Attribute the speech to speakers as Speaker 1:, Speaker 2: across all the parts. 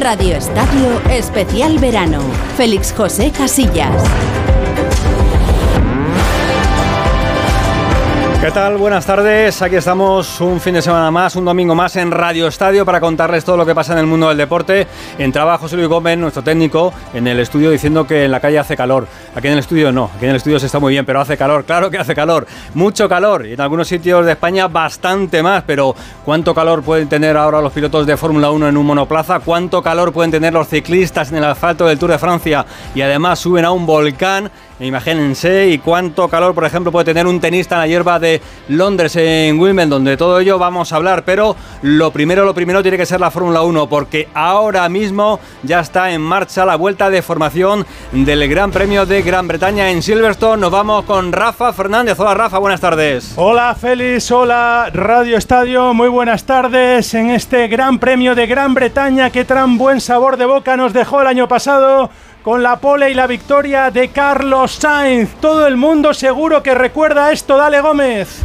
Speaker 1: Radio Estadio Especial Verano. Félix José Casillas.
Speaker 2: ¿Qué tal? Buenas tardes. Aquí estamos un fin de semana más, un domingo más en Radio Estadio para contarles todo lo que pasa en el mundo del deporte. Entraba José Luis Gómez, nuestro técnico, en el estudio diciendo que en la calle hace calor. Aquí en el estudio no, aquí en el estudio se está muy bien, pero hace calor, claro que hace calor. Mucho calor y en algunos sitios de España bastante más, pero ¿cuánto calor pueden tener ahora los pilotos de Fórmula 1 en un monoplaza? ¿Cuánto calor pueden tener los ciclistas en el asfalto del Tour de Francia y además suben a un volcán? Imagínense y cuánto calor, por ejemplo, puede tener un tenista en la hierba de Londres en Wimbledon. De todo ello vamos a hablar, pero lo primero, lo primero tiene que ser la Fórmula 1, porque ahora mismo ya está en marcha la vuelta de formación del Gran Premio de Gran Bretaña en Silverstone. Nos vamos con Rafa Fernández. Hola Rafa, buenas tardes.
Speaker 3: Hola Félix, hola Radio Estadio, muy buenas tardes en este Gran Premio de Gran Bretaña que tan buen sabor de boca nos dejó el año pasado con la pole y la victoria de Carlos Sainz. Todo el mundo seguro que recuerda esto. Dale Gómez.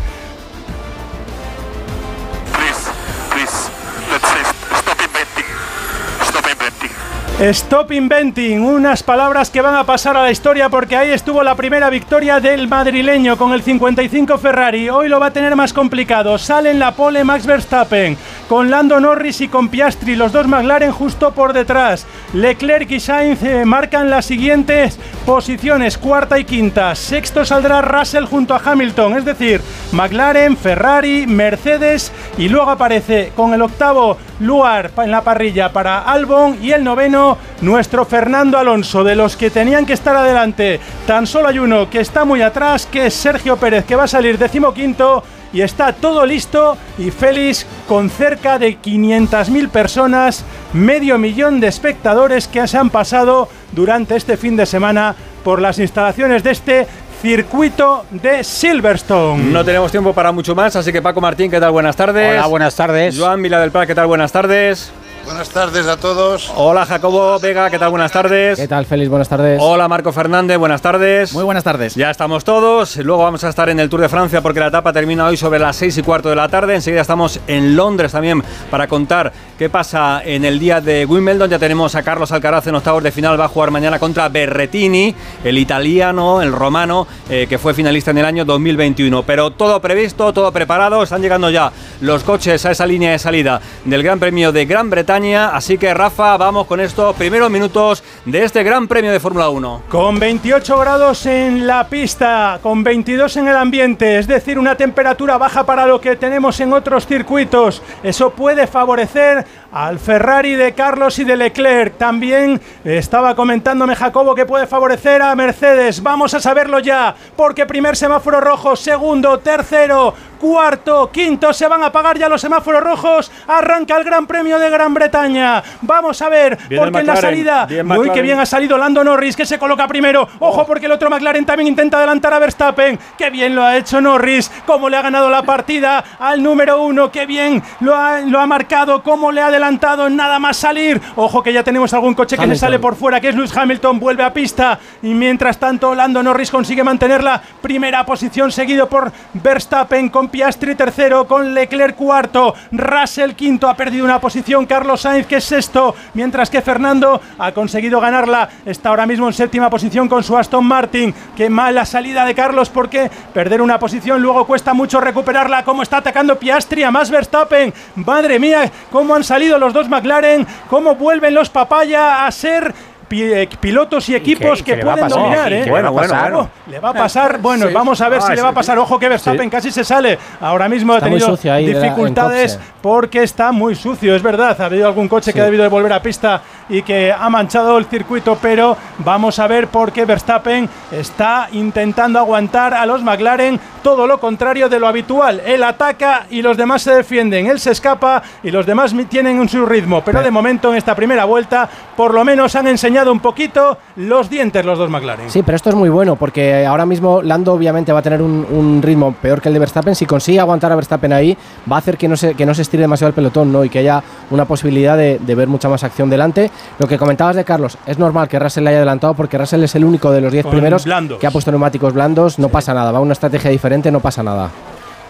Speaker 3: Stop Inventing, unas palabras que van a pasar a la historia porque ahí estuvo la primera victoria del madrileño con el 55 Ferrari. Hoy lo va a tener más complicado. Sale en la pole Max Verstappen con Lando Norris y con Piastri, los dos McLaren justo por detrás. Leclerc y Sainz eh, marcan las siguientes posiciones, cuarta y quinta. Sexto saldrá Russell junto a Hamilton, es decir, McLaren, Ferrari, Mercedes y luego aparece con el octavo lugar en la parrilla para Albon y el noveno nuestro Fernando Alonso, de los que tenían que estar adelante. Tan solo hay uno que está muy atrás, que es Sergio Pérez, que va a salir decimoquinto y está todo listo y feliz con cerca de 500.000 personas, medio millón de espectadores que se han pasado durante este fin de semana por las instalaciones de este circuito de Silverstone.
Speaker 2: No tenemos tiempo para mucho más, así que Paco Martín, ¿qué tal? Buenas tardes.
Speaker 4: Hola, buenas tardes.
Speaker 2: Joan Vila del Pal, ¿qué tal? Buenas tardes.
Speaker 5: Buenas tardes a todos.
Speaker 2: Hola Jacobo Vega, ¿qué tal? Buenas tardes.
Speaker 4: ¿Qué tal, Félix? Buenas tardes.
Speaker 2: Hola Marco Fernández, buenas tardes.
Speaker 6: Muy buenas tardes.
Speaker 2: Ya estamos todos. Luego vamos a estar en el Tour de Francia porque la etapa termina hoy sobre las 6 y cuarto de la tarde. Enseguida estamos en Londres también para contar qué pasa en el día de Wimbledon. Ya tenemos a Carlos Alcaraz en octavos de final. Va a jugar mañana contra Berretini, el italiano, el romano, eh, que fue finalista en el año 2021. Pero todo previsto, todo preparado. Están llegando ya los coches a esa línea de salida del Gran Premio de Gran Bretaña. Así que Rafa, vamos con estos primeros minutos de este Gran Premio de Fórmula 1.
Speaker 3: Con 28 grados en la pista, con 22 en el ambiente, es decir, una temperatura baja para lo que tenemos en otros circuitos. Eso puede favorecer al Ferrari de Carlos y de Leclerc. También estaba comentándome Jacobo que puede favorecer a Mercedes. Vamos a saberlo ya, porque primer semáforo rojo, segundo, tercero, cuarto, quinto, se van a apagar ya los semáforos rojos. Arranca el Gran Premio de Gran Bretaña. Vamos a ver, porque en la salida, muy que bien ha salido Lando Norris, que se coloca primero. Ojo, porque el otro McLaren también intenta adelantar a Verstappen. Qué bien lo ha hecho Norris, cómo le ha ganado la partida al número uno. Qué bien lo ha, lo ha marcado, cómo le ha adelantado nada más salir. Ojo, que ya tenemos algún coche que le sale por fuera, que es Lewis Hamilton, vuelve a pista. Y mientras tanto, Lando Norris consigue mantener la primera posición, seguido por Verstappen con Piastri tercero, con Leclerc cuarto, Russell quinto, ha perdido una posición, Carlos Sainz que es sexto, mientras que Fernando ha conseguido ganarla, está ahora mismo en séptima posición con su Aston Martin. Qué mala salida de Carlos porque perder una posición luego cuesta mucho recuperarla, cómo está atacando Piastri a más Verstappen, madre mía, cómo han salido los dos McLaren, cómo vuelven los papaya a ser pilotos y equipos que,
Speaker 4: que
Speaker 3: pueden dominar,
Speaker 4: ¿Qué-
Speaker 3: ¿eh?
Speaker 4: qué le va a pasar?
Speaker 3: Bueno, le va a pasar. Bueno, vamos a ver si
Speaker 4: Ah,
Speaker 3: le va a
Speaker 4: sí.
Speaker 3: pasar. Ojo que Verstappen casi se sale. Ahora mismo
Speaker 4: Está
Speaker 3: ha tenido dificultades porque está muy sucio, es verdad. Ha habido algún coche que ha debido de volver a pista y que ha manchado el circuito, pero vamos a ver por qué Verstappen está intentando aguantar a los McLaren todo lo contrario de lo habitual. Él ataca y los demás se defienden. Él se escapa y los demás tienen un su ritmo. Pero de momento en esta primera vuelta, por lo menos han enseñado un poquito los dientes los dos McLaren.
Speaker 4: Sí, pero esto es muy bueno porque ahora mismo Lando obviamente va a tener un, un ritmo peor que el de Verstappen. Si consigue aguantar a Verstappen ahí, va a hacer que no se, que no se estire demasiado el pelotón ¿no? y que haya una posibilidad de, de ver mucha más acción delante. Lo que comentabas de Carlos, es normal que Russell le haya adelantado porque Russell es el único de los 10
Speaker 3: Con
Speaker 4: primeros
Speaker 3: blandos.
Speaker 4: que ha puesto neumáticos blandos. No pasa nada, va a una estrategia diferente, no pasa nada.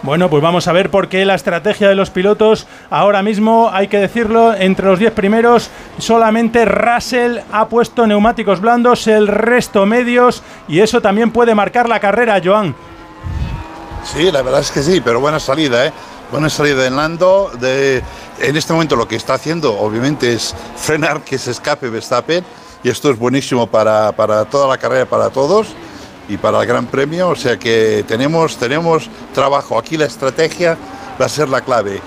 Speaker 3: Bueno, pues vamos a ver por qué la estrategia de los pilotos ahora mismo, hay que decirlo, entre los 10 primeros solamente Russell ha puesto neumáticos blandos, el resto medios y eso también puede marcar la carrera, Joan.
Speaker 5: Sí, la verdad es que sí, pero buena salida, ¿eh? Buena salida de Lando. De, en este momento lo que está haciendo, obviamente, es frenar que se escape Verstappen y esto es buenísimo para, para toda la carrera, para todos y para el Gran Premio. O sea que tenemos, tenemos trabajo. Aquí la estrategia va a ser la clave.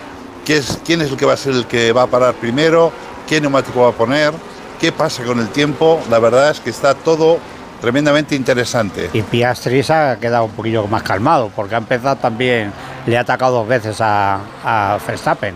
Speaker 5: ¿Qué es, ¿Quién es el que va a ser el que va a parar primero? ¿Qué neumático va a poner? ¿Qué pasa con el tiempo? La verdad es que está todo tremendamente interesante.
Speaker 6: Y Piastri se ha quedado un poquillo más calmado porque ha empezado también, le ha atacado dos veces a, a Verstappen.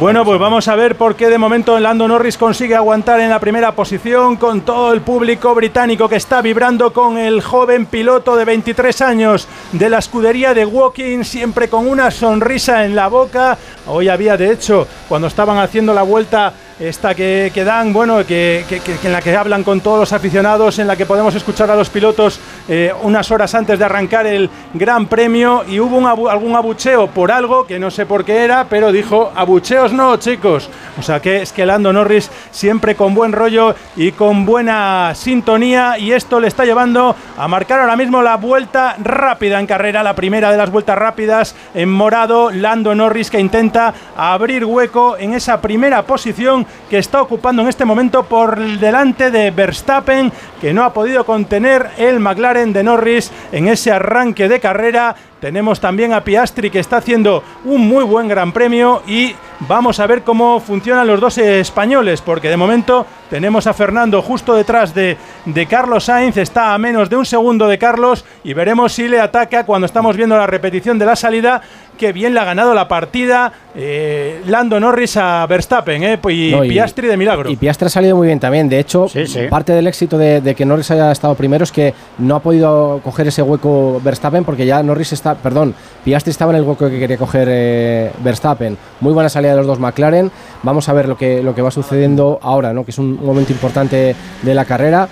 Speaker 3: Bueno, pues vamos a ver por qué de momento Lando Norris consigue aguantar en la primera posición con todo el público británico que está vibrando con el joven piloto de 23 años de la escudería de Walking, siempre con una sonrisa en la boca. Hoy había, de hecho, cuando estaban haciendo la vuelta esta que, que dan, bueno, que, que, en la que hablan con todos los aficionados, en la que podemos escuchar a los pilotos eh, unas horas antes de arrancar el Gran Premio y hubo un algún abucheo por algo que no sé por qué era, pero dijo abucheos no, chicos. O sea que es que Lando Norris siempre con buen rollo y con buena sintonía y esto le está llevando a marcar ahora mismo la vuelta rápida en carrera, la primera de las vueltas rápidas en morado, Lando Norris que intenta abrir hueco en esa primera posición que está ocupando en este momento por delante de Verstappen, que no ha podido contener el McLaren de Norris en ese arranque de carrera. Tenemos también a Piastri que está haciendo un muy buen gran premio y vamos a ver cómo funcionan los dos españoles, porque de momento tenemos a Fernando justo detrás de, de, Carlos Sainz, está a menos de un segundo de Carlos y veremos si le ataca cuando estamos viendo la repetición de la salida. Que bien le ha ganado la partida eh, Lando Norris a Verstappen eh, y, no, y, Piastri de milagro.
Speaker 4: Y Piastri ha salido muy bien también. De hecho, sí, sí. parte del éxito de, de, que Norris haya estado primero es que no ha podido coger ese hueco Verstappen porque ya Norris está, perdón, Piastri estaba en el hueco que quería coger eh, Verstappen. Muy buena salida de los dos McLaren. Vamos a ver lo que, lo que va sucediendo ahora, ¿no? que es un momento importante de la carrera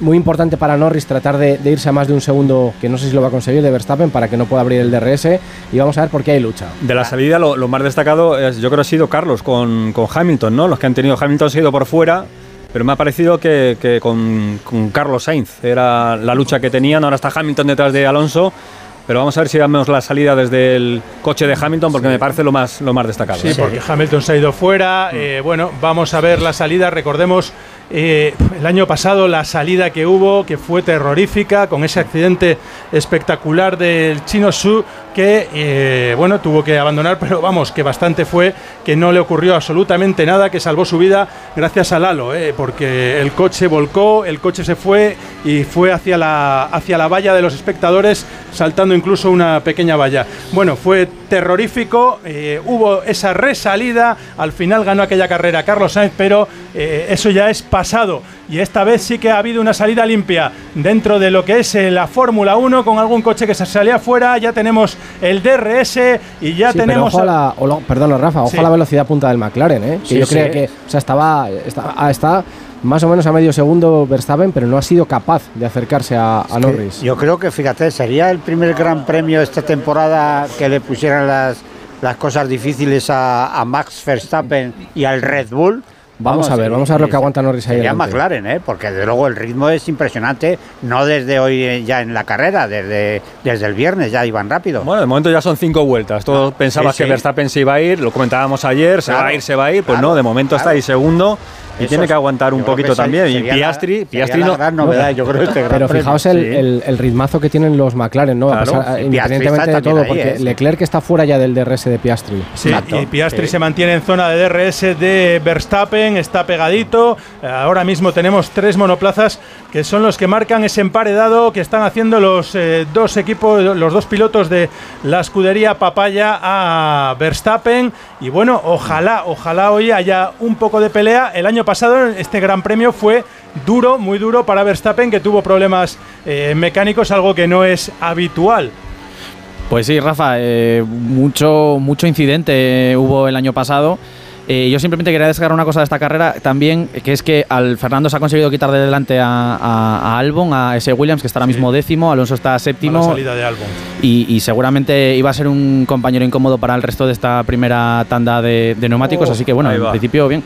Speaker 4: muy importante para Norris tratar de, irse a más de un segundo, que no sé si lo va a conseguir, de Verstappen para que no pueda abrir el DRS. Y vamos a ver por qué hay lucha.
Speaker 2: De la salida, lo, más destacado, es, yo creo ha sido Carlos con, con, Hamilton, ¿no? Los que han tenido Hamilton se ha ido por fuera. Pero me ha parecido que, que con, con, Carlos Sainz era la lucha que tenían. Ahora está Hamilton detrás de Alonso. Pero vamos a ver si vemos la salida desde el coche de Hamilton, porque sí. me parece lo más, lo más destacado.
Speaker 3: Sí, porque Hamilton se ha ido fuera. Eh, bueno, vamos a ver la salida. Recordemos eh, el año pasado la salida que hubo, que fue terrorífica, con ese accidente espectacular del chino Su, que eh, bueno, tuvo que abandonar, pero vamos, que bastante fue, que no le ocurrió absolutamente nada, que salvó su vida gracias a Lalo, eh, porque el coche volcó, el coche se fue y fue hacia la, hacia la valla de los espectadores, saltando incluso una pequeña valla. Bueno, fue terrorífico, eh, hubo esa resalida, al final ganó aquella carrera Carlos Sainz, pero eso ya es pasado y esta vez sí que ha habido una salida limpia dentro de lo que es la Fórmula 1 con algún coche que se salía afuera, ya tenemos el DRS y ya
Speaker 4: sí,
Speaker 3: tenemos...
Speaker 4: Pero ojo la, o lo, perdón, Rafa, ojo
Speaker 3: Sí.
Speaker 4: a la velocidad punta del McLaren, ¿eh? que
Speaker 3: Sí,
Speaker 4: yo creo que o sea, estaba, está, está más o menos a medio segundo Verstappen, pero no ha sido capaz de acercarse a, a Norris.
Speaker 6: Yo creo que, fíjate, sería el primer gran premio esta temporada que le pusieran las, las cosas difíciles a, a Max Verstappen y al Red Bull.
Speaker 4: Vamos, a ver, vamos a ver lo que aguanta Norris ahí.
Speaker 6: Sería
Speaker 4: adelante.
Speaker 6: McLaren, ¿eh? porque desde luego el ritmo es impresionante, no desde hoy eh, ya en la carrera, desde, desde el viernes ya iban rápido.
Speaker 2: Bueno, de momento ya son cinco vueltas. Todos
Speaker 6: Ah,
Speaker 2: pensabas
Speaker 6: sí,
Speaker 2: que
Speaker 6: sí.
Speaker 2: Verstappen se iba a ir, lo comentábamos ayer, se
Speaker 6: Claro,
Speaker 2: va a ir, se va a ir. Pues
Speaker 6: claro,
Speaker 2: no, de momento está
Speaker 6: claro.
Speaker 2: ahí segundo y
Speaker 6: Eso
Speaker 2: tiene
Speaker 6: es-
Speaker 2: que aguantar un poquito
Speaker 6: que
Speaker 2: también. Y
Speaker 6: sería la-
Speaker 2: Piastri, Piastri no.
Speaker 6: gran novedad, yo creo, este gran
Speaker 4: Pero
Speaker 6: premio.
Speaker 4: fijaos el,
Speaker 2: Sí.
Speaker 4: el, el ritmazo que tienen los McLaren, ¿no? A pesar- independientemente
Speaker 6: Piastri
Speaker 4: de
Speaker 6: está
Speaker 4: todo,
Speaker 6: ahí,
Speaker 4: porque
Speaker 6: ¿eh?
Speaker 4: Leclerc está fuera ya del DRS de Piastri.
Speaker 3: Sí,
Speaker 6: Exacto,
Speaker 3: y Piastri
Speaker 6: sí.
Speaker 3: se mantiene en zona de DRS de Verstappen, está pegadito. Eh, Ahora mismo tenemos tres monoplazas que son los que marcan ese emparedado que están haciendo los eh, dos equipos, los dos pilotos de la escudería Papaya a Verstappen. Y bueno, ojalá, ojalá hoy haya un poco de pelea. El año pasado este Gran Premio fue duro, muy duro para Verstappen, que tuvo problemas eh, mecánicos, algo que no es habitual.
Speaker 7: Pues sí, Rafa, mucho, mucho incidente hubo el año pasado. Eh, yo simplemente quería destacar una cosa de esta carrera también, que es que al Fernando se ha conseguido quitar de delante a, a, Albon, a ese Williams, que está ahora mismo décimo, Alonso está séptimo.
Speaker 3: salida de Albon.
Speaker 7: Y, seguramente iba a ser un compañero incómodo para el resto de esta primera tanda de, neumáticos, oh, así que bueno, en principio bien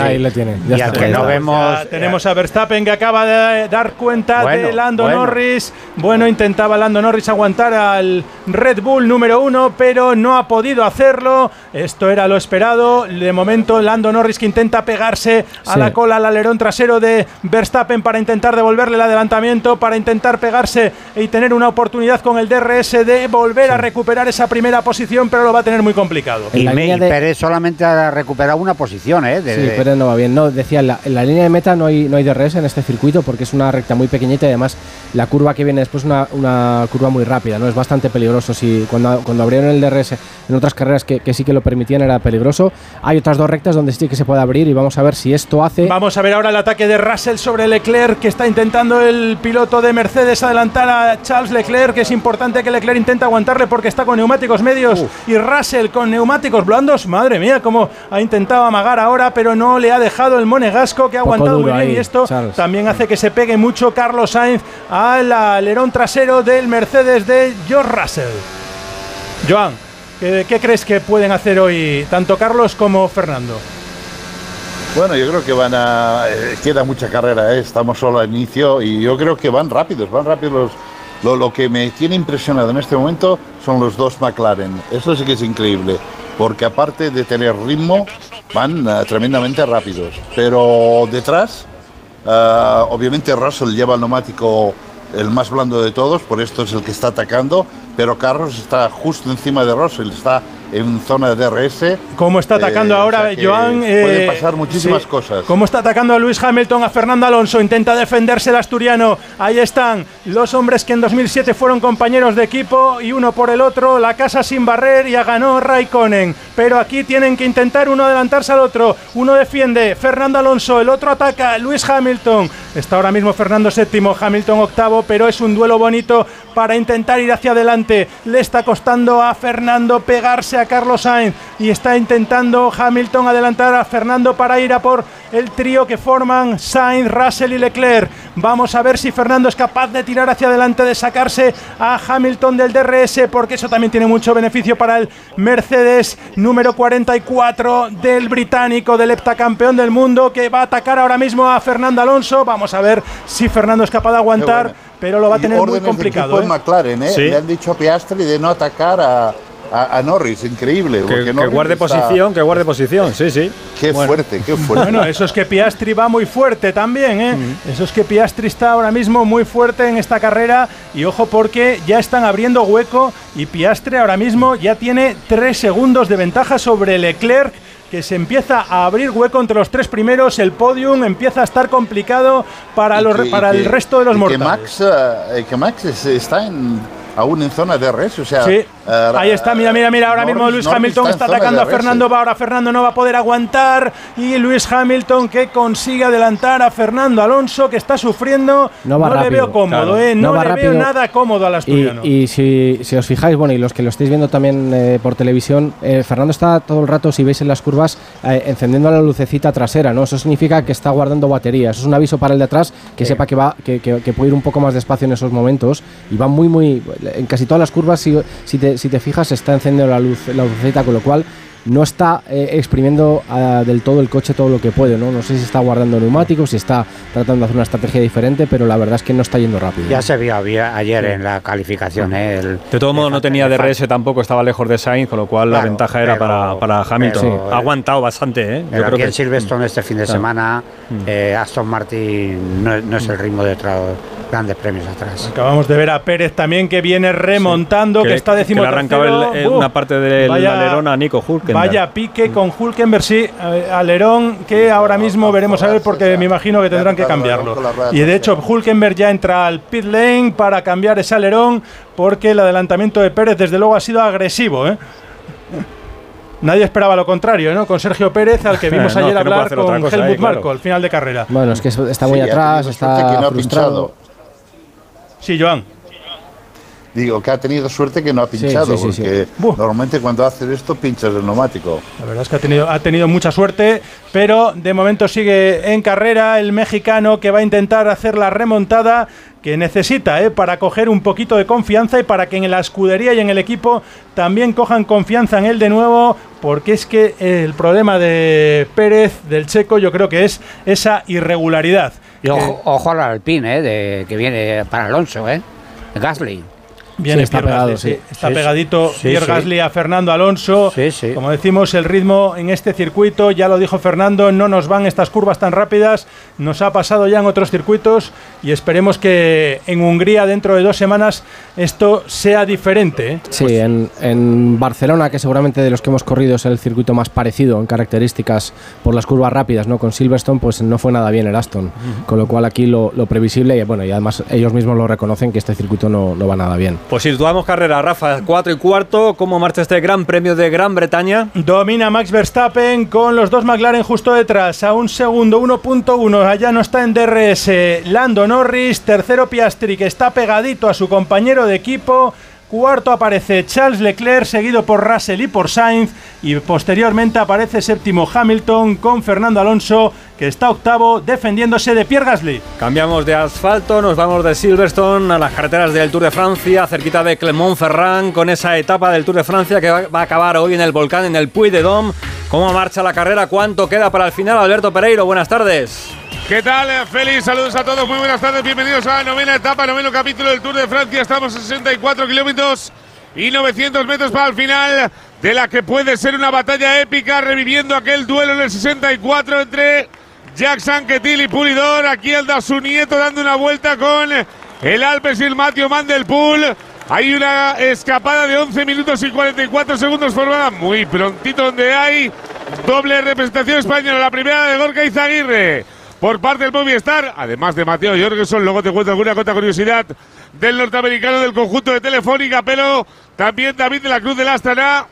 Speaker 4: ahí le tiene.
Speaker 6: Ya, Que no vemos.
Speaker 3: tenemos a Verstappen que acaba de dar cuenta de Lando Norris. Bueno, intentaba Lando Norris aguantar al Red Bull número uno, pero no ha podido hacerlo. Esto era lo esperado. De momento, Lando Norris que intenta pegarse a la cola al alerón trasero de Verstappen para intentar devolverle el adelantamiento, para intentar pegarse y tener una oportunidad con el DRS de volver a recuperar esa primera posición, pero lo va a tener muy complicado.
Speaker 6: Y, Pérez solamente ha recuperado una posición, ¿eh?
Speaker 4: Sí, pero no va bien. No, decía, en la, la, línea de meta no hay, no hay DRS en este circuito porque es una recta muy pequeñita y además la curva que viene después es una, una, curva muy rápida, ¿no? Es bastante peligroso. Si, cuando, cuando abrieron el DRS en otras carreras que, que, sí que lo permitían era peligroso. Hay otras dos rectas donde sí que se puede abrir y vamos a ver si esto hace...
Speaker 3: Vamos a ver ahora el ataque de Russell sobre Leclerc que está intentando el piloto de Mercedes adelantar a Charles Leclerc, que es importante que Leclerc intente aguantarle porque está con neumáticos medios y Russell con neumáticos blandos. Madre mía, cómo ha intentado amagar ahora, pero no le ha dejado el monegasco que ha aguantado muy bien y esto también hace que se pegue mucho Carlos Sainz al alerón trasero del Mercedes de George Russell. Joan, ¿qué, ¿qué, crees que pueden hacer hoy tanto Carlos como Fernando?
Speaker 5: Bueno, yo creo que van a... Eh, queda mucha carrera, ¿eh? estamos solo al inicio y yo creo que van rápidos, van rápidos. Lo, lo que me tiene impresionado en este momento son los dos McLaren. Eso sí que es increíble, porque aparte de tener ritmo, van uh, tremendamente rápidos. Pero detrás, uh, obviamente Russell lleva el neumático el más blando de todos, por esto es el que está atacando, pero Carlos está justo encima de Russell, está en zona de DRS.
Speaker 3: ¿Cómo está atacando eh, ahora Joan?
Speaker 5: pueden eh, pasar muchísimas cosas.
Speaker 3: ¿Cómo está atacando a Luis Hamilton, a Fernando Alonso? Intenta defenderse el asturiano. Ahí están los hombres que en 2007 fueron compañeros de equipo y uno por el otro, la casa sin barrer y ganó Raikkonen. Pero aquí tienen que intentar uno adelantarse al otro. Uno defiende, Fernando Alonso, el otro ataca, Luis Hamilton. Está ahora mismo Fernando séptimo, Hamilton octavo, pero es un duelo bonito para intentar ir hacia adelante. Le está costando a Fernando pegarse a Carlos Sainz y está intentando Hamilton adelantar a Fernando para ir a por el trío que forman Sainz, Russell y Leclerc. Vamos a ver si Fernando es capaz de tirar hacia adelante, de sacarse a Hamilton del DRS, porque eso también tiene mucho beneficio para el Mercedes número 44 del británico, del heptacampeón del mundo, que va a atacar ahora mismo a Fernando Alonso. Vamos a ver si Fernando es capaz de aguantar, pero lo va a tener muy complicado.
Speaker 5: ¿eh? McLaren, ¿eh? Le han dicho a Piastri de no atacar a a, Norris, increíble.
Speaker 2: Que, guarde posición, que guarde posición, sí, sí.
Speaker 5: Qué fuerte, qué fuerte.
Speaker 3: Bueno, eso es que Piastri va muy fuerte también, ¿eh? Eso es que Piastri está ahora mismo muy fuerte en esta carrera y ojo porque ya están abriendo hueco y Piastri ahora mismo ya tiene tres segundos de ventaja sobre Leclerc que se empieza a abrir hueco entre los tres primeros, el podium empieza a estar complicado para, los, para el resto de los mortales.
Speaker 5: Que Max, eh, que Max está en aún en zona de res, o sea...
Speaker 3: Sí, eh, ahí está, mira, mira, mira, ahora mismo Luis Hamilton está, atacando a Fernando, ahora Fernando no va a poder aguantar y Luis Hamilton que consigue adelantar a Fernando Alonso que está sufriendo, no, le veo cómodo, eh, no, le veo nada cómodo al asturiano.
Speaker 4: Y, si, si, os fijáis, bueno, y los que lo estáis viendo también eh, por televisión, Fernando está todo el rato, si veis en las curvas, encendiendo la lucecita trasera, ¿no? Eso significa que está guardando batería, eso es un aviso para el de atrás que sepa que va que, que, que puede ir un poco más despacio en esos momentos. Y va muy, muy en casi todas las curvas, si, si, te, si te fijas, está encendiendo la luz, la luceta, con lo cual no está eh, exprimiendo ah, del todo el coche todo lo que puede, ¿no? No sé si está guardando neumáticos, si está tratando de hacer una estrategia diferente, pero la verdad es que no está yendo rápido.
Speaker 6: Ya se vio ayer en la calificación. ¿eh?
Speaker 2: de todo modo, no tenía DRS tampoco, estaba lejos de Sainz, con lo cual la ventaja era para, para Hamilton. ha aguantado bastante, ¿eh?
Speaker 6: Yo creo que en Silverstone este fin de semana, mm. eh, Aston Martin no, es el ritmo de grandes premios atrás.
Speaker 3: Acabamos de ver a Pérez también que viene remontando, que, está decimos.
Speaker 2: Que le arrancado una parte del alerón a Nico Hulk
Speaker 3: Vaya pique con Hulkenberg, sí, eh, alerón que ahora mismo veremos a ver porque me imagino que tendrán que cambiarlo. Y de hecho Hulkenberg ya entra al pit lane para cambiar ese alerón porque el adelantamiento de Pérez desde luego ha sido agresivo. ¿eh? Nadie esperaba lo contrario, ¿no? Con Sergio Pérez, al que vimos ayer hablar con Helmut Marco al final de carrera.
Speaker 4: Bueno, es que está muy atrás, está frustrado.
Speaker 3: Sí, Joan.
Speaker 5: Digo que ha tenido suerte que no ha pinchado,
Speaker 4: sí, sí, sí.
Speaker 5: porque normalmente cuando haces esto pinchas el neumático.
Speaker 3: La verdad es que ha tenido, ha tenido mucha suerte, pero de momento sigue en carrera el mexicano que va a intentar hacer la remontada que necesita ¿eh? para coger un poquito de confianza y para que en la escudería y en el equipo también cojan confianza en él de nuevo, porque es que el problema de Pérez, del checo, yo creo que es esa irregularidad.
Speaker 6: Y ojo, ojo al Alpine, ¿eh? de, que viene para Alonso, ¿eh? Gasly.
Speaker 3: Viene
Speaker 4: Sí, está
Speaker 3: Pierre
Speaker 4: pegado,
Speaker 3: Gasly,
Speaker 4: sí.
Speaker 3: Está
Speaker 6: Sí,
Speaker 3: pegadito Pierre. Gasly a Fernando Alonso.
Speaker 6: Sí, sí.
Speaker 3: Como decimos, el ritmo en este circuito, ya lo dijo Fernando, no nos van estas curvas tan rápidas. Nos ha pasado ya en otros circuitos y esperemos que en Hungría dentro de dos semanas esto sea diferente. ¿eh?
Speaker 4: Sí, en, en Barcelona, que seguramente de los que hemos corrido es el circuito más parecido en características por las curvas rápidas, ¿no? Con Silverstone, pues no fue nada bien el Aston. Con lo cual aquí lo, lo previsible, y bueno, y además ellos mismos lo reconocen que este circuito no, no va nada bien.
Speaker 2: Pues situamos carrera, Rafa, 4 y cuarto. ¿Cómo marcha este Gran Premio de Gran Bretaña?
Speaker 3: Domina Max Verstappen con los dos McLaren justo detrás, a un segundo, 1.1. Allá no está en DRS Lando Norris. Tercero Piastri, que está pegadito a su compañero de equipo. Cuarto aparece Charles Leclerc, seguido por Russell y por Sainz. Y posteriormente aparece séptimo Hamilton con Fernando Alonso, que está octavo defendiéndose de Pierre Gasly.
Speaker 2: Cambiamos de asfalto, nos vamos de Silverstone a las carreteras del Tour de Francia, cerquita de Clermont-Ferrand, con esa etapa del Tour de Francia que va a acabar hoy en el volcán, en el Puy de Dôme. ¿Cómo marcha la carrera? ¿Cuánto queda para el final? Alberto Pereiro, buenas tardes.
Speaker 8: ¿Qué tal? Eh, Feliz, saludos a todos, muy buenas tardes, bienvenidos a la novena etapa, noveno capítulo del Tour de Francia. Estamos a 64 kilómetros y 900 metros para el final de la que puede ser una batalla épica, reviviendo aquel duelo en el 64 entre Jacques Anquetil y Pulidor. Aquí anda su nieto dando una vuelta con el Alpes y el Mateo Van del Pool. Hay una escapada de 11 minutos y 44 segundos formada muy prontito donde hay doble representación española. La primera de Gorka Izaguirre por parte del Movistar, además de Mateo Jorgensen. Luego te cuento alguna otra curiosidad del norteamericano del conjunto de Telefónica, pero también David de la Cruz del Astana.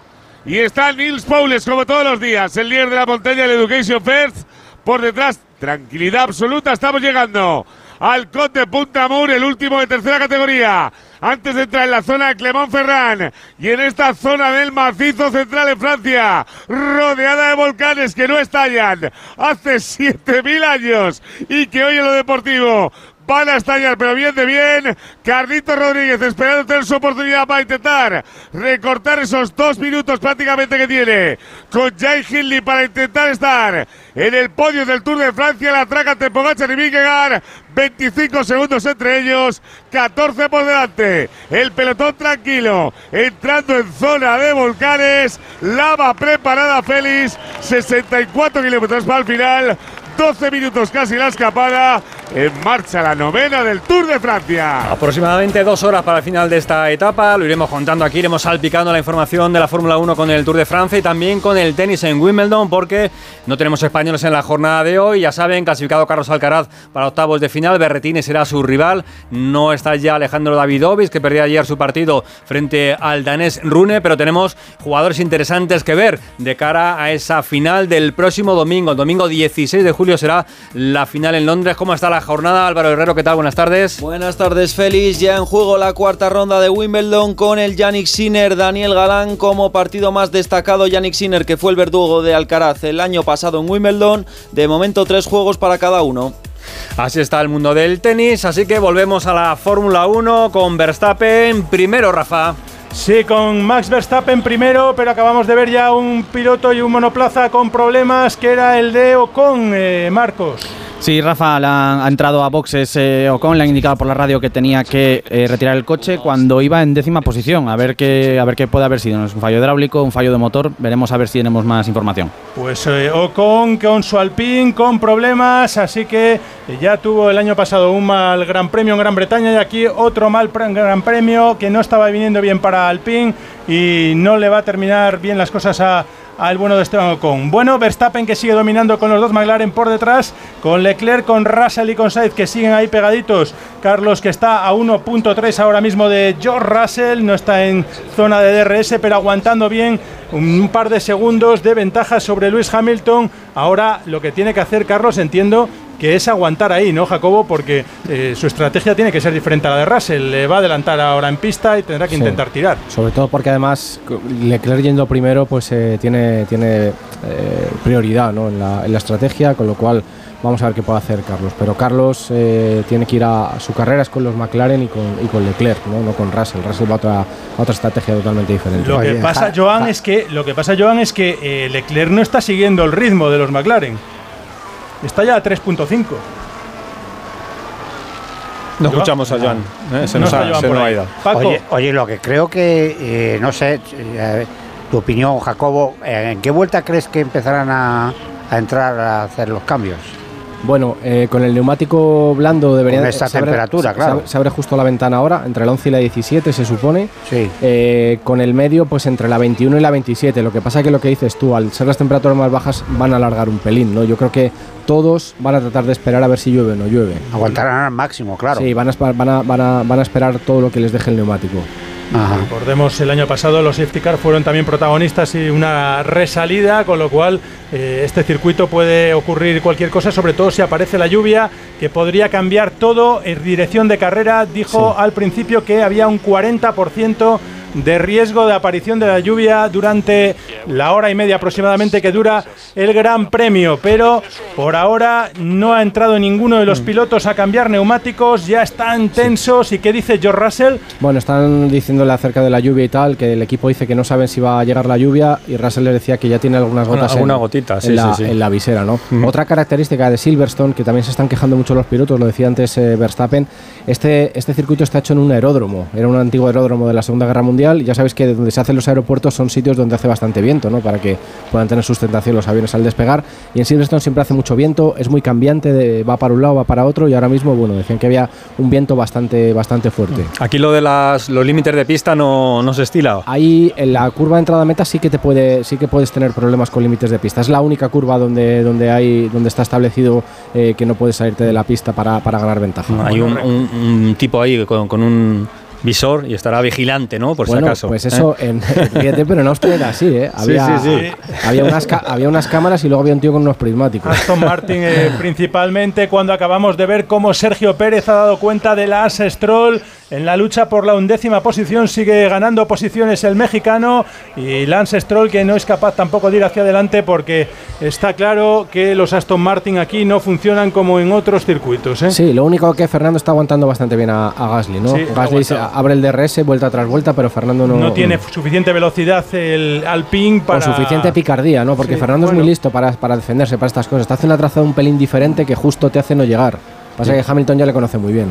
Speaker 8: Y está Nils Paules, como todos los días, el líder de la montaña del Education First. Por detrás, tranquilidad absoluta, estamos llegando al Conde Punta Mur, el último de tercera categoría. Antes de entrar en la zona de Clermont-Ferrand y en esta zona del macizo central en Francia, rodeada de volcanes que no estallan hace 7000 años y que hoy en lo deportivo van a estallar, pero bien de bien. Carlito Rodríguez esperando tener su oportunidad para intentar recortar esos dos minutos prácticamente que tiene con Jay Hindley para intentar estar en el podio del Tour de Francia. La traca de Pogacar y Vingegaard. 25 segundos entre ellos, 14 por delante. El pelotón tranquilo, entrando en zona de volcanes. Lava preparada Félix, 64 kilómetros para el final. 12 minutos casi la escapada. En marcha la novena del Tour de Francia.
Speaker 2: Aproximadamente dos horas para el final de esta etapa. Lo iremos contando aquí, iremos salpicando la información de la Fórmula 1 con el Tour de Francia y también con el tenis en Wimbledon, porque no tenemos españoles en la jornada de hoy. Ya saben, clasificado Carlos Alcaraz para octavos de final. Berretini será su rival. No está ya Alejandro Davidovich, que perdió ayer su partido frente al danés Rune, pero tenemos jugadores interesantes que ver de cara a esa final del próximo domingo. El domingo 16 de julio será la final en Londres. ¿Cómo está la jornada? Álvaro Herrero, ¿qué tal? Buenas tardes.
Speaker 9: Buenas tardes, Félix. Ya en juego la cuarta ronda de Wimbledon con el Yannick Sinner, Daniel Galán como partido más destacado. Yannick Sinner, que fue el verdugo de Alcaraz el año pasado en Wimbledon. De momento, tres juegos para cada uno.
Speaker 2: Así está el mundo del tenis, así que volvemos a la Fórmula 1 con Verstappen. Primero, Rafa.
Speaker 3: Sí, con Max Verstappen primero, pero acabamos de ver ya un piloto y un monoplaza con problemas, que era el de Ocon, eh, Marcos.
Speaker 7: Sí, Rafa ha entrado a boxes eh, Ocon, le han indicado por la radio que tenía que eh, retirar el coche cuando iba en décima posición. A ver qué, a ver qué puede haber sido. Es un fallo hidráulico, un fallo de motor. Veremos a ver si tenemos más información.
Speaker 3: Pues eh, Ocon con su Alpine con problemas, así que ya tuvo el año pasado un mal Gran Premio en Gran Bretaña y aquí otro mal Gran Premio que no estaba viniendo bien para Alpine y no le va a terminar bien las cosas a al bueno de Esteban Ocon. Bueno, Verstappen que sigue dominando con los dos McLaren por detrás, con Leclerc, con Russell y con Sainz que siguen ahí pegaditos. Carlos que está a 1.3 ahora mismo de George Russell, no está en zona de DRS, pero aguantando bien un par de segundos de ventaja sobre Lewis Hamilton. Ahora lo que tiene que hacer Carlos, entiendo que es aguantar ahí, ¿no, Jacobo? Porque eh, su estrategia tiene que ser diferente a la de Russell. Le va a adelantar ahora en pista y tendrá que
Speaker 4: Sí.
Speaker 3: intentar tirar.
Speaker 4: Sobre todo porque además Leclerc yendo primero pues eh, tiene, tiene eh, prioridad ¿no? en, la, en la estrategia, con lo cual vamos a ver qué puede hacer Carlos. Pero Carlos eh, tiene que ir a, a su carrera es con los McLaren y con, y con Leclerc, ¿no? no con Russell. Russell va a otra, a otra estrategia totalmente diferente.
Speaker 3: Lo que pasa, Joan, es que lo que pasa, Joan, es que eh, Leclerc no está siguiendo el ritmo de los McLaren. Está ya a 3.5.
Speaker 2: No escuchamos a Joan. ¿eh? Se
Speaker 3: No
Speaker 2: nos ha, se nos ido.
Speaker 3: Paco.
Speaker 6: Oye, oye, lo que creo que, eh, no sé, eh, tu opinión, Jacobo, eh, ¿en qué vuelta crees que empezarán a, a entrar a hacer los cambios?
Speaker 4: Bueno, eh, con el neumático blando deberían
Speaker 6: Con esta
Speaker 4: se abre-
Speaker 6: temperatura,
Speaker 4: se-
Speaker 6: claro.
Speaker 4: Se abre, justo la ventana ahora, entre la 11 y la 17 se supone.
Speaker 6: Sí.
Speaker 4: Eh, con el medio, pues entre la 21 y la 27. Lo que pasa que lo que dices tú, al ser las temperaturas más bajas, van a alargar un pelín, ¿no? Yo creo que todos van a tratar de esperar a ver si llueve o no llueve.
Speaker 6: Aguantarán al máximo, claro.
Speaker 4: Sí, van a, van, a, van, a, van a esperar todo lo que les deje el neumático.
Speaker 6: Ajá.
Speaker 3: Recordemos, el año pasado los safety car fueron también protagonistas y una resalida, con lo cual eh, este circuito puede ocurrir cualquier cosa, sobre todo si aparece la lluvia, que podría cambiar todo en dirección de carrera. Dijo al principio que había un 40% de riesgo de aparición de la lluvia durante la hora y media aproximadamente que dura el Gran Premio, pero por ahora no ha entrado ninguno de los pilotos a cambiar neumáticos, ya están tensos. ¿Y qué dice George Russell?
Speaker 4: Bueno, están diciéndole acerca de la lluvia y tal, que el equipo dice que no saben si va a llegar la lluvia y Russell le decía que ya tiene algunas gotas
Speaker 2: alguna
Speaker 4: en,
Speaker 2: gotita,
Speaker 4: en
Speaker 2: sí,
Speaker 4: la,
Speaker 2: sí, sí.
Speaker 4: en la visera, ¿no? Otra característica de Silverstone, que también se están quejando mucho los pilotos, lo decía antes eh, Verstappen, este, este circuito está hecho en un aeródromo, era un antiguo aeródromo de la Segunda Guerra Mundial ya sabéis que donde se hacen los aeropuertos son sitios donde hace bastante viento, ¿no? Para que puedan tener sustentación los aviones al despegar y en Silverstone siempre hace mucho viento, es muy cambiante, de- va para un lado, va para otro y ahora mismo, bueno, decían que había un viento bastante, bastante fuerte.
Speaker 2: Aquí lo de las, los límites de pista no, no se estila.
Speaker 4: Ahí en la curva de entrada a meta sí que te puede, sí que puedes tener problemas con límites de pista. Es la única curva donde, donde hay, donde está establecido eh, que no puedes salirte de la pista para, para ganar ventaja.
Speaker 2: Hay un, un- un tipo ahí con, con un visor y estará vigilante, ¿no? Por
Speaker 4: bueno,
Speaker 2: si acaso.
Speaker 4: pues
Speaker 2: ¿eh?
Speaker 4: eso, en, fíjate, pero en Austria era así, ¿eh?
Speaker 2: Sí,
Speaker 4: Había,
Speaker 2: sí, sí.
Speaker 4: Había, unas ca- había unas cámaras y luego había un tío con unos prismáticos.
Speaker 3: Aston Martin eh, principalmente cuando acabamos de ver cómo Sergio Pérez ha dado cuenta de la Stroll en la lucha por la undécima posición sigue ganando posiciones el mexicano y Lance Stroll que no es capaz tampoco de ir hacia adelante porque está claro que los Aston Martin aquí no funcionan como en otros circuitos. ¿eh?
Speaker 4: Sí, lo único que Fernando está aguantando bastante bien a, a Gasly, ¿no?
Speaker 3: Sí,
Speaker 4: Gasly se- abre el DRS vuelta tras vuelta, pero Fernando no,
Speaker 3: No tiene suficiente velocidad el Alpine para
Speaker 4: Con suficiente picardía, ¿no? Porque
Speaker 3: Sí,
Speaker 4: Fernando es muy listo para, para defenderse, para estas cosas. Te hace una trazada un pelín diferente que justo te hace no llegar. Pasa que Hamilton ya le conoce muy bien.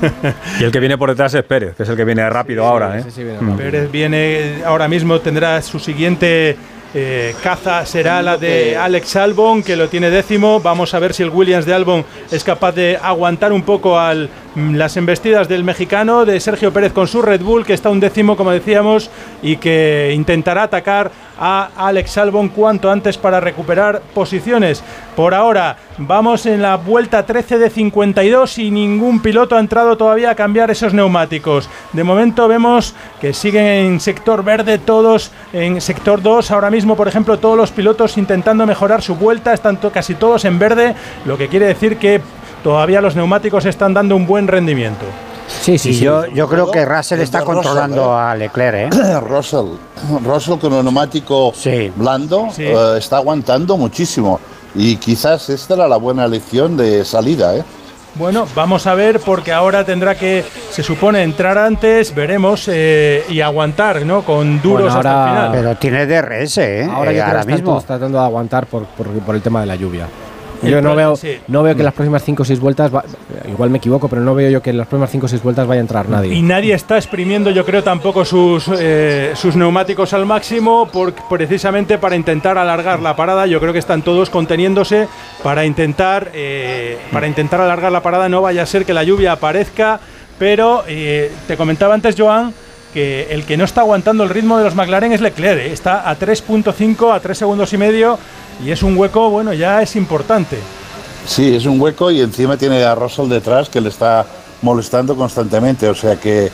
Speaker 2: Y el que viene por detrás es Pérez, que es el que viene rápido ahora, ¿eh?
Speaker 4: Sí, sí, viene
Speaker 2: Mm.
Speaker 4: rápido.
Speaker 3: Pérez viene ahora mismo, tendrá su siguiente eh, caza, será la de Alex Albon, que lo tiene décimo. Vamos a ver si el Williams de Albon es capaz de aguantar un poco al, las embestidas del mexicano, de Sergio Pérez con su Red Bull, que está un décimo, como decíamos, y que intentará atacar a Alex Albon cuanto antes para recuperar posiciones. Por ahora, vamos en la vuelta 13 de 52 y ningún piloto ha entrado todavía a cambiar esos neumáticos. De momento vemos que siguen en sector verde todos, en sector 2 ahora mismo, por ejemplo, todos los pilotos intentando mejorar su vuelta, están casi todos en verde, lo que quiere decir que todavía los neumáticos están dando un buen rendimiento.
Speaker 4: Sí, sí,
Speaker 6: yo, yo creo que Russell
Speaker 5: Es
Speaker 6: está
Speaker 5: Russell,
Speaker 6: controlando
Speaker 5: ¿eh?
Speaker 6: a Leclerc, ¿eh?
Speaker 5: Russell, Russell con un neumático
Speaker 6: Sí.
Speaker 5: blando
Speaker 3: Sí.
Speaker 5: eh, está aguantando muchísimo. Y quizás esta era la buena elección de salida, ¿eh?
Speaker 3: Bueno, vamos a ver porque ahora tendrá que, se supone, entrar antes, veremos, eh, y aguantar, ¿no? Con duros
Speaker 4: Bueno,
Speaker 3: hasta el final.
Speaker 6: Pero tiene DRS, ¿eh?
Speaker 4: Ahora
Speaker 6: Eh, ahora mismo.
Speaker 4: todos tratando de aguantar por, por- por el tema de la lluvia. Yo no veo,
Speaker 3: sí.
Speaker 4: no veo que en las próximas 5 o 6 vueltas, va- igual me equivoco, pero no veo yo que en las próximas 5 o 6 vueltas vaya a entrar nadie.
Speaker 3: Y nadie está exprimiendo, yo creo, tampoco sus, eh, sus neumáticos al máximo, por, precisamente para intentar alargar la parada. Yo creo que están todos conteniéndose para intentar, eh, para intentar alargar la parada. No vaya a ser que la lluvia aparezca, pero eh, te comentaba antes, Joan, que el que no está aguantando el ritmo de los McLaren es Leclerc. eh. Está a 3.5, a 3 segundos y medio, y es un hueco, bueno, ya es importante.
Speaker 5: Sí, es un hueco y encima tiene a Russell detrás que le está molestando constantemente. O sea que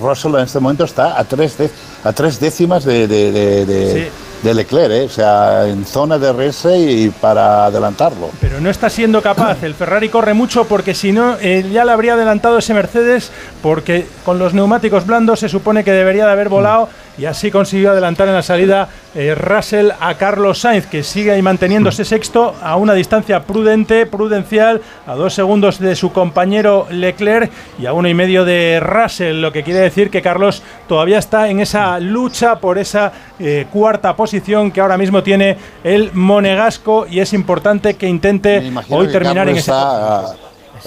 Speaker 5: Russell en este momento está a tres, de- a tres décimas de, de- de- de-
Speaker 3: Sí.
Speaker 5: de Leclerc, ¿eh? o sea, en zona de RS y para adelantarlo.
Speaker 3: Pero no está siendo capaz. El Ferrari corre mucho porque si no, eh, ya le habría adelantado ese Mercedes porque con los neumáticos blandos se supone que debería de haber volado y así consiguió adelantar en la salida eh, Russell a Carlos Sainz, que sigue ahí manteniéndose sexto a una distancia prudente, prudencial, a dos segundos de su compañero Leclerc y a uno y medio de Russell, lo que quiere decir que Carlos todavía está en esa lucha por esa eh, cuarta posición que ahora mismo tiene el Monegasco y es importante que intente hoy terminar en esa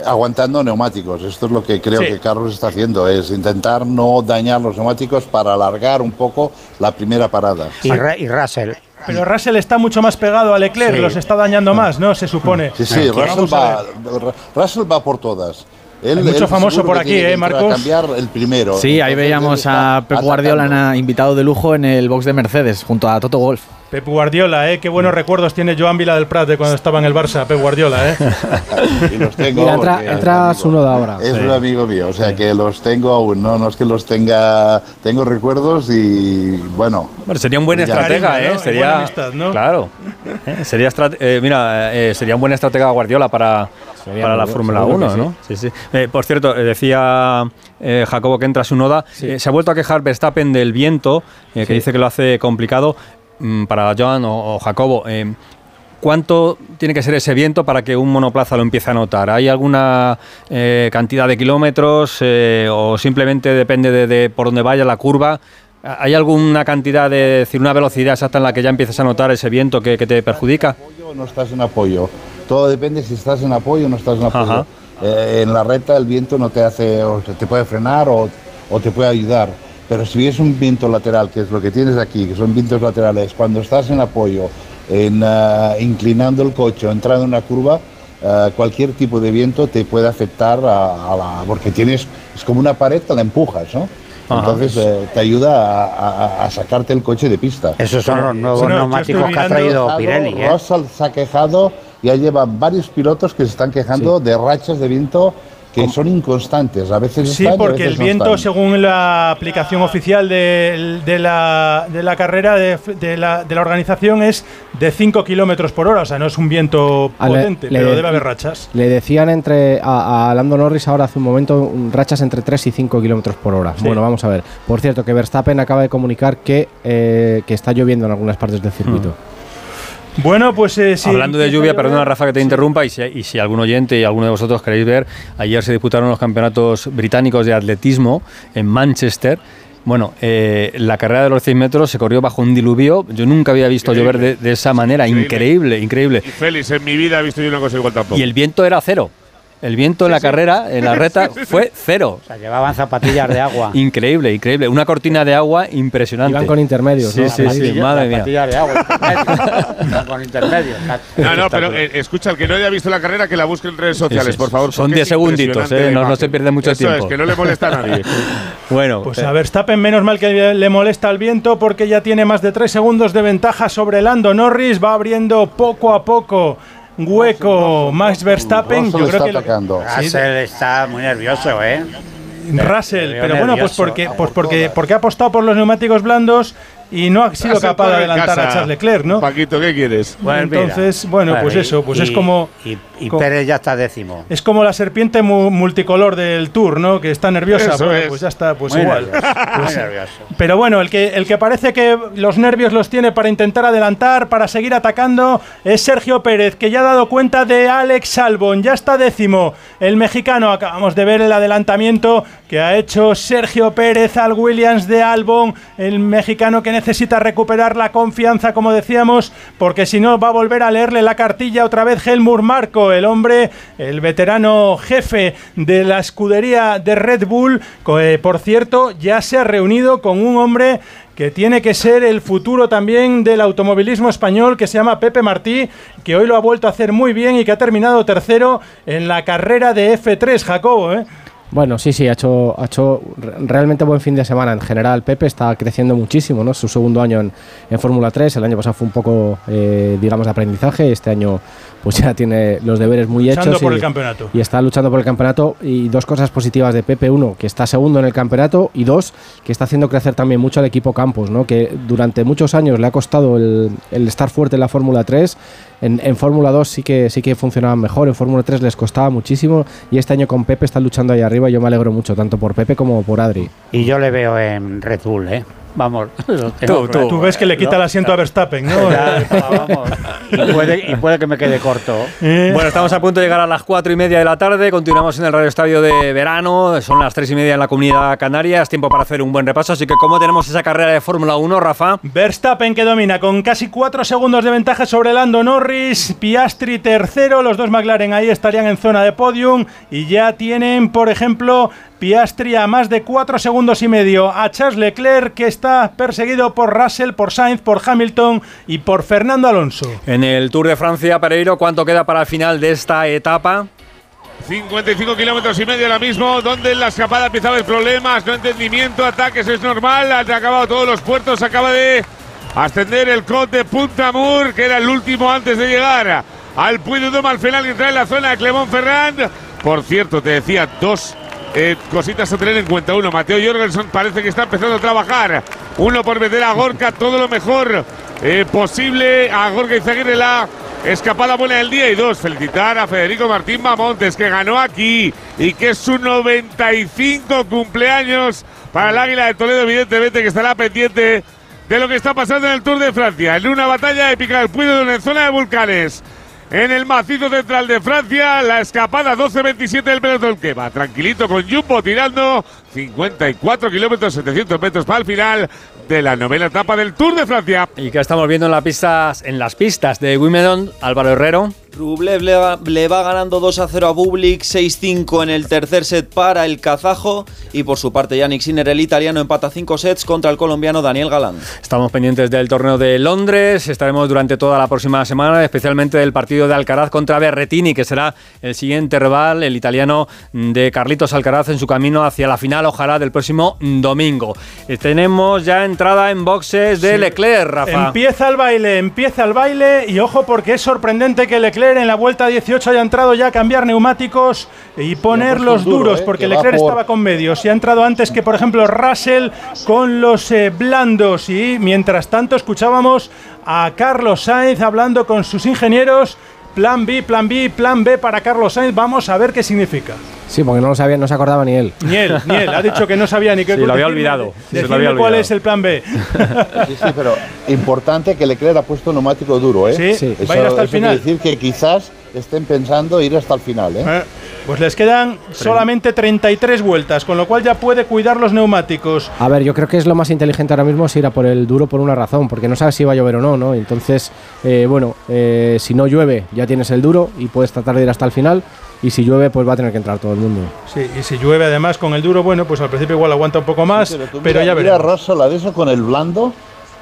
Speaker 5: aguantando neumáticos. Esto es lo que creo que Carlos está haciendo, es intentar no dañar los neumáticos para alargar un poco la primera parada.
Speaker 6: Y, Russell.
Speaker 3: Pero Russell está mucho más pegado a Leclerc, los está dañando más, ¿no? Se supone.
Speaker 5: Sí, sí, Russell va, Russell va por todas.
Speaker 3: Él, mucho famoso por aquí, ¿eh, Marcos?
Speaker 5: cambiar el primero.
Speaker 7: Sí, ahí veíamos a Pep Guardiola invitado de lujo en el box de Mercedes, junto a Toto Wolf.
Speaker 3: Pep Guardiola, ¿eh? Qué buenos recuerdos tiene Joan Vila del Prat de cuando estaba en el Barça, Pep Guardiola, ¿eh?
Speaker 5: y los tengo
Speaker 4: Mira, entra, entra uno de ahora.
Speaker 5: Es un amigo mío, o sea que los tengo aún, ¿no? No es que los tenga, tengo recuerdos y bueno.
Speaker 2: Bueno, sería un buen estratega, ¿eh? Sería,
Speaker 3: amistad, ¿no?
Speaker 2: Claro. ¿Eh? Sería, eh, mira, eh, sería un buen estratega Guardiola para, para la Fórmula 1, ¿no? Sí, sí. por cierto, decía Jacobo que entra su noda. se ha vuelto a quejar Verstappen del viento, que dice que lo hace complicado. Mm, para Joan o, Jacobo, eh, ¿cuánto tiene que ser ese viento para que un monoplaza lo empiece a notar? ¿Hay alguna eh, cantidad de kilómetros eh, o simplemente depende de, por dónde vaya la curva? ¿Hay alguna cantidad de, decir, una velocidad exacta en la que ya empiezas a notar ese viento que, te perjudica?
Speaker 5: ¿Apoyo o no estás en apoyo? Todo depende si estás en apoyo o no estás en apoyo. en la recta el viento no te hace, o te puede frenar o, o te puede ayudar pero si es un viento lateral, que es lo que tienes aquí, que son vientos laterales, cuando estás en apoyo, en, uh, inclinando el coche o entrando en una curva, uh, cualquier tipo de viento te puede afectar a, la, porque tienes, es como una pared que la empujas, ¿no? Entonces eh, te ayuda a, a, sacarte el coche de pista.
Speaker 6: Esos son los nuevos neumáticos que ha traído Pirelli. ¿eh?
Speaker 5: Russell se ha quejado, ya lleva varios pilotos que se están quejando de rachas de viento que son inconstantes, a veces
Speaker 3: Sí, porque el viento, según la aplicación oficial de, de, la, de la, carrera de, de, la, de, la, organización, es de 5 kilómetros por hora, o sea, no es un viento potente, pero debe haber rachas.
Speaker 4: Le decían entre a, Lando Norris ahora hace un momento rachas entre 3 y 5 kilómetros por hora. Bueno, vamos a ver. Por cierto, que Verstappen acaba de comunicar que, eh, que está lloviendo en algunas partes del circuito.
Speaker 3: Bueno, pues eh, sí.
Speaker 2: Hablando de lluvia, perdona Rafa que te interrumpa, y si, algún oyente y alguno de vosotros queréis ver, ayer se disputaron los campeonatos británicos de atletismo en Manchester. Bueno, eh, la carrera de los 100 metros se corrió bajo un diluvio. Yo nunca había visto llover de, esa manera. Increíble, increíble.
Speaker 8: Y Félix, en mi vida he visto yo una cosa igual tampoco.
Speaker 2: Y el viento era cero. El viento en la carrera, en la reta, fue cero.
Speaker 6: O sea, llevaban zapatillas de agua.
Speaker 2: increíble, increíble. Una cortina de agua impresionante.
Speaker 4: Iban con intermedios.
Speaker 2: Sí, sí, sí, madre mía.
Speaker 6: Zapatillas de agua, con intermedios.
Speaker 8: No, no, pero eh, escucha, el que no haya visto la carrera, que la busque en redes sociales, por favor.
Speaker 2: Son 10 segunditos, eh, no, se pierde mucho
Speaker 8: Eso
Speaker 2: tiempo.
Speaker 8: Es, que no le molesta a nadie.
Speaker 2: bueno.
Speaker 3: Pues a Verstappen, menos mal que le molesta el viento, porque ya tiene más de 3 segundos de ventaja sobre Lando Norris. Va abriendo poco a poco hueco Max Verstappen.
Speaker 5: Yo creo que atacando.
Speaker 6: Russell está muy nervioso, ¿eh?
Speaker 3: Russell, pero bueno, pues porque, pues porque, porque ha apostado por los neumáticos blandos y no ha sido capaz de adelantar a Charles Leclerc, ¿no?
Speaker 8: Paquito, ¿qué quieres?
Speaker 3: Bueno, Entonces, bueno, pues eso, pues es como.
Speaker 6: Y, Pérez ya está décimo.
Speaker 3: Es como la serpiente multicolor del Tour, ¿no? Que está nerviosa. pues ya está, pues igual. Pues pero bueno, el que, el que parece que los nervios los tiene para intentar adelantar, para seguir atacando, es Sergio Pérez, que ya ha dado cuenta de Alex Albon. Ya está décimo. El mexicano, acabamos de ver el adelantamiento que ha hecho Sergio Pérez al Williams de Albon, el mexicano que necesita recuperar la confianza, como decíamos, porque si no va a volver a leerle la cartilla otra vez Helmut Marco, el hombre, el veterano jefe de la escudería de Red Bull, que por cierto ya se ha reunido con un hombre que tiene que ser el futuro también del automovilismo español, que se llama Pepe Martí, que hoy lo ha vuelto a hacer muy bien y que ha terminado tercero en la carrera de F3, Jacobo. ¿eh?
Speaker 4: Bueno, sí, sí, ha hecho, ha hecho realmente buen fin de semana. En general, Pepe está creciendo muchísimo, ¿no? Su segundo año en, en Fórmula 3. El año pasado fue un poco, eh, digamos, de aprendizaje. Este año, pues ya tiene los deberes muy
Speaker 3: Luchando
Speaker 4: hechos.
Speaker 3: por
Speaker 4: y,
Speaker 3: el campeonato.
Speaker 4: Y está luchando por el campeonato. Y dos cosas positivas de Pepe: uno, que está segundo en el campeonato. Y dos, que está haciendo crecer también mucho al equipo Campos, ¿no? Que durante muchos años le ha costado el, el estar fuerte en la Fórmula 3. En, en Fórmula 2 sí que, sí que funcionaban mejor, en Fórmula 3 les costaba muchísimo y este año con Pepe está luchando ahí arriba yo me alegro mucho, tanto por Pepe como por Adri.
Speaker 6: Y yo le veo en Red Bull, ¿eh? Vamos. lo tengo
Speaker 3: Tú, ves que le quita el asiento a Verstappen, ¿no?
Speaker 6: Ya, vamos. Y puede, y puede que me quede corto.
Speaker 3: Eh,
Speaker 2: Bueno, estamos a punto de llegar a las cuatro y media de la tarde. Continuamos en el Radio Estadio de verano. Son las tres y media en la comunidad canaria. Es tiempo para hacer un buen repaso. Así que, ¿cómo tenemos esa carrera de Fórmula 1, Rafa?
Speaker 3: Verstappen que domina con casi 4 segundos de ventaja sobre Lando Norris, Piastri tercero, los dos McLaren ahí estarían en zona de podium y ya tienen, por ejemplo, Piastri a más de 4 segundos y medio a Charles Leclerc que está perseguido por Russell, por Sainz, por Hamilton y por Fernando Alonso.
Speaker 2: En el Tour de Francia, Pereiro, ¿cuánto queda para el final de esta etapa?
Speaker 8: 55 kilómetros y medio ahora mismo, donde en la escapada empieza a haber problemas, no entendimiento, ataques, es normal, han acabado todos los puertos, acaba de ascender el Cot de Punta Mur, que era el último antes de llegar al Puy de Doma al final que entra en la zona de Clemón Ferrand. Por cierto, te decía dos eh, cositas a tener en cuenta. Uno, Mateo Jorgensen parece que está empezando a trabajar. Uno por meter a Gorka todo lo mejor eh, posible. A Gorka Izaguirre la escapada buena del día. Y dos, felicitar a Federico Martín Mamontes que ganó aquí y que es su 95 cumpleaños para el Águila de Toledo, evidentemente que estará pendiente de lo que está pasando en el Tour de Francia. En una batalla épica del Dôme en zona de volcanes. En el macizo central de Francia, la escapada 12-27 del pelotón que va tranquilito con Jumbo tirando 54 kilómetros, 700 metros para el final de la novena etapa del Tour de Francia.
Speaker 2: Y que estamos viendo en, las pistas, en las pistas de Wimbledon, Álvaro Herrero.
Speaker 9: Rublev le va, le va ganando 2 a 0 a Bublik, 6-5 en el tercer set para el kazajo. Y por su parte, Yannick Sinner, el italiano, empata 5 sets contra el colombiano Daniel Galán.
Speaker 2: Estamos pendientes del torneo de Londres. Estaremos durante toda la próxima semana, especialmente del partido de Alcaraz contra Berretini, que será el siguiente rival, el italiano de Carlitos Alcaraz, en su camino hacia la final, ojalá, del próximo domingo. Eh, tenemos ya entrada en boxes de
Speaker 3: Sí.
Speaker 2: Leclerc, Rafa.
Speaker 3: Empieza el baile, empieza el baile y ojo porque es sorprendente que Leclerc en la vuelta 18 haya entrado ya a cambiar neumáticos y
Speaker 5: un duro,
Speaker 3: duros
Speaker 5: eh,
Speaker 3: porque Leclerc
Speaker 5: por-
Speaker 3: estaba con medios y ha entrado antes que por ejemplo Russell con los eh, blandos. Y mientras tanto escuchábamos a Carlos Sainz hablando con sus ingenieros plan B, plan B, plan B para Carlos Sainz, vamos a ver qué significa.
Speaker 4: Sí, porque no lo sabía, no se acordaba ni él.
Speaker 3: Ni él, ni él, ha dicho que no sabía ni qué
Speaker 2: Sí, lo había
Speaker 3: decirme-
Speaker 2: olvidado, se lo había
Speaker 3: cuál
Speaker 2: olvidado.
Speaker 3: es el plan B.
Speaker 5: Sí, sí, pero importante que Leclerc ha puesto neumático duro, ¿eh?
Speaker 3: Sí,
Speaker 4: Sí.
Speaker 5: Eso,
Speaker 3: va a ir hasta el
Speaker 5: eso quiere
Speaker 3: final.
Speaker 5: decir que quizás estén pensando ir hasta el final, ¿eh?
Speaker 3: Eh, Pues les quedan solamente 33 vueltas, con lo cual ya puede cuidar los neumáticos.
Speaker 4: A ver, yo creo que es lo más inteligente ahora mismo es ir a por el duro por una razón, porque no sabes si va a llover o no, ¿no? Entonces, eh, bueno, eh, si no llueve ya tienes el duro y puedes tratar de ir hasta el final, y si llueve pues va a tener que entrar todo el mundo.
Speaker 3: Sí, y si llueve además con el duro, bueno, pues al principio igual aguanta un poco más, pero,
Speaker 5: mira,
Speaker 3: ya
Speaker 5: mira a
Speaker 3: veremos.
Speaker 5: Russell a eso con el blando.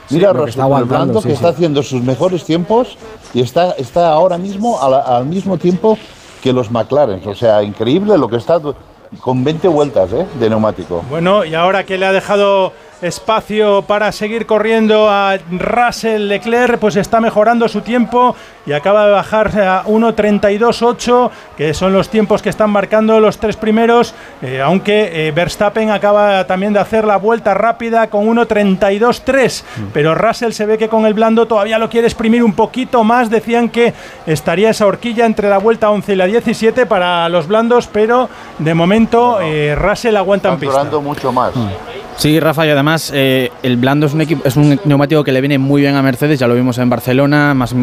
Speaker 5: Mira con el blando
Speaker 4: sí,
Speaker 5: que
Speaker 4: sí.
Speaker 5: está haciendo sus mejores tiempos y está, está ahora mismo la- al mismo tiempo que los McLaren. O sea, increíble lo que está con 20 vueltas ¿eh? de neumático.
Speaker 3: Bueno, y ahora que le ha dejado espacio para seguir corriendo a Russell Leclerc, pues está mejorando su tiempo y acaba de bajar a 1.32.8, que son los tiempos que están marcando los tres primeros, eh, aunque eh, Verstappen acaba también de hacer la vuelta rápida con 1.32.3, pero Russell se ve que con el blando todavía lo quiere exprimir un poquito más, decían que estaría esa horquilla entre la vuelta 11 y la 17 para los blandos, pero de momento eh, Russell aguanta en
Speaker 5: Están
Speaker 3: pista.
Speaker 5: durando mucho más.
Speaker 7: Sí, Rafa, y además eh, el blando es un, equipo, es un neumático que le viene muy bien a Mercedes, ya lo vimos en Barcelona, más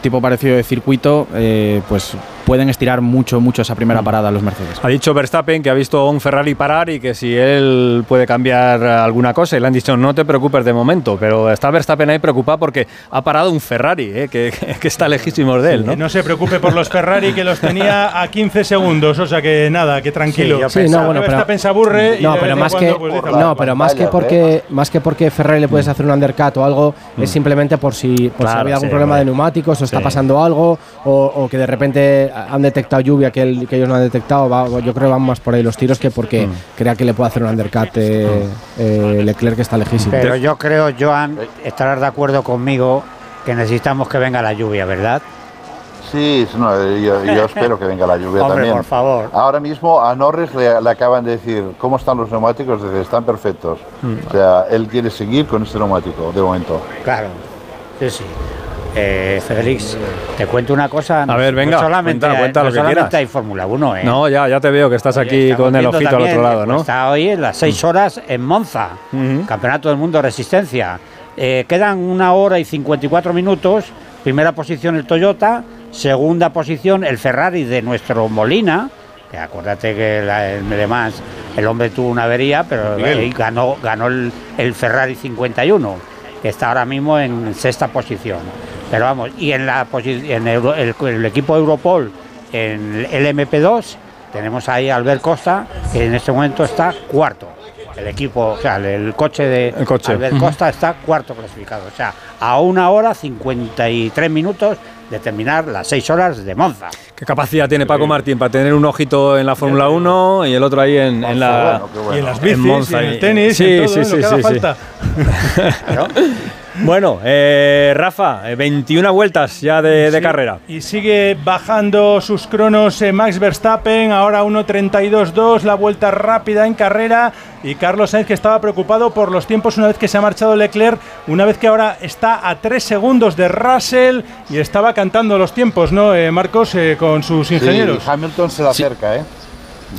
Speaker 7: tipo parecido de circuito, eh, pues pueden estirar mucho, mucho esa primera parada los Mercedes.
Speaker 2: Ha dicho Verstappen que ha visto a un Ferrari parar y que si él puede cambiar alguna cosa, y le han dicho no te preocupes de momento, pero está Verstappen ahí preocupado porque ha parado un Ferrari, ¿eh? que, que está lejísimos de él, ¿no?
Speaker 3: no se preocupe por los Ferrari que los tenía a 15 segundos, o sea que nada, que tranquilo.
Speaker 2: Sí,
Speaker 4: Sí,
Speaker 2: pensaba
Speaker 4: no, bueno, pero,
Speaker 3: Verstappen se aburre y
Speaker 4: no,
Speaker 3: de
Speaker 4: pero más que
Speaker 3: pues, dice,
Speaker 4: no, pero más que porque más que porque Ferrari le puedes hacer un undercut o algo, es simplemente por si por si
Speaker 2: Claro,
Speaker 4: había algún
Speaker 2: sí,
Speaker 4: problema de neumáticos o está
Speaker 2: Sí.
Speaker 4: pasando algo o, o que de repente han detectado lluvia que, el- que ellos no han detectado, va- yo creo que van más por ahí los tiros que porque crea que le puede hacer un undercut eh, eh, Leclerc que está lejísimo.
Speaker 6: Pero yo creo, Joan, estarás de acuerdo conmigo que necesitamos que venga la lluvia, ¿verdad?
Speaker 5: Sí, no, yo, yo espero que venga la lluvia
Speaker 6: Hombre,
Speaker 5: también.
Speaker 6: por favor.
Speaker 5: Ahora mismo a Norris le, le acaban de decir cómo están los neumáticos, dice, están perfectos.
Speaker 6: Mm.
Speaker 5: O sea, él quiere seguir con este neumático de momento.
Speaker 6: Claro, sí, sí. Eh, Félix, te cuento una cosa.
Speaker 2: A ver, venga,
Speaker 6: no solamente,
Speaker 2: cuenta, cuenta
Speaker 6: no
Speaker 2: lo que
Speaker 6: solamente
Speaker 2: quieras.
Speaker 6: hay Fórmula 1, ¿eh?
Speaker 2: No, ya, ya te veo que estás aquí con el ojito al otro lado, ¿no?
Speaker 6: Está hoy en las 6 horas en Monza, Campeonato del Mundo de Resistencia. Eh, quedan una hora y 54 minutos. Primera posición el Toyota, segunda posición el Ferrari de nuestro Molina. Que acuérdate que la, el Le Mans el hombre tuvo una avería, pero ganó, ganó el, el Ferrari 51, que está ahora mismo en sexta posición. Pero vamos, y en, la en Euro- el, el equipo Europol, en el MP2, tenemos ahí a Albert Costa, que en este momento está cuarto. El equipo, o sea, el, el coche de
Speaker 2: El coche.
Speaker 6: Albert. Costa está cuarto clasificado. O sea, a una hora 53 minutos de terminar las 6 horas de Monza.
Speaker 2: ¿Qué capacidad tiene Paco Martín para tener un ojito en la Fórmula 1 y el otro ahí en, en la.
Speaker 5: Bueno, qué bueno.
Speaker 3: Y en las bicis,
Speaker 2: Monza
Speaker 3: y en el tenis,
Speaker 2: sí,
Speaker 3: y en todo,
Speaker 2: sí, sí,
Speaker 3: lo que
Speaker 2: sí,
Speaker 3: haga
Speaker 2: sí.
Speaker 3: falta.
Speaker 2: Bueno, eh, Rafa, eh, 21 vueltas ya de, de
Speaker 3: Sí,
Speaker 2: carrera.
Speaker 3: Y sigue bajando sus cronos eh, Max Verstappen, ahora 1.32.2, la vuelta rápida en carrera. Y Carlos Sainz que estaba preocupado por los tiempos una vez que se ha marchado Leclerc, una vez que ahora está a 3 segundos de Russell y estaba cantando los tiempos, ¿no, eh, Marcos, eh, con sus
Speaker 5: Sí,
Speaker 3: ingenieros?
Speaker 5: Hamilton se le acerca, ¿eh?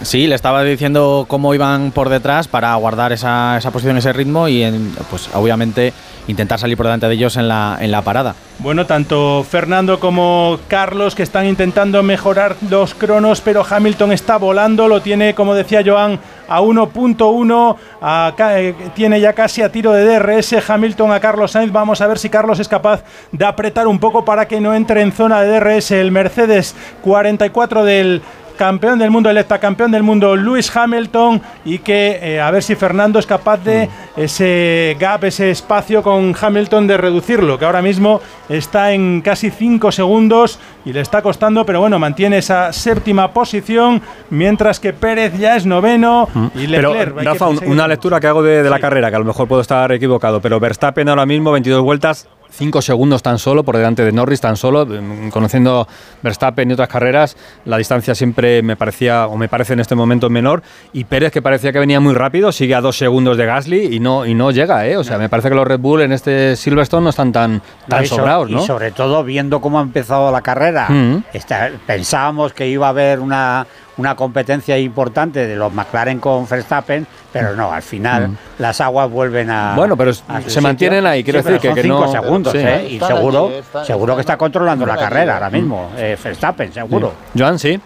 Speaker 7: Sí, le estaba diciendo cómo iban por detrás para guardar esa, esa posición, ese ritmo y, pues obviamente, intentar salir por delante de ellos en la, en la parada.
Speaker 3: Bueno, tanto Fernando como Carlos que están intentando mejorar los cronos, pero Hamilton está volando, lo tiene, como decía Joan, a 1.1, a ca- eh, tiene ya casi a tiro de DRS Hamilton a Carlos Sainz. Vamos a ver si Carlos es capaz de apretar un poco para que no entre en zona de DRS el Mercedes 44 del campeón del mundo, el heptacampeón del mundo, Lewis Hamilton, y que eh, a ver si Fernando es capaz de ese gap, ese espacio con Hamilton de reducirlo, que ahora mismo está en casi 5 segundos y le está costando, pero bueno, mantiene esa séptima posición, mientras que Pérez ya es noveno y
Speaker 2: Pero,
Speaker 3: Leclerc.
Speaker 2: Rafa, una lectura que hago de, de la
Speaker 3: Sí.
Speaker 2: carrera, que a lo mejor puedo estar equivocado, pero Verstappen ahora mismo, 22 vueltas, 5 segundos tan solo, por delante de Norris tan solo. Mm, Conociendo Verstappen y otras carreras, la distancia siempre me parecía, o me parece en este momento menor. Y Pérez, que parecía que venía muy rápido, sigue a 2 segundos de Gasly y no, y no llega, ¿eh? O sea, me parece que los Red Bull en este Silverstone no están tan, sobrados, ¿no?
Speaker 6: Y sobre todo viendo cómo ha empezado la carrera.
Speaker 2: Mm.
Speaker 6: Está- pensábamos que iba a haber una, una competencia importante de los McLaren con Verstappen, pero no, al final las aguas vuelven a.
Speaker 2: Mm. Bueno, pero
Speaker 6: a su
Speaker 2: se
Speaker 6: sitio.
Speaker 2: mantienen ahí, quiero
Speaker 6: Sí, pero
Speaker 2: decir que-
Speaker 6: son
Speaker 2: que
Speaker 6: cinco
Speaker 2: no-
Speaker 6: segundos,
Speaker 2: sí.
Speaker 6: ¿eh? Y seguro,
Speaker 5: allí, están-
Speaker 6: seguro que está controlando la
Speaker 5: allí,
Speaker 6: carrera
Speaker 5: ¿eh?
Speaker 6: ahora mismo, eh, Verstappen, seguro.
Speaker 2: Joan, sí.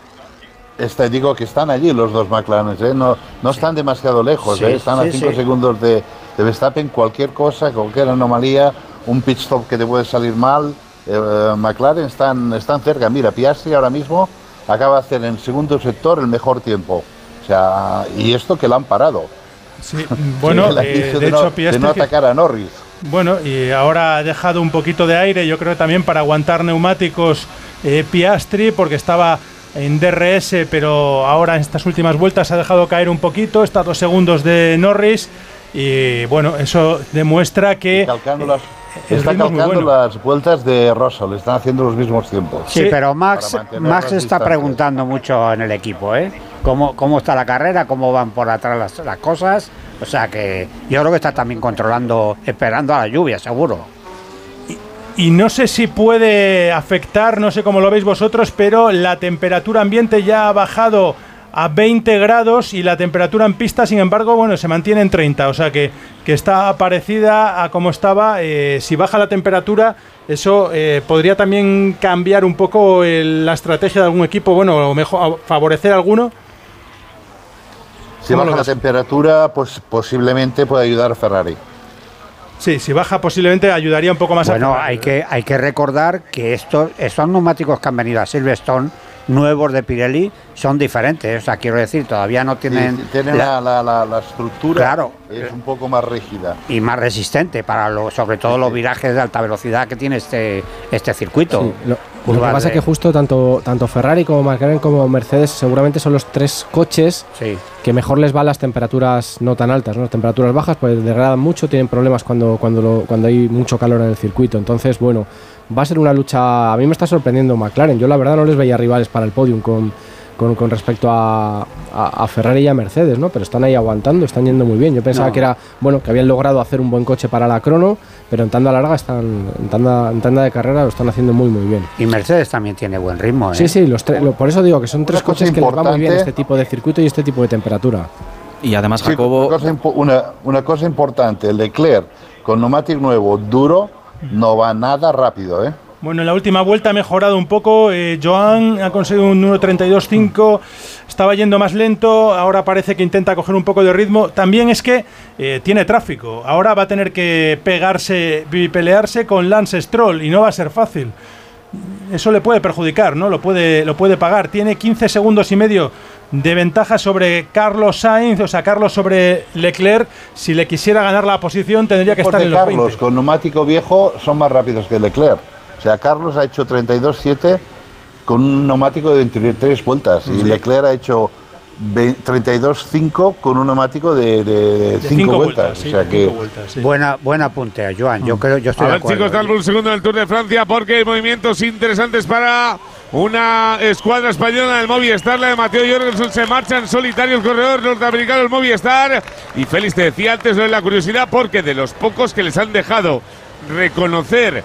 Speaker 5: Este, digo que están allí los dos McLaren, ¿eh? no, no están demasiado lejos,
Speaker 6: Sí,
Speaker 5: ¿eh? están
Speaker 6: sí,
Speaker 5: a 5
Speaker 6: sí.
Speaker 5: segundos de, de Verstappen, cualquier cosa, cualquier anomalía, un pit stop que te puede salir mal, eh, McLaren están, están cerca. Mira, Piastri ahora mismo acaba de hacer en segundo sector el mejor tiempo. O sea, y esto que lo han parado.
Speaker 3: Sí, bueno, eh, de
Speaker 5: no,
Speaker 3: hecho,
Speaker 5: de no
Speaker 3: que-
Speaker 5: atacar a Norris.
Speaker 3: Bueno, y ahora ha dejado un poquito de aire, yo creo también para aguantar neumáticos eh, Piastri, porque estaba en DRS, pero ahora en estas últimas vueltas ha dejado caer un poquito, está a dos segundos de Norris, y bueno, eso demuestra que...
Speaker 5: Calcando las,
Speaker 3: el
Speaker 5: está calcando
Speaker 3: bueno.
Speaker 5: las vueltas de Russell, están haciendo los mismos tiempos.
Speaker 6: Sí,
Speaker 3: Sí,
Speaker 6: pero Max, Max está
Speaker 5: distancias.
Speaker 6: preguntando mucho en el equipo, ¿eh? ¿Cómo, ¿Cómo está la carrera? ¿Cómo van por atrás las, las cosas? O sea que yo creo que está también controlando, esperando a la lluvia, seguro.
Speaker 3: Y no sé si puede afectar, no sé cómo lo veis vosotros, pero la temperatura ambiente ya ha bajado a 20 grados y la temperatura en pista, sin embargo, bueno, se mantiene en 30, o sea que, que está parecida a como estaba. eh, si baja la temperatura, eso eh, podría también cambiar un poco el- la estrategia de algún equipo, bueno, o mejor favorecer a alguno.
Speaker 5: Si
Speaker 3: ¿Cómo
Speaker 5: baja la temperatura, pues posiblemente puede ayudar a Ferrari.
Speaker 3: Sí, si baja posiblemente ayudaría un poco más a
Speaker 6: Bueno,
Speaker 3: Ferrari,
Speaker 6: hay que, hay que recordar que estos, estos neumáticos que han venido a Silverstone, nuevos de Pirelli, son diferentes. O sea, quiero decir, todavía no tienen...
Speaker 5: Sí, tienen
Speaker 6: la-
Speaker 5: la, la- la- estructura,
Speaker 6: Claro.
Speaker 5: es un poco más rígida.
Speaker 6: y más resistente para lo, sobre todo los virajes de alta velocidad que tiene este, este circuito.
Speaker 4: Sí, lo- Lo que pasa es que justo tanto, tanto Ferrari como McLaren como Mercedes seguramente son los tres coches que mejor les van las temperaturas no tan altas, ¿no? Las temperaturas bajas pues degradan mucho, tienen problemas cuando, cuando, lo- cuando hay mucho calor en el circuito. Entonces, bueno, va a ser una lucha. A mí me está sorprendiendo McLaren. Yo la verdad no les veía rivales para el podium con, con, con respecto a, a- a Ferrari y a Mercedes, ¿no? Pero están ahí aguantando, están yendo muy bien. Yo pensaba
Speaker 6: No.
Speaker 4: que era, bueno, que habían logrado hacer un buen coche para la crono, pero en tanda larga están, en tanda, en tanda de carrera lo están haciendo muy muy bien.
Speaker 6: Y Mercedes también tiene buen ritmo, ¿eh?
Speaker 4: Sí, sí, los tres, lo- por eso digo que son tres coches que les va muy bien este tipo de circuito y este tipo de temperatura.
Speaker 7: Y además
Speaker 5: Sí, una, cosa una, una cosa importante, Leclerc con neumático nuevo duro no va nada rápido, ¿eh?
Speaker 3: Bueno, en la última vuelta ha mejorado un poco. eh, Joan ha conseguido un 1.32.5. Estaba yendo más lento. Ahora parece que intenta coger un poco de ritmo. También es que eh, tiene tráfico. Ahora va a tener que pegarse y pelearse con Lance Stroll y no va a ser fácil. Eso le puede perjudicar, ¿no? Lo puede, lo puede pagar. Tiene 15 segundos y medio de ventaja sobre Carlos Sainz, o sea, Carlos sobre Leclerc. Si le quisiera ganar la posición, tendría que estar en los 20.
Speaker 5: Carlos con neumático viejo son más rápidos que Leclerc. O sea, Carlos ha hecho 32.7 con un neumático de 23 vueltas y Leclerc ha hecho ve- 32.5 con un neumático de 5 vueltas. o sea que
Speaker 6: Buena, buen apunte, Joan. Yo creo, yo estoy
Speaker 8: A
Speaker 6: de
Speaker 8: ver,
Speaker 6: acuerdo.
Speaker 8: chicos, dale un segundo en el Tour de Francia porque hay movimientos interesantes para una escuadra española del Movistar. La de Mateo Jorgensen se marcha en solitario el corredor norteamericano del Movistar. Y Félix te decía antes lo de la curiosidad porque de los pocos que les han dejado reconocer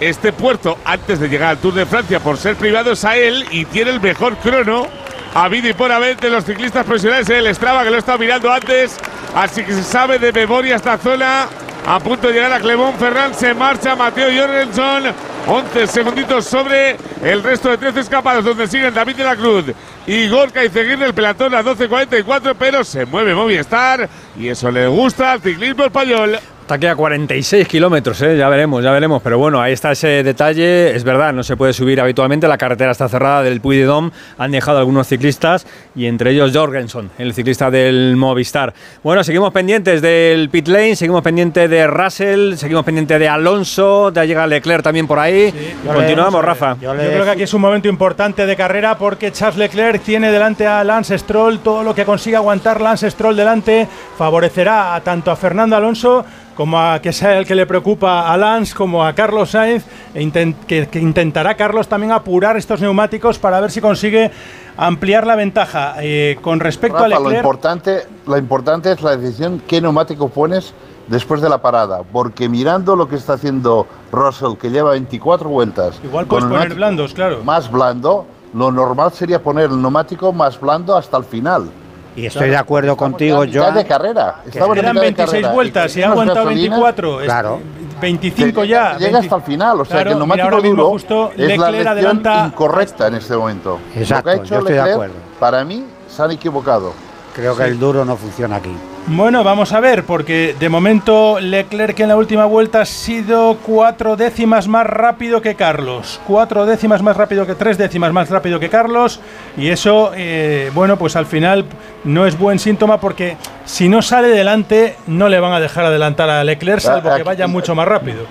Speaker 8: este puerto antes de llegar al Tour de Francia por ser privados a él y tiene el mejor crono habido y por haber de los ciclistas profesionales en el Strava que lo estado mirando antes así que se sabe de memoria esta zona a punto de llegar a Clermont Ferrand se marcha Mateo Jorgensen. 11 segunditos sobre el resto de 13 escapados donde siguen David de la Cruz y Gorka y Seguir el pelotón a 12.44 pero se mueve Movistar y eso le gusta al ciclismo español
Speaker 2: Está aquí a 46 kilómetros, ¿eh? ya veremos, ya veremos. Pero bueno, ahí está ese detalle. Es verdad, no se puede subir habitualmente. La carretera está cerrada del Puy de Dom. Han dejado algunos ciclistas y entre ellos Jorgensen, el ciclista del Movistar. Bueno, seguimos pendientes del pit lane, seguimos pendientes de Russell, seguimos pendientes de Alonso. Ya llega Leclerc también por ahí. Continuamos, Rafa.
Speaker 3: Yo creo que aquí es un momento importante de carrera porque Charles Leclerc tiene delante a Lance Stroll. Todo lo que consiga aguantar Lance Stroll delante favorecerá a tanto a Fernando Alonso como a que sea el que le preocupa a Lance, como a Carlos Sainz, e inten- que, que intentará Carlos también apurar estos neumáticos para ver si consigue ampliar la ventaja. Eh, con respecto a
Speaker 5: Rafa, lo
Speaker 3: Leclerc,
Speaker 5: importante, lo importante es la decisión qué neumático pones después de la parada, porque mirando lo que está haciendo Russell, que lleva 24 vueltas,
Speaker 3: igual puedes poner blandos, claro.
Speaker 5: más blando, lo normal sería poner el neumático más blando hasta el final.
Speaker 6: Y estoy de acuerdo contigo, Joan.
Speaker 5: de carrera. Estamos
Speaker 3: Quedan
Speaker 5: mitad de
Speaker 3: 26
Speaker 5: carrera.
Speaker 3: vueltas y ha aguantado
Speaker 5: gasolina,
Speaker 3: 24. es-
Speaker 6: Claro.
Speaker 3: 25
Speaker 5: que
Speaker 3: ya.
Speaker 5: Llega, llega hasta el final, o sea
Speaker 3: Claro,
Speaker 5: que el neumático
Speaker 3: ahora mismo
Speaker 5: duro
Speaker 3: justo
Speaker 5: es la
Speaker 3: Leclerc
Speaker 5: elección
Speaker 3: adelanta-
Speaker 5: incorrecta en este momento.
Speaker 6: Exacto,
Speaker 5: Lo que ha
Speaker 6: yo
Speaker 5: hecho
Speaker 6: estoy de
Speaker 5: Leclerc,
Speaker 6: acuerdo.
Speaker 5: para mí, se han equivocado.
Speaker 6: Creo que el duro no funciona aquí.
Speaker 3: Bueno, vamos a ver, porque de momento Leclerc en la última vuelta ha sido cuatro décimas más rápido que Carlos. Cuatro décimas más rápido que tres décimas más rápido que Carlos. Y eso, eh, bueno, pues al final no es buen síntoma porque si no sale delante no le van a dejar adelantar a Leclerc, salvo que vaya mucho más rápido.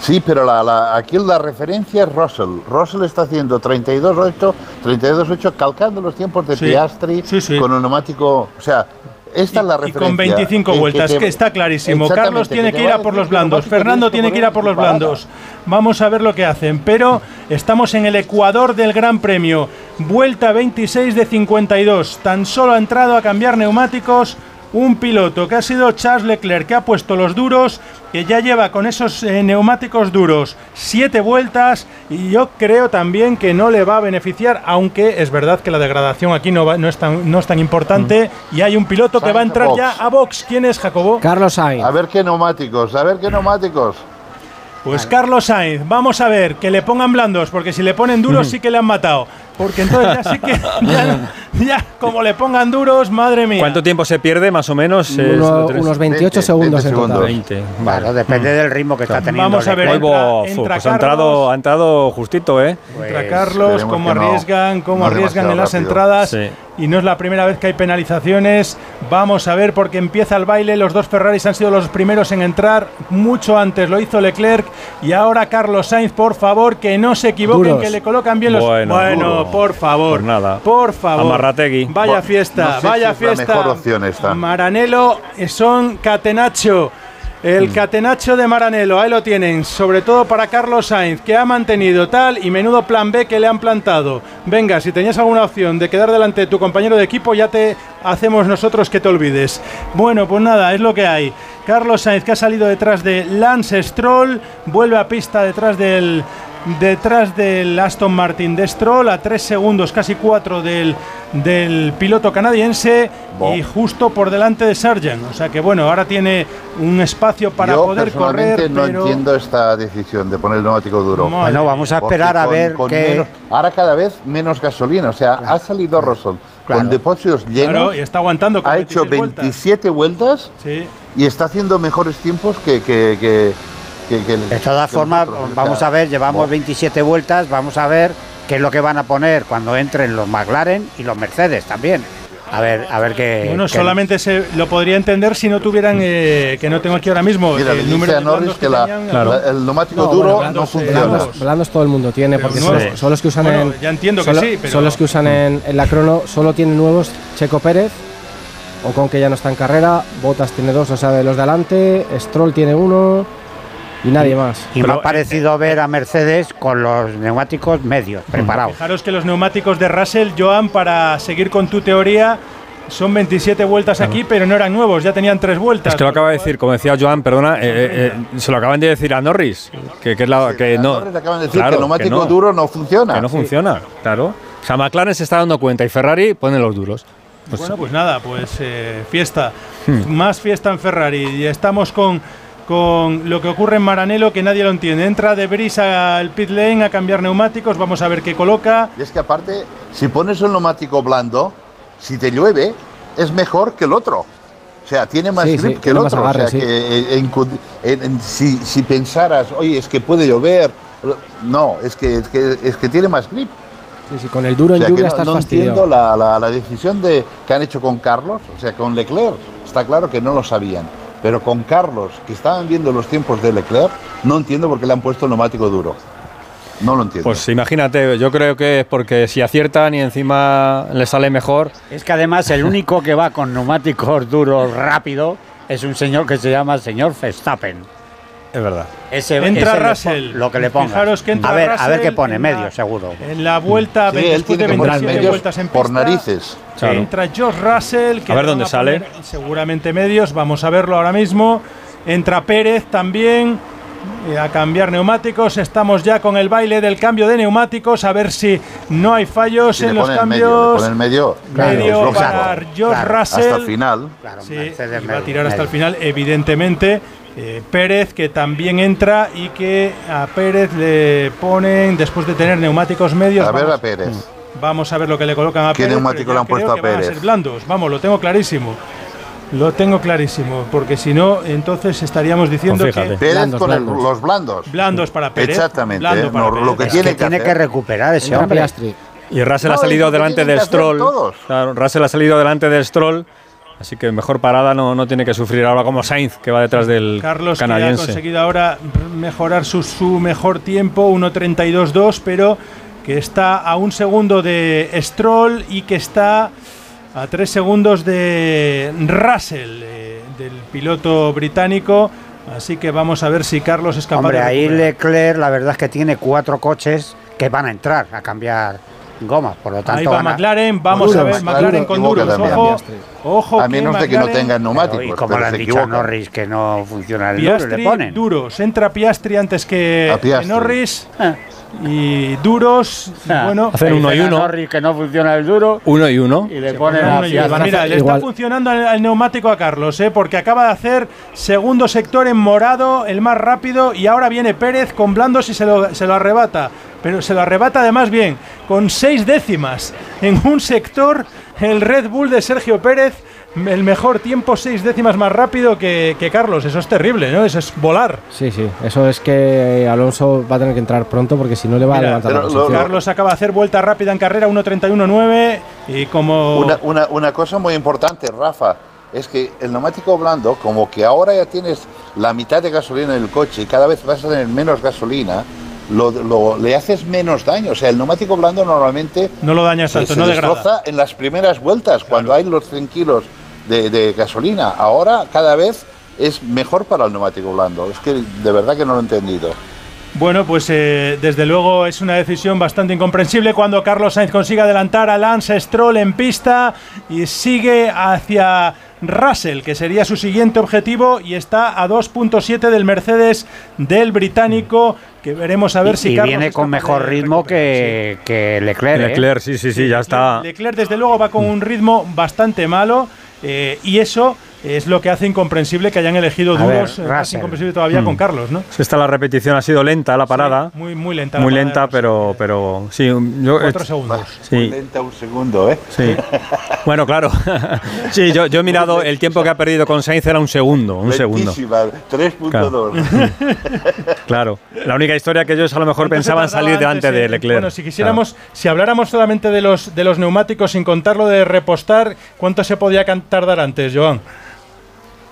Speaker 5: Sí, pero la, la- aquí la referencia es Russell. Russell está haciendo 32.8, 32.8 calcando los tiempos de
Speaker 3: Sí,
Speaker 5: Piastri
Speaker 3: sí, sí.
Speaker 5: con un neumático. O sea, esta es la
Speaker 3: Y
Speaker 5: referencia.
Speaker 3: con 25
Speaker 5: El
Speaker 3: vueltas,
Speaker 5: te-
Speaker 3: que está clarísimo. Carlos tiene que ir
Speaker 5: a
Speaker 3: por los blandos. Fernando tiene que ir a por los blandos. Vamos a ver lo que hacen. Pero estamos en el Ecuador del Gran Premio. Vuelta 26 de 52. Tan solo ha entrado a cambiar neumáticos un piloto que ha sido Charles Leclerc, que ha puesto los duros, que ya lleva con esos eh, neumáticos duros siete vueltas y yo creo también que no le va a beneficiar, aunque es verdad que la degradación aquí no, va- no, es, tan, no es tan importante y hay un piloto que va a entrar
Speaker 5: box.
Speaker 3: ya a box. ¿Quién es Jacobo?
Speaker 4: Carlos Sainz.
Speaker 5: A ver qué neumáticos, a ver qué neumáticos.
Speaker 3: Pues Carlos Sainz, vamos a ver, que le pongan blandos, porque si le ponen duros sí que le han matado. Porque entonces ya sí que, ya, ya, como le pongan duros, madre mía.
Speaker 2: ¿Cuánto tiempo se pierde más o menos?
Speaker 4: Uno- unos 28
Speaker 5: 20,
Speaker 4: segundos
Speaker 5: 20
Speaker 4: en total.
Speaker 5: segundos.
Speaker 2: 20.
Speaker 6: Claro, depende del ritmo que está teniendo.
Speaker 3: Vamos a ver, entra- entra
Speaker 2: pues ha entrado,
Speaker 3: Carlos.
Speaker 2: ha entrado justito, ¿eh?
Speaker 3: Entra
Speaker 6: Pues,
Speaker 3: Carlos,
Speaker 5: esperemos
Speaker 3: cómo arriesgan, cómo
Speaker 5: no
Speaker 3: arriesgan en las
Speaker 5: rápido.
Speaker 3: entradas.
Speaker 2: Sí.
Speaker 3: Y no es la primera vez que hay penalizaciones. Vamos a ver porque empieza el baile. Los dos Ferraris han sido los primeros en entrar. Mucho antes lo hizo Leclerc. Y ahora Carlos Sainz, por favor, que no se equivoquen,
Speaker 2: Duros.
Speaker 3: que le colocan bien los.
Speaker 2: Bueno,
Speaker 3: por favor.
Speaker 2: Por nada.
Speaker 3: Por favor.
Speaker 2: Amarrategui.
Speaker 3: Vaya fiesta,
Speaker 5: no sé
Speaker 3: vaya
Speaker 5: si es la
Speaker 3: fiesta.
Speaker 5: mejor opción esta.
Speaker 3: Maranello eh, son Catenacho.
Speaker 2: Mm.
Speaker 3: El catenacho de Maranello, ahí lo tienen, sobre todo para Carlos Sainz, que ha mantenido tal y menudo plan B que le han plantado. Venga, si tenías alguna opción de quedar delante de tu compañero de equipo, ya te hacemos nosotros que te olvides. Bueno, pues nada, es lo que hay. Carlos Sainz que ha salido detrás de Lance Stroll, vuelve a pista detrás del detrás del Aston Martin de Stroll a tres segundos, casi cuatro del, del piloto canadiense
Speaker 5: Bo.
Speaker 3: y justo por delante de Sargent. O sea que bueno, ahora tiene un espacio para
Speaker 5: Yo
Speaker 3: poder
Speaker 5: personalmente
Speaker 3: correr,
Speaker 5: no
Speaker 3: pero
Speaker 5: entiendo esta decisión de poner el neumático duro.
Speaker 3: Madre
Speaker 6: Bueno, vamos a esperar a ver
Speaker 5: menos- ahora cada vez menos gasolina. O sea, ha salido Russell
Speaker 6: Claro.
Speaker 5: con depósitos llenos.
Speaker 3: claro, y está aguantando. con
Speaker 5: ha hecho
Speaker 3: 26 vueltas.
Speaker 5: 27 vueltas
Speaker 3: Sí.
Speaker 5: y está haciendo mejores tiempos que, que, que, que- que
Speaker 6: De todas
Speaker 5: que
Speaker 6: formas.
Speaker 5: O
Speaker 6: vamos a ver, llevamos
Speaker 5: bo.
Speaker 6: 27 vueltas, vamos a ver qué es lo que van a poner cuando entren los McLaren y los Mercedes también. A ver, a ver qué.
Speaker 3: Bueno,
Speaker 6: qué-
Speaker 3: solamente se lo podría entender si no tuvieran, eh, que no tengo aquí ahora mismo,
Speaker 5: Mira,
Speaker 3: el número de
Speaker 5: Norris
Speaker 3: blandos
Speaker 5: que la-
Speaker 3: tenían.
Speaker 2: Claro.
Speaker 5: la- el neumático
Speaker 4: No,
Speaker 5: duro
Speaker 4: bueno,
Speaker 5: no
Speaker 3: blandos, eh,
Speaker 5: funciona.
Speaker 4: Blandos, blandos todo el mundo tiene,
Speaker 3: Pero
Speaker 4: porque son, son los que usan
Speaker 3: Bueno,
Speaker 4: en.
Speaker 3: ya entiendo que
Speaker 4: solo-
Speaker 3: sí, pero-
Speaker 4: Son los que usan en, en la crono, solo tienen nuevos Checo Pérez, Ocon que ya no está en carrera, Botas tiene dos, o sea, de los de adelante, Stroll tiene uno y nadie más.
Speaker 6: Y me ha parecido ver a Mercedes con los neumáticos medios, preparados.
Speaker 3: Fijaros que los neumáticos de Russell, Joan, para seguir con tu teoría, son 27 vueltas aquí, pero no eran nuevos, ya tenían tres vueltas.
Speaker 2: Es que lo acaba de decir, como decía Joan, perdona, eh, eh, eh, se lo acaban de decir a Norris, que, que es la que
Speaker 5: A
Speaker 2: no.
Speaker 5: Norris le acaban de decir
Speaker 2: claro,
Speaker 5: que el neumático
Speaker 2: no,
Speaker 5: duro no funciona.
Speaker 2: que no funciona, claro. O sea, McLaren se está dando cuenta y Ferrari pone los duros. Pues-
Speaker 3: Bueno, pues nada, pues eh, fiesta.
Speaker 2: Hmm.
Speaker 3: Más fiesta en Ferrari. Y estamos con, con lo que ocurre en Maranello que nadie lo entiende. Entra de brisa al pit lane a cambiar neumáticos. Vamos a ver qué coloca.
Speaker 5: Y es que aparte, si pones un neumático blando, si te llueve, es mejor que el otro. O sea, tiene más
Speaker 4: Sí,
Speaker 5: grip
Speaker 4: sí,
Speaker 5: que el otro.
Speaker 4: agarre,
Speaker 5: o sea,
Speaker 4: sí.
Speaker 5: que en- en- en- si, si pensaras, oye, es que puede llover, no, es que, es que, es que tiene más grip.
Speaker 4: Sí, sí, con el duro
Speaker 5: O sea, que
Speaker 4: lluvia
Speaker 5: no,
Speaker 4: estás
Speaker 5: no entiendo la, la- la decisión de, que han hecho con Carlos, o sea, con Leclerc. Está claro que no lo sabían. Pero con Carlos, que estaban viendo los tiempos de Leclerc, no entiendo por qué le han puesto el neumático duro. No lo entiendo.
Speaker 2: Pues imagínate, yo creo que es porque si aciertan y encima le sale mejor,
Speaker 6: Es que además el único que va con neumáticos duros rápido es un señor que se llama el señor Verstappen.
Speaker 2: Es verdad.
Speaker 6: Ese,
Speaker 3: Entra
Speaker 6: ese
Speaker 3: Russell.
Speaker 6: lo que le ponga.
Speaker 3: Fijaros que entra
Speaker 6: a ver, a ver
Speaker 3: Russell
Speaker 6: qué pone,
Speaker 3: en
Speaker 6: medio seguro.
Speaker 3: En la vuelta,
Speaker 5: Sí,
Speaker 3: ve-
Speaker 5: él
Speaker 3: después de
Speaker 5: tiene que poner
Speaker 3: 27
Speaker 5: medios
Speaker 3: vueltas en
Speaker 5: por
Speaker 3: pista,
Speaker 5: narices.
Speaker 2: Claro.
Speaker 3: Entra George Russell. Que
Speaker 2: A ver dónde
Speaker 3: van
Speaker 2: sale.
Speaker 3: poner Seguramente medios. Vamos a verlo ahora mismo. Entra Pérez también. eh, A cambiar neumáticos, estamos ya con el baile del cambio de neumáticos, a ver si no hay fallos
Speaker 5: Si
Speaker 3: en
Speaker 5: le
Speaker 3: los
Speaker 5: medio,
Speaker 3: cambios.
Speaker 5: ponen medio,
Speaker 3: medio
Speaker 5: es lógico.
Speaker 3: para George
Speaker 6: claro,
Speaker 3: Russell.
Speaker 5: hasta el final.
Speaker 6: Claro,
Speaker 3: Sí, va a
Speaker 6: medio,
Speaker 3: tirar hasta el
Speaker 6: medio.
Speaker 3: final, evidentemente. Eh, Pérez, que también entra y que a Pérez le ponen, después de tener neumáticos medios,
Speaker 5: A ver a
Speaker 3: vamos,
Speaker 5: Pérez.
Speaker 3: vamos a ver lo que le colocan a
Speaker 5: ¿Qué
Speaker 3: Pérez.
Speaker 5: neumático
Speaker 3: pero
Speaker 5: le han puesto a
Speaker 3: que van
Speaker 5: Pérez?
Speaker 3: ser blandos, vamos, lo tengo clarísimo. Lo tengo clarísimo, porque si no, entonces estaríamos diciendo
Speaker 2: Pues fíjate.
Speaker 3: que
Speaker 5: Pérez
Speaker 4: Blandos,
Speaker 5: con
Speaker 4: blandos.
Speaker 5: los blandos.
Speaker 3: blandos para Pérez.
Speaker 5: Exactamente,
Speaker 3: blando
Speaker 5: ¿eh?
Speaker 3: para
Speaker 5: No,
Speaker 3: Pérez.
Speaker 5: lo que
Speaker 6: Es
Speaker 5: tiene
Speaker 6: que
Speaker 5: que
Speaker 6: tiene que recuperar ese hombre.
Speaker 2: Y Russell
Speaker 5: No,
Speaker 2: ha salido delante
Speaker 5: tienen
Speaker 2: de
Speaker 5: que hacer
Speaker 2: Stroll.
Speaker 5: todos.
Speaker 2: Claro, Russell ha salido delante de Stroll. Así que mejor parada no, no tiene que sufrir ahora como Sainz, que va detrás del
Speaker 3: Carlos que ha
Speaker 2: canadiense.
Speaker 3: conseguido ahora mejorar su, su mejor tiempo, 1.32.2, pero que está a un segundo de Stroll y que está a tres segundos de Russell, eh, del piloto británico. Así que vamos a ver si Carlos es capaz
Speaker 6: Hombre,
Speaker 3: de
Speaker 6: ahí. Leclerc, la verdad es que tiene cuatro coches que van a entrar a cambiar gomas. Por lo tanto,
Speaker 3: Ahí va McLaren, vamos
Speaker 5: Duro,
Speaker 3: a ver
Speaker 5: McLaren
Speaker 3: McLaren con duros.
Speaker 5: también.
Speaker 3: Ojo, ojo
Speaker 5: A menos de que no tengan
Speaker 6: Pero,
Speaker 5: neumáticos.
Speaker 6: y como
Speaker 5: pero
Speaker 6: le han dicho a. Norris que no funciona el duro,
Speaker 3: Piastri,
Speaker 6: le ponen.
Speaker 3: duros. Entra Piastri antes que,
Speaker 5: A Piastri.
Speaker 3: que Norris.
Speaker 6: Ah.
Speaker 3: Y duros,
Speaker 6: Ah.
Speaker 3: bueno,
Speaker 2: Hacen uno y uno.
Speaker 6: Norris que no funciona el duro
Speaker 2: Uno y uno.
Speaker 6: y le ponen
Speaker 3: Uno
Speaker 6: a
Speaker 3: y uno. Mira, le está funcionando el, el neumático a Carlos, ¿eh? porque acaba de hacer segundo sector en morado, el más rápido, y ahora viene Pérez con blandos y se lo, se lo arrebata. Pero se lo arrebata además bien, con seis décimas en un sector, el Red Bull de Sergio Pérez, el mejor tiempo, seis décimas más rápido que, que Carlos. Eso es terrible, ¿no? Eso es volar.
Speaker 4: Sí, sí. Eso es que Alonso va a tener que entrar pronto porque si no le va
Speaker 3: Mira,
Speaker 4: a levantar la.
Speaker 3: Carlos acaba de hacer vuelta rápida en carrera, 1.31.9, y como...
Speaker 5: Una, una, una cosa muy importante, Rafa. es que el neumático blando, como que ahora ya tienes la mitad de gasolina en el coche y cada vez vas a tener menos gasolina, lo, lo- le haces menos daño. O sea, el neumático blando normalmente
Speaker 3: No lo dañas tanto,
Speaker 5: se
Speaker 3: no degrada.
Speaker 5: destroza en las primeras vueltas, cuando hay los 100 kilos de, de gasolina. Ahora cada vez es mejor para el neumático blando. Es que de verdad que no lo he entendido.
Speaker 3: Bueno, pues eh, desde luego es una decisión bastante incomprensible cuando Carlos Sainz consigue adelantar a Lance Stroll en pista y sigue hacia Russell, que sería su siguiente objetivo, y está a 2.7 del Mercedes del británico, que veremos a ver
Speaker 6: y,
Speaker 3: si
Speaker 6: y
Speaker 3: Carlos
Speaker 6: viene con mejor ritmo que, que Leclerc. ¿eh?
Speaker 2: Leclerc, sí, sí, sí, ya está.
Speaker 3: Leclerc desde luego va con un ritmo bastante malo eh, y eso es lo que hace incomprensible que hayan elegido
Speaker 6: A
Speaker 3: duros, eh, más
Speaker 6: Russell.
Speaker 3: incomprensible todavía
Speaker 2: Mm.
Speaker 3: con Carlos, ¿no?
Speaker 2: Esta la repetición ha sido lenta, la parada.
Speaker 3: Muy, muy lenta.
Speaker 2: muy lenta, pero, pero sí. Yo,
Speaker 3: Cuatro
Speaker 2: eh,
Speaker 3: segundos.
Speaker 2: Sí,
Speaker 5: Lenta un segundo, ¿eh?
Speaker 2: sí. Bueno, claro. sí, yo, yo he mirado el tiempo que ha perdido con Sainz era un segundo, un segundo.
Speaker 5: Lentísima, 3.2.
Speaker 2: Claro. La única historia que ellos a lo mejor
Speaker 3: ¿Cuánto se
Speaker 2: pensaban salir delante de Leclerc.
Speaker 3: Bueno, si quisiéramos, si habláramos solamente de los, de los neumáticos sin contarlo de repostar, ¿cuánto se podía tardar antes, Joan?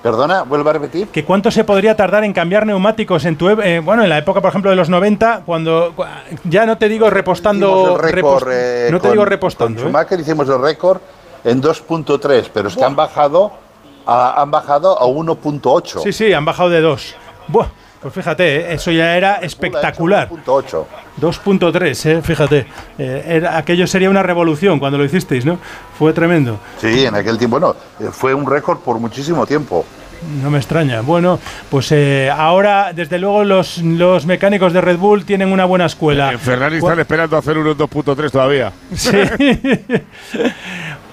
Speaker 5: Perdona, vuelvo a repetir.
Speaker 3: ¿Que ¿Cuánto se podría tardar en cambiar neumáticos en tu eh, bueno, en la época, por ejemplo, de los 90, cuando cu- ya no te digo repostando,
Speaker 5: récord,
Speaker 3: repost-
Speaker 5: eh,
Speaker 3: no te
Speaker 5: con-
Speaker 3: digo repostando,
Speaker 5: Con
Speaker 3: ¿eh?
Speaker 5: Schumacher hicimos el récord en 2.3, pero es que han bajado a, han bajado a 1.8.
Speaker 3: Sí, sí, han bajado de 2. Buah, pues fíjate, ¿eh? eso ya era espectacular.
Speaker 5: 1.8.
Speaker 3: 2.3, eh, fíjate. Eh, era- aquello sería una revolución cuando lo hicisteis, ¿no? Fue tremendo.
Speaker 5: Sí, en aquel tiempo, bueno, eh, fue un récord por muchísimo tiempo.
Speaker 3: No me extraña. Bueno, pues eh, ahora, desde luego, los, los mecánicos de Red Bull tienen una buena escuela.
Speaker 8: En Ferrari están esperando hacer unos 2.3 todavía.
Speaker 3: Sí.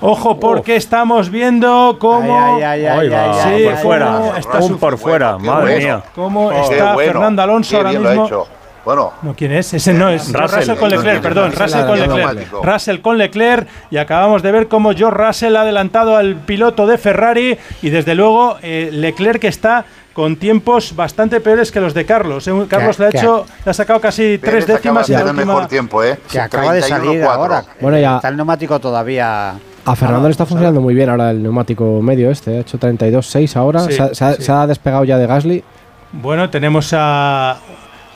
Speaker 3: Ojo, porque estamos viendo cómo,
Speaker 6: Ay, ay,
Speaker 2: va,
Speaker 3: Sí,
Speaker 2: por fuera.
Speaker 3: está
Speaker 2: un por fuera, madre
Speaker 5: bueno.
Speaker 2: mía.
Speaker 3: cómo
Speaker 5: Qué
Speaker 3: está
Speaker 5: bueno,
Speaker 3: Fernando Alonso ahora mismo.
Speaker 5: Bueno,
Speaker 3: No, ¿quién es? Ese no es.
Speaker 2: Russell.
Speaker 3: Russell, con Leclerc,
Speaker 5: No,
Speaker 3: perdón. Russell con Leclerc. Russell con Leclerc. Y acabamos de ver cómo George Russell ha adelantado al piloto de Ferrari. Y desde luego eh, Leclerc que está con tiempos bastante peores que los de Carlos. eh. Carlos le ha hecho, le ha sacado casi tres
Speaker 5: Pérez
Speaker 3: décimas
Speaker 5: hacer
Speaker 3: última.
Speaker 5: mejor tiempo, ¿eh?
Speaker 6: Que acaba de salir
Speaker 5: 31.4.
Speaker 6: ahora.
Speaker 4: Bueno, ya-
Speaker 6: Está el neumático todavía.
Speaker 4: A Fernando le está funcionando muy bien ahora el neumático medio este. Ha hecho 32.6 ahora.
Speaker 3: Sí,
Speaker 4: se, ha- se ha,
Speaker 3: sí.
Speaker 4: se ha despegado ya de Gasly.
Speaker 3: Bueno, tenemos a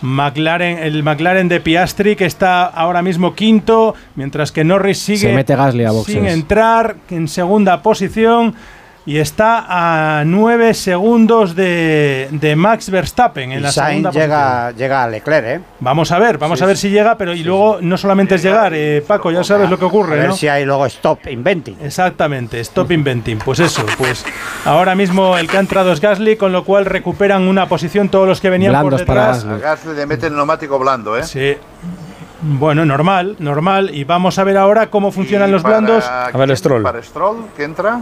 Speaker 3: McLaren, el McLaren de Piastri que está ahora mismo quinto, mientras que Norris sigue
Speaker 4: Se mete Gasly a boxes.
Speaker 3: sin entrar en segunda posición y está a nueve segundos de, de Max Verstappen en
Speaker 6: Y
Speaker 3: la
Speaker 6: Sainz
Speaker 3: segunda
Speaker 6: llega, llega a Leclerc, ¿eh?
Speaker 3: Vamos a ver, vamos a ver si llega, pero y luego no solamente es llegar, eh, Paco, ya sabes lo que
Speaker 6: A
Speaker 3: ocurre,
Speaker 6: ver
Speaker 3: ¿no?
Speaker 6: si hay luego stop inventing.
Speaker 3: Exactamente, stop inventing. Pues eso, pues ahora mismo el que ha entrado es Gasly, con lo cual recuperan una posición todos los que venían
Speaker 4: Blandos
Speaker 3: por
Speaker 4: para
Speaker 3: detrás.
Speaker 4: Gasly.
Speaker 5: A Gasly le mete el neumático blando, ¿eh?
Speaker 3: Sí. Bueno, normal, normal. Y vamos a ver ahora cómo funcionan los
Speaker 5: para-
Speaker 3: blandos.
Speaker 2: A ver. Stroll.
Speaker 5: Para Stroll, que entra.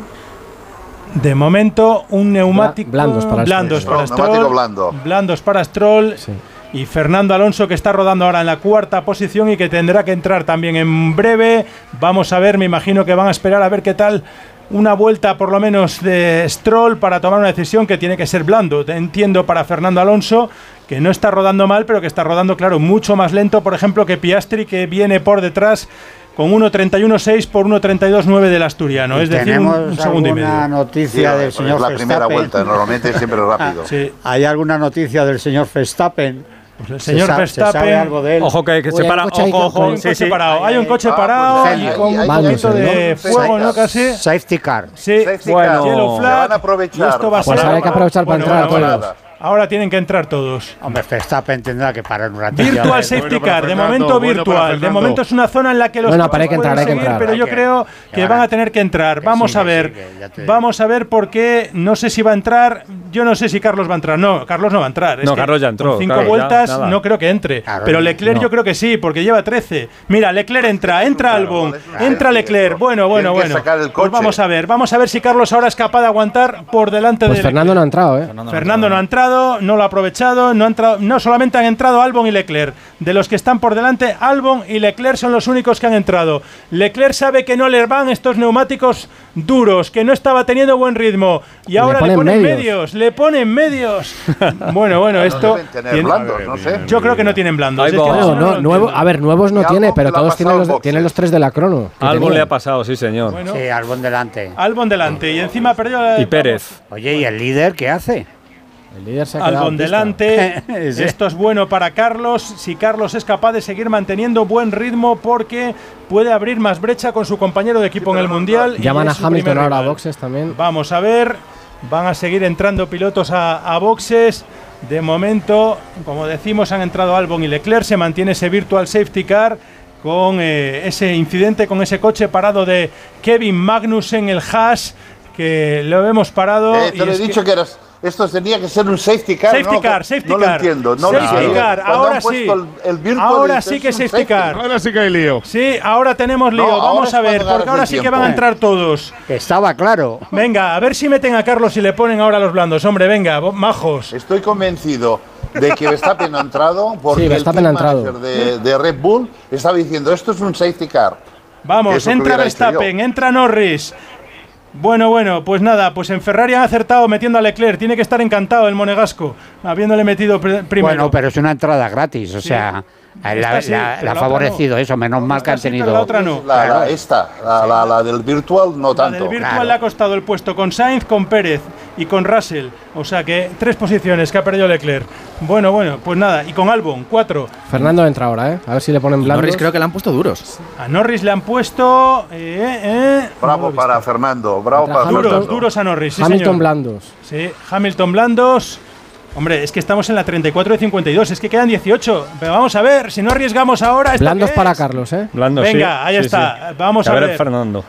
Speaker 3: De momento, un neumático.
Speaker 4: blandos para
Speaker 3: blandos
Speaker 4: Stroll.
Speaker 3: para
Speaker 5: Stroll, blando.
Speaker 3: blandos para Stroll.
Speaker 4: Sí.
Speaker 3: Y Fernando Alonso, que está rodando ahora en la cuarta posición y que tendrá que entrar también en breve. Vamos a ver, me imagino que van a esperar a ver qué tal. Una vuelta por lo menos de Stroll para tomar una decisión que tiene que ser blando. Entiendo para Fernando Alonso que no está rodando mal, pero que está rodando, claro, mucho más lento, por ejemplo, que Piastri, que viene por detrás con 1.31.6 por 1.32.9 del asturiano.
Speaker 6: Y
Speaker 3: Es decir, un, un segundo y
Speaker 6: alguna
Speaker 3: medio.
Speaker 6: noticia
Speaker 5: Sí,
Speaker 6: del
Speaker 5: es
Speaker 6: señor
Speaker 5: la primera
Speaker 6: Verstappen.
Speaker 5: vuelta, normalmente siempre rápido.
Speaker 3: Sí.
Speaker 6: ¿Hay alguna noticia del señor Verstappen?
Speaker 3: Pues el
Speaker 6: ¿Se
Speaker 3: señor
Speaker 6: ¿Se sabe
Speaker 3: Verstappen.
Speaker 6: algo de él?
Speaker 2: Ojo que, que
Speaker 4: Uy,
Speaker 2: se
Speaker 4: hay
Speaker 2: para.
Speaker 4: un coche ahí
Speaker 2: Ojo, ojo.
Speaker 3: Hay un
Speaker 2: Sí,
Speaker 3: coche
Speaker 2: sí.
Speaker 3: parado, hay un coche
Speaker 5: Ah,
Speaker 3: parado
Speaker 5: pues
Speaker 3: y
Speaker 5: ahí,
Speaker 3: con un poquito de fuego, ¿no? Casi.
Speaker 6: Safety car.
Speaker 3: Sí,
Speaker 5: Safety
Speaker 2: Bueno.
Speaker 5: car.
Speaker 3: Yellow
Speaker 5: Se
Speaker 3: flag,
Speaker 5: van a aprovechar.
Speaker 3: y esto va a
Speaker 4: Pues
Speaker 3: ser-
Speaker 4: hay que aprovechar para entrar todos.
Speaker 3: Ahora tienen que entrar todos.
Speaker 6: Hombre, Verstappen tendrá que parar un ratito.
Speaker 3: Virtual. Safety
Speaker 8: bueno para
Speaker 3: Car, de momento
Speaker 8: bueno para
Speaker 3: virtual. De momento es una zona en la que los
Speaker 4: Bueno, hay que entrar,
Speaker 3: pueden
Speaker 4: hay que
Speaker 3: seguir,
Speaker 4: entrar.
Speaker 3: pero yo
Speaker 6: que-
Speaker 3: creo
Speaker 6: que
Speaker 3: que
Speaker 6: van a-
Speaker 3: tener que entrar.
Speaker 6: que
Speaker 3: Vamos
Speaker 6: sí,
Speaker 3: a ver.
Speaker 6: sí, que ya te-
Speaker 3: Vamos a ver porque no sé si va a entrar. Yo no sé si Carlos va a entrar. No, Carlos no va a entrar. Es
Speaker 2: No,
Speaker 3: que
Speaker 2: Carlos ya entró,
Speaker 3: con cinco
Speaker 2: claro,
Speaker 3: vueltas no creo que entre. Pero Leclerc
Speaker 2: no.
Speaker 3: yo creo que sí, porque lleva 13. Mira, Leclerc entra, entra Albon, entra Leclerc. Bueno, bueno, bueno. Pues vamos a ver. Vamos a ver si Carlos ahora es capaz de aguantar por delante
Speaker 4: Pues
Speaker 3: de
Speaker 4: Fernando no ha entrado, ¿eh?
Speaker 3: Fernando no ha entrado, no lo ha aprovechado, no, ha entrado, no solamente han entrado Albon y Leclerc. de los que están por delante, Albon y Leclerc son los únicos que han entrado. Leclerc sabe que no le van estos neumáticos duros, que no estaba teniendo buen ritmo y ahora le ponen, medios. le ponen medios. bueno, bueno, esto Yo creo que no tienen blandos.
Speaker 4: a ver, nuevos no tiene, pero todos tienen los, tienen los tres de la crono.
Speaker 2: Albon le ha pasado, sí, señor.
Speaker 6: sí, Albon delante.
Speaker 3: Albon delante y encima perdió la
Speaker 2: Y Pérez.
Speaker 6: Oye, ¿y el líder qué hace?
Speaker 3: El líder se ha Albon delante. Esto es bueno para Carlos. Si Carlos es capaz de seguir manteniendo buen ritmo porque puede abrir más brecha con su compañero de equipo en el Mundial.
Speaker 4: Llaman a Hamilton ahora a boxes también.
Speaker 3: Vamos a ver. Van a seguir entrando pilotos a, boxes. De momento, como decimos, han entrado Albon y Leclerc. Se mantiene ese virtual safety car con eh, ese incidente, con ese coche parado de Kevin Magnussen, el Haas, que lo hemos parado.
Speaker 5: Eh, te lo he dicho que eras esto tenía que ser un safety car.
Speaker 3: Safety car, safety
Speaker 5: no
Speaker 3: car.
Speaker 5: Lo entiendo, no
Speaker 3: safety
Speaker 5: lo entiendo.
Speaker 3: car, ahora sí. ahora sí que safety car.
Speaker 8: Ahora sí que hay lío.
Speaker 3: Sí, ahora tenemos lío. Vamos a ver, porque ahora sí que van a entrar todos.
Speaker 6: Estaba claro.
Speaker 3: Venga, a ver si meten a Carlos y le ponen ahora los blandos. Hombre, venga, majos.
Speaker 5: Estoy convencido de que Verstappen ha entrado porque
Speaker 4: sí, el
Speaker 5: entrado. De, de Red Bull estaba diciendo esto es un safety car.
Speaker 3: Vamos, entra Verstappen, entra Norris, bueno, bueno, pues nada, pues en Ferrari han acertado metiendo a Leclerc. Tiene que estar encantado el monegasco, habiéndole metido primero.
Speaker 6: Bueno, pero es una entrada gratis, o sea. La, ha favorecido eso, menos mal que han tenido.
Speaker 3: la otra no.
Speaker 5: La, esta, la, del virtual no tanto.
Speaker 3: La del virtual le ha costado el puesto con Sainz, con Pérez y con Russell. O sea que tres posiciones que ha perdido Leclerc. Bueno, bueno, pues nada. Y con Albon, cuatro.
Speaker 4: Fernando entra ahora, ¿eh? A ver si le ponen blandos.
Speaker 7: Norris creo que le han puesto duros.
Speaker 3: A Norris le han puesto. Eh, eh,
Speaker 5: bravo para Fernando, bravo para
Speaker 3: Duros, duros a Norris.
Speaker 4: Hamilton blandos.
Speaker 3: Sí, Hamilton blandos. Hombre, es que estamos en la 34 de 52, es que quedan 18. Pero vamos a ver, si no arriesgamos ahora.
Speaker 4: Blandos para Carlos, ¿eh?
Speaker 2: Blandos,
Speaker 3: Venga, ahí está. Vamos a, ver.
Speaker 2: Fernando.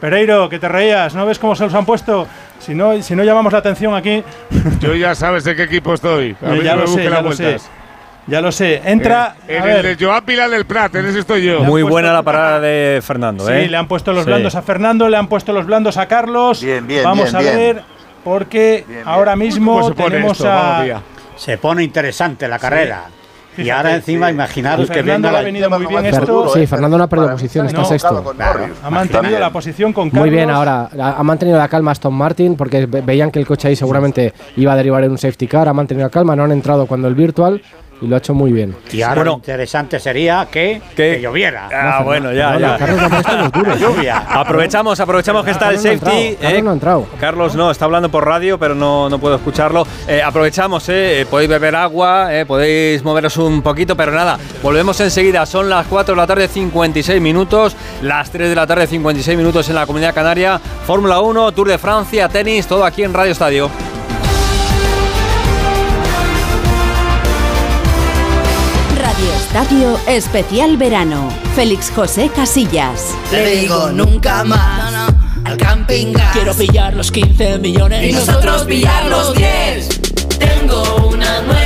Speaker 3: Pereiro, que te reías, ¿no ves cómo se los han puesto? Si no, si no llamamos la atención aquí.
Speaker 8: Yo ya sabes de qué equipo estoy.
Speaker 3: A ya, lo sé, ya lo sé, ya lo sé. Entra.
Speaker 8: en el de Joan Pilar del Prat, en ese estoy yo.
Speaker 2: Muy buena la parada de Fernando, ¿eh?
Speaker 3: Sí, le han puesto los blandos a Fernando, le han puesto los blandos a Carlos.
Speaker 5: Bien, bien,
Speaker 3: Vamos a ver, porque ahora mismo tenemos a.
Speaker 6: Se pone interesante la carrera. y ahora encima, imaginaros que
Speaker 3: Fernando ha venido muy bien esto.
Speaker 4: Sí, Fernando no ha perdido posición, está sexto.
Speaker 3: ha mantenido la posición con Carlos.
Speaker 4: Muy bien, ahora ha mantenido la calma Aston Martin porque veían que el coche ahí seguramente iba a derivar en un safety car. Ha mantenido la calma, no han entrado cuando el virtual y lo ha hecho muy bien.
Speaker 6: Y ahora lo interesante sería que, que lloviera.
Speaker 2: Ah, bueno, ya, ya.
Speaker 6: lluvia.
Speaker 2: Aprovechamos, aprovechamos que está el safety.
Speaker 4: Carlos no ha entrado.
Speaker 2: Carlos no, está hablando por radio, pero no, no puedo escucharlo. Eh, aprovechamos, eh, podéis beber agua, eh, podéis moveros un poquito, pero nada, volvemos enseguida. Son las 4 de la tarde, 56 minutos, las 3 de la tarde, 56 minutos en la Comunidad Canaria. Fórmula 1, Tour de Francia, tenis, todo aquí en Radio Estadio.
Speaker 1: Estadio Especial Verano. Félix José Casillas.
Speaker 10: Le digo nunca más al camping
Speaker 11: Quiero pillar los 15 millones
Speaker 10: y nosotros pillar los 10. Tengo una nueva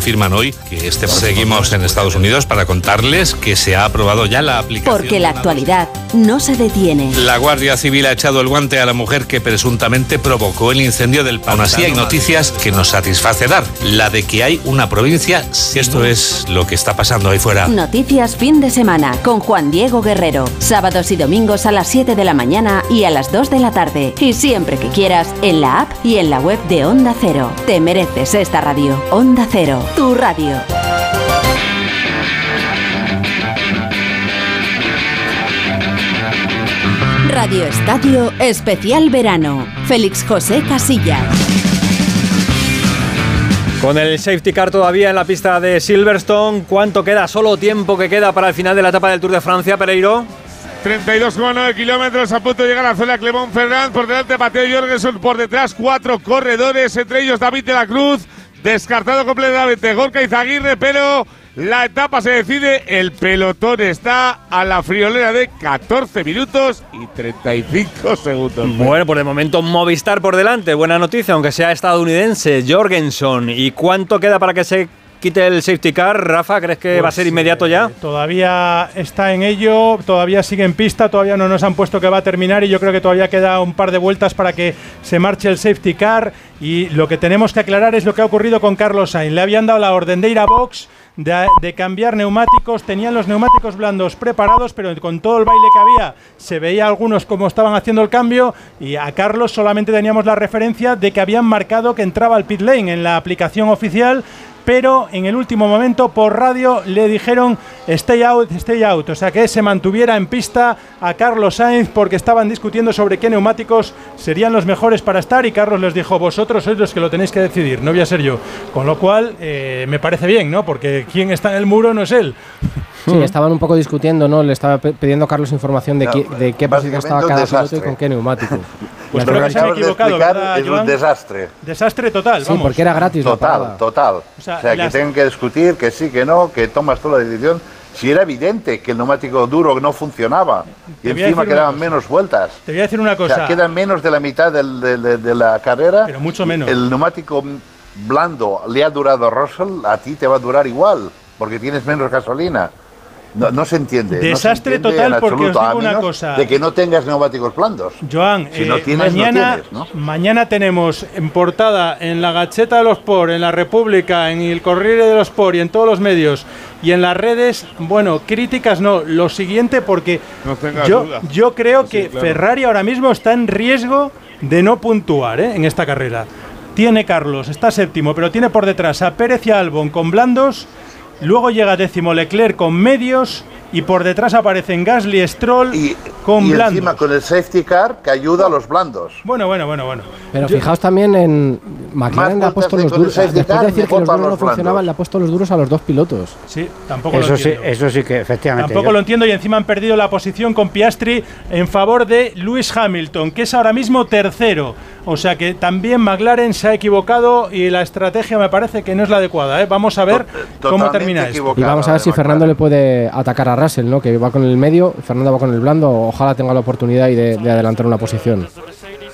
Speaker 12: Confirman hoy que este seguimos en Estados Unidos para contarles que se ha aprobado ya la aplicación.
Speaker 1: Porque la actualidad no se detiene.
Speaker 12: La Guardia Civil ha echado el guante a la mujer que presuntamente provocó el incendio del Aún así hay noticias que nos satisface dar. La de que hay una provincia. Esto es lo que está pasando ahí fuera.
Speaker 1: Noticias fin de semana con Juan Diego Guerrero. Sábados y domingos a las 7 de la mañana y a las 2 de la tarde. Y siempre que quieras en la app y en la web de Onda Cero. Te mereces esta radio. Onda Cero, tu radio. Radio Estadio Especial Verano. Félix José Casillas.
Speaker 2: Con el safety car todavía en la pista de Silverstone, ¿cuánto queda? Solo tiempo que queda para el final de la etapa del Tour de Francia, Pereiro.
Speaker 8: 32,9 kilómetros a punto de llegar a la zona Clemón Fernández. Por delante Mateo Jorgensen, por detrás cuatro corredores, entre ellos David de la Cruz. Descartado completamente Gorka Izaguirre, pero la etapa se decide. El pelotón está a la friolera de 14 minutos y 35 segundos.
Speaker 2: Bueno, por de momento Movistar por delante. Buena noticia, aunque sea estadounidense, Jorgensen. ¿Y cuánto queda para que se quite el safety car? Rafa, ¿crees que va a ser inmediato ya?
Speaker 3: Eh, todavía está en ello, todavía sigue en pista, todavía no nos han puesto que va a terminar y yo creo que todavía queda un par de vueltas para que se marche el safety car. Y lo que tenemos que aclarar es lo que ha ocurrido con Carlos Sainz. Le habían dado la orden de ir a box. De, de cambiar neumáticos, tenían los neumáticos blandos preparados, pero con todo el baile que había, se veía algunos cómo estaban haciendo el cambio y a Carlos solamente teníamos la referencia de que habían marcado que entraba al pit lane en la aplicación oficial, pero en el último momento por radio le dijeron stay out, stay out, o sea que se mantuviera en pista a Carlos Sainz porque estaban discutiendo sobre qué neumáticos serían los mejores para estar y Carlos les dijo vosotros sois los que lo tenéis que decidir, no voy a ser yo, con lo cual eh, me parece bien, ¿no? Porque quien está en el muro no es él.
Speaker 4: Sí, estaban un poco discutiendo, ¿no? Le estaba pidiendo a Carlos información de,
Speaker 5: No,
Speaker 4: qué- de qué posición estaba
Speaker 5: un
Speaker 4: cada piloto y
Speaker 5: desastre.
Speaker 4: con qué neumático.
Speaker 3: Pues
Speaker 4: La
Speaker 3: creo que se han equivocado,
Speaker 5: explicar,
Speaker 3: ¿verdad,
Speaker 5: es un
Speaker 3: Joan?
Speaker 5: desastre.
Speaker 3: Desastre total,
Speaker 4: Sí,
Speaker 3: vamos.
Speaker 4: porque era gratis la
Speaker 5: Total,
Speaker 4: parada.
Speaker 5: total.
Speaker 3: O
Speaker 5: O
Speaker 3: sea,
Speaker 5: sea,
Speaker 3: las-
Speaker 5: que tienen que discutir que sí, que no, que tomas tú la decisión. Si era evidente que el neumático duro no funcionaba y encima quedaban menos vueltas.
Speaker 3: Te voy a decir una
Speaker 5: O
Speaker 3: cosa.
Speaker 5: sea, queda menos de la mitad del- de, de- de la carrera.
Speaker 3: Pero mucho menos.
Speaker 5: El neumático blando le ha durado a Russell, a ti te va a durar igual, porque tienes menos gasolina. No, no se entiende. no se
Speaker 3: Desastre
Speaker 5: entiende
Speaker 3: total,
Speaker 5: en
Speaker 3: porque os digo una cosa.
Speaker 5: De que no tengas neumáticos blandos.
Speaker 3: Joan,
Speaker 5: Si no
Speaker 3: eh,
Speaker 5: tienes, no
Speaker 3: mañana,
Speaker 5: tienes, ¿no?
Speaker 3: mañana tenemos en portada en la Gacheta de los Por, en la República, en el Corriere de los Por y en todos los medios y en las redes, bueno, críticas no, lo siguiente porque yo,
Speaker 8: duda.
Speaker 3: yo creo
Speaker 8: Sí,
Speaker 3: que
Speaker 8: claro.
Speaker 3: Ferrari ahora mismo está en riesgo de no puntuar ¿eh? en esta carrera. Tiene Carlos, está séptimo, pero tiene por detrás a Pérez y a Albon con blandos, luego llega décimo Leclerc con medios y por detrás aparecen Gasly, Stroll con
Speaker 5: y
Speaker 3: blandos.
Speaker 5: encima con el safety car que ayuda a los blandos.
Speaker 3: Bueno, bueno, bueno, bueno.
Speaker 4: Pero
Speaker 3: Yo-
Speaker 4: fijaos también en McLaren le ha puesto los
Speaker 5: con
Speaker 4: duros. Después de decir que los duros no funcionaban, le ha puesto los duros a los dos pilotos.
Speaker 3: Sí, tampoco lo
Speaker 6: Eso sí,
Speaker 3: entiendo.
Speaker 6: eso sí que efectivamente.
Speaker 3: Tampoco
Speaker 6: yo-
Speaker 3: lo entiendo y encima han perdido la posición con Piastri en favor de Lewis Hamilton, que es ahora mismo tercero. O sea que también McLaren se ha equivocado y la estrategia me parece que no es la adecuada. ¿eh? Vamos a ver cómo termina esto.
Speaker 4: Y vamos a ver si Fernando le puede atacar a Russell, ¿no? Que va con el medio, Fernando va con el blando. Ojalá tenga la oportunidad y de, de adelantar una posición.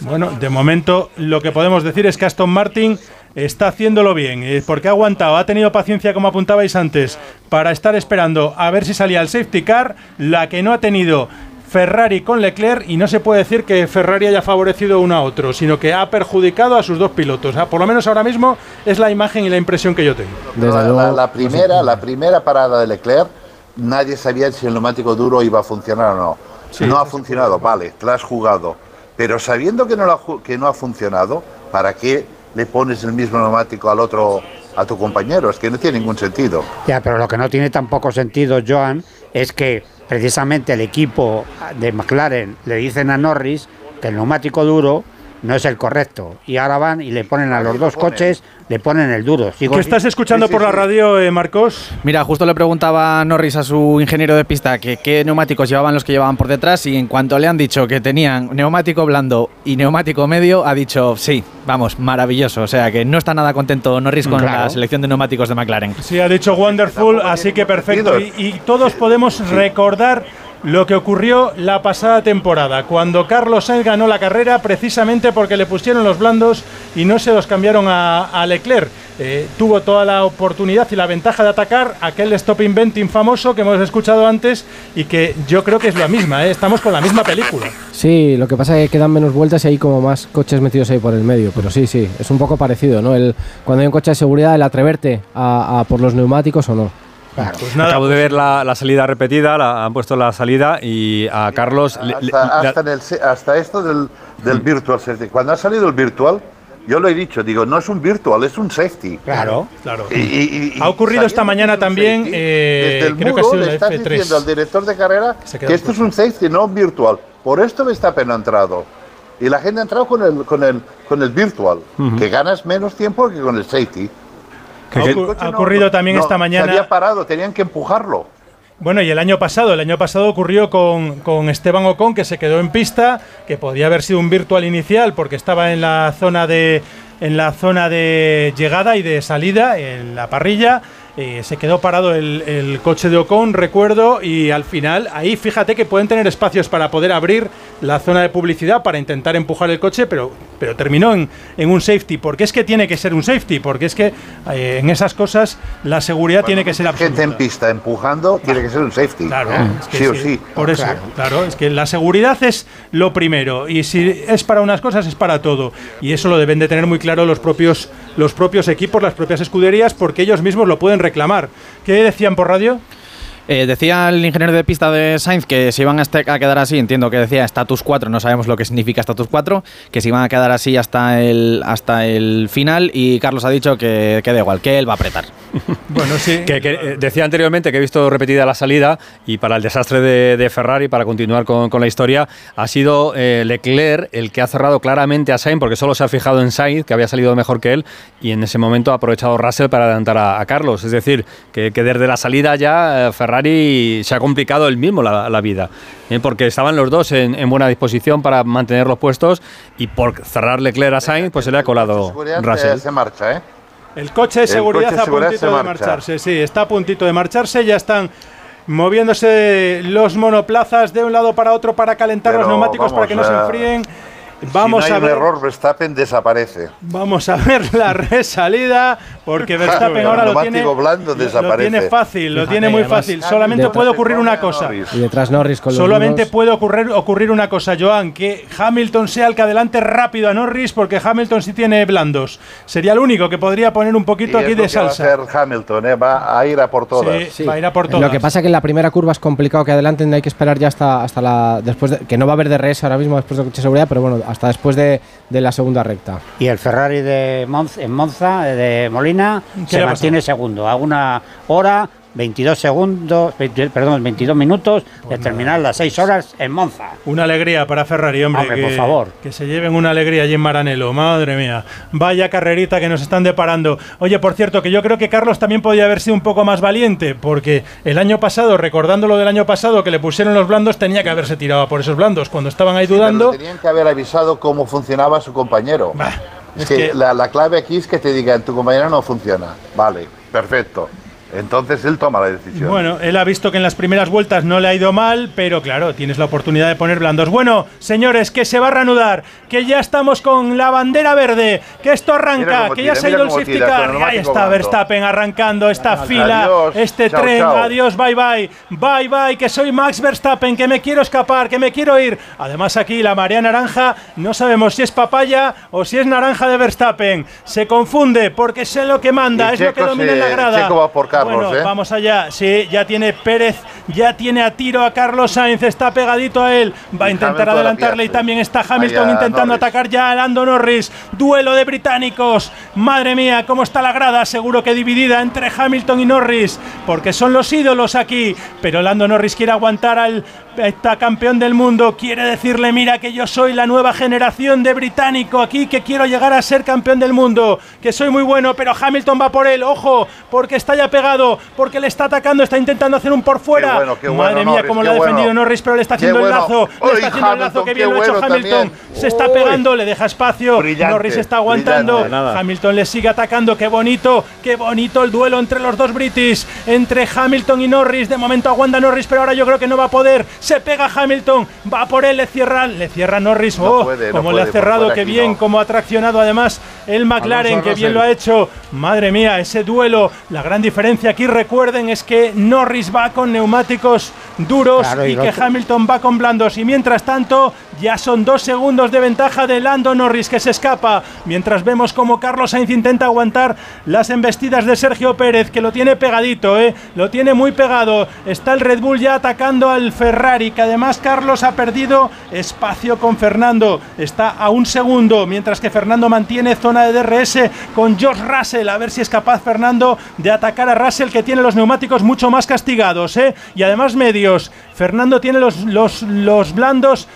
Speaker 3: Bueno, de momento lo que podemos decir es que Aston Martin está haciéndolo bien, eh, porque ha aguantado, ha tenido paciencia, como apuntabais antes, para estar esperando a ver si salía el safety car, la que no ha tenido Ferrari con Leclerc, y no se puede decir que Ferrari haya favorecido uno a otro, sino que ha perjudicado a sus dos pilotos. Ah, Por lo menos ahora mismo es la imagen y la impresión que yo tengo.
Speaker 5: la, la- la primera, la primera parada de Leclerc, nadie sabía si el neumático duro iba a funcionar o no. no ha funcionado, vale, te la has jugado. Pero sabiendo que no, la que no ha funcionado, ¿para qué le pones el mismo neumático al otro, a tu compañero? Es que no tiene ningún sentido.
Speaker 6: Ya, pero lo que no tiene tampoco sentido, Joan, es que precisamente el equipo de McLaren le dicen a Norris que el neumático duro no es el correcto. Y ahora van y le ponen a los dos coches, le ponen el duro. Sigo
Speaker 3: ¿Qué estás escuchando por la radio, eh, Marcos?
Speaker 7: Mira, justo le preguntaba Norris a su ingeniero de pista que qué neumáticos llevaban los que llevaban por detrás y en cuanto le han dicho que tenían neumático blando y neumático medio, ha dicho sí, vamos, maravilloso. O sea que no está nada contento Norris con
Speaker 3: Claro.
Speaker 7: la selección de neumáticos de McLaren.
Speaker 3: Sí, ha dicho wonderful, así que perfecto. Y, y todos podemos recordar lo que ocurrió la pasada temporada, cuando Carlos Sainz ganó la carrera precisamente porque le pusieron los blandos y no se los cambiaron a, Leclerc. Eh, tuvo toda la oportunidad y la ventaja de atacar aquel stop inventing famoso que hemos escuchado antes y que yo creo que es la misma, ¿eh? estamos con la misma película.
Speaker 4: Sí, lo que pasa es que quedan menos vueltas y hay como más coches metidos ahí por el medio, pero sí, sí, es un poco parecido, ¿no? Cuando hay un coche de seguridad, el atreverte a, a por los neumáticos o no.
Speaker 2: Pues Acabo de ver la, la salida repetida, la, han puesto la salida y a Carlos... le- le-
Speaker 5: Hasta, hasta en el hasta esto del, del virtual safety. Cuando ha salido el virtual, yo lo he dicho, digo, no es un virtual, es un safety.
Speaker 3: Claro, claro.
Speaker 5: Y- y- y-
Speaker 3: ha ocurrido esta mañana también,
Speaker 5: safety,
Speaker 3: eh,
Speaker 5: desde el
Speaker 3: creo que ha
Speaker 5: muro
Speaker 3: sido
Speaker 5: le estás
Speaker 3: F3.
Speaker 5: diciendo al director de carrera que esto es un safety, no un virtual. Por esto Verstappen ha entrado. Y la gente ha entrado con el, con el, con el virtual,
Speaker 3: Ujú.
Speaker 5: que ganas menos tiempo que con el safety.
Speaker 3: Ha ocur- ha ocurrido también esta mañana-
Speaker 5: Se había parado, tenían que empujarlo.
Speaker 3: Bueno, y el año pasado, el año pasado ocurrió con, con Esteban Ocon, que se quedó en pista, que podía haber sido un virtual inicial porque estaba en la zona de en la zona de llegada y de salida, en la parrilla. Eh, se quedó parado el, el coche de Ocon, recuerdo, y al final, ahí fíjate que pueden tener espacios para poder abrir la zona de publicidad para intentar empujar el coche, pero, pero terminó en, en un safety. Porque es que tiene que ser un safety, porque es que eh, en esas cosas la seguridad tiene que ser absoluta.
Speaker 5: Gente en pista empujando, tiene que ser un safety.
Speaker 3: Claro,
Speaker 5: ¿eh?
Speaker 3: es que
Speaker 5: sí o
Speaker 3: sí,
Speaker 5: sí.
Speaker 3: Por eso, claro. es que la seguridad es lo primero y si es para unas cosas es para todo y eso lo deben de tener muy claro los propios los propios equipos, las propias escuderías porque ellos mismos lo pueden reclamar. ¿Qué decían por radio?
Speaker 7: Eh, decía el ingeniero de pista de Sainz que se iban a, este- a quedar así, entiendo que decía status 4, no sabemos lo que significa status 4, que se iban a quedar así hasta el, hasta el final y Carlos ha dicho que, que da igual, que él va a apretar.
Speaker 3: Bueno, sí.
Speaker 2: Que, que, eh, decía anteriormente que he visto repetida la salida y para el desastre de, de Ferrari, para continuar con, con la historia, ha sido eh, Leclerc el que ha cerrado claramente a Sainz porque solo se ha fijado en Sainz, que había salido mejor que él, y en ese momento ha aprovechado Russell para adelantar a, a Carlos. Es decir, que, que desde la salida ya eh, Ferrari se ha complicado él mismo la, la vida, eh, porque estaban los dos en, en buena disposición para mantener los puestos y por cerrar Leclerc a Sainz, pues se le ha colado Russell.
Speaker 5: se marcha, ¿eh?
Speaker 3: El coche de seguridad
Speaker 5: coche de
Speaker 3: a
Speaker 5: seguridad
Speaker 3: puntito de
Speaker 5: marcha.
Speaker 3: marcharse, sí, está a puntito de marcharse, ya están moviéndose los monoplazas de un lado para otro para calentar los
Speaker 5: Pero
Speaker 3: neumáticos para que no se
Speaker 5: eh, Si
Speaker 3: Vamos
Speaker 5: no hay
Speaker 3: a
Speaker 5: un
Speaker 3: ver.
Speaker 5: error, Verstappen desaparece.
Speaker 3: Vamos a ver la resalida, porque Verstappen ahora lo tiene,
Speaker 5: blando
Speaker 3: lo tiene fácil, lo
Speaker 4: Fíjate,
Speaker 3: tiene muy
Speaker 4: además,
Speaker 3: fácil. Solamente puede ocurrir una cosa.
Speaker 4: Y detrás Norris con los
Speaker 3: Solamente
Speaker 4: unos-
Speaker 3: puede ocurrir, ocurrir una cosa, Joan, que Hamilton sea el que adelante rápido a Norris, porque Hamilton sí tiene blandos. Sería el único que podría poner un poquito
Speaker 5: Y
Speaker 3: aquí
Speaker 5: es lo
Speaker 3: de
Speaker 5: que va a
Speaker 3: salsa.
Speaker 5: hacer Hamilton, ¿eh? va a ir a por todas.
Speaker 3: Sí, va a ir a por todas.
Speaker 4: Lo que pasa es que en la primera curva es complicado que adelanten, hay que esperar ya hasta, hasta la. después de- Que no va a haber DRS ahora mismo después del coche de seguridad, pero bueno, hasta después de, de la segunda recta.
Speaker 6: Y el Ferrari de Monza, en Monza, de Molina,
Speaker 3: ¿Qué
Speaker 6: se mantiene segundo. A una hora, 22 segundos, 20 perdón, 22 minutos
Speaker 3: Pues
Speaker 6: de terminar las 6 horas en Monza.
Speaker 3: Una alegría para Ferrari, hombre.
Speaker 6: Hombre,
Speaker 3: que,
Speaker 6: por favor.
Speaker 3: Que se lleven una alegría allí en Maranello. Madre mía. Vaya carrerita que nos están deparando. Oye, por cierto, que yo creo que Carlos también podía haber sido un poco más valiente, porque el año pasado, recordando lo del año pasado, que le pusieron los blandos, tenía que haberse tirado por esos blandos. Cuando estaban ahí dudando.
Speaker 5: tenían que haber avisado cómo funcionaba su compañero. es
Speaker 3: es
Speaker 5: que,
Speaker 3: que-
Speaker 5: La, la clave aquí es que te digan, tu compañero no funciona. Vale, perfecto. Entonces él toma la decisión.
Speaker 3: Bueno, él ha visto que en las primeras vueltas no le ha ido mal, pero claro, tienes la oportunidad de poner blandos. Bueno, señores, que se va a reanudar, que ya estamos con la bandera verde, que esto arranca, que
Speaker 5: tira,
Speaker 3: ya se ha ido el safety
Speaker 5: tira,
Speaker 3: car. Ahí está
Speaker 5: blando.
Speaker 3: Verstappen arrancando esta fila,
Speaker 5: Adiós,
Speaker 3: este
Speaker 5: chao,
Speaker 3: tren.
Speaker 5: chao.
Speaker 3: Adiós, bye bye, bye bye, que soy Max Verstappen, que me quiero escapar, que me quiero ir. Además aquí la marea naranja, no sabemos si es papaya o si es naranja de Verstappen. Se confunde porque sé lo que manda,
Speaker 5: Y
Speaker 3: es lo que domina en la grada.
Speaker 5: Checo va por Carlos,
Speaker 3: Bueno,
Speaker 5: ¿eh?
Speaker 3: vamos allá. Sí, ya tiene Pérez, ya tiene a tiro a Carlos Sainz, está pegadito a él. Va a intentar adelantarle y también está Hamilton intentando
Speaker 5: Norris.
Speaker 3: atacar ya a Lando Norris. Duelo de británicos. Madre mía, cómo está la grada. Seguro que dividida entre Hamilton y Norris, porque son los ídolos aquí. Pero Lando Norris quiere aguantar al está campeón del mundo. Quiere decirle, mira que yo soy la nueva generación de británico aquí, que quiero llegar a ser campeón del mundo, que soy muy bueno, pero Hamilton va por él. Ojo, porque está ya pegado, porque le está atacando, está intentando hacer un por fuera.
Speaker 5: Qué bueno, qué
Speaker 3: Madre
Speaker 5: bueno,
Speaker 3: mía,
Speaker 5: Norris,
Speaker 3: cómo le ha defendido
Speaker 5: bueno.
Speaker 3: Norris, pero le está haciendo el lazo. Le está haciendo el lazo, que
Speaker 5: qué
Speaker 3: bien lo ha hecho Hamilton.
Speaker 5: también.
Speaker 3: Se está
Speaker 5: Uy.
Speaker 3: pegando, le deja espacio.
Speaker 5: Brillante,
Speaker 3: Norris está aguantando.
Speaker 5: brillante.
Speaker 3: Hamilton le sigue atacando. Qué bonito, qué bonito el duelo entre los dos British, entre Hamilton y Norris. De momento aguanta Norris, pero ahora yo creo que no va a poder. Se pega Hamilton, va por él, le cierra, le cierra Norris, oh,
Speaker 5: puede, no
Speaker 3: como le
Speaker 5: puede,
Speaker 3: ha cerrado, qué bien,
Speaker 5: no.
Speaker 3: como ha traccionado además el McLaren, que bien lo ha hecho. Madre mía, ese duelo, la gran diferencia aquí, recuerden, es que Norris va con neumáticos duros
Speaker 6: Claro, y
Speaker 3: que Hamilton va con blandos. Y mientras tanto, ya son dos segundos de ventaja de Lando Norris que se escapa. Mientras vemos como Carlos Sainz intenta aguantar las embestidas de Sergio Pérez, que lo tiene pegadito, ¿eh? lo tiene muy pegado. Está el Red Bull ya atacando al Ferrari, que además Carlos ha perdido espacio con Fernando. Está a un segundo, mientras que Fernando mantiene zona de DRS con George Russell. A ver si es capaz Fernando de atacar a Russell, que tiene los neumáticos mucho más castigados. ¿eh? Y además medios. Fernando tiene los, los, los blandos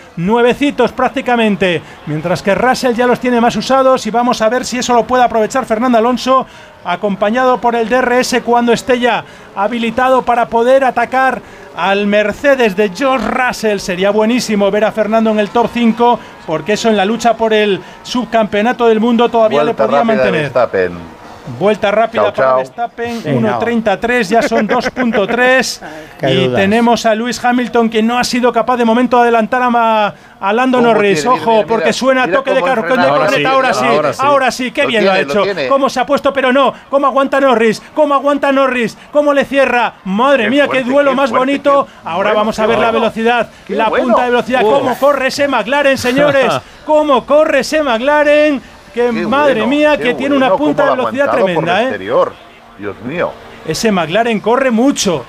Speaker 3: nuevecitos prácticamente, mientras que Russell ya los tiene más usados y vamos a ver si eso lo puede aprovechar Fernando Alonso, acompañado por el DRS cuando esté ya habilitado para poder atacar al Mercedes de George Russell. Sería buenísimo ver a Fernando en el top 5, porque eso en la lucha por el subcampeonato del mundo todavía
Speaker 5: Vuelta
Speaker 3: le
Speaker 5: de
Speaker 3: mantener. Vuelta rápida
Speaker 5: Chao,
Speaker 3: para
Speaker 5: chao.
Speaker 3: Verstappen,
Speaker 5: Sí, no.
Speaker 3: 1.33, ya son 2.3.
Speaker 6: Qué
Speaker 3: y
Speaker 6: dudas.
Speaker 3: tenemos a Lewis Hamilton que no ha sido capaz de momento de adelantar a, Ma- a Lando
Speaker 5: ¿Cómo
Speaker 3: Norris.
Speaker 5: tiene?
Speaker 3: Ojo,
Speaker 5: mira,
Speaker 3: porque
Speaker 5: mira.
Speaker 3: suena
Speaker 5: Mira
Speaker 3: toque de
Speaker 5: cómo
Speaker 3: carro
Speaker 5: frena.
Speaker 3: de
Speaker 5: Ahora
Speaker 3: corneta.
Speaker 5: sí,
Speaker 3: Ahora sí,
Speaker 5: ahora sí.
Speaker 3: ahora sí, qué
Speaker 5: Lo
Speaker 3: bien lo ha
Speaker 5: lo
Speaker 3: hecho. Cómo se ha puesto, pero no. Cómo aguanta Norris, cómo aguanta Norris, cómo le cierra. Madre
Speaker 5: Qué
Speaker 3: mía,
Speaker 5: fuerte,
Speaker 3: qué duelo
Speaker 5: qué
Speaker 3: más
Speaker 5: fuerte,
Speaker 3: bonito. Ahora
Speaker 5: bueno,
Speaker 3: vamos a ver la velocidad,
Speaker 5: Qué
Speaker 3: la
Speaker 5: bueno.
Speaker 3: punta de velocidad.
Speaker 5: Uf.
Speaker 3: Cómo corre ese McLaren, señores. Cómo corre ese McLaren. Que
Speaker 5: Qué
Speaker 3: madre
Speaker 5: bueno,
Speaker 3: mía, que tiene una punta de velocidad tremenda, ¿eh?
Speaker 5: exterior. Dios mío.
Speaker 3: Ese McLaren corre mucho,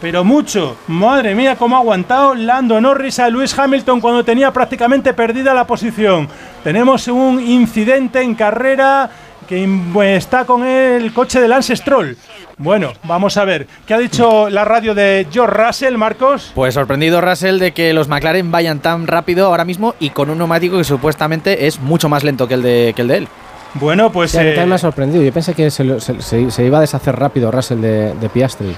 Speaker 3: pero mucho. Madre mía, cómo ha aguantado Lando Norris a Lewis Hamilton cuando tenía prácticamente perdida la posición. Tenemos un incidente en carrera que está con el coche de Lance Stroll. Bueno, vamos a ver. ¿Qué ha dicho la radio de George Russell, Marcos?
Speaker 7: Pues sorprendido Russell de que los McLaren vayan tan rápido ahora mismo y con un neumático que supuestamente es mucho más lento que el de, que el de él.
Speaker 3: Bueno, pues...
Speaker 4: Sí, a mí
Speaker 3: eh,
Speaker 4: también me ha sorprendido. Yo pensé que se- se- se iba a deshacer rápido Russell de, de Piastri.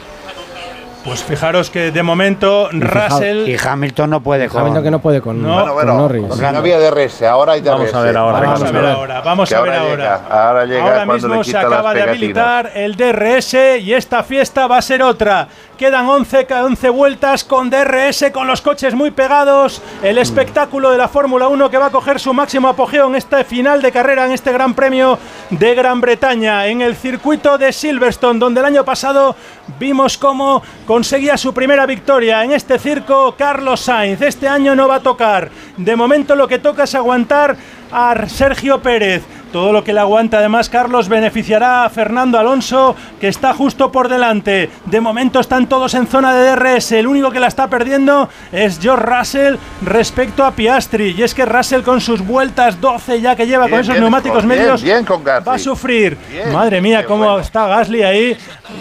Speaker 3: Pues fijaros que de momento
Speaker 4: fijaos-
Speaker 3: Russell...
Speaker 6: Y Hamilton no puede con.
Speaker 4: Hamilton que no puede con,
Speaker 3: No.
Speaker 5: Bueno,
Speaker 4: con
Speaker 5: bueno.
Speaker 4: Norris.
Speaker 5: No había DRS, ahora hay DRS.
Speaker 2: Vamos a ver ahora,
Speaker 3: Vamos
Speaker 2: vamos
Speaker 3: a ver ahora, vamos a ver
Speaker 5: ahora
Speaker 3: ahora.
Speaker 5: llega, ahora llega
Speaker 3: mismo
Speaker 5: le
Speaker 3: se acaba de habilitar el DRS y esta fiesta va a ser otra. Quedan 11, ca- 11 vueltas con DRS, con los coches muy pegados. El espectáculo de la Fórmula 1 que va a coger su máximo apogeo en este final de carrera, en este Gran Premio de Gran Bretaña, en el circuito de Silverstone, donde el año pasado vimos cómo conseguía su primera victoria. En este circo, Carlos Sainz. Este año no va a tocar. De momento lo que toca es aguantar a Sergio Pérez. Todo lo que le aguanta además Carlos beneficiará a Fernando Alonso que está justo por delante. De momento están todos en zona de DRS. El único que la está perdiendo es George Russell respecto a Piastri. Y es que Russell con sus vueltas 12 ya que lleva
Speaker 5: Bien,
Speaker 3: con esos
Speaker 5: bien,
Speaker 3: neumáticos
Speaker 5: bien,
Speaker 3: medios
Speaker 5: bien con Gasly.
Speaker 3: va a sufrir. Madre mía, cómo
Speaker 5: bueno.
Speaker 3: está Gasly ahí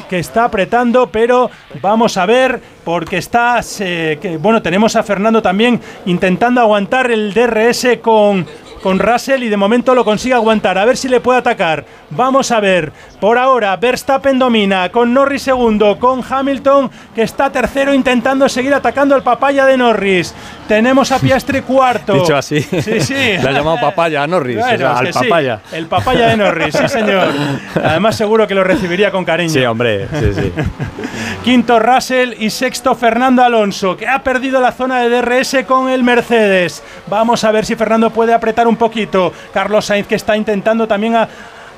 Speaker 3: que está apretando, pero vamos a ver porque está que, bueno, tenemos a Fernando también intentando aguantar el DRS con con Russell y de momento lo consigue aguantar. A ver si le puede atacar. Vamos a ver. Por ahora, Verstappen domina con Norris segundo, con Hamilton que está tercero intentando seguir atacando al papaya de Norris. Tenemos a Piastri cuarto.
Speaker 2: Dicho así.
Speaker 3: Sí, sí.
Speaker 2: Le has llamado papaya a Norris.
Speaker 3: Bueno,
Speaker 2: o sea,
Speaker 3: es
Speaker 2: al
Speaker 3: sí,
Speaker 2: papaya.
Speaker 3: el papaya de Norris, sí señor. Además seguro que lo recibiría con cariño.
Speaker 2: Sí, hombre. Sí, sí.
Speaker 3: Quinto Russell y sexto Fernando Alonso, que ha perdido la zona de DRS con el Mercedes. Vamos a ver si Fernando puede apretar un poquito. Carlos Sainz que está intentando también a,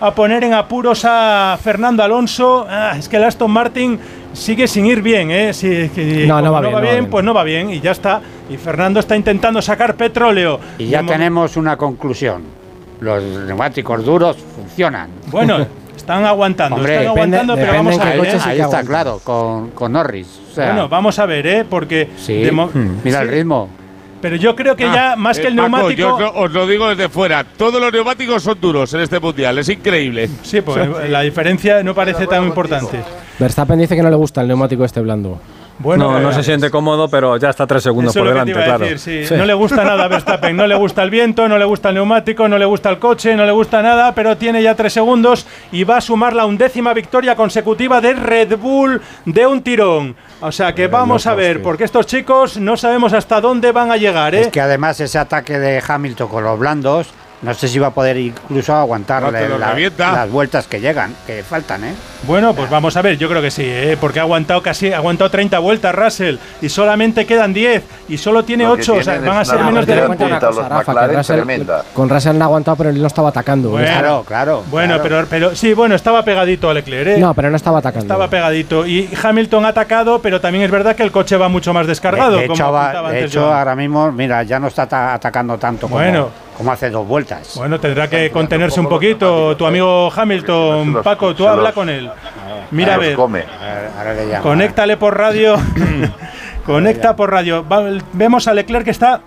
Speaker 3: a poner en apuros a Fernando Alonso. Ah, es que el Aston Martin sigue sin ir bien, ¿eh? Si- que
Speaker 4: No, no va bien, no va bien.
Speaker 3: pues no va bien y ya está. Y Fernando está intentando sacar petróleo.
Speaker 6: Y ya tenemos una conclusión. Los neumáticos duros funcionan.
Speaker 3: Bueno, están aguantando,
Speaker 6: Hombre,
Speaker 3: están
Speaker 6: depende-
Speaker 3: pero
Speaker 6: depende
Speaker 3: vamos a ver. ¿eh?
Speaker 6: sí Ahí está claro, con, con Norris. O sea,
Speaker 3: Bueno, vamos a ver, ¿eh? Porque.
Speaker 6: sí, mira
Speaker 3: sí,
Speaker 6: el ritmo.
Speaker 3: Pero yo creo que ya, más
Speaker 8: Eh,
Speaker 3: que el
Speaker 8: Paco,
Speaker 3: neumático.
Speaker 8: yo os lo- os lo digo desde fuera. Todos los neumáticos son duros en este mundial. Es increíble.
Speaker 3: Sí, pues la diferencia no parece tan importante.
Speaker 4: Verstappen dice que no le gusta el neumático este blando.
Speaker 3: Bueno,
Speaker 2: no, no
Speaker 3: eh,
Speaker 2: se siente cómodo, pero ya está tres segundos
Speaker 3: Eso
Speaker 2: por delante, claro.
Speaker 3: decir, sí. No le gusta nada a Verstappen, no le gusta el viento, no le gusta el neumático, no le gusta el coche, no le gusta nada, pero tiene ya tres segundos y va a sumar la undécima victoria consecutiva de Red Bull de un tirón. O sea que vamos a ver, porque estos chicos no sabemos hasta dónde van a llegar, ¿eh?
Speaker 6: Es que además ese ataque de Hamilton con los blandos no sé si va a poder incluso aguantar
Speaker 8: No,
Speaker 6: la- la- las vueltas que llegan, que faltan, ¿eh?
Speaker 3: Bueno, pues vamos a ver, yo creo que sí, ¿eh? porque ha aguantado casi ha aguantado 30 vueltas Russell y solamente quedan 10 y solo tiene
Speaker 13: Lo que
Speaker 3: 8, o sea, van a ser menos de
Speaker 13: velocidad
Speaker 3: 20.
Speaker 13: punta, los McLaren tremenda.
Speaker 4: con Russell no ha aguantado, pero él no estaba atacando.
Speaker 3: Bueno,
Speaker 6: Claro, claro.
Speaker 3: Bueno,
Speaker 6: claro.
Speaker 3: pero, pero sí, bueno, estaba pegadito a Leclerc, ¿eh?
Speaker 4: No, pero no estaba atacando.
Speaker 3: Estaba pegadito y Hamilton ha atacado, pero también es verdad que el coche va mucho más descargado.
Speaker 6: de, de
Speaker 3: como
Speaker 6: hecho, va- de ahora mismo, mira, ya no está ata- atacando tanto
Speaker 3: Bueno.
Speaker 6: como hace dos vueltas.
Speaker 3: Bueno, tendrá que contenerse un poquito. Tu amigo Hamilton, Paco, tú habla con él. Mira, a ver, conéctale por radio. Conecta por radio. Va- vemos a Leclerc que está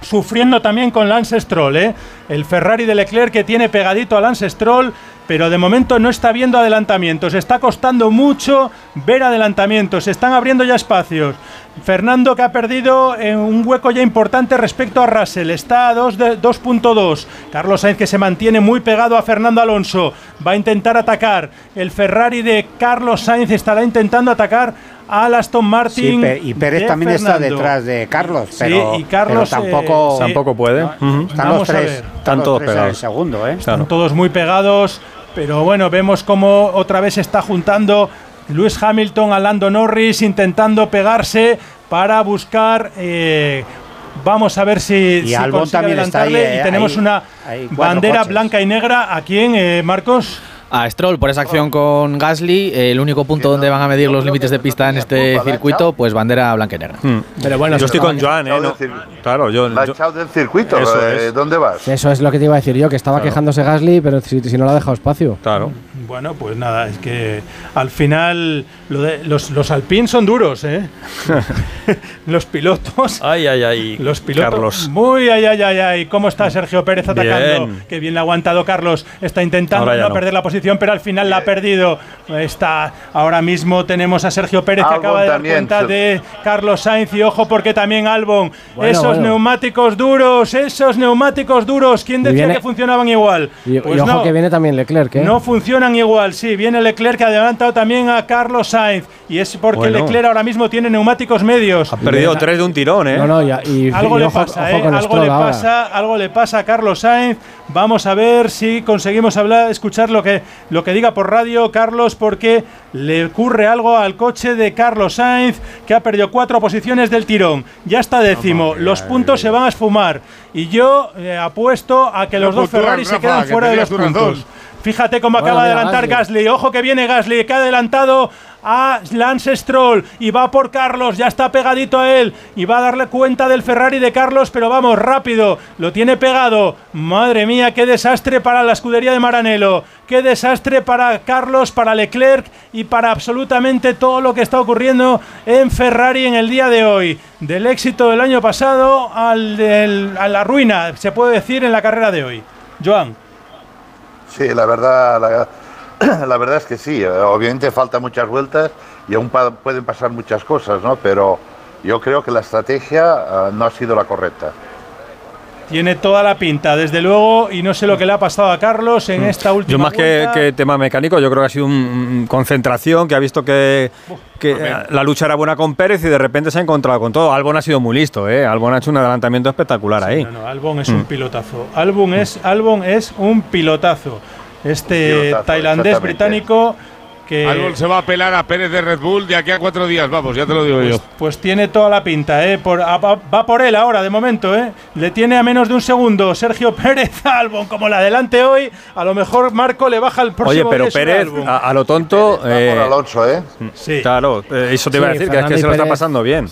Speaker 3: sufriendo también con Lance Stroll, ¿eh? El Ferrari de Leclerc que tiene pegadito a Lance Stroll, pero de momento no está viendo adelantamientos. Está costando mucho ver adelantamientos. Se están abriendo ya espacios. Fernando que ha perdido en un hueco ya importante respecto a Russell. Está a dos de- 2.2. Carlos Sainz que se mantiene muy pegado a Fernando Alonso. Va a intentar atacar. El Ferrari de Carlos Sainz estará intentando atacar al Aston
Speaker 6: Sí,
Speaker 3: Martin.
Speaker 6: Pe- y Pérez también está detrás de Carlos,
Speaker 3: Sí,
Speaker 6: pero,
Speaker 3: y Carlos,
Speaker 6: pero tampoco,
Speaker 3: eh, sí.
Speaker 2: Tampoco puede.
Speaker 6: Están
Speaker 3: Vamos
Speaker 6: los tres, están
Speaker 2: todos
Speaker 6: tres en el
Speaker 2: pegados.
Speaker 6: segundo, ¿eh?
Speaker 2: Claro.
Speaker 3: Están todos muy pegados, pero bueno, vemos cómo otra vez se está juntando Lewis Hamilton a Lando Norris intentando pegarse para buscar. eh, vamos a ver si,
Speaker 6: Y
Speaker 3: si
Speaker 6: Albon
Speaker 3: consigue
Speaker 6: también está ahí,
Speaker 3: adelantarle.
Speaker 6: eh,
Speaker 3: y tenemos
Speaker 6: ahí-
Speaker 3: una bandera
Speaker 6: coches.
Speaker 3: blanca y negra. ¿A quién, eh, Marcos?
Speaker 7: A Stroll por esa acción con Gasly, el único punto donde van a medir los límites de pista en este circuito, pues bandera blanca y negra.
Speaker 2: Mm.
Speaker 4: Pero bueno,
Speaker 2: yo estoy con Joan, ¿eh? No- claro, yo.
Speaker 13: La echado del circuito.
Speaker 2: Eso es.
Speaker 13: ¿Dónde vas?
Speaker 4: Eso es lo que te iba a decir yo, que estaba
Speaker 2: Claro.
Speaker 4: quejándose Gasly, pero si, si no le ha dejado espacio.
Speaker 2: Claro.
Speaker 3: Bueno, pues nada, es que al final lo de, los, los Alpine son duros, ¿eh? los pilotos.
Speaker 2: Ay, ay, ay.
Speaker 3: Los pilotos.
Speaker 2: Carlos.
Speaker 3: Muy ay, ay, ay, ay. ¿Cómo está Sergio Pérez atacando?
Speaker 2: Bien.
Speaker 3: Que bien le ha aguantado Carlos. Está intentando no,
Speaker 2: no.
Speaker 3: perder la posición, pero al final la ha perdido. Está, ahora mismo tenemos a Sergio Pérez que
Speaker 13: Albon
Speaker 3: acaba de dar
Speaker 13: también,
Speaker 3: cuenta
Speaker 13: se-
Speaker 3: de Carlos Sainz. Y ojo, porque también Albon.
Speaker 4: Bueno,
Speaker 3: esos
Speaker 4: bueno.
Speaker 3: neumáticos duros, esos neumáticos duros. ¿Quién
Speaker 4: Y
Speaker 3: decía
Speaker 4: viene-
Speaker 3: que funcionaban igual?
Speaker 4: Y, y
Speaker 3: Pues
Speaker 4: ojo
Speaker 3: no.
Speaker 4: que viene también Leclerc, ¿eh?
Speaker 3: No funcionan igual, sí. Viene Leclerc que ha adelantado también a Carlos Sainz. Y es porque
Speaker 2: Bueno.
Speaker 3: Leclerc ahora mismo tiene neumáticos medios.
Speaker 2: Ha perdido tres de un tirón, ¿eh?
Speaker 4: No, no, ya- y,
Speaker 3: Algo
Speaker 4: y
Speaker 3: le
Speaker 4: ojo,
Speaker 3: pasa,
Speaker 4: ojo
Speaker 3: ¿eh? Algo le pasa, algo le pasa a Carlos Sainz. Vamos a ver si conseguimos hablar, escuchar lo que, lo que diga por radio Carlos, porque le ocurre algo al coche de Carlos Sainz, que ha perdido cuatro posiciones del tirón. Ya está décimo. Los puntos se van a esfumar. Y yo eh, apuesto a que los dos Ferrari se quedan
Speaker 8: que
Speaker 3: fuera de los puntos. Fíjate cómo acaba de adelantar.
Speaker 4: Gasly.
Speaker 3: Ojo que viene Gasly, que ha adelantado a Lance Stroll y va por Carlos, ya está pegadito a él y va a darle cuenta del Ferrari de Carlos, pero vamos, rápido, lo tiene pegado. Madre mía, qué desastre para la escudería de Maranello, qué desastre para Carlos, para Leclerc y para absolutamente todo lo que está ocurriendo en Ferrari en el día de hoy. Del éxito del año pasado al a la ruina, se puede decir, en la carrera de hoy. Joan.
Speaker 13: Sí, la verdad, la, la verdad es que sí. eh, Obviamente faltan muchas vueltas y aún pa- pueden pasar muchas cosas, ¿no? Pero yo creo que la estrategia ah, no ha sido la correcta.
Speaker 3: Tiene toda la pinta, desde luego, y no sé lo que le ha pasado a Carlos en esta última
Speaker 2: Yo más que,
Speaker 3: vuelta.
Speaker 2: que tema mecánico, yo creo que ha sido un, un concentración, que ha visto que, que, eh, la lucha era buena con Pérez y de repente se ha encontrado con todo. Albon ha sido muy listo, ¿eh? Albon ha hecho un adelantamiento espectacular ahí.
Speaker 3: No, no, Albon es
Speaker 2: Mm.
Speaker 3: un pilotazo. Albon es, Albon es un pilotazo. Este tailandés británico que
Speaker 8: Albon se va a pelar a Pérez de Red Bull de aquí a cuatro días, vamos, ya te lo digo yo.
Speaker 3: pues, pues tiene toda la pinta, ¿eh? Por- a- va, va por él ahora, de momento, ¿eh? Le tiene a menos de un segundo Sergio Pérez a Albon. Como la adelante hoy, a lo mejor Marco le baja el
Speaker 2: Oye,
Speaker 3: próximo
Speaker 2: pero
Speaker 3: día sobre
Speaker 2: Pérez, a, a lo tonto.
Speaker 13: Va
Speaker 2: eh,
Speaker 13: por Alonso, ¿eh?
Speaker 3: Sí.
Speaker 2: Claro, eh, eso te iba a
Speaker 4: Sí,
Speaker 2: decir, que es que se lo está
Speaker 4: Pérez-
Speaker 2: pasando bien.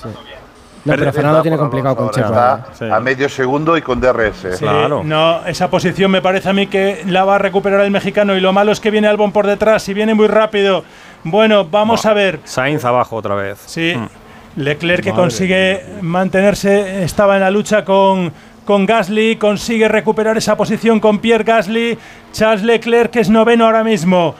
Speaker 4: No, pero Fernando tiene complicado con Checo.
Speaker 2: Sí.
Speaker 13: a medio segundo y con DRS.
Speaker 3: Sí,
Speaker 2: Claro.
Speaker 3: No, esa posición me parece a mí que la va a recuperar el mexicano y lo malo es que viene Albon por detrás y viene muy rápido. Bueno, vamos a ver.
Speaker 2: Sainz abajo otra vez.
Speaker 3: Sí,
Speaker 2: Mm.
Speaker 3: Leclerc que
Speaker 2: Madre
Speaker 3: consigue mantenerse, estaba en la lucha con, con Gasly, consigue recuperar esa posición con Pierre Gasly. Charles Leclerc que es noveno ahora mismo.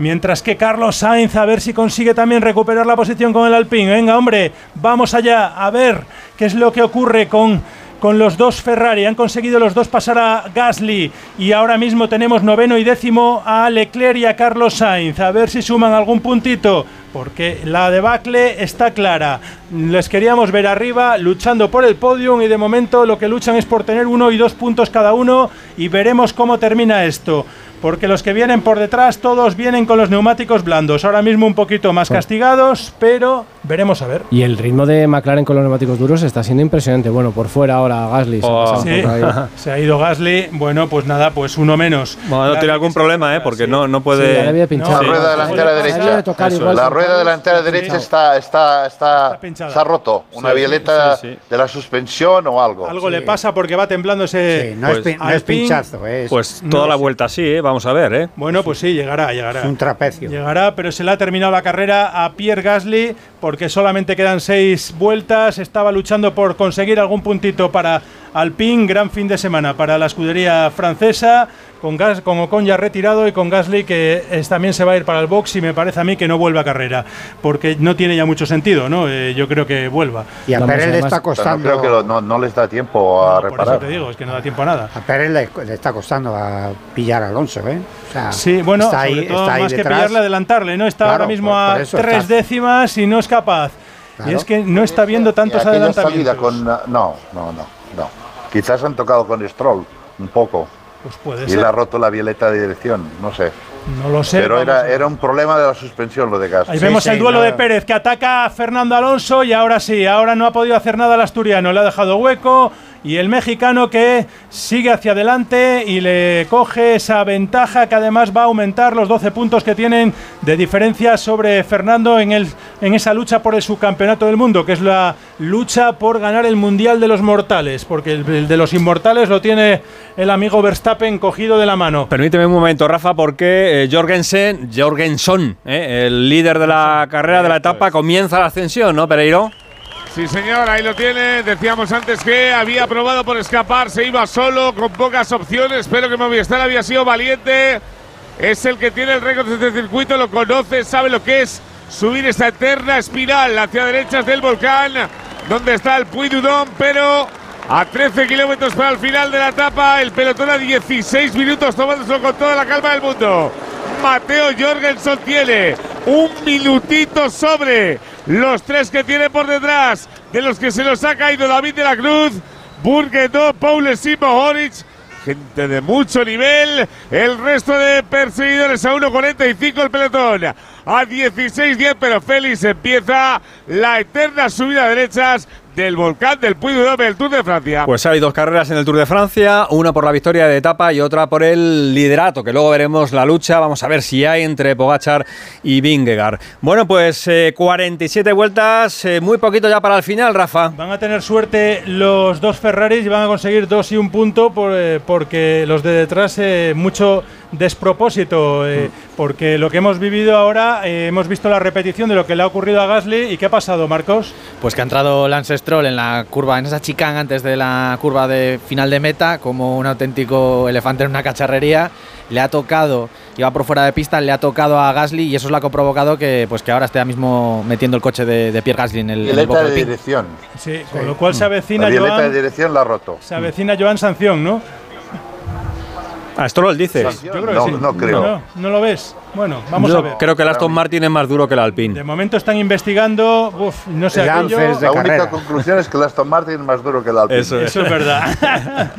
Speaker 3: Mientras que Carlos Sainz a ver si consigue también recuperar la posición con el Alpine. Venga, hombre, vamos allá a ver qué es lo que ocurre con con los dos Ferrari. Han conseguido los dos pasar a Gasly y ahora mismo tenemos noveno y décimo a Leclerc y a Carlos Sainz. A ver si suman algún puntito, porque la debacle está clara. Les queríamos ver arriba luchando por el podium y de momento lo que luchan es por tener uno y dos puntos cada uno y veremos cómo termina esto porque los que vienen por detrás todos vienen con los neumáticos blandos. Ahora mismo un poquito más castigados, pero veremos a ver.
Speaker 4: Y el ritmo de McLaren con los neumáticos duros está siendo impresionante. Bueno, por fuera ahora Gasly. se
Speaker 2: Oh.
Speaker 3: Sí, se ha ido Gasly. Bueno, pues nada, pues uno menos.
Speaker 2: Bueno, tiene algún problema, ¿eh? Porque no, no puede.
Speaker 4: Sí.
Speaker 13: La rueda delantera derecha.
Speaker 4: de tocar
Speaker 13: Eso
Speaker 4: igual.
Speaker 13: es. La rueda delantera derecha está, está, está,
Speaker 3: pinchada.
Speaker 13: se ha roto. Una
Speaker 3: Sí,
Speaker 13: violeta
Speaker 3: sí, sí.
Speaker 13: de la suspensión o algo.
Speaker 3: Algo le pasa porque va temblando ese.
Speaker 6: no es no es pinchazo, es-
Speaker 2: Pues
Speaker 3: No
Speaker 2: toda la vuelta así, ¿eh? Vamos a ver, ¿eh?
Speaker 3: Bueno, pues sí, llegará, llegará.
Speaker 6: Es un trapecio.
Speaker 3: Llegará, pero se le ha terminado la carrera a Pierre Gasly porque solamente quedan seis vueltas. Estaba luchando por conseguir algún puntito para Alpine. Gran fin de semana para la escudería francesa. Con, Gas, con Ocon ya retirado y con Gasly que es- también se va a ir para el box y me parece a mí que no vuelve a carrera porque no tiene ya mucho sentido, ¿no? Eh, yo creo que vuelva.
Speaker 6: Y a
Speaker 4: Vamos,
Speaker 6: Pérez le está
Speaker 13: Pero no
Speaker 6: costando.
Speaker 13: creo que lo- no, no les da tiempo a
Speaker 3: Por eso
Speaker 13: reparar.
Speaker 3: te digo, es que no da tiempo a nada.
Speaker 6: A Pérez le, le está costando a pillar a Alonso, ¿eh? O sea,
Speaker 3: Sí, bueno,
Speaker 6: está ahí,
Speaker 3: sobre todo
Speaker 6: está ahí
Speaker 3: más que
Speaker 6: detrás.
Speaker 3: pillarle, adelantarle, ¿no? Está
Speaker 6: Claro,
Speaker 3: ahora mismo
Speaker 6: por-
Speaker 3: a
Speaker 6: por eso
Speaker 3: tres
Speaker 6: está-
Speaker 3: décimas y no es capaz. Y
Speaker 6: Claro.
Speaker 3: es que no está viendo tantos adelantamientos.
Speaker 13: con. No, no, no, no. Quizás han tocado con Stroll un poco.
Speaker 3: Pues puede
Speaker 13: Y
Speaker 3: ser.
Speaker 13: le ha roto la violeta de dirección, no sé.
Speaker 3: No lo sé.
Speaker 13: Pero era, era un problema de la suspensión lo de gas.
Speaker 3: Ahí vemos el duelo de Pérez que ataca a Fernando Alonso y ahora sí, ahora no ha podido hacer nada el asturiano, le ha dejado hueco y el mexicano que sigue hacia adelante y le coge esa ventaja que además va a aumentar los 12 puntos que tienen de diferencia sobre Fernando en, el, en esa lucha por el subcampeonato del mundo, que es la lucha por ganar el Mundial de los Mortales, porque el, el de los Inmortales lo tiene el amigo Verstappen cogido de la mano.
Speaker 2: Permíteme un momento, Rafa, porque eh, Jorgensen, Jorgenson, eh, el líder de la carrera de la etapa, comienza la ascensión, ¿no, Pereiro?
Speaker 8: Sí, señor, ahí lo tiene. Decíamos antes que había probado por escapar, se iba solo, con pocas opciones, pero que Movistar había sido valiente. Es el que tiene el récord de este circuito, lo conoce, sabe lo que es subir esta eterna espiral hacia derechas del volcán, donde está el Puy Dudón, pero a 13 kilómetros para el final de la etapa, el pelotón a 16 minutos, tomándoselo con toda la calma del mundo. Mateo Jorgensen tiene un minutito sobre los tres que tiene por detrás, de los que se los ha caído David de la Cruz, Burgueto, Paul Simohoric, gente de mucho nivel, el resto de perseguidores a 1.45 el pelotón, a 16.10, pero Félix empieza la eterna subida a derechas del volcán del Puy du Dôme, el Tour de Francia.
Speaker 2: Pues hay dos carreras en el Tour de Francia, una por la victoria de etapa y otra por el liderato, que luego veremos la lucha, vamos a ver si hay entre Pogachar y Vingegaard. Bueno, pues eh, 47 vueltas, eh, muy poquito ya para el final, Rafa.
Speaker 3: Van a tener suerte los dos Ferraris y van a conseguir dos y un punto por, eh, porque los de detrás eh, mucho despropósito, eh, porque lo que hemos vivido ahora, eh, hemos visto la repetición de lo que le ha ocurrido a Gasly y qué ha pasado, Marcos.
Speaker 7: Pues que ha entrado Lance Stroll en la curva, en esa chicane antes de la curva de final de meta, como un auténtico elefante en una cacharrería. Le ha tocado, iba por fuera de pista, le ha tocado a Gasly y eso es lo que ha provocado que, pues que ahora esté ahora mismo metiendo el coche de, de Pierre Gasly en el, en el
Speaker 13: Violeta
Speaker 7: box
Speaker 13: de dirección.
Speaker 3: Sí, con lo cual se avecina
Speaker 13: La violeta de
Speaker 3: Joan,
Speaker 13: dirección la ha roto.
Speaker 3: se avecina Joan Sanción, ¿no?
Speaker 2: A Stroll dices.
Speaker 3: Yo creo que
Speaker 13: No,
Speaker 3: sí.
Speaker 13: no creo.
Speaker 3: No, no lo ves. Bueno, vamos
Speaker 2: Yo
Speaker 3: a ver.
Speaker 2: Creo que el Aston Martin es más duro que el Alpine.
Speaker 3: De momento están investigando, uf, no sé, aquello-
Speaker 13: La única conclusión es que el Aston Martin es más duro que el Alpine.
Speaker 2: Eso
Speaker 3: Eso es verdad.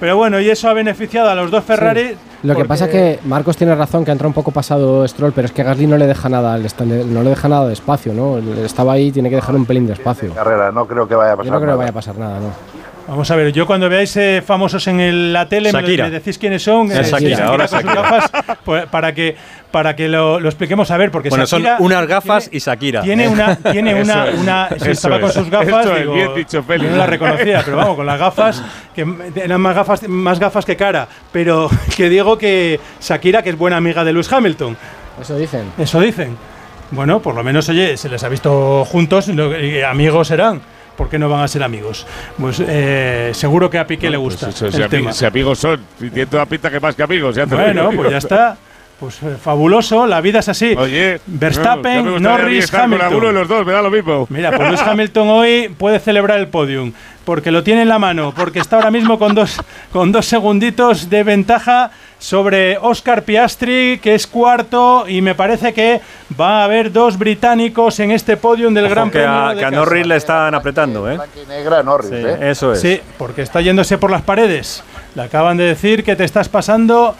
Speaker 3: Pero bueno, y eso ha beneficiado a los dos Ferrari.
Speaker 4: Lo que pasa es que Marcos tiene razón que ha entrado un poco pasado Stroll, pero es que Gasly no le deja nada, no le deja nada de espacio, ¿no? Estaba ahí, tiene que dejar un pelín de espacio.
Speaker 13: Carrera, no creo que vaya a pasar
Speaker 4: Yo no creo que vaya a pasar nada, ¿no?
Speaker 3: Vamos a ver, yo cuando veáis eh, famosos en el- la tele me, me decís quiénes son.
Speaker 2: Es Shakira, ahora Shakira.
Speaker 3: gafas, pues, para que para que lo, lo expliquemos a ver, porque
Speaker 2: Bueno, son
Speaker 3: Shakira
Speaker 2: unas gafas y Shakira.
Speaker 3: tiene una tiene una,
Speaker 8: Eso es,
Speaker 3: una si
Speaker 8: eso
Speaker 3: estaba con sus gafas digo,
Speaker 8: bien dicho, Félix.
Speaker 3: yo no la reconocía pero vamos con las gafas que eran más gafas más gafas que cara pero que digo que Shakira que es buena amiga de Lewis Hamilton
Speaker 4: Eso dicen.
Speaker 3: eso dicen bueno por lo menos oye se les ha visto juntos amigos serán ¿Por qué no van a ser amigos? Pues eh, seguro que a Piqué le gusta
Speaker 8: Pues eso,
Speaker 3: el
Speaker 8: si,
Speaker 3: tema.
Speaker 8: si amigos son, y tiene toda pinta que más que amigos. hacen
Speaker 3: Bueno,
Speaker 8: amigos.
Speaker 3: pues ya está. Pues eh, fabuloso, la vida es así.
Speaker 8: Oye,
Speaker 3: Verstappen,
Speaker 8: no, ya a
Speaker 3: Norris,
Speaker 8: con
Speaker 3: Hamilton.
Speaker 8: alguno de los dos, me da lo mismo.
Speaker 3: Mira, pues Lewis Hamilton hoy puede celebrar el podium, porque lo tiene en la mano, porque está ahora mismo con dos, con dos segunditos de ventaja sobre Oscar Piastri, que es cuarto, y me parece que va a haber dos británicos en este podium del
Speaker 2: Ojo
Speaker 3: Gran
Speaker 2: que
Speaker 3: Premio
Speaker 2: a,
Speaker 3: de
Speaker 2: que a. Norris le están apretando, ¿eh?
Speaker 13: Negra Norris,
Speaker 2: Sí,
Speaker 13: ¿eh?
Speaker 2: Eso es.
Speaker 3: Sí, porque está yéndose por las paredes. Le acaban de decir que te estás pasando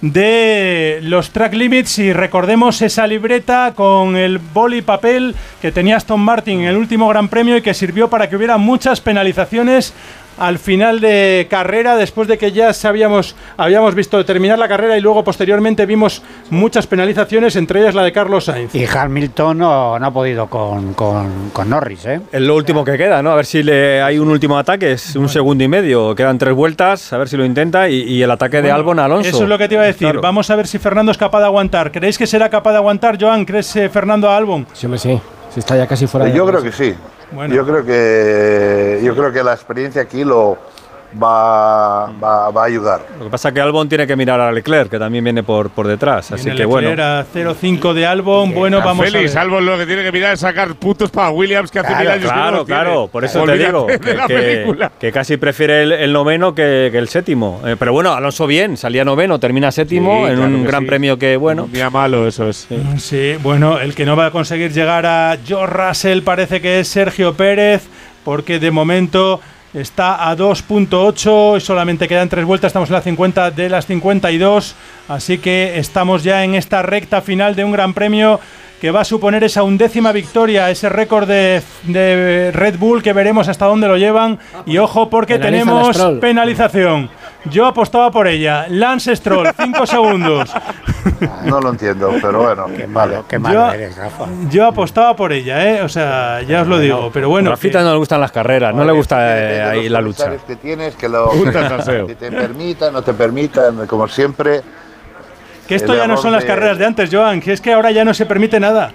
Speaker 3: de los track limits y recordemos esa libreta con el boli papel que tenía Aston Martin en el último Gran Premio y que sirvió para que hubiera muchas penalizaciones al final de carrera después de que ya sabíamos habíamos visto terminar la carrera y luego posteriormente vimos muchas penalizaciones entre ellas la de Carlos Sainz.
Speaker 6: Y Hamilton no, no ha podido con, con, con Norris, ¿eh?
Speaker 2: Es lo último que queda, ¿no? A ver si le hay un último ataque, es un segundo y medio, quedan tres vueltas, a ver si lo intenta y, y el ataque de Albon a Alonso.
Speaker 3: Eso es lo que te iba a decir.
Speaker 2: Claro.
Speaker 3: Vamos a ver si Fernando es capaz de aguantar. ¿Creéis que será capaz de aguantar, Joan? ¿Crees eh, Fernando a Albon?
Speaker 4: Sí, hombre, sí. Si está ya casi fuera de
Speaker 13: Yo creo que sí.
Speaker 3: Bueno.
Speaker 13: Yo creo que yo creo que la experiencia aquí lo va, va, va a ayudar.
Speaker 2: Lo que pasa es que Albon tiene que mirar a Leclerc, que también viene por, por detrás, así
Speaker 3: Viene
Speaker 2: que bueno.
Speaker 3: Leclerc a 0-5 de Albon. Bueno, vamos
Speaker 8: Félix,
Speaker 3: a ver.
Speaker 8: Albon lo que tiene que mirar es sacar puntos para Williams, que hace mil
Speaker 2: Claro,
Speaker 8: años que no
Speaker 2: claro,
Speaker 8: tiene.
Speaker 2: claro, por eso te digo que, que- casi prefiere el, el noveno que, que el séptimo. Eh, pero bueno, Alonso bien, salía noveno, termina séptimo
Speaker 8: Sí,
Speaker 2: en
Speaker 8: claro
Speaker 2: un gran
Speaker 8: sí.
Speaker 2: premio que, bueno,
Speaker 8: Un día malo, eso es.
Speaker 3: Sí, bueno, el que no va a conseguir llegar a George Russell parece que es Sergio Pérez, porque de momento está a 2.8 y solamente quedan tres vueltas, estamos en la 50 de las 52, así que estamos ya en esta recta final de un gran premio que va a suponer esa undécima victoria, ese récord de, de Red Bull que veremos hasta dónde lo llevan. Y ojo porque
Speaker 4: Penalizan
Speaker 3: tenemos penalización. Yo apostaba por ella. Lance Stroll, 5 segundos.
Speaker 13: No lo entiendo, pero bueno, vale.
Speaker 6: Qué
Speaker 3: Yo-
Speaker 6: malo eres, Rafa.
Speaker 3: Yo apostaba por ella, ¿eh? O sea, ya os lo digo. Pero bueno,
Speaker 2: a Rafita
Speaker 3: que-
Speaker 2: no le gustan las carreras, no le gusta eh,
Speaker 13: de
Speaker 2: ahí
Speaker 13: los
Speaker 2: la lucha.
Speaker 13: que tienes, que, lo, que te permitan, no te permitan, como siempre.
Speaker 3: que esto ya no son las carreras de antes, Joan, que es que ahora ya no se permite nada.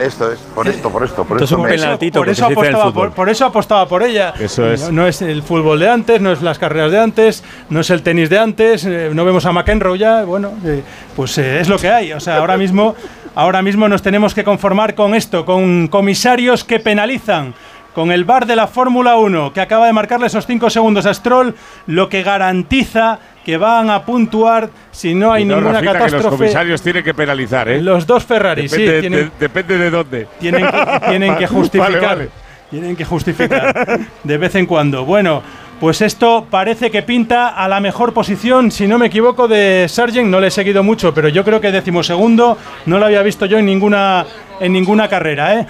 Speaker 13: Esto es, por esto, por esto, por
Speaker 2: Esto es
Speaker 13: esto.
Speaker 2: un
Speaker 13: me-
Speaker 2: penaltito,
Speaker 3: por
Speaker 2: que
Speaker 3: eso, apostaba por, por eso apostaba por ella.
Speaker 8: Eso es.
Speaker 3: No, no es el fútbol de antes, no es las carreras de antes, no es el tenis de antes, eh, no vemos a McEnroe ya, bueno, eh, pues eh, es lo que hay. O sea, ahora mismo, ahora mismo nos tenemos que conformar con esto, con comisarios que penalizan. Con el bar de la Fórmula 1, que acaba de marcarle esos 5 segundos a Stroll, lo que garantiza que van a puntuar si no hay
Speaker 8: no,
Speaker 3: ninguna
Speaker 8: Rafita, que los
Speaker 3: catástrofe.
Speaker 8: comisarios tienen que penalizar, ¿eh?
Speaker 3: Los dos Ferrari,
Speaker 8: depende,
Speaker 3: sí, tienen,
Speaker 8: de, depende de dónde.
Speaker 3: tienen que, tienen que justificar.
Speaker 8: Vale, vale.
Speaker 3: Tienen que justificar de vez en cuando. Bueno, pues esto parece que pinta a la mejor posición, si no me equivoco, de Sargent. No le he seguido mucho, pero yo creo que decimosegundo no lo había visto yo en ninguna en ninguna carrera, ¿eh?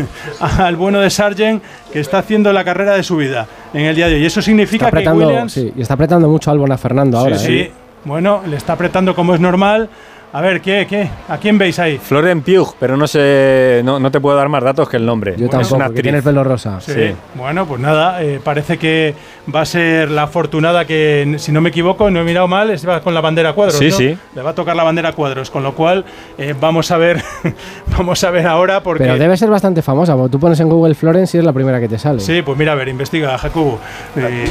Speaker 3: Al bueno de Sargent que está haciendo la carrera de su vida en el día de hoy. Eso significa que Williams
Speaker 4: sí, y está apretando mucho Albon a Fernando ahora.
Speaker 3: Sí,
Speaker 4: ¿eh?
Speaker 3: sí. Bueno, le está apretando como es normal. A ver, ¿qué, qué? ¿A quién veis ahí?
Speaker 2: Florent Pugh, pero no sé, no, no te puedo dar más datos que el nombre.
Speaker 4: Yo
Speaker 2: Es
Speaker 4: tampoco,
Speaker 2: una
Speaker 4: que
Speaker 2: actriz.
Speaker 4: tiene el pelo rosa.
Speaker 3: Sí. Bueno, pues nada, eh, parece que va a ser la afortunada que, si no me equivoco, no he mirado mal, es con la bandera cuadros.
Speaker 2: Sí,
Speaker 3: ¿no?
Speaker 2: sí.
Speaker 3: Le va a tocar la bandera cuadros, con lo cual eh, vamos a ver, vamos a ver ahora porque.
Speaker 4: Pero debe ser bastante famosa, porque tú pones en Google Florence y es la primera que te sale.
Speaker 3: Sí, pues mira, a ver, investiga, Jacobo. Eh,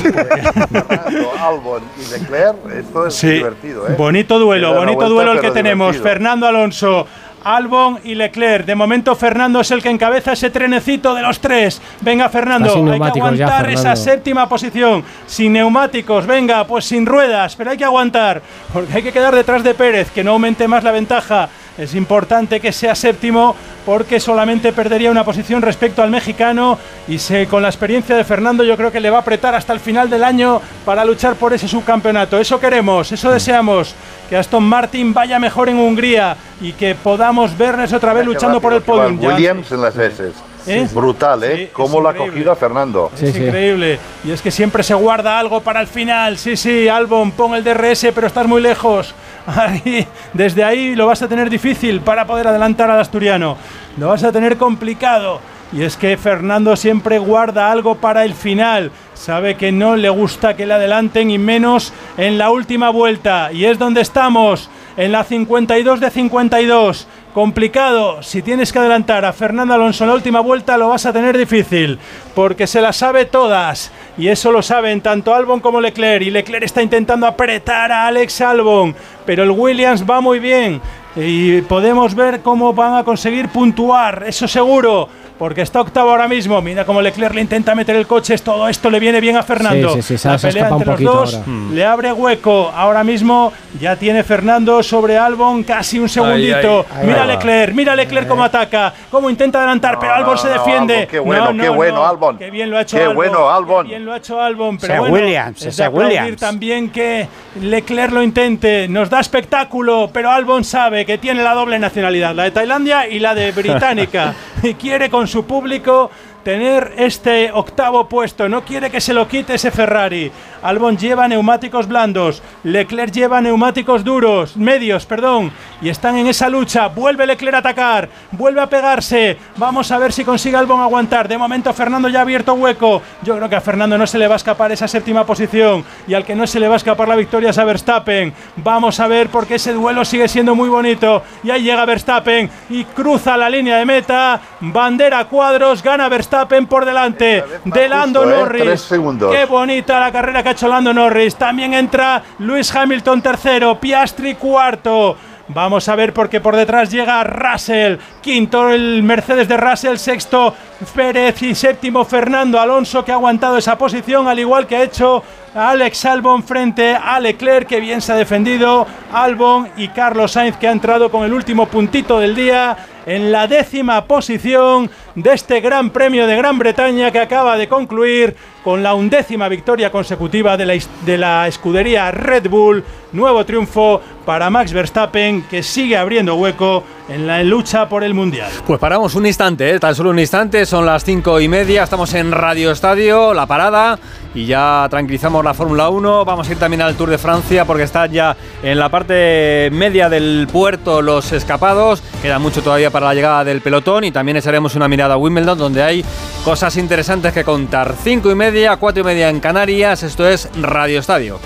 Speaker 13: Albon y Leclerc, esto es
Speaker 3: Sí,
Speaker 13: divertido, ¿eh?
Speaker 3: bonito duelo, bonito duelo el que
Speaker 13: pero
Speaker 3: tenemos. Fernando Alonso, Albon y Leclerc. De momento Fernando es el que encabeza ese trenecito de los tres. Venga Fernando, hay que
Speaker 4: ya,
Speaker 3: aguantar esa séptima posición. Sin neumáticos, venga, pues sin ruedas, pero hay que aguantar. Porque hay que quedar detrás de Pérez, que no aumente más la ventaja. Es importante que sea séptimo porque solamente perdería una posición respecto al mexicano y se, con la experiencia de Fernando yo creo que le va a apretar hasta el final del año para luchar por ese subcampeonato. Eso queremos, eso deseamos, que Aston Martin vaya mejor en Hungría y que podamos verles otra vez luchando por el podium.
Speaker 13: Williams en las S.
Speaker 3: ¿Eh?
Speaker 13: Brutal, ¿eh?
Speaker 3: Sí,
Speaker 13: Cómo lo ha cogido a Fernando.
Speaker 3: es increíble. Y es que siempre se guarda algo para el final. Sí, sí, Albon, pon el DRS, pero estás muy lejos. Ahí, desde ahí lo vas a tener difícil para poder adelantar al asturiano. Lo vas a tener complicado. Y es que Fernando siempre guarda algo para el final. Sabe que no le gusta que le adelanten y menos en la última vuelta. Y es donde estamos, en la 52 de 52. Complicado, si tienes que adelantar a Fernando Alonso en la última vuelta lo vas a tener difícil, porque se las sabe todas. Y eso lo saben tanto Albon como Leclerc. Y Leclerc está intentando apretar a Alex Albon, pero el Williams va muy bien. Y podemos ver cómo van a conseguir puntuar, eso seguro porque está octavo ahora mismo. Mira cómo Leclerc le intenta meter el coche. Todo esto le viene bien a Fernando.
Speaker 4: Sí, sí, sí, se
Speaker 3: La
Speaker 4: se
Speaker 3: pelea entre los dos
Speaker 4: ahora.
Speaker 2: Hmm.
Speaker 3: le abre hueco. Ahora mismo ya tiene Fernando sobre Albon casi un segundito.
Speaker 13: ay.
Speaker 3: mira
Speaker 13: Ahí va.
Speaker 3: Leclerc, mira Leclerc cómo ataca, cómo intenta adelantar, pero Albon se
Speaker 13: no,
Speaker 3: defiende.
Speaker 13: Albon, qué bueno,
Speaker 3: No,
Speaker 13: qué
Speaker 3: no,
Speaker 13: bueno,
Speaker 3: no.
Speaker 13: Albon.
Speaker 3: Qué bien lo ha hecho
Speaker 13: Qué
Speaker 3: Albon.
Speaker 13: bueno, Albon.
Speaker 3: Qué bien lo ha hecho Albon. Pero
Speaker 6: Ese
Speaker 3: bueno,
Speaker 6: Williams,
Speaker 3: es aplaudir
Speaker 6: Williams.
Speaker 3: también que Leclerc lo intente. Nos da espectáculo, pero Albon sabe que tiene la doble nacionalidad, la de Tailandia y la de británica. y quiere con su público tener este octavo puesto. No quiere que se lo quite ese Ferrari. Albon lleva neumáticos blandos. Leclerc lleva neumáticos duros, medios, perdón. Y están en esa lucha. Vuelve Leclerc a atacar. Vuelve a pegarse. Vamos a ver si consigue Albon aguantar. De momento Fernando ya ha abierto hueco. Yo creo que a Fernando no se le va a escapar esa séptima posición. Y al que no se le va a escapar la victoria es a Verstappen. Vamos a ver porque ese duelo sigue siendo muy bonito. Y ahí llega Verstappen y cruza la línea de meta. Bandera cuadros. Gana Verstappen por delante de Lando
Speaker 13: justo, ¿eh?
Speaker 3: Norris.
Speaker 13: Tres segundos.
Speaker 3: Qué bonita la carrera que ha hecho Lando Norris. También entra Luis Hamilton tercero, Piastri cuarto. Vamos a ver porque por detrás llega Russell, quinto el Mercedes de Russell, sexto Pérez y séptimo Fernando Alonso que ha aguantado esa posición al igual que ha hecho Alex Albon frente a Leclerc que bien se ha defendido, Albon y Carlos Sainz que ha entrado con el último puntito del día en la décima posición de este Gran Premio de Gran Bretaña que acaba de concluir con la undécima victoria consecutiva de la, de la escudería Red Bull. Nuevo triunfo para Max Verstappen que sigue abriendo hueco en la lucha por el Mundial.
Speaker 2: Pues paramos un instante, ¿eh? tan solo un instante, son las cinco y media, estamos en Radio Estadio, la parada, y ya tranquilizamos la Fórmula 1. Vamos a ir también al Tour de Francia porque están ya en la parte media del puerto los escapados, queda mucho todavía para la llegada del pelotón y también echaremos una mirada a Wimbledon donde hay cosas interesantes que contar. Cinco y media, cuatro y media en Canarias, esto es Radio Estadio.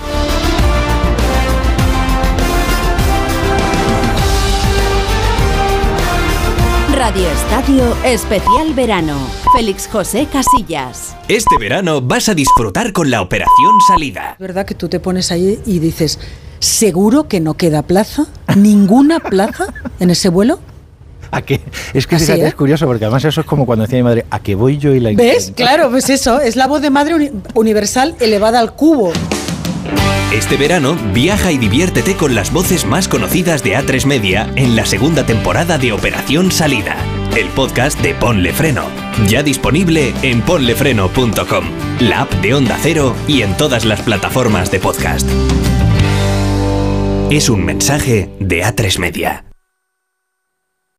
Speaker 1: Radio Estadio Especial Verano. Félix José Casillas.
Speaker 14: Este verano vas a disfrutar con la operación salida.
Speaker 15: Es verdad que tú te pones ahí y dices, ¿seguro que no queda plaza? ¿Ninguna plaza en ese vuelo?
Speaker 16: ¿A qué? Es que
Speaker 15: Así,
Speaker 16: fíjate,
Speaker 15: ¿eh?
Speaker 16: es curioso, porque además eso es como cuando decía mi madre, ¿a qué voy yo y la
Speaker 15: ¿Ves? Claro, pues eso, es la voz de madre uni- universal elevada al cubo.
Speaker 14: Este verano viaja y diviértete con las voces más conocidas de A3 Media en la segunda temporada de Operación Salida, el podcast de Ponle Freno. Ya disponible en ponlefreno.com, la app de Onda Cero y en todas las plataformas de podcast. Es un mensaje de A3 Media.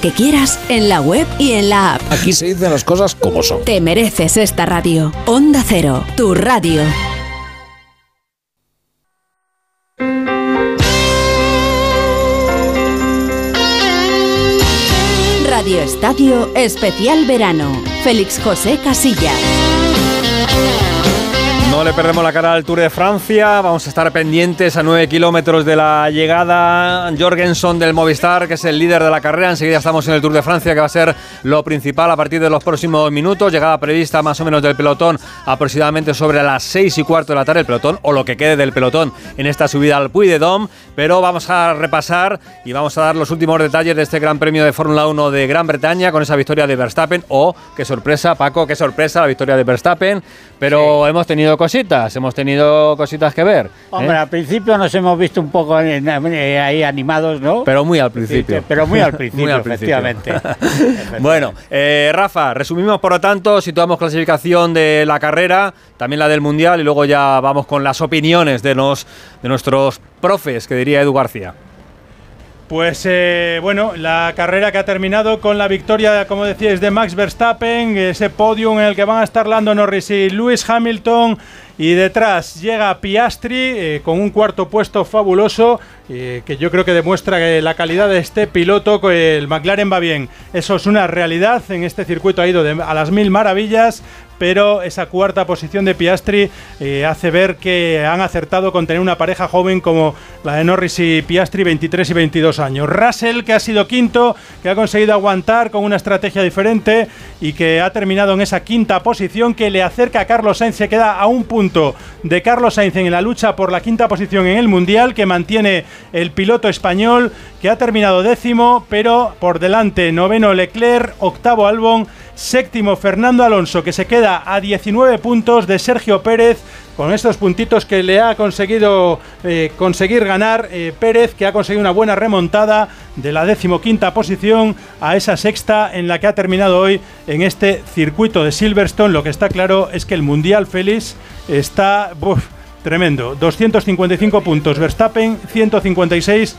Speaker 1: que quieras en la web y en la app.
Speaker 16: Aquí se dicen las cosas como son.
Speaker 1: Te mereces esta radio. Onda Cero, tu radio. Radio Estadio Especial Verano. Félix José Casillas.
Speaker 2: No le perdemos la cara al Tour de Francia. Vamos a estar pendientes a 9 kilómetros de la llegada. Jorgensen del Movistar, que es el líder de la carrera. Enseguida estamos en el Tour de Francia, que va a ser lo principal a partir de los próximos minutos. Llegada prevista más o menos del pelotón aproximadamente sobre las 6 y cuarto de la tarde. El pelotón o lo que quede del pelotón en esta subida al Puy de Dom. Pero vamos a repasar y vamos a dar los últimos detalles de este Gran Premio de Fórmula 1 de Gran Bretaña con esa victoria de Verstappen. Oh, qué sorpresa, Paco, qué sorpresa la victoria de Verstappen. Pero hemos tenido cositas, hemos tenido cositas que ver. ¿eh?
Speaker 6: Hombre, al principio nos hemos visto un poco en- eh, ahí animados, ¿no?
Speaker 2: Pero muy al principio.
Speaker 6: Sí, pero muy al principio,
Speaker 2: Muy al principio.
Speaker 6: efectivamente.
Speaker 2: Bueno, eh, Rafa, resumimos por lo tanto, situamos clasificación de la carrera, también la del Mundial y luego ya vamos con las opiniones de, nos, de nuestros profes, que diría Edu García.
Speaker 3: Pues eh, bueno, la carrera que ha terminado con la victoria, como decíais, de Max Verstappen, ese podium en el que van a estar Lando Norris y Lewis Hamilton. Y detrás llega Piastri eh, con un cuarto puesto fabuloso, eh, que yo creo que demuestra que la calidad de este piloto, el McLaren va bien. Eso es una realidad, en este circuito ha ido a las mil maravillas, pero esa cuarta posición de Piastri eh, hace ver que han acertado con tener una pareja joven como la de Norris y Piastri, 23 y 22 años. Russell, que ha sido quinto, que ha conseguido aguantar con una estrategia diferente y que ha terminado en esa quinta posición que le acerca a Carlos Sainz, se queda a un punto de Carlos Sainz en la lucha por la quinta posición en el Mundial, que mantiene el piloto español, que ha terminado décimo, pero por delante noveno Leclerc, octavo Albon, séptimo Fernando Alonso, que se queda a 19 puntos de Sergio Pérez, con estos puntitos que le ha conseguido eh, conseguir ganar eh, Pérez, que ha conseguido una buena remontada de la decimoquinta posición a esa sexta en la que ha terminado hoy en este circuito de Silverstone. Lo que está claro es que el Mundial Félix está tremendo. 255 puntos Verstappen, 156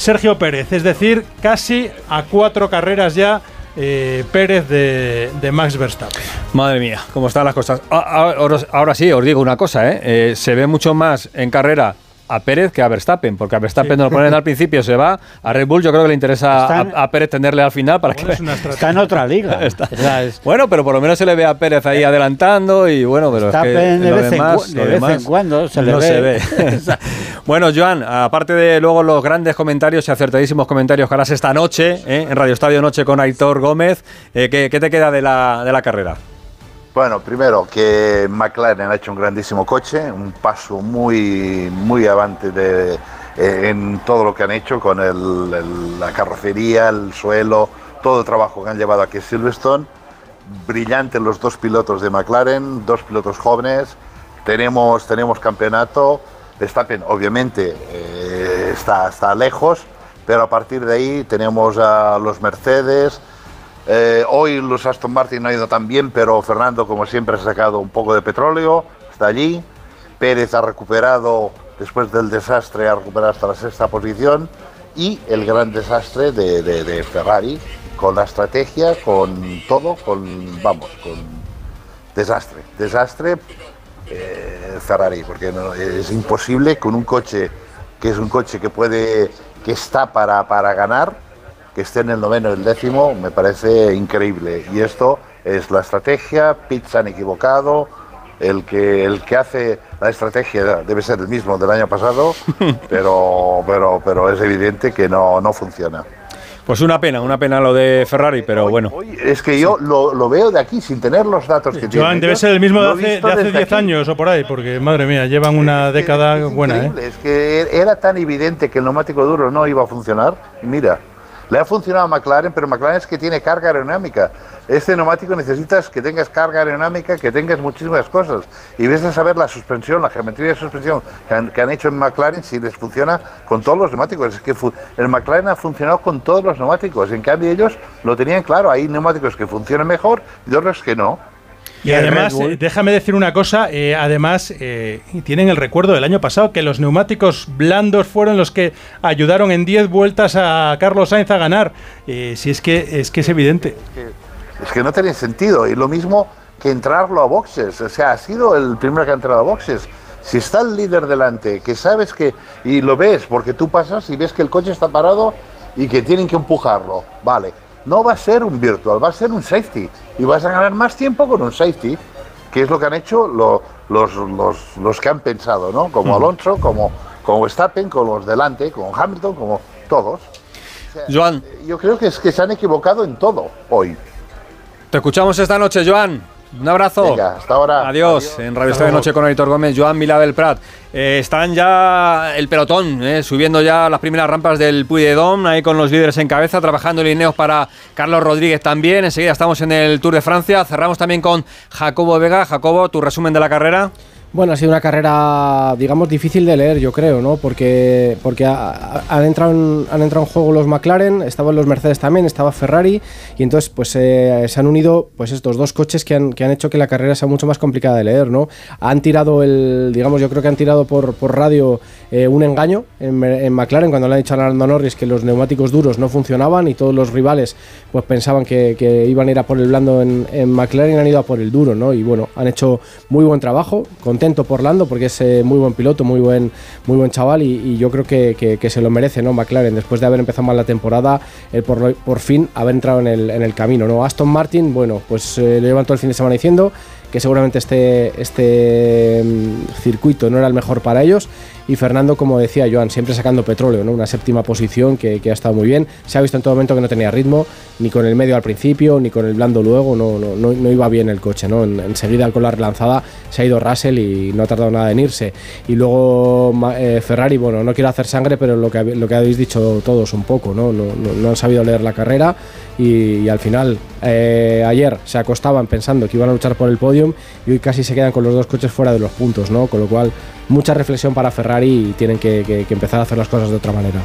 Speaker 3: Sergio Pérez, es decir, casi a cuatro carreras ya eh, Pérez de, Max Verstappen.
Speaker 2: Madre mía, cómo están las cosas. Ah, ah, Ahora, ahora sí, os digo una cosa, ¿eh? Eh, se ve mucho más en carrera a Pérez que a Verstappen, porque a Verstappen nos lo ponen al principio, se va. A Red Bull yo creo que le interesa
Speaker 6: en-
Speaker 2: a, a Pérez tenerle al final para que...
Speaker 6: Está en otra liga.
Speaker 2: Está-
Speaker 6: es-
Speaker 2: Bueno, pero por lo menos se le ve a Pérez ahí adelantando y bueno, pero es que
Speaker 6: de
Speaker 2: lo
Speaker 6: vez en
Speaker 2: demás,
Speaker 6: cu-
Speaker 2: lo
Speaker 6: de vez
Speaker 2: demás
Speaker 6: en cuando se le
Speaker 2: no
Speaker 6: ve.
Speaker 2: se ve. bueno, Joan, aparte de luego los grandes comentarios y acertadísimos comentarios que harás esta noche ¿eh? en Radio Estadio Noche con Aitor Gómez, eh, ¿qué, qué te queda de la, de la carrera?
Speaker 5: Bueno, primero que McLaren ha hecho un grandísimo coche, un paso muy, muy avante de, eh, en todo lo que han hecho con el- el- la carrocería, el suelo, todo el trabajo que han llevado aquí a Silverstone. Brillantes los dos pilotos de McLaren, dos pilotos jóvenes. Tenemos, tenemos campeonato. Verstappen, obviamente, eh, está, está lejos, pero a partir de ahí tenemos a los Mercedes, eh, hoy los Aston Martin no ha ido tan bien, pero Fernando, como siempre, ha sacado un poco de petróleo, está allí. Pérez ha recuperado, después del desastre, ha recuperado hasta la sexta posición. Y el gran desastre de, de- de Ferrari, con la estrategia, con todo, con, vamos, con desastre. Desastre eh, Ferrari, porque no- es imposible con un coche que es un coche que puede, que está para, para ganar, que esté en el noveno y el décimo, me parece increíble. Y esto es la estrategia, Pitts han equivocado, el que, el que hace la estrategia debe ser el mismo del año pasado, pero, pero, pero es evidente que no, no funciona.
Speaker 2: Pues una pena, una pena lo de Ferrari, pero bueno.
Speaker 5: Es que yo lo, lo veo de aquí sin tener los datos que tienen
Speaker 3: Joan, debe ser el mismo de hace, de hace
Speaker 5: desde
Speaker 3: 10
Speaker 5: aquí.
Speaker 3: años o por ahí, porque madre mía, llevan una década buena, ¿eh?
Speaker 5: Es que era tan evidente que el neumático duro no iba a funcionar. Mira, le ha funcionado a McLaren, pero McLaren es que tiene carga aerodinámica. Este neumático necesitas que tengas carga aerodinámica, que tengas muchísimas cosas. Y ves a saber la suspensión, la geometría de suspensión que han, que han hecho en McLaren, si les funciona con todos los neumáticos. Es que el McLaren ha funcionado con todos los neumáticos. En cambio, ellos lo tenían claro. Hay neumáticos que funcionan mejor y otros que no.
Speaker 3: Y además, eh, déjame decir una cosa, eh, además eh, tienen el recuerdo del año pasado que los neumáticos blandos fueron los que ayudaron en 10 vueltas a Carlos Sainz a ganar. Eh, si es que es que es evidente.
Speaker 5: Es que no tiene sentido. Y lo mismo que entrarlo a boxes. O sea, ha sido el primero que ha entrado a boxes. Si está el líder delante, que sabes que. Y lo ves, porque tú pasas y ves que el coche está parado y que tienen que empujarlo. Vale. No va a ser un virtual, va a ser un safety. Y vas a ganar más tiempo con un safety, que es lo que han hecho lo- los, los, los que han pensado, ¿no? Como Alonso, como, como Verstappen, con los delante, como Hamilton, como todos.
Speaker 2: Joan.
Speaker 5: Yo creo que es que se han equivocado en todo hoy.
Speaker 2: Te escuchamos esta noche, Joan. Un abrazo.
Speaker 5: Venga, hasta ahora.
Speaker 2: Adiós. En Radio Estadio. Noche con Editor Gómez, Joan Milá del Prat. Eh, están ya el pelotón, eh, subiendo ya las primeras rampas del Puy de Dom, ahí con los líderes en cabeza, trabajando lineos para Carlos Rodríguez también. Enseguida estamos en el Tour de Francia. Cerramos también con Jacobo Vega. Jacobo, tu resumen de la carrera.
Speaker 4: Bueno, ha sido una carrera, digamos, difícil de leer, yo creo, ¿no? Porque, porque han, entrado en, han entrado en juego los McLaren, estaban los Mercedes también, estaba Ferrari, y entonces pues eh, se han unido pues estos dos coches que han, que han hecho que la carrera sea mucho más complicada de leer, ¿no? Han tirado el, digamos, yo creo que han tirado por, por radio eh, un engaño en, McLaren cuando le han dicho a Lando Norris que los neumáticos duros no funcionaban y todos los rivales pues pensaban que, que iban a ir a por el blando en, en McLaren y han ido a por el duro, ¿no? Y bueno, han hecho muy buen trabajo, con contento por Lando porque es eh, muy buen piloto, muy buen, muy buen chaval y, yo creo que, que, se lo merece, ¿no? McLaren, después de haber empezado mal la temporada, el por, por, fin haber entrado en el, en el, camino, ¿no? Aston Martin, bueno, pues eh, le llevan todo el fin de semana diciendo que seguramente este, este mm, circuito no era el mejor para ellos y Fernando, como decía Joan, siempre sacando petróleo, ¿no? una séptima posición que, ha estado muy bien. Se ha visto en todo momento que no tenía ritmo, ni con el medio al principio, ni con el blando luego, no, no, no, iba bien el coche. ¿no? enseguida con la relanzada se ha ido Russell y no ha tardado nada en irse. Y luego eh, Ferrari, bueno, no quiero hacer sangre, pero lo que, lo que habéis dicho todos un poco, no, no, han sabido leer la carrera y, al final eh, ayer se acostaban pensando que iban a luchar por el podium y hoy casi se quedan con los dos coches fuera de los puntos, ¿no? Con lo cual mucha reflexión para Ferrari y tienen que, empezar a hacer las cosas de otra manera.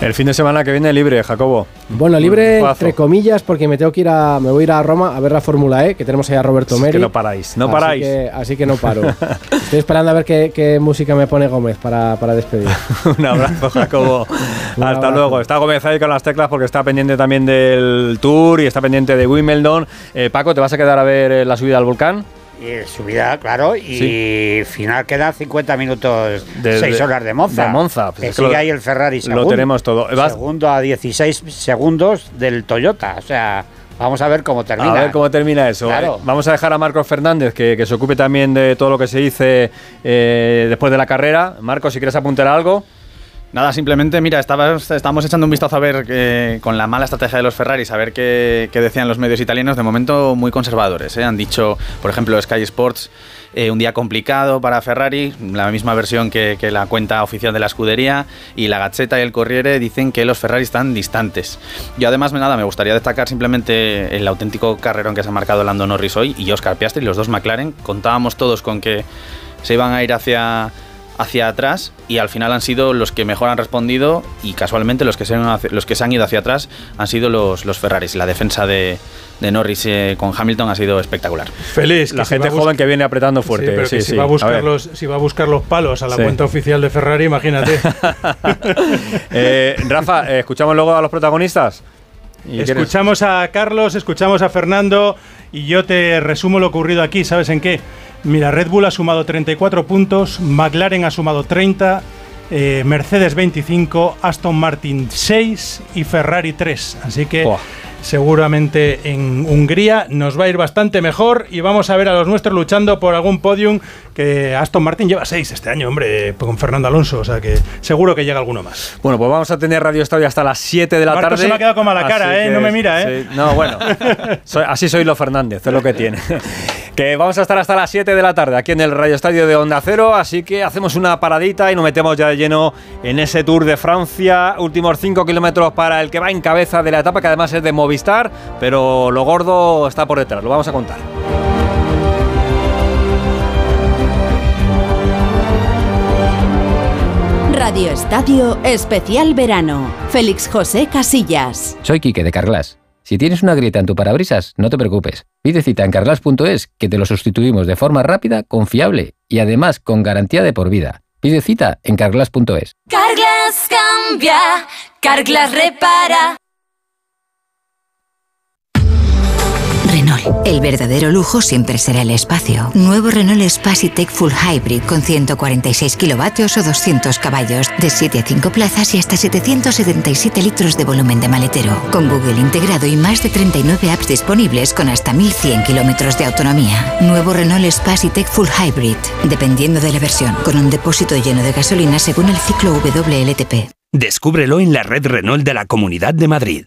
Speaker 2: El fin de semana que viene libre, Jacobo.
Speaker 4: Bueno, libre entre comillas porque me tengo que ir a me voy a ir a Roma a ver la Fórmula E, que tenemos ahí a Roberto Meri.
Speaker 2: que no paráis, no paráis.
Speaker 4: Así que, no paro. Estoy esperando a ver qué, música me pone Gómez para, despedir.
Speaker 2: Un abrazo, Jacobo. Hasta luego. Está Gómez ahí con las teclas porque está pendiente también del Tour y está pendiente de Wimbledon. Eh, Paco, ¿te vas a quedar a ver eh, la subida al volcán?
Speaker 6: Y subida, claro, y final quedan 50 minutos, 6 horas de Monza.
Speaker 2: De Monza.
Speaker 6: Pues que sigue ahí el Ferrari segundo.
Speaker 2: Lo tenemos todo.
Speaker 6: Segundo a 16 segundos del Toyota. O sea, vamos a ver cómo termina.
Speaker 2: A ver cómo termina eso. Vamos a dejar a Marcos Fernández que, se ocupe también de todo lo que se dice eh, después de la carrera. Marcos, si quieres apuntar algo.
Speaker 7: Nada, simplemente, mira, estábamos echando un vistazo a ver eh, con la mala estrategia de los Ferraris, a ver qué, decían los medios italianos, de momento muy conservadores. Eh. Han dicho, por ejemplo, Sky Sports, eh, un día complicado para Ferrari, la misma versión que, la cuenta oficial de la escudería, y la Gazzetta y el Corriere dicen que los Ferrari están distantes. Y además, nada, me gustaría destacar simplemente el auténtico carrerón que se ha marcado Lando Norris hoy y Oscar Piastri, los dos McLaren. Contábamos todos con que se iban a ir hacia hacia atrás y al final han sido los que mejor han respondido y casualmente los que se han, los que se han ido hacia atrás han sido los, los Ferraris. La defensa de, de Norris eh, con Hamilton ha sido espectacular.
Speaker 2: Feliz, la gente joven que viene apretando fuerte.
Speaker 3: si, va a buscar los, si va a buscar los palos a la cuenta oficial de Ferrari, imagínate.
Speaker 2: Eh, Rafa, eh, ¿escuchamos luego a los protagonistas?
Speaker 3: Escuchamos a Carlos, escuchamos a Fernando y yo te resumo lo ocurrido aquí, ¿sabes en qué? Mira, Red Bull ha sumado 34 puntos, McLaren ha sumado 30, eh, Mercedes 25, Aston Martin 6 y Ferrari 3. Así que seguramente en Hungría nos va a ir bastante mejor y vamos a ver a los nuestros luchando por algún podium que Aston Martin lleva seis este año, hombre, con Fernando Alonso, o sea que seguro que llega alguno más.
Speaker 2: Bueno, pues vamos a tener Radio Estadio hasta las 7 de la tarde.
Speaker 3: se me ha quedado con mala cara, ¿eh? no me mira, ¿eh?
Speaker 2: no, bueno, así soy lo Fernández, es lo que tiene. que vamos a estar hasta las 7 de la tarde aquí en el Radio Estadio de Onda Cero, así que hacemos una paradita y nos metemos ya de lleno en ese Tour de Francia, últimos 5 kilómetros para el que va en cabeza de la etapa, que además es de Movistar pero lo gordo está por detrás, lo vamos a contar.
Speaker 1: Radio Estadio Especial Verano. Félix José Casillas.
Speaker 17: Soy Quique de Carglass. Si tienes una grieta en tu parabrisas, no te preocupes. Pide cita en carglass.es que te lo sustituimos de forma rápida, confiable y además con garantía de por vida. Pide cita en carglass.es.
Speaker 1: Carglass cambia, Carglass repara.
Speaker 18: El verdadero lujo siempre será el espacio. Nuevo Renault Space Tech Full Hybrid con 146 kilovatios o 200 caballos, de 7 a 5 plazas y hasta 777 litros de volumen de maletero. Con Google integrado y más de 39 apps disponibles con hasta 1100 kilómetros de autonomía. Nuevo Renault Space Tech Full Hybrid, dependiendo de la versión, con un depósito lleno de gasolina según el ciclo WLTP.
Speaker 19: Descúbrelo en la red Renault de la Comunidad de Madrid.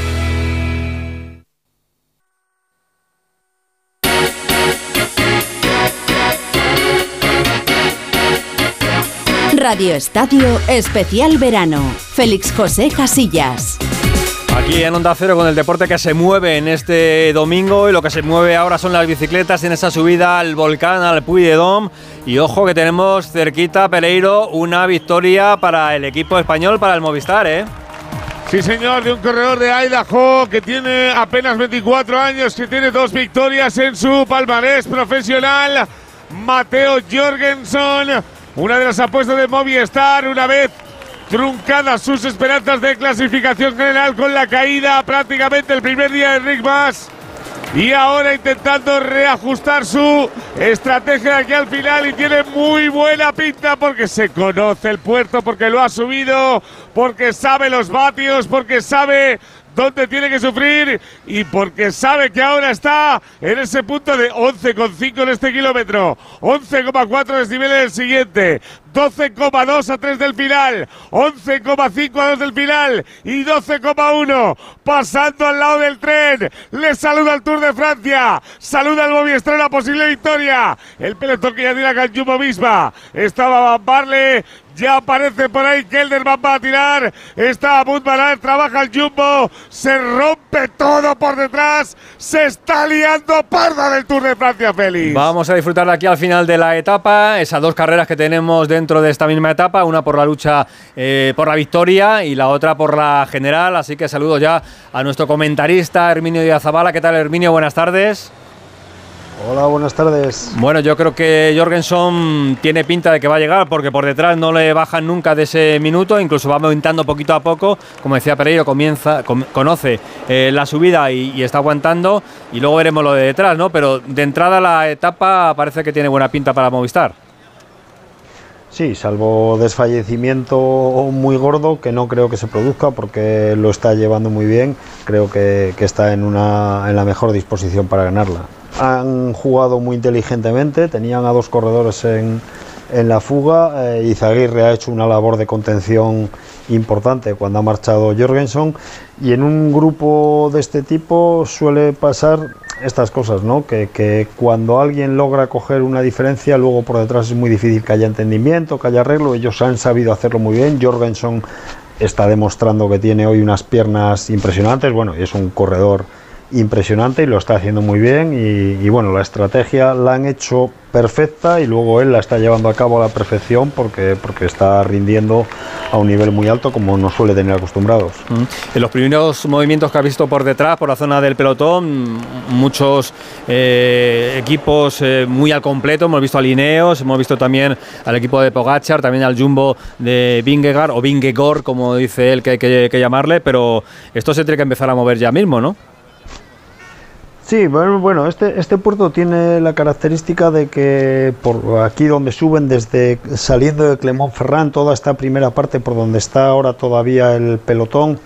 Speaker 1: Radio Estadio Especial Verano. Félix José Casillas.
Speaker 2: Aquí en Onda Cero con el deporte que se mueve en este domingo y lo que se mueve ahora son las bicicletas en esa subida al volcán, al Puy de Dom. Y ojo que tenemos cerquita, Pereiro, una victoria para el equipo español, para el Movistar, ¿eh?
Speaker 8: Sí, señor, de un corredor de Idaho que tiene apenas 24 años, que tiene dos victorias en su palmarés profesional. Mateo Jorgensen una de las apuestas de Movistar, una vez truncadas sus esperanzas de clasificación general con la caída prácticamente el primer día de Rick Mas. Y ahora intentando reajustar su estrategia aquí al final y tiene muy buena pinta porque se conoce el puerto, porque lo ha subido, porque sabe los vatios, porque sabe dónde tiene que sufrir y porque sabe que ahora está en ese punto de 11,5 en este kilómetro, 11,4 desniveles del siguiente, 12,2 a 3 del final, 11,5 a 2 del final y 12,1 pasando al lado del tren. Le saluda el Tour de Francia, saluda al Movistar la posible victoria. El pelotón que ya tira con Jumbo misma. Estaba Van Barle, ya aparece por ahí Kelderman va a tirar. Está Budmanar, trabaja el Jumbo. Se rompe todo por detrás. Se está liando parda del Tour de Francia, Félix.
Speaker 2: Vamos a disfrutar de aquí al final de la etapa. Esas dos carreras que tenemos dentro de esta misma etapa. Una por la lucha eh, por la victoria y la otra por la general. Así que saludo ya a nuestro comentarista Herminio Díaz Zabala. ¿Qué tal, Herminio? Buenas tardes.
Speaker 20: Hola, buenas tardes.
Speaker 2: Bueno, yo creo que Jorgensen tiene pinta de que va a llegar porque por detrás no le bajan nunca de ese minuto, incluso va aumentando poquito a poco. Como decía Pereiro, comienza, conoce eh, la subida y, y, está aguantando y luego veremos lo de detrás, ¿no? Pero de entrada la etapa parece que tiene buena pinta para Movistar.
Speaker 20: Sí, salvo desfallecimiento muy gordo, que no creo que se produzca porque lo está llevando muy bien, creo que, que está en, una, en la mejor disposición para ganarla. Han jugado muy inteligentemente, tenían a dos corredores en, en la fuga, eh, Izaguirre ha hecho una labor de contención importante cuando ha marchado Jorgensen y en un grupo de este tipo suele pasar estas cosas, ¿no? Que, que, cuando alguien logra coger una diferencia, luego por detrás es muy difícil que haya entendimiento, que haya arreglo. Ellos han sabido hacerlo muy bien. Jorgensen está demostrando que tiene hoy unas piernas impresionantes. Bueno, es un corredor impresionante y lo está haciendo muy bien. Y, bueno, la estrategia la han hecho perfecta y luego él la está llevando a cabo a la perfección porque, porque está rindiendo a un nivel muy alto como nos suele tener acostumbrados.
Speaker 2: Mm. En los primeros movimientos que ha visto por detrás, por la zona del pelotón, muchos eh, equipos eh, muy al completo, hemos visto a Lineos, hemos visto también al equipo de Pogachar, también al Jumbo de Vingegaard o Vingegor, como dice él que hay que, que llamarle, pero esto se tiene que empezar a mover ya mismo, ¿no?
Speaker 20: Sí, bueno, este, este puerto tiene la característica de que por aquí donde suben desde saliendo de Clermont-Ferrand, toda esta primera parte por donde está ahora todavía el pelotón,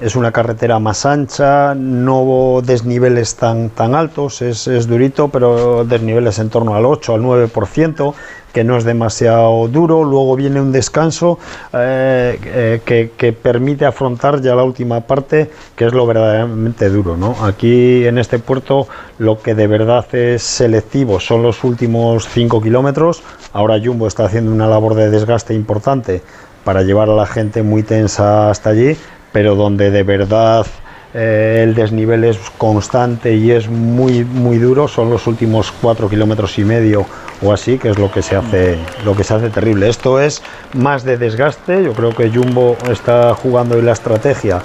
Speaker 20: es una carretera más ancha, no desniveles tan, tan altos, es, es durito, pero desniveles en torno al 8, al 9%, que no es demasiado duro, luego viene un descanso eh, eh, que, permite afrontar ya la última parte, que es lo verdaderamente duro. ¿no? Aquí en este puerto lo que de verdad es selectivo son los últimos 5 kilómetros, ahora Jumbo está haciendo una labor de desgaste importante para llevar a la gente muy tensa hasta allí, pero donde de verdad eh, el desnivel es constante y es muy muy duro. Son los últimos cuatro kilómetros y medio o así que es lo que se hace lo que se hace terrible. Esto es más de desgaste. Yo creo que Jumbo está jugando hoy la estrategia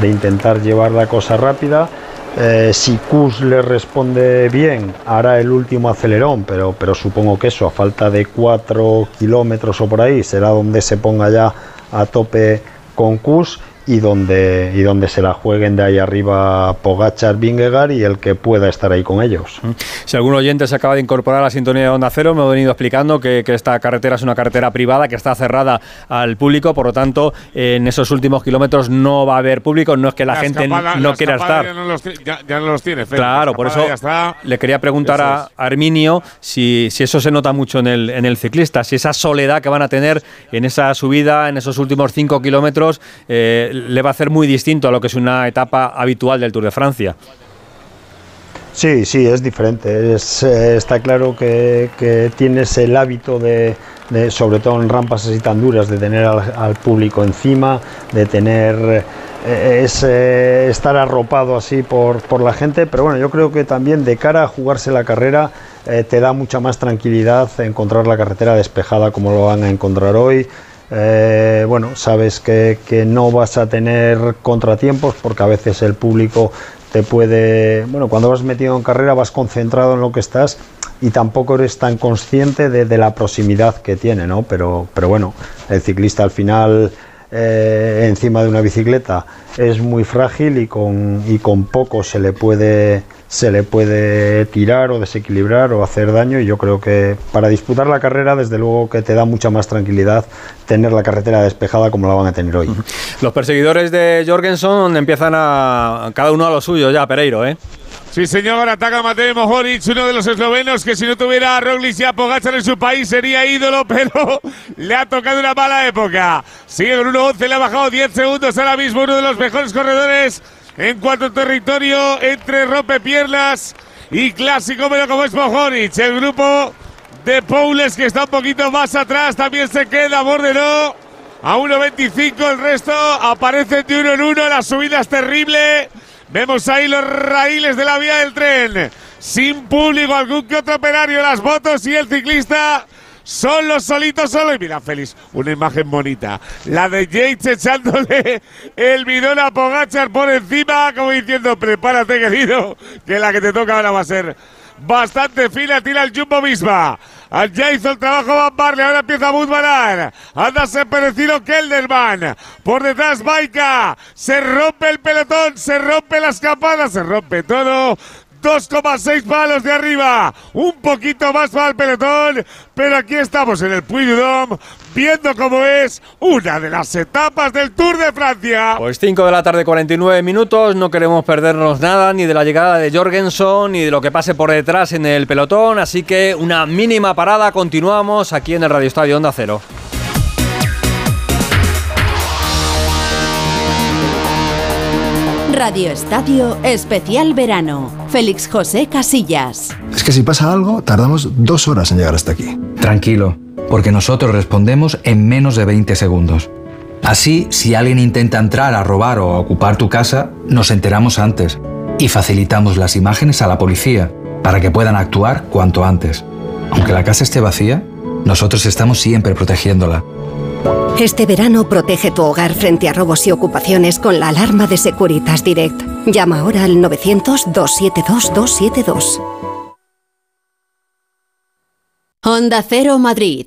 Speaker 20: de intentar llevar la cosa rápida. Eh, si Kus le responde bien hará el último acelerón pero pero supongo que eso a falta de cuatro kilómetros o por ahí será donde se ponga ya a tope con Kus y donde, y donde se la jueguen de ahí arriba Pogachar, Vingegaard y el que pueda estar ahí con ellos.
Speaker 2: Si algún oyente se acaba de incorporar a la sintonía de Onda Cero, me he venido explicando que, que, esta carretera es una carretera privada que está cerrada al público, por lo tanto, en esos últimos kilómetros no va a haber público, no es que la,
Speaker 8: La
Speaker 2: gente
Speaker 8: escapada-
Speaker 2: no
Speaker 8: la
Speaker 2: quiera estar.
Speaker 8: Ya no los, ti- ya- ya no los tiene, Félix.
Speaker 2: Claro,
Speaker 8: La
Speaker 2: por eso le quería preguntar
Speaker 8: Eso
Speaker 2: a. Arminio si, si eso se nota mucho en el, en el ciclista, si esa soledad que van a tener en esa subida, en esos últimos 5 kilómetros, eh, le va a hacer muy distinto a lo que es una etapa habitual del Tour de Francia.
Speaker 20: Sí, sí, es diferente. Es, eh, está claro que, tienes el hábito de, sobre todo en rampas así tan duras, de tener al, público encima, de tener eh, eh, estar arropado así por, la gente. Pero bueno, yo creo que también de cara a jugarse la carrera te da mucha más tranquilidad encontrar la carretera despejada como lo van a encontrar hoy. Eh, bueno, sabes que, no vas a tener contratiempos porque a veces el público te puede, bueno, cuando vas metido en carrera vas concentrado en lo que estás y tampoco eres tan consciente de, de la proximidad que tiene, ¿no? Pero, pero bueno, el ciclista al final eh, encima de una bicicleta es muy frágil y con, y con poco se le puede se le puede tirar o desequilibrar o hacer daño y yo creo que para disputar la carrera desde luego que te da mucha más tranquilidad tener la carretera despejada como la van a tener hoy.
Speaker 2: Los perseguidores de Jorgensen empiezan a cada uno a lo suyo ya, Pereiro, ¿eh?
Speaker 8: Sí, señor, ataca Matej Mohoric, uno de los eslovenos que si no tuviera a Roglic y a Pogacar en su país sería ídolo, pero le ha tocado una mala época. Sigue con 1.11, le ha bajado 10 segundos ahora mismo, uno de los mejores corredores en cuanto territorio entre rompepiernas y clásico, pero como es Mohoric, el grupo de Poules que está un poquito más atrás, también se queda Bordeló a 1.25, el resto aparece de uno en uno, la subida es terrible. Vemos ahí los raíles de la vía del tren. Sin público, algún que otro operario, las motos y el ciclista. Son los solitos solo. Y mira, Félix, una imagen bonita. La de Yates echándole el bidón a Pogachar por encima, como diciendo, prepárate, querido, que la que te toca ahora va a ser bastante fina. Tira el Jumbo misma. Hizo el trabajo Van Barley, ahora empieza Budvarar. Anda perecido Kelderman. Por detrás Maika. Se rompe el pelotón, se rompe la escapada, se rompe todo. 2,6 palos de arriba, un poquito más para el pelotón, pero aquí estamos en el Puy viendo cómo es una de las etapas del Tour de Francia.
Speaker 2: Pues 5 de la tarde, 49 minutos. No queremos perdernos nada ni de la llegada de Jorgensen ni de lo que pase por detrás en el pelotón. Así que una mínima parada. Continuamos aquí en el Radio Estadio Onda Cero.
Speaker 1: Radio Estadio Especial Verano. Félix José Casillas.
Speaker 16: Es que si pasa algo, tardamos dos horas en llegar hasta aquí.
Speaker 21: Tranquilo, porque nosotros respondemos en menos de 20 segundos. Así, si alguien intenta entrar a robar o a ocupar tu casa, nos enteramos antes y facilitamos las imágenes a la policía para que puedan actuar cuanto antes. Aunque la casa esté vacía, nosotros estamos siempre protegiéndola.
Speaker 22: Este verano protege tu hogar frente a robos y ocupaciones con la alarma de Securitas Direct. Llama ahora al 900-272-272.
Speaker 1: Onda Cero Madrid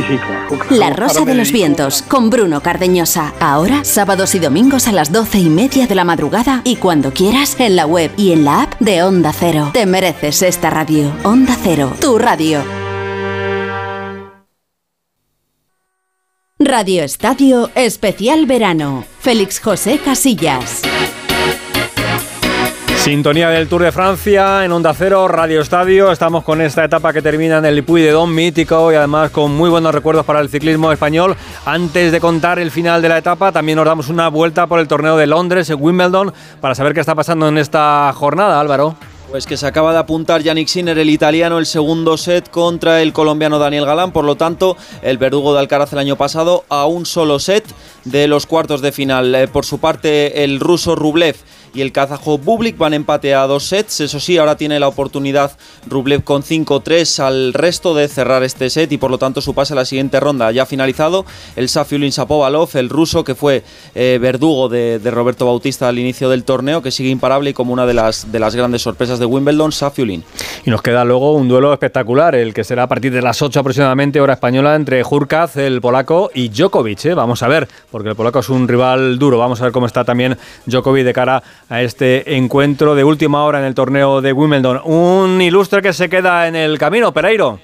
Speaker 23: sí, claro.
Speaker 1: La Rosa de los Vientos con Bruno Cardeñosa. Ahora, sábados y domingos a las doce y media de la madrugada y cuando quieras en la web y en la app de Onda Cero. Te mereces esta radio. Onda Cero, tu radio. Radio Estadio Especial Verano. Félix José Casillas.
Speaker 2: Sintonía del Tour de Francia en Onda Cero, Radio Estadio. Estamos con esta etapa que termina en el Puy de Don mítico y además con muy buenos recuerdos para el ciclismo español. Antes de contar el final de la etapa, también nos damos una vuelta por el torneo de Londres, en Wimbledon, para saber qué está pasando en esta jornada, Álvaro.
Speaker 24: Pues que se acaba de apuntar Yannick Sinner, el italiano, el segundo set contra el colombiano Daniel Galán. Por lo tanto, el verdugo de Alcaraz el año pasado a un solo set de los cuartos de final. Eh, por su parte, el ruso Rublev y el kazajo Bublik van empate a dos sets. Eso sí, ahora tiene la oportunidad Rublev con 5-3 al resto de cerrar este set y por lo tanto su pase a la siguiente ronda. Ya finalizado el Safiulin Sapovalov, el ruso que fue eh, verdugo de, Roberto Bautista al inicio del torneo, que sigue imparable y como una de las, de las grandes sorpresas de Wimbledon, Safiulin.
Speaker 2: Y nos queda luego un duelo espectacular, el que será a partir de las 8 aproximadamente, hora española, entre Jurkaz, el polaco, y Djokovic. ¿eh? Vamos a ver, porque el polaco es un rival duro. Vamos a ver cómo está también Djokovic de cara este encuentro de última hora en el torneo de Wimbledon. Un ilustre que se queda en el camino, Pereiro.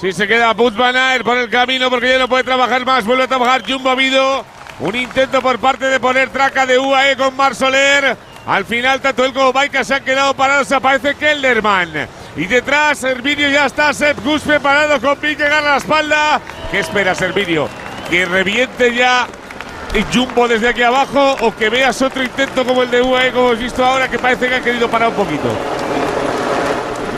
Speaker 8: Sí, se queda Aert por el camino porque ya no puede trabajar más. Vuelve a trabajar Jumbo Vido. Un intento por parte de poner traca de UAE con Mar Soler. Al final, tanto él como Maika se han quedado parados. Aparece Kelderman. Y detrás, Servilio ya está. Sepp Gus preparado con Vingegaard a la espalda. ¿Qué espera Servilio? Que reviente ya Jumbo desde aquí abajo o que veas otro intento como el de UAE, como hemos visto ahora, que parece que ha querido parar un poquito.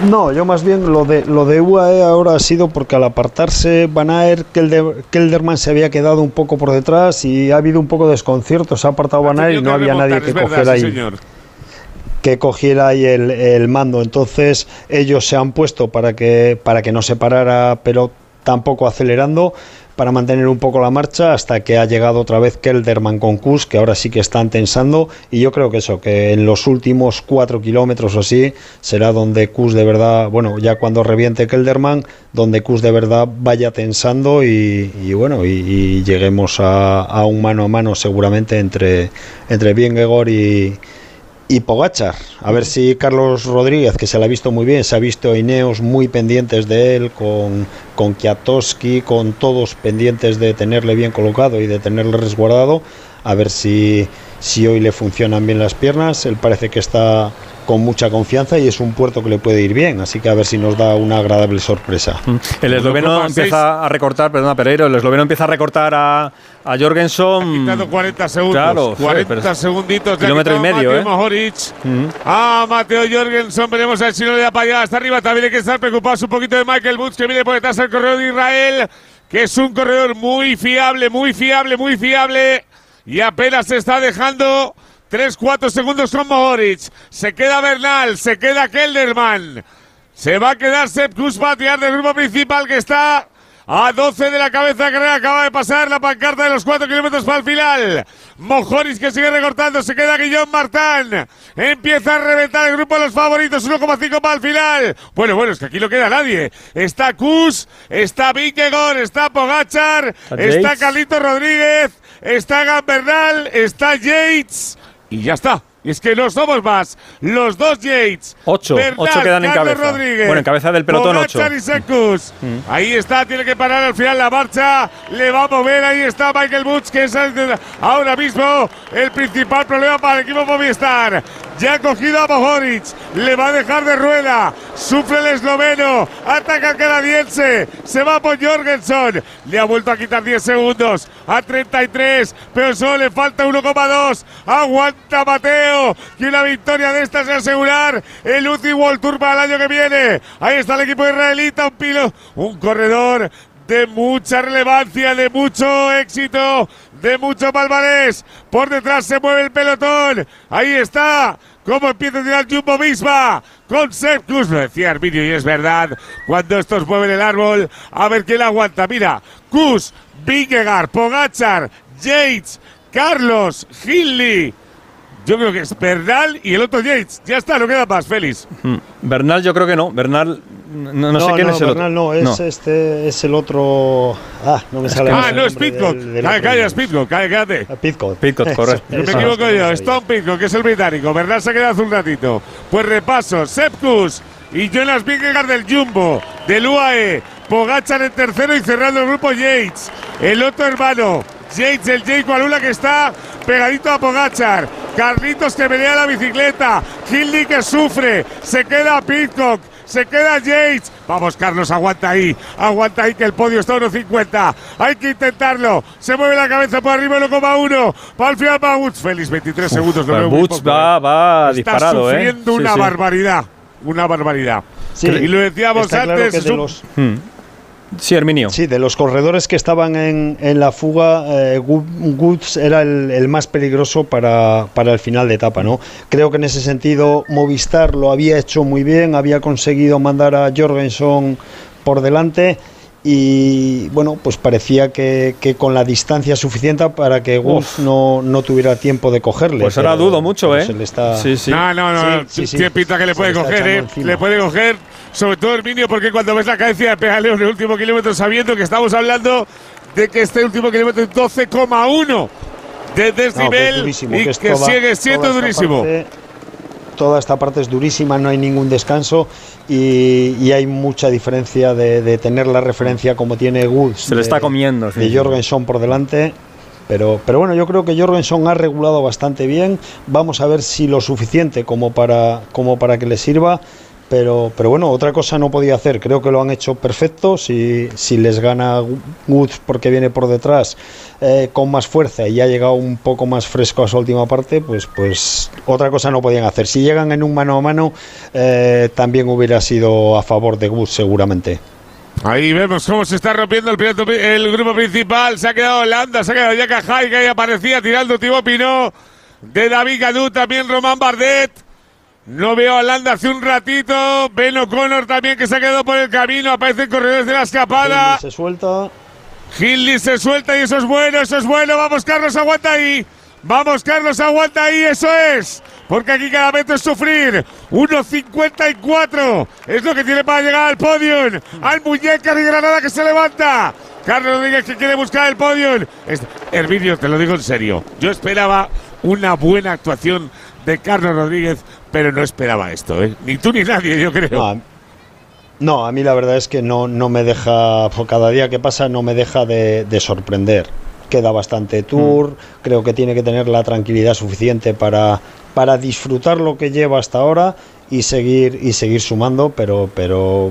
Speaker 20: No, yo más bien lo de lo de UAE ahora ha sido porque al apartarse Van Aert, Kelder, Kelderman se había quedado un poco por detrás y ha habido un poco de desconcierto. Se ha apartado Van Aert y no había nadie que cogiera ahí. que cogiera ahí el, el, mando. Entonces ellos se han puesto para que, para que no se parara, pero tampoco acelerando para mantener un poco la marcha hasta que ha llegado otra vez Kelderman con Kus, que ahora sí que están tensando. Y yo creo que eso, que en los últimos cuatro kilómetros o así, será donde Kus de verdad, bueno, ya cuando reviente Kelderman, donde Kus de verdad vaya tensando y, bueno, y, y lleguemos a, a, un mano a mano seguramente entre, entre Biengegor y y Pogachar. A ver si Carlos Rodríguez, que se le ha visto muy bien, se ha visto Ineos muy pendientes de él, con, con Kiatowski, con todos pendientes de tenerle bien colocado y de tenerle resguardado. A ver si, si hoy le funcionan bien las piernas. Él parece que está con mucha confianza y es un puerto que le puede ir bien, así que a ver si nos da una agradable sorpresa.
Speaker 2: El esloveno empieza a recortar, perdona Pereiro, el esloveno empieza a recortar a, a Jorgensen.
Speaker 8: Ha quitado 40 segundos.
Speaker 2: Claro,
Speaker 8: 40 segunditos.
Speaker 2: Kilómetro y medio,
Speaker 8: Mateo
Speaker 2: ¿eh?
Speaker 8: Mohoric.
Speaker 2: Mm.
Speaker 8: Ah, Mateo Jorgensen, veremos a ver si no le da para allá. Hasta arriba también hay que estar preocupados un poquito de Michael Woods, que viene por detrás del corredor de Israel, que es un corredor muy fiable, muy fiable, muy fiable. Y apenas se está dejando 3-4 segundos con Mohoric. Se queda Bernal, se queda Kelderman. Se va a quedar Sepp Kuss, a tirar del grupo principal que está a 12 de la cabeza carrera. Acaba de pasar la pancarta de los 4 kilómetros para el final. Mojoris que sigue recortando. Se queda Guillón Martán. Empieza a reventar el grupo de los favoritos. 1,5 para el final. Bueno, bueno, es que aquí no queda nadie. Está Kus, está Vingegaard, está Pogachar, está Carlito Rodríguez, está Gambernal, está Yates. Y ya está. Es que no somos más. Los dos Yates.
Speaker 2: Ocho. Ocho quedan en cabeza.
Speaker 8: Rodríguez,
Speaker 2: Bueno, en cabeza del pelotón, ocho.
Speaker 8: Secus.
Speaker 2: Mm.
Speaker 8: Ahí está, tiene que parar al final la marcha. Le va a mover, ahí está Michael Butch, que es el- ahora mismo el principal problema para el equipo Movistar. Ya ha cogido a Mohoric, le va a dejar de rueda. Sufre el esloveno, ataca el canadiense. Se va por Jorgensen. Le ha vuelto a quitar 10 segundos a 33, pero solo le falta 1,2. Aguanta Mateo, que una victoria de estas es asegurar el UCI World Tour para el año que viene. Ahí está el equipo israelita, un pilo, un corredor de mucha relevancia, de mucho éxito, de mucho palmarés. Por detrás se mueve el pelotón. Ahí está. Cómo empieza a tirar Jumbo Visma con Kuss. Lo decía Arminio y es verdad. Cuando estos mueven el árbol, a ver quién aguanta. Mira, Kus, Vingegaard, Pogachar, Yates, Carlos, Hindley. Yo creo que es Bernal y el otro Yates. Ya está, no queda más, Félix.
Speaker 2: Mm. Bernal yo creo que no. Bernal, no, no sé quién es el
Speaker 20: Bernal
Speaker 2: otro.
Speaker 20: no, es este, es el otro. Ah, no me sale.
Speaker 8: Ah,
Speaker 20: el
Speaker 8: no, es Pitcock.
Speaker 20: del- del
Speaker 8: Calla, es Pitcock. Cállate.
Speaker 20: Pitcock.
Speaker 2: Pitcock, correcto.
Speaker 8: No me equivoco yo. Stone Pitcock, que es el británico. Bernal se ha quedado hace un ratito. Pues repaso, Sepkus y Jonas Vingegaard del Jumbo, del UAE, Pogachar en tercero y cerrando el grupo Yates. El otro hermano, Yates, el Jake Walula que está pegadito a Pogachar. Carlitos que venía la bicicleta. Hildy que sufre. Se queda Pitcock. Se queda Yates. Vamos, Carlos, aguanta ahí. Aguanta ahí que el podio está a 1.50. Hay que intentarlo. Se mueve la cabeza por arriba 1,1. Para el final va Woods. Félix, 23 segundos. Lo poco,
Speaker 2: va,
Speaker 8: ¿eh?
Speaker 2: va
Speaker 8: Está
Speaker 2: disparado, ¿eh?
Speaker 8: sufriendo
Speaker 2: Sí,
Speaker 8: una
Speaker 2: sí.
Speaker 8: barbaridad. Una barbaridad.
Speaker 20: Sí,
Speaker 8: y lo decíamos
Speaker 20: está claro
Speaker 8: antes.
Speaker 20: que
Speaker 8: es
Speaker 20: de
Speaker 8: un-
Speaker 20: los-
Speaker 2: Hmm. Sí, Herminio.
Speaker 20: Sí, de los corredores que estaban en, en la fuga, eh, Woods era el, el más peligroso para, para el final de etapa, ¿no? Creo que en ese sentido Movistar lo había hecho muy bien, había conseguido mandar a Jorgensen por delante y bueno, pues parecía que, que con la distancia suficiente para que Woods no, no tuviera tiempo de cogerle.
Speaker 2: Pues ahora
Speaker 20: pero-
Speaker 2: dudo mucho, ¿eh?
Speaker 20: se le está-
Speaker 2: Sí, sí.
Speaker 8: No, no, no.
Speaker 20: Sí, sí, sí.
Speaker 8: Tiene pinta que le
Speaker 20: Se
Speaker 8: puede
Speaker 20: le
Speaker 8: coger, ¿eh?
Speaker 20: encima.
Speaker 8: Le puede coger, sobre todo Herminio, porque cuando ves la cadencia de pedaleo en el último kilómetro, sabiendo que estamos hablando de que este último kilómetro es 12,1 de
Speaker 20: No, que es
Speaker 8: desnivel
Speaker 20: durísimo,
Speaker 8: y
Speaker 20: que es
Speaker 8: que
Speaker 20: toda-
Speaker 8: sigue siendo durísimo.
Speaker 20: parte- toda esta parte es durísima, no hay ningún descanso y, y hay mucha diferencia de, de tener la referencia como tiene Woods.
Speaker 2: Se le
Speaker 20: de-
Speaker 2: está comiendo. sí,
Speaker 20: de. Jorgensen por delante. Pero, pero bueno, yo creo que Jorgensen ha regulado bastante bien. Vamos a ver si lo suficiente como para, como para que le sirva. Pero, pero bueno, otra cosa no podía hacer. Creo que lo han hecho perfecto. Si, si les gana Woods porque viene por detrás eh, con más fuerza y ha llegado un poco más fresco a su última parte, pues, pues otra cosa no podían hacer. Si llegan en un mano a mano, eh, también hubiera sido a favor de Woods seguramente.
Speaker 8: Ahí vemos cómo se está rompiendo el, piloto- el grupo principal. Se ha quedado Holanda, se ha quedado Yaka que ahí aparecía tirando Thibaut Pinot. De David Gadú, también Román Bardet. No veo a Holanda hace un ratito. Ben O'Connor también que se ha quedado por el camino. Aparecen corredores de la escapada.
Speaker 20: Se suelta.
Speaker 8: Hildy se suelta y eso es bueno, eso es bueno. Vamos, Carlos, aguanta ahí. Vamos, Carlos, aguanta ahí, eso es. Porque aquí cada metro es sufrir. 1.54 es lo que tiene para llegar al podio. Al muñeca de Granada que se levanta. Carlos Rodríguez que quiere buscar el podio. Este- Herminio, te lo digo en serio. Yo esperaba una buena actuación de Carlos Rodríguez, pero no esperaba esto, ¿eh? Ni tú ni nadie, yo creo.
Speaker 20: No, a- No, a mí la verdad es que no, no me deja, por cada día que pasa no me deja de, de sorprender. Queda bastante tour, creo que tiene que tener la tranquilidad suficiente para, para disfrutar lo que lleva hasta ahora y seguir, y seguir sumando, pero, pero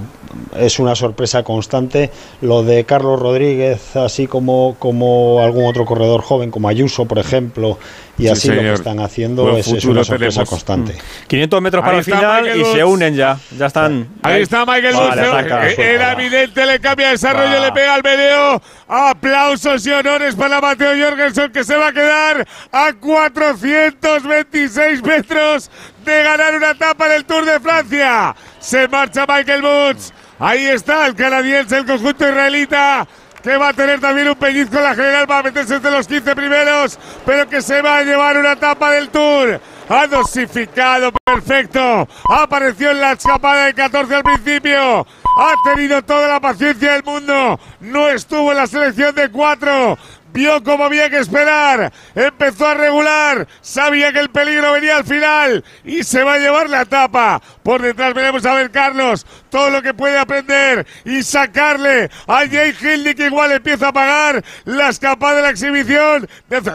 Speaker 20: es una sorpresa constante. Lo de Carlos Rodríguez, así como, como algún otro corredor joven, como Ayuso, por ejemplo, y
Speaker 2: Sí,
Speaker 20: así lo que
Speaker 2: señor.
Speaker 20: están haciendo es, es una sorpresa
Speaker 2: tenemos.
Speaker 20: constante.
Speaker 2: 500 metros para
Speaker 8: Ahí
Speaker 2: el final
Speaker 8: Michael
Speaker 2: y se unen ya. Ya están.
Speaker 8: Ahí está Michael
Speaker 2: Vale, ataca,
Speaker 8: Eh,
Speaker 2: suelta,
Speaker 8: Era evidente, le cambia de desarrollo,
Speaker 2: Va.
Speaker 8: le pega al video. Aplausos y honores para Mateo Jorgensen que se va a quedar a 426 metros de ganar una etapa en el Tour de Francia. Se marcha Michael Woods. Ahí está el canadiense, el conjunto israelita. Que va a tener también un pellizco en la general para meterse entre los 15 primeros, pero que se va a llevar una etapa del Tour. Ha dosificado perfecto. Apareció en la escapada de 14 al principio. Ha tenido toda la paciencia del mundo. No estuvo en la selección de cuatro. Vio como había que esperar. Empezó a regular. Sabía que el peligro venía al final. Y se va a llevar la etapa. Por detrás veremos a ver Carlos. Todo lo que puede aprender. Y sacarle a Jay Hildy que igual empieza a pagar la escapada de la exhibición.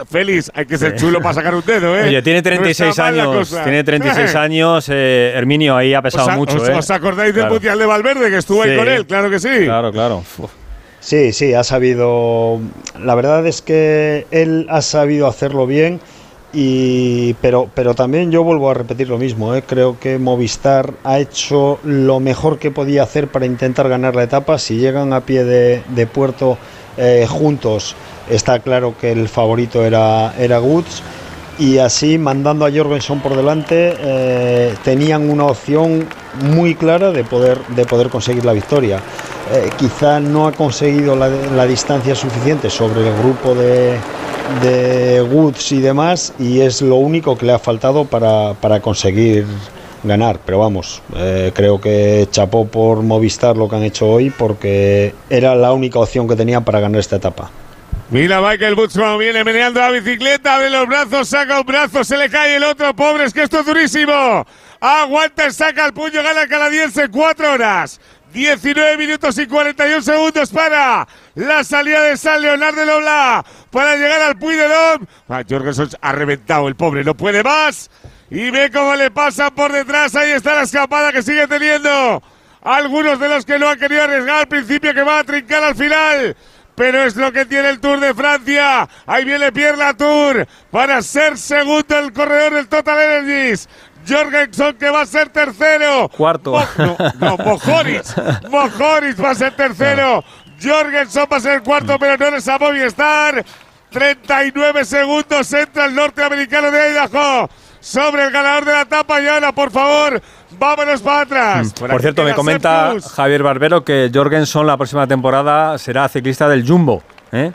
Speaker 8: Feliz, hay que ser chulo para sacar un dedo, ¿eh?
Speaker 2: Oye, tiene
Speaker 8: No está
Speaker 2: 36
Speaker 8: mal la
Speaker 2: años. Tiene 36 años. eh, Herminio ahí ha pesado
Speaker 8: ¿Os, a-
Speaker 2: mucho,
Speaker 8: os-
Speaker 2: ¿eh?
Speaker 8: os acordáis del
Speaker 2: Claro.
Speaker 8: Mundial de Valverde que estuvo ahí
Speaker 2: Sí.
Speaker 8: con él? Claro que sí.
Speaker 2: Claro, claro. Uf.
Speaker 20: Sí, sí, ha sabido. La verdad es que él ha sabido hacerlo bien. Y, pero, pero también yo vuelvo a repetir lo mismo. ¿eh? Creo que Movistar ha hecho lo mejor que podía hacer para intentar ganar la etapa. Si llegan a pie de, puerto eh, juntos, está claro que el favorito era, era Woods. Y así, mandando a Jorgensen por delante, eh, tenían una opción muy clara de poder, de poder conseguir la victoria. Eh, quizá no ha conseguido la, distancia suficiente sobre el grupo de, de Woods y demás, y es lo único que le ha faltado para, para conseguir ganar. Pero vamos, eh, creo que chapó por Movistar lo que han hecho hoy, porque era la única opción que tenían para ganar esta etapa.
Speaker 8: Mira Michael como viene meneando la bicicleta, abre los brazos, saca un brazo, se le cae el otro, pobre, es que esto es durísimo. Aguanta, saca el puño, gana el canadiense, cuatro horas, 19 minutos y 41 segundos para la salida de San Leonardo de Lobla para llegar al Puy de Dom. Ah, Jorgensen ha reventado el pobre, no puede más. Y ve cómo le pasa por detrás. Ahí está la escapada que sigue teniendo. Algunos de los que no han querido arriesgar al principio que va a trincar al final. Pero es lo que tiene el Tour de Francia. Ahí viene Pierre Latour para ser segundo el corredor del Total Energies. Jorgensen que va a ser tercero.
Speaker 2: Cuarto.
Speaker 8: No, no, Mojoris. Mojoris va a ser tercero. Jorgensen va a ser cuarto, pero no es a Movistar. 39 segundos entra el norteamericano de Idaho sobre el ganador de la etapa. Y ahora, por favor, vámonos para atrás.
Speaker 2: Por,
Speaker 8: aquí
Speaker 2: cierto, me comenta. Javier Barbero que Jorgensen la próxima temporada será ciclista del Jumbo. ¿eh?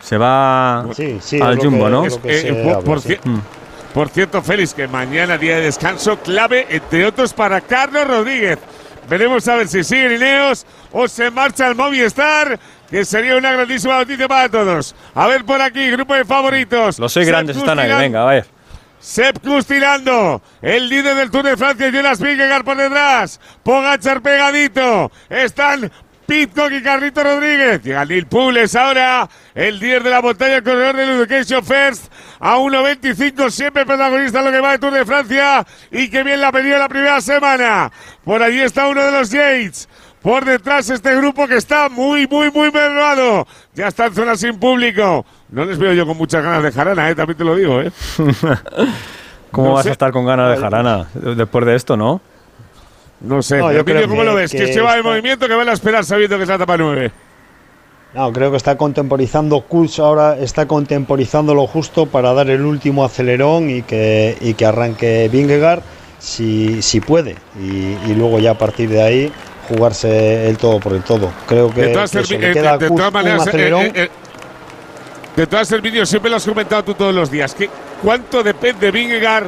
Speaker 2: Se va
Speaker 20: sí,
Speaker 2: al Jumbo,
Speaker 20: que-
Speaker 2: ¿no?
Speaker 20: es lo que
Speaker 8: Eh, eh, por,
Speaker 20: habla,
Speaker 8: por
Speaker 20: sí.
Speaker 8: por cierto, Félix, que mañana día de descanso clave, entre otros, para Carlos Rodríguez. Veremos a ver si sigue Ineos o se marcha al Movistar, que sería una grandísima noticia para todos. A ver por aquí, grupo de favoritos.
Speaker 2: Los seis grandes están ahí, venga, a ver.
Speaker 8: Sepp Kuss tirando, el líder del Tour de Francia, Jonas Vingegaard por detrás, Pogachar pegadito, están Pitcock y Carlito Rodríguez, llega Neil Pules ahora, el líder de la montaña, el corredor del Education First, a 1.25, siempre protagonista en lo que va de Tour de Francia, y que bien la ha pedido la primera semana, por allí está uno de los Yates, por detrás este grupo que está muy, muy, muy mermado. Ya está en zona sin público. No les veo yo con muchas ganas de jarana, ¿eh? también te lo digo. ¿eh?
Speaker 2: ¿Cómo
Speaker 8: No
Speaker 2: vas
Speaker 8: sé.
Speaker 2: a estar con ganas de jarana después de esto, no?
Speaker 8: No sé,
Speaker 20: No, yo creo
Speaker 8: ¿cómo
Speaker 20: que-
Speaker 8: lo ves? Que,
Speaker 20: que
Speaker 8: se va de movimiento, que van a esperar sabiendo que es la etapa 9.
Speaker 20: No, creo que está contemporizando Kuls ahora, está contemporizando lo justo para dar el último acelerón y que, y que arranque Vingegaard si, si puede. Y, y luego ya a partir de ahí jugarse el todo por el todo. Creo que,
Speaker 8: de todas,
Speaker 20: que
Speaker 8: el
Speaker 20: le
Speaker 8: eh,
Speaker 20: queda a
Speaker 8: de
Speaker 20: Kuss
Speaker 8: todas
Speaker 20: un
Speaker 8: maneras, eh,
Speaker 20: acelerón.
Speaker 8: eh, de todas el vídeo siempre lo has comentado tú todos los días. Que ¿Cuánto depende Vingegaard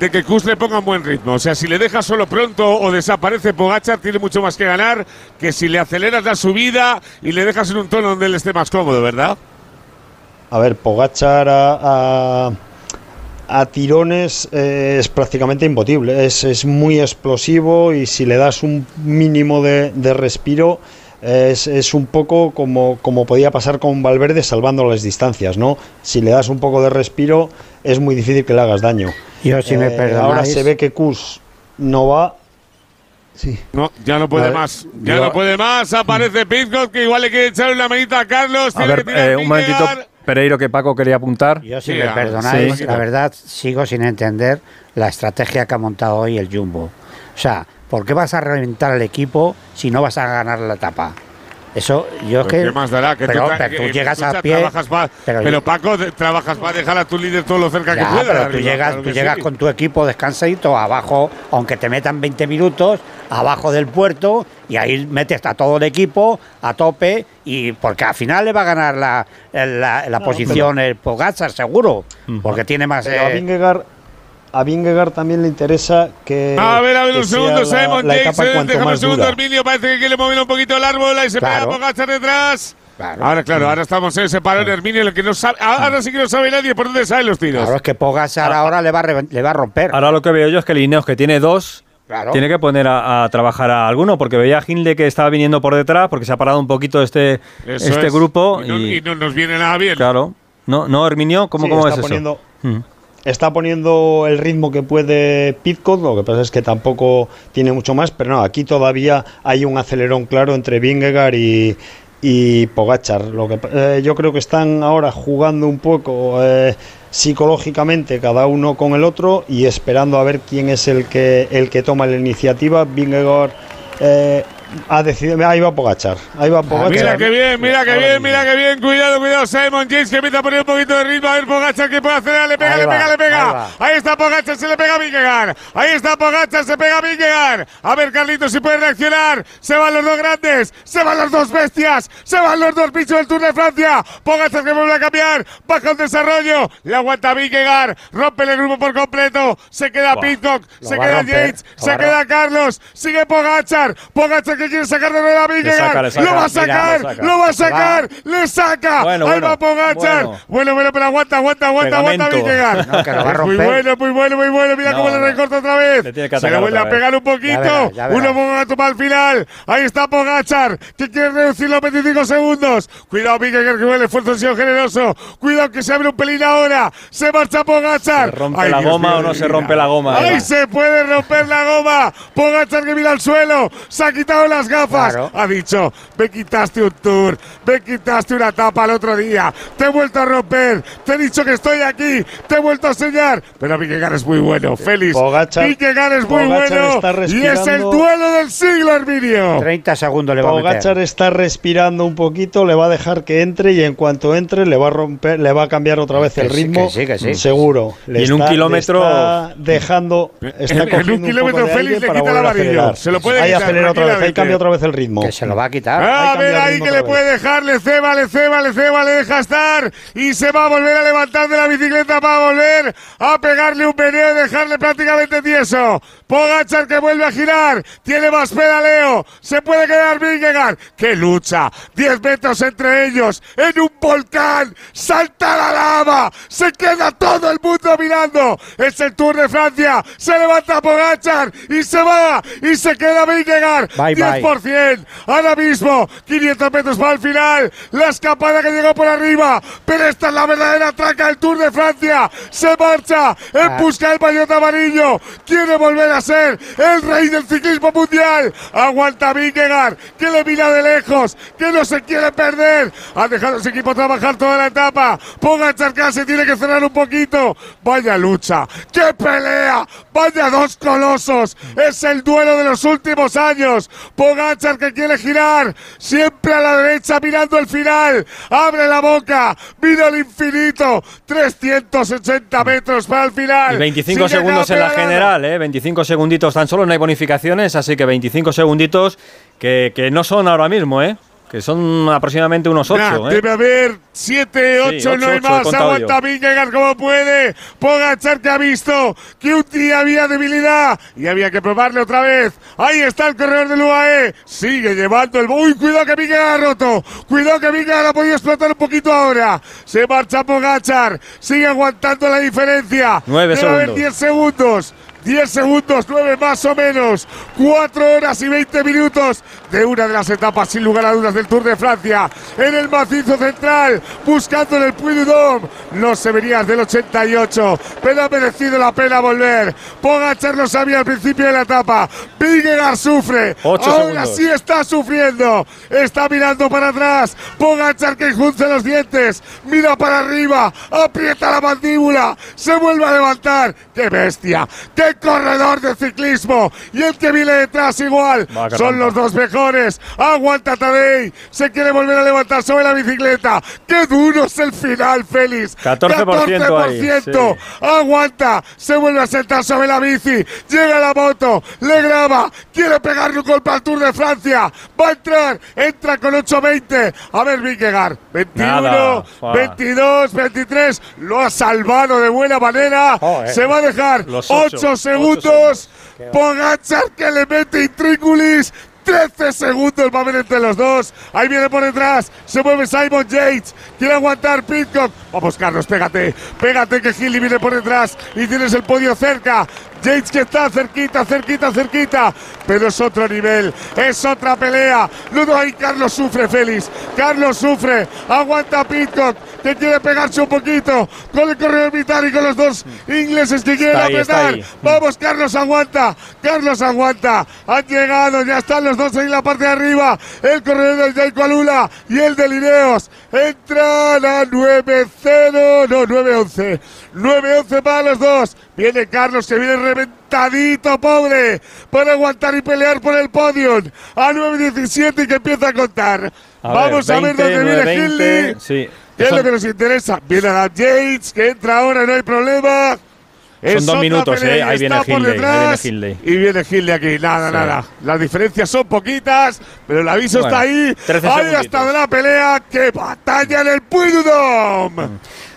Speaker 8: de que Kus le ponga un buen ritmo? O sea, si le dejas solo pronto o desaparece Pogachar, tiene mucho más que ganar que si le aceleras la subida y le dejas en un tono donde él esté más cómodo, ¿verdad?
Speaker 20: A ver, Pogachar a, a, a tirones eh, es prácticamente imbatible. Es, es muy explosivo y si le das un mínimo de, de respiro es, es un poco como, como podía pasar con Valverde salvando las distancias, ¿no? Si le das un poco de respiro es muy difícil que le hagas daño.
Speaker 6: Yo, si me perdonáis-
Speaker 20: ahora se ve que Kus no va. Sí.
Speaker 8: No, ya no puede
Speaker 20: ver,
Speaker 8: más. Ya
Speaker 20: yo-
Speaker 8: no puede más. Aparece Pitcock, que igual le quiere echar una manita a Carlos.
Speaker 2: A
Speaker 8: tiene
Speaker 2: ver,
Speaker 8: que tirar
Speaker 2: eh, un momentito. Pereiro, que Paco quería apuntar.
Speaker 6: Yo, si
Speaker 8: Sí,
Speaker 6: me perdonáis,
Speaker 2: sí.
Speaker 6: la verdad sigo sin entender la estrategia que ha montado hoy el Jumbo. O sea, ¿por qué vas a reventar al equipo si no vas a ganar la etapa? Eso, yo es
Speaker 8: Pues
Speaker 6: que.
Speaker 8: ¿Qué más dará? Que
Speaker 6: pero,
Speaker 8: tú,
Speaker 6: pero llegas
Speaker 8: escucha,
Speaker 6: a pie.
Speaker 8: Trabajas pa-
Speaker 6: pero
Speaker 8: pero, Paco, trabajas para dejar a tu líder todo lo cerca
Speaker 6: Ya,
Speaker 8: que puedas.
Speaker 6: pero tú
Speaker 8: arriba,
Speaker 6: llegas,
Speaker 8: claro
Speaker 6: tú llegas
Speaker 8: sí.
Speaker 6: con tu equipo descansadito abajo, aunque te metan 20 minutos, abajo del puerto, y ahí metes a todo el equipo a tope, y porque al final le va a ganar la, la, la
Speaker 20: No,
Speaker 6: posición el Pogacar, seguro, porque tiene más. Eh,
Speaker 20: a Vingegaard también le interesa que.
Speaker 8: A ver, a ver, un segundo, Simon
Speaker 20: cuanto
Speaker 8: Déjame un segundo,
Speaker 20: dura.
Speaker 8: Emilio. Parece que quiere mover un poquito el árbol. Ahí se
Speaker 6: Claro.
Speaker 8: pega Pogacar detrás.
Speaker 6: Claro.
Speaker 8: Ahora, claro, ahora estamos en ese parón, Herminio, el que no sabe. Ahora sí que no sabe nadie por dónde salen los tiros.
Speaker 6: Claro, es que Pogacar ahora le va, a le va a romper.
Speaker 2: Ahora lo que veo yo es que el Ineos, que tiene dos,
Speaker 6: Claro.
Speaker 2: tiene que poner a, a trabajar a alguno, porque veía a Hindley que estaba viniendo por detrás, porque se ha parado un poquito este,
Speaker 8: Eso
Speaker 2: este
Speaker 8: es.
Speaker 2: grupo.
Speaker 8: Y no,
Speaker 2: y-
Speaker 8: y no nos viene nada bien.
Speaker 2: Claro. No, no, Herminio, ¿cómo,
Speaker 20: Sí,
Speaker 2: cómo
Speaker 20: está
Speaker 2: es eso?
Speaker 20: poniendo-
Speaker 2: Mm.
Speaker 20: Está poniendo el ritmo que puede Pitcock, lo que pasa es que tampoco tiene mucho más, pero no, aquí todavía hay un acelerón claro entre Vingegaard y, y Pogachar. Lo que, eh, yo creo que están ahora jugando un poco eh, psicológicamente cada uno con el otro y esperando a ver quién es el que el que toma la iniciativa. Vingegaard eh, ha decidido, ahí va Pogachar, ahí va Pogachar.
Speaker 8: Mira que bien, mira que bien, mira que bien. Cuidado, cuidado. Simon James que empieza a poner un poquito de ritmo. A ver, Pogacar que puede hacer. Le pega,
Speaker 6: Ahí
Speaker 8: le
Speaker 6: va,
Speaker 8: pega, le pega. Ahí, está Pogacar, se le pega a Vingegaard. Ahí está Pogacar, se pega a Vingegaard. A ver, Carlitos, si puede reaccionar. Se van los dos grandes. Se van los dos bestias. Se van los dos bichos del Tour de Francia. Pogacar que vuelve a cambiar. Baja el desarrollo. Le aguanta Vingegaard. Rompe el grupo por completo. Se queda
Speaker 6: Buah,
Speaker 8: Pitcock. Se queda
Speaker 6: romper,
Speaker 8: Yates. Se queda Carlos. Sigue Pogachar. Pogachar que quiere sacar de a Vingegaard.
Speaker 2: saca, le saca.
Speaker 8: Lo va a
Speaker 2: Mira,
Speaker 8: sacar, lo va a sacar, le saca.
Speaker 2: Bueno,
Speaker 8: Ahí
Speaker 2: bueno,
Speaker 8: va Pogacar.
Speaker 2: bueno.
Speaker 8: Bueno, bueno, pero aguanta, aguanta, aguanta, aguanta. Vingegaard.
Speaker 2: No, que lo va a
Speaker 8: Es muy bueno, muy bueno, muy bueno. Mira
Speaker 2: No,
Speaker 8: cómo le recorta otra vez.
Speaker 2: Le tiene que
Speaker 8: Se le vuelve a pegar un poquito.
Speaker 2: Ya ya.
Speaker 8: Uno momento para el final. Ahí está Pogachar, que quiere reducir los 25 segundos. Cuidado, Vingegaard, que el esfuerzo ha sido generoso. Cuidado que se abre un pelín ahora. Se marcha Pogachar.
Speaker 2: ¿Se rompe
Speaker 8: Ay,
Speaker 2: la
Speaker 8: Dios
Speaker 2: goma o no se rompe la goma?
Speaker 8: Ahí se puede romper la goma. Pogachar que mira al suelo. Se ha quitado las gafas.
Speaker 2: Claro.
Speaker 8: Ha dicho, me quitaste un tour. Me quitaste una tapa el otro día. Te he vuelto a romper. Te he dicho que estoy aquí. Te he vuelto a enseñar. Pero Vingegaard es muy bueno. Félix.
Speaker 20: Pogacar-
Speaker 8: Vingegaard es muy
Speaker 20: Pogacar
Speaker 8: bueno. Y es el duelo del siglo, Herminio.
Speaker 6: 30 segundos le va a meter.
Speaker 20: Está respirando un poquito, le va a dejar que entre y en cuanto entre le va a romper, le va a cambiar otra vez el
Speaker 6: sí,
Speaker 20: ritmo.
Speaker 6: que sí, que sí.
Speaker 20: Seguro. Le
Speaker 2: Y en un
Speaker 20: está-
Speaker 2: kilómetro-
Speaker 20: está dejando. Está
Speaker 8: En- en un kilómetro Félix le quita el amarillo. Se lo puede
Speaker 20: Ahí
Speaker 8: quitar
Speaker 20: acelera otra vez, ahí
Speaker 8: tranquilamente.
Speaker 20: Cambia otra vez el ritmo.
Speaker 6: Que se lo va a quitar.
Speaker 8: A
Speaker 20: Ahí
Speaker 8: ver, ahí que le
Speaker 20: vez.
Speaker 8: puede dejar, le ceba, le ceba, le ceba, le deja estar y se va a volver a levantar de la bicicleta para volver a pegarle un meneo y dejarle prácticamente tieso. Pogachar que vuelve a girar, tiene más pedaleo, se puede quedar Vingegaard. ¡Qué lucha! 10 metros entre ellos, en un volcán, salta la lava, se queda todo el mundo mirando. Es el Tour de Francia, se levanta Pogachar y se va y se queda Vingegaard.
Speaker 6: Bye, bye.
Speaker 8: 10%. Ahora mismo, 500 metros para el final. La escapada que llegó por arriba. Pero esta es la verdadera traca del Tour de Francia. Se marcha en
Speaker 6: Ah.
Speaker 8: busca del maillot amarillo. Quiere volver a ser el rey del ciclismo mundial. Aguanta Vingegaard, que le mira de lejos, que no se quiere perder. Ha dejado a su equipo trabajar toda la etapa. Pogacar casi tiene que cerrar un poquito. Vaya lucha, qué pelea. Vaya dos colosos. Es el duelo de los últimos años. Pogachar que quiere girar. Siempre a la derecha mirando el final. Abre la boca. Mira el infinito. 380 metros para el final.
Speaker 2: Y 25
Speaker 8: Sigue
Speaker 2: segundos en la general, ¿eh? 25 segunditos tan solo, no hay bonificaciones, así que 25 segunditos que, que no son ahora mismo, ¿eh? Que son aproximadamente unos 8,
Speaker 8: Nah,
Speaker 2: ¿eh?
Speaker 8: Debe haber 7, 8,
Speaker 2: ocho,
Speaker 8: no hay más. Aguanta Vingegaard como puede. Pogachar que ha visto que un día había debilidad y había que probarle otra vez. Ahí está el corredor del UAE. Sigue llevando el. Uy, cuidado que Vingegaard ha roto. Cuidado que Vingegaard ha podido explotar un poquito ahora. Se marcha Pogachar. Sigue aguantando la diferencia.
Speaker 2: Nueve
Speaker 8: Debe haber
Speaker 2: segundos.
Speaker 8: 10 segundos. 10 segundos, 9 más o menos. 4 horas y 20 minutos de una de las etapas, sin lugar a dudas, del Tour de Francia. En el macizo central, buscando en el Puy du Dôme los Severías del 88. Pero ha merecido la pena volver. Pogachar lo sabía al principio de la etapa. Vingegaard sufre.
Speaker 2: Ocho
Speaker 8: Ahora
Speaker 2: segundos.
Speaker 8: sí está sufriendo. Está mirando para atrás. Pogachar que enjunce los dientes. Mira para arriba. Aprieta la mandíbula. Se vuelve a levantar. ¡Qué bestia! ¡Qué corredor de ciclismo! Y el que viene detrás igual. Son los dos mejores. Aguanta Tadei. Se quiere volver a levantar sobre la bicicleta. ¡Qué duro es el final, Félix!
Speaker 2: 14% ahí,
Speaker 8: 14%. Aguanta. Se vuelve a sentar sobre la bici. Llega la moto. Le graba. Quiere pegarle un golpe al Tour de Francia. Va a entrar. Entra con 8.20. A ver, Vingegaard. 21,
Speaker 2: Nada. Fua.
Speaker 8: 22, 23. Lo ha salvado de buena manera. Se va a dejar
Speaker 2: Los
Speaker 8: 8
Speaker 2: ocho.
Speaker 8: Segundos. Pogachar que le mete intríngulis. 13 segundos va a haber entre los dos. Ahí viene por detrás. Se mueve Simon Yates. Quiere aguantar Pitcock. Vamos, Carlos, pégate. Pégate que Gilly viene por detrás. Y tienes el podio cerca. Yates que está cerquita, cerquita, cerquita. Pero es otro nivel. Es otra pelea. No, no, ahí Carlos sufre, Félix. Carlos sufre. Aguanta Pitcock. Que quiere pegarse un poquito. Con el corredor británico. Los dos ingleses que quieren
Speaker 2: ahí,
Speaker 8: apretar. Vamos, Carlos aguanta. Carlos aguanta. Han llegado, ya están los dos ahí en la parte de arriba. El corredor del Jaico Alula y el de Lineos. Entran a 9-0, no, 9-11. 9-11 para los dos. Viene Carlos que viene reventadito, pobre. Para aguantar y pelear por el podio. A 9-17 y que empieza a contar.
Speaker 2: A
Speaker 8: Vamos a ver
Speaker 2: 20,
Speaker 8: dónde viene
Speaker 2: 9,
Speaker 8: Hindley.
Speaker 2: 20, Sí.
Speaker 8: ¿Qué es
Speaker 2: Son-
Speaker 8: lo que nos interesa? Viene Adam Yates, que entra ahora, no hay problema. Es
Speaker 2: Son dos minutos, ¿eh? Ahí viene
Speaker 8: está
Speaker 2: Hindley, ahí viene Hindley.
Speaker 8: Y viene Hindley aquí, nada,
Speaker 2: Sí.
Speaker 8: nada. Las diferencias son poquitas, pero el aviso
Speaker 2: Bueno,
Speaker 8: está ahí.
Speaker 2: 13
Speaker 8: Ahí
Speaker 2: segunditos.
Speaker 8: estado la pelea. ¡Qué batalla en el du Dôme!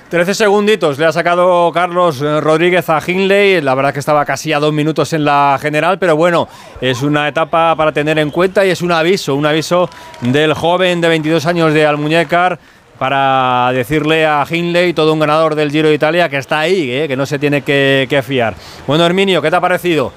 Speaker 2: 13 segunditos le ha sacado Carlos eh, Rodríguez a Hindley. La verdad que estaba casi a dos minutos en la general, pero bueno, es una etapa para tener en cuenta y es un aviso, un aviso del joven de 22 años de Almuñécar para decirle a Hindley, todo un ganador del Giro de Italia, que está ahí, eh, que no se tiene que, que fiar. Bueno, Herminio, ¿qué te ha parecido?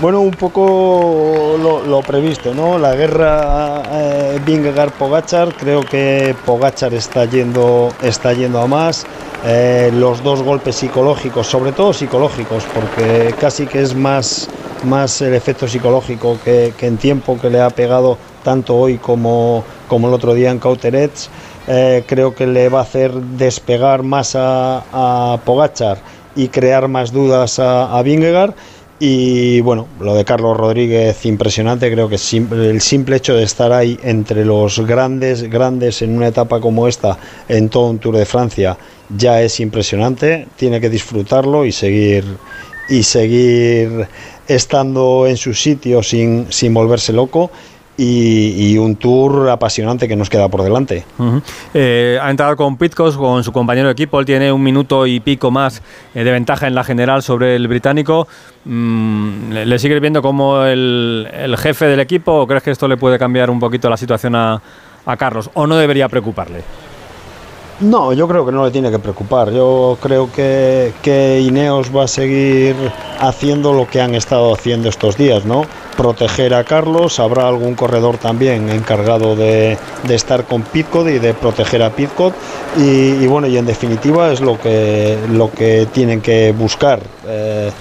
Speaker 20: Bueno, un poco lo, previsto, ¿no? La guerra eh, Vingegaard-Pogachar, creo que Pogachar está yendo, está yendo a más. Eh, los dos golpes psicológicos, sobre todo psicológicos, porque casi que es más, más el efecto psicológico que en tiempo que le ha pegado tanto hoy como, como el otro día en Cauterets. Eh, creo que le va a hacer despegar más a, a Pogachar y crear más dudas a, a Vingegaard. Y bueno, lo de Carlos Rodríguez impresionante, creo que el simple hecho de estar ahí entre los grandes, grandes en una etapa como esta, en todo un Tour de Francia, ya es impresionante, tiene que disfrutarlo y seguir y seguir estando en su sitio sin, sin volverse loco y, un tour apasionante que nos queda por delante.
Speaker 2: Eh, ha entrado con Pitcock, con su compañero de equipo. Él tiene un minuto y pico más eh, de ventaja en la general sobre el británico. Mm, ¿Le sigues viendo como el, jefe del equipo o crees que esto le puede cambiar un poquito la situación a Carlos? ¿O no debería preocuparle?
Speaker 20: No, yo creo que no le tiene que preocupar. Yo creo que, que Ineos va a seguir haciendo lo que han estado haciendo estos días, ¿no? Proteger a Carlos, habrá algún corredor también encargado de, de estar con Pitcott y de proteger a Pitcott. Y, bueno, y en definitiva es lo que, lo que tienen que buscar. eh,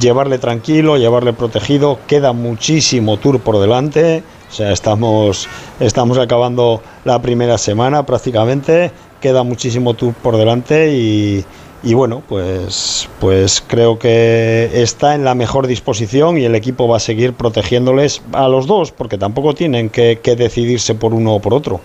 Speaker 20: llevarle tranquilo, llevarle protegido. Queda muchísimo tour por delante. O sea, estamos, estamos acabando la primera semana prácticamente. Queda muchísimo tour por delante y, y bueno, pues, pues creo que está en la mejor disposición y el equipo va a seguir protegiéndoles a los dos, porque tampoco tienen que, que decidirse por uno o por otro.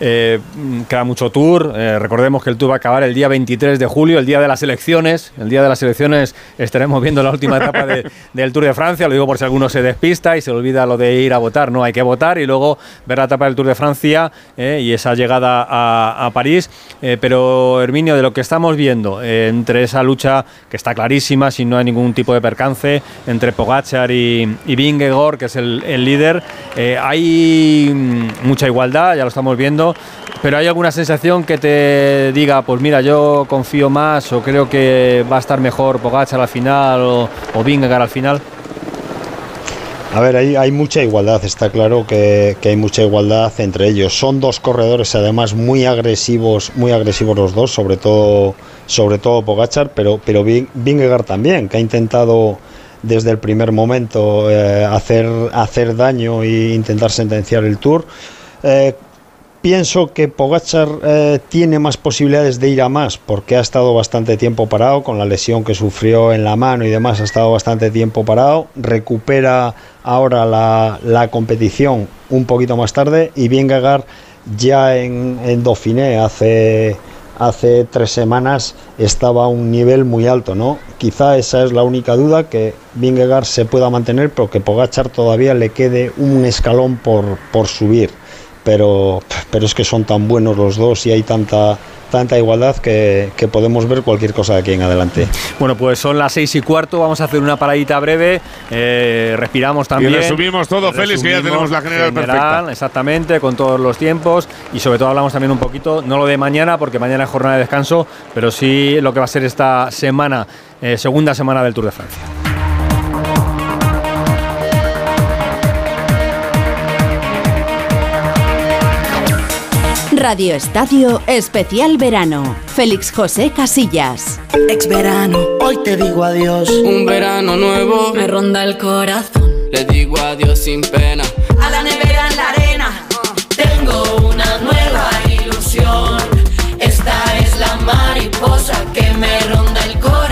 Speaker 2: Eh, queda mucho tour. Eh, recordemos que el tour va a acabar el día 23 de julio, el día de las elecciones. El día de las elecciones estaremos viendo la última etapa de- del Tour de Francia. Lo digo por si alguno se despista y se olvida lo de ir a votar. No, hay que votar y luego ver la etapa del Tour de Francia eh, y esa llegada a, a París. Pero, Herminio, de lo que estamos viendo, eh, entre esa lucha que está clarísima, si no hay ningún tipo de percance, entre Pogachar y, y Vingegaard, que es el, líder, eh, hay mm, mucha igualdad, ya lo estamos viendo, pero ¿hay alguna sensación que te diga, pues mira, yo confío más o creo que va a estar mejor Pogachar al final o, o Vingegaard al final?
Speaker 20: A ver, hay, hay mucha igualdad, está claro que, que hay mucha igualdad entre ellos. Son dos corredores además muy agresivos, muy agresivos los dos, sobre todo, sobre todo Pogachar, pero, pero Ving- Vingegaard también, que ha intentado desde el primer momento eh, hacer, hacer daño e intentar sentenciar el Tour. Eh, Pienso que Pogachar eh, tiene más posibilidades de ir a más porque ha estado bastante tiempo parado con la lesión que sufrió en la mano y demás, ha estado bastante tiempo parado, recupera ahora la, la competición un poquito más tarde y Vingegaard ya en, en Dauphiné hace, hace tres semanas estaba a un nivel muy alto, ¿no? Quizá esa es la única duda, que Vingegaard se pueda mantener, pero que Pogachar todavía le quede un escalón por, por subir pero, pero es que son tan buenos los dos y hay tanta, tanta igualdad que, que podemos ver cualquier cosa de aquí en adelante.
Speaker 2: Bueno, pues son las seis y cuarto, vamos a hacer una paradita breve, eh, respiramos también.
Speaker 8: resumimos todo, Félix, que ya tenemos la general perfecta.
Speaker 2: Exactamente, con todos los tiempos y sobre todo hablamos también un poquito, no lo de mañana, porque mañana es jornada de descanso, pero sí lo que va a ser esta semana, eh, segunda semana del Tour de Francia.
Speaker 1: Radio Estadio Especial Verano. Félix José Casillas.
Speaker 25: Ex verano, hoy te digo adiós. Un verano nuevo me ronda el corazón. Le digo adiós sin pena. A la nevera en la arena. Tengo una nueva ilusión. Esta es la mariposa que me ronda.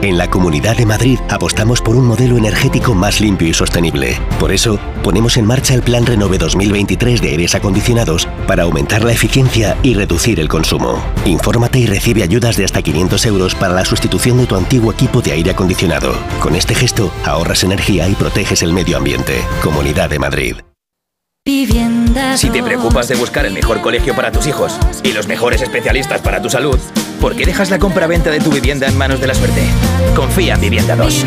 Speaker 26: En la Comunidad de Madrid apostamos por un modelo energético más limpio y sostenible. Por eso, ponemos en marcha el Plan Renove 2023 de aires acondicionados para aumentar la eficiencia y reducir el consumo. Infórmate y recibe ayudas de hasta 500 euros para la sustitución de tu antiguo equipo de aire acondicionado. Con este gesto, ahorras energía y proteges el medio ambiente. Comunidad de Madrid.
Speaker 27: Si te preocupas de buscar el mejor colegio para tus hijos y los mejores especialistas para tu salud, ¿por qué dejas la compra-venta de tu vivienda en manos de la suerte? Confía en Vivienda 2.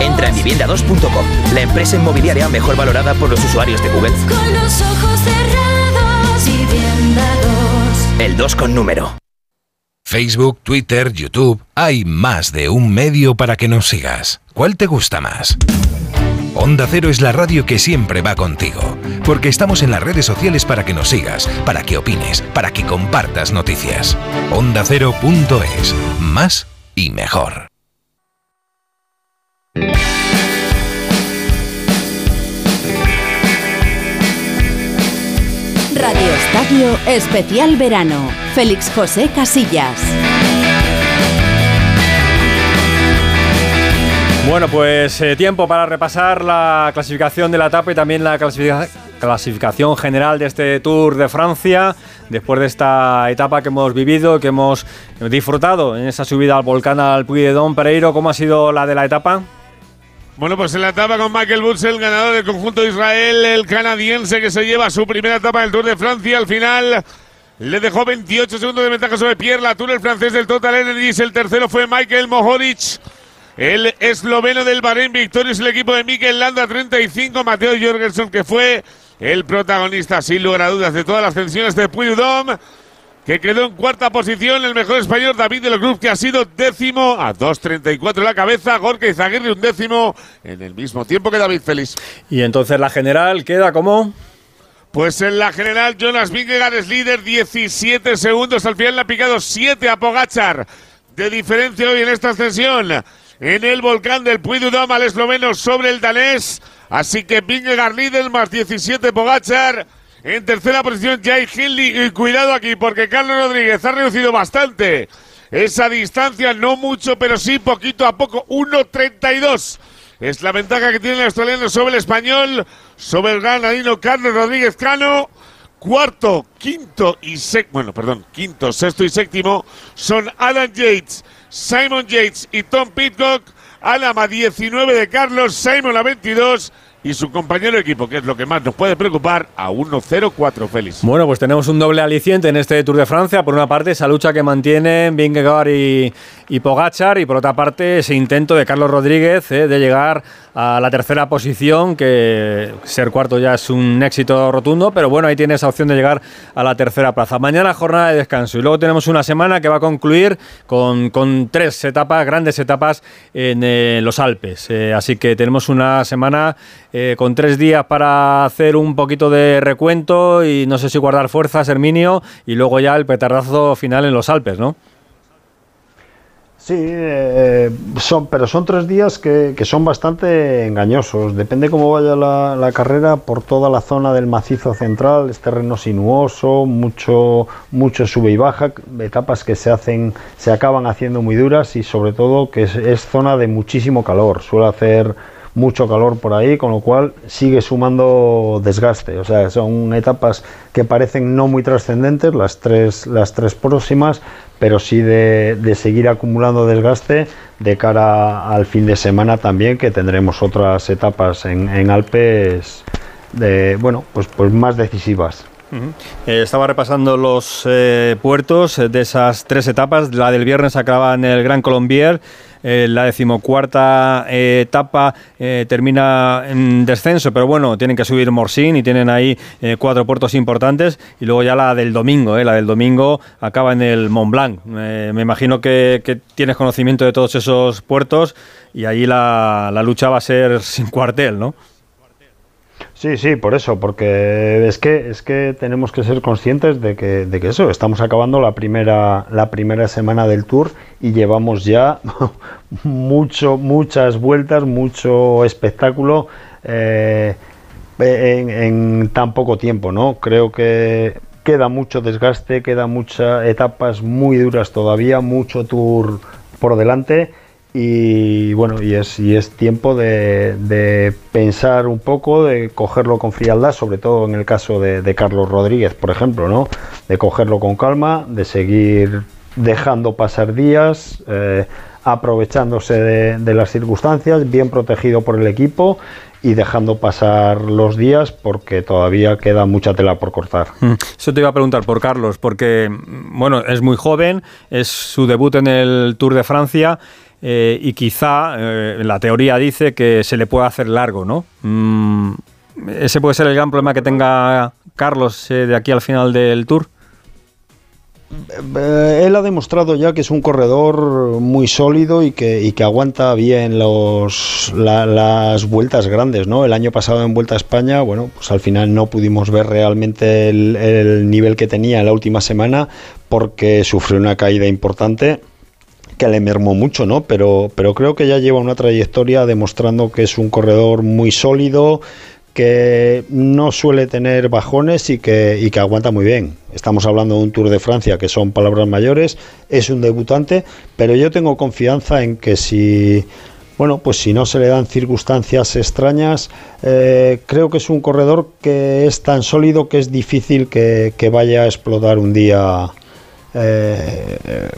Speaker 27: Entra en vivienda2.com, la empresa inmobiliaria mejor valorada por los usuarios de Google.
Speaker 25: Con los ojos cerrados, Vivienda 2.
Speaker 27: El 2 con número.
Speaker 28: Facebook, Twitter, YouTube, hay más de un medio para que nos sigas. ¿Cuál te gusta más? Onda Cero es la radio que siempre va contigo, porque estamos en las redes sociales para que nos sigas, para que opines, para que compartas noticias. Onda Cero.es, más y mejor.
Speaker 1: Radio Estadio Especial Verano. Félix José Casillas.
Speaker 2: Bueno, pues eh, tiempo para repasar la clasificación de la etapa y también la clasifica- clasificación general de este Tour de Francia. Después de esta etapa que hemos vivido, que hemos disfrutado en esa subida al volcán al Puy de Don Pereiro, ¿cómo ha sido la de la etapa?
Speaker 8: Bueno, pues en la etapa con Michael Woods, el ganador del conjunto de Israel, el canadiense que se lleva su primera etapa del Tour de Francia. Al final le dejó 28 segundos de ventaja sobre Pierre Latour, el francés del Total Energies. El tercero fue Michael Mohoric, el esloveno del Bahrein Victorious, el equipo de Mikel Landa 35. Mateo Jorgensen, que fue el protagonista, sin lugar a dudas, de todas las tensiones de Puy de Dôme, que quedó en cuarta posición. El mejor español, David de los Cruz, que ha sido décimo a 2.34 en la cabeza. Gorka Izaguirre, un décimo en el mismo tiempo que David Félix.
Speaker 2: Y entonces la general queda como...
Speaker 8: Pues en la general, Jonas Vingegaard es líder, 17 segundos. Al final le ha picado 7 a Pogachar de diferencia hoy en esta ascensión. En el volcán del Puy de Dôme al esloveno sobre el danés. Así que Vingegaard líder más 17 Pogachar. En tercera posición Jai Hindley. Y cuidado aquí porque Carlos Rodríguez ha reducido bastante esa distancia. No mucho, pero sí poquito a poco. 1.32. Es la ventaja que tiene el australiano sobre el español, sobre el granadino Carlos Rodríguez Cano. Cuarto, quinto y sexto, bueno, perdón, quinto, sexto y séptimo son Adam Yates, Simon Yates y Tom Pitcock. Adam a 19 de Carlos, Simon a 22 y su compañero de equipo, que es lo que más nos puede preocupar, a 1.04, Félix.
Speaker 2: Bueno, pues tenemos un doble aliciente en este Tour de Francia. Por una parte, esa lucha que mantienen Vingegaard y, y Pogachar, y por otra parte, ese intento de Carlos Rodríguez eh, de llegar a la tercera posición, que ser cuarto ya es un éxito rotundo, pero bueno, ahí tiene esa opción de llegar a la tercera plaza. Mañana jornada de descanso y luego tenemos una semana que va a concluir con, con tres etapas, grandes etapas en eh, los Alpes. Eh, así que tenemos una semana con tres días para hacer un poquito de recuento y no sé si guardar fuerzas, Herminio, y luego ya el petardazo final en los Alpes, ¿no?
Speaker 20: Sí, eh, son, pero son tres días que, que son bastante engañosos. Depende cómo vaya la, carrera por toda la zona del macizo central, es terreno sinuoso, mucho, mucho sube y baja, etapas que se hacen, se acaban haciendo muy duras y sobre todo que es, es zona de muchísimo calor. Suele hacer mucho calor por ahí, con lo cual sigue sumando desgaste. O sea, son etapas que parecen no muy trascendentes, las tres, las tres próximas, pero sí de, de seguir acumulando desgaste de cara al fin de semana también, que tendremos otras etapas en, en Alpes de, bueno, pues, pues más decisivas.
Speaker 2: Eh, estaba repasando los eh, puertos eh, de esas tres etapas. La del viernes acaba en el Gran Colombier. Eh, la decimocuarta eh, etapa eh, termina en descenso, pero bueno, tienen que subir Morsín y tienen ahí eh, cuatro puertos importantes. Y luego ya la del domingo, la del domingo acaba en el Mont Blanc. Me imagino que, que tienes conocimiento de todos esos puertos y allí la, la lucha va a ser sin cuartel, ¿no?
Speaker 20: Sí, sí, por eso, porque es que es que tenemos que ser conscientes de que, de que eso, estamos acabando la primera, la primera semana del tour y llevamos ya mucho, muchas vueltas, mucho espectáculo eh, en, en tan poco tiempo, ¿no? Creo que queda mucho desgaste, queda muchas etapas muy duras todavía, mucho tour por delante y bueno, y es, y es tiempo de, pensar un poco, de cogerlo con frialdad, sobre todo en el caso de, Carlos Rodríguez, por ejemplo, ¿no? De cogerlo con calma, de seguir dejando pasar días, eh, aprovechándose de, de las circunstancias, bien protegido por el equipo y dejando pasar los días porque todavía queda mucha tela por cortar.
Speaker 2: Mm, Eso te iba a preguntar por Carlos, porque mm, bueno, es muy joven, es su debut en el Tour de Francia eh, y quizá eh, la teoría dice que se le puede hacer largo, ¿no? Mm, ese puede ser el gran problema que tenga Carlos eh, de aquí al final del Tour.
Speaker 20: Él ha demostrado ya que es un corredor muy sólido y que, aguanta bien las vueltas grandes, ¿no? El año pasado en Vuelta a España, bueno, pues al final no pudimos ver realmente el, el nivel que tenía en la última semana porque sufrió una caída importante que le mermó mucho, ¿no? Pero, pero creo que ya lleva una trayectoria demostrando que es un corredor muy sólido, que no suele tener bajones y que, y que aguanta muy bien. Estamos hablando de un Tour de Francia que son palabras mayores, es un debutante, pero yo tengo confianza en que si, bueno, pues si no se le dan circunstancias extrañas, eh, creo que es un corredor que es tan sólido que es difícil que, que vaya a explotar un día. eh,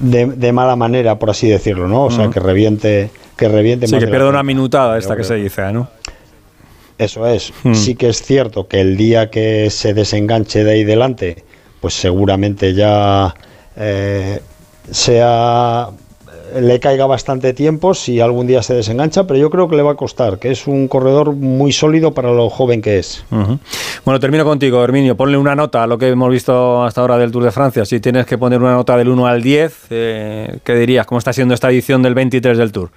Speaker 20: de, de mala manera, por así decirlo, ¿no? O sea, que reviente, que reviente
Speaker 2: Sí,
Speaker 20: más
Speaker 2: que pierda una minutada esta que se dice, ¿no?
Speaker 20: Eso es.
Speaker 2: Hmm.
Speaker 20: Sí que es cierto que el día que se desenganche de ahí delante, pues seguramente ya eh, sea le caiga bastante tiempo si algún día se desengancha, pero yo creo que le va a costar, que es un corredor muy sólido para lo joven que es.
Speaker 2: Bueno, termino contigo, Herminio. Ponle una nota a lo que hemos visto hasta ahora del Tour de Francia. Si tienes que poner una nota del 1 al 10, eh, ¿qué dirías? ¿Cómo está siendo esta edición del 23 del Tour?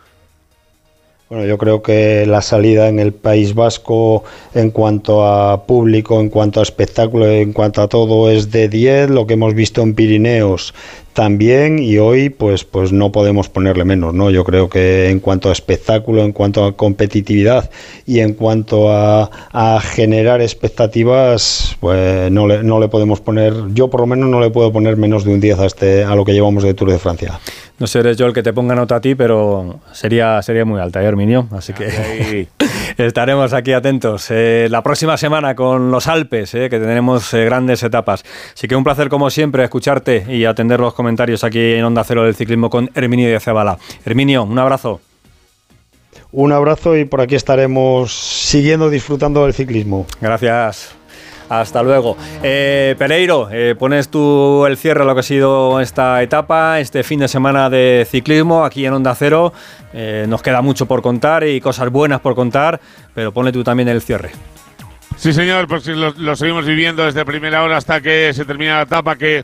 Speaker 20: Bueno, yo creo que la salida en el País Vasco en cuanto a público, en cuanto a espectáculo, en cuanto a todo es de 10, lo que hemos visto en Pirineos también y hoy pues pues no podemos ponerle menos, ¿no? Yo creo que en cuanto a espectáculo, en cuanto a competitividad y en cuanto a, a generar expectativas, pues no le, no le podemos poner, yo por lo menos no le puedo poner menos de un 10 a este a lo que llevamos de Tour de Francia.
Speaker 2: No sé, eres yo el que te ponga nota a ti, pero sería, sería muy alta, ¿eh, Herminio? Así que estaremos aquí atentos. Eh, la próxima semana con los Alpes, eh, que tendremos eh, grandes etapas. Así que un placer, como siempre, escucharte y atender los comentarios aquí en Onda Cero del Ciclismo con Herminio de Cebala. Herminio, un abrazo.
Speaker 20: Un abrazo y por aquí estaremos siguiendo disfrutando del ciclismo.
Speaker 2: Gracias. Hasta luego. Eh, Pereiro, eh, pones tú el cierre a lo que ha sido esta etapa, este fin de semana de ciclismo aquí en Onda Cero. Eh, nos queda mucho por contar y cosas buenas por contar, pero ponle tú también el cierre.
Speaker 8: Sí, señor, pues lo, lo seguimos viviendo desde primera hora hasta que se termina la etapa que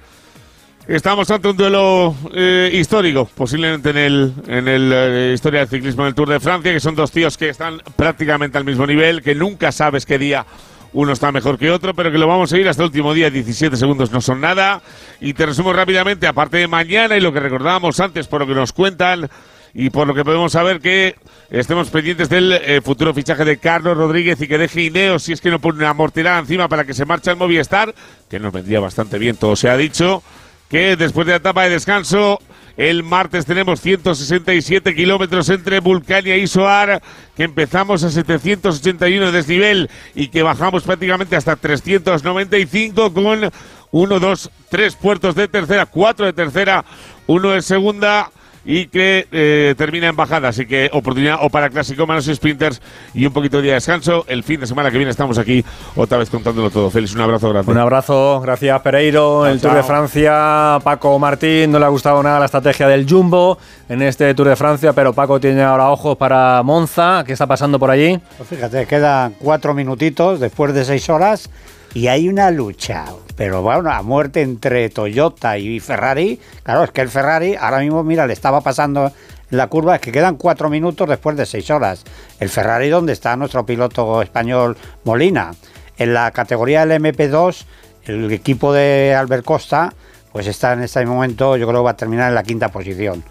Speaker 8: estamos ante un duelo eh, histórico, posiblemente en el en el eh, historia del ciclismo del Tour de Francia, que son dos tíos que están prácticamente al mismo nivel, que nunca sabes qué día uno está mejor que otro, pero que lo vamos a ir hasta el último día, 17 segundos no son nada. Y te resumo rápidamente, aparte de mañana y lo que recordábamos antes por lo que nos cuentan y por lo que podemos saber que estemos pendientes del eh, futuro fichaje de Carlos Rodríguez y que deje Ineos si es que no pone una morterada encima para que se marche al Movistar, que nos vendría bastante bien, todo se ha dicho, que después de la etapa de descanso el martes tenemos 167 kilómetros entre Vulcania y Soar, que empezamos a 781 de desnivel y que bajamos prácticamente hasta 395 con uno, dos, tres puertos de tercera, cuatro de tercera, uno de segunda y que eh, termina en bajada. Así que oportunidad o para clasicómanos y sprinters y un poquito de día de descanso. El fin de semana que viene estamos aquí otra vez contándolo todo. Félix, un abrazo grande.
Speaker 2: Un abrazo, gracias Pereiro. el
Speaker 8: Chao,
Speaker 2: Tour de. Francia, Paco Martín, no le ha gustado nada la estrategia del Jumbo en este Tour de Francia, pero Paco tiene ahora ojos para Monza. ¿Qué está pasando por allí?
Speaker 6: Pues fíjate, quedan cuatro minutitos después de seis horas y hay una lucha, pero bueno, a muerte entre Toyota y Ferrari. Claro, es que el Ferrari ahora mismo, mira, le estaba pasando la curva, es que quedan cuatro minutos después de seis horas. El Ferrari, donde está nuestro piloto español Molina. En la categoría del MP2, el equipo de Albert Costa, pues está en este momento, yo creo que va a terminar en la quinta posición.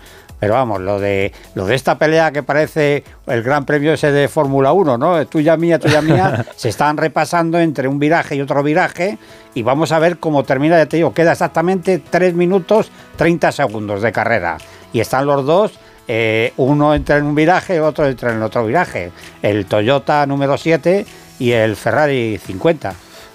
Speaker 6: Pero vamos, lo de, lo de esta pelea que parece el gran premio ese de Fórmula 1, ¿no? Tuya mía, tuya mía, se están repasando entre un viraje y otro viraje y vamos a ver cómo termina, ya te digo, queda exactamente 3 minutos 30 segundos de carrera. Y están los dos eh, uno entra en un viraje, otro entra en otro viraje. El Toyota número 7 y el Ferrari 50.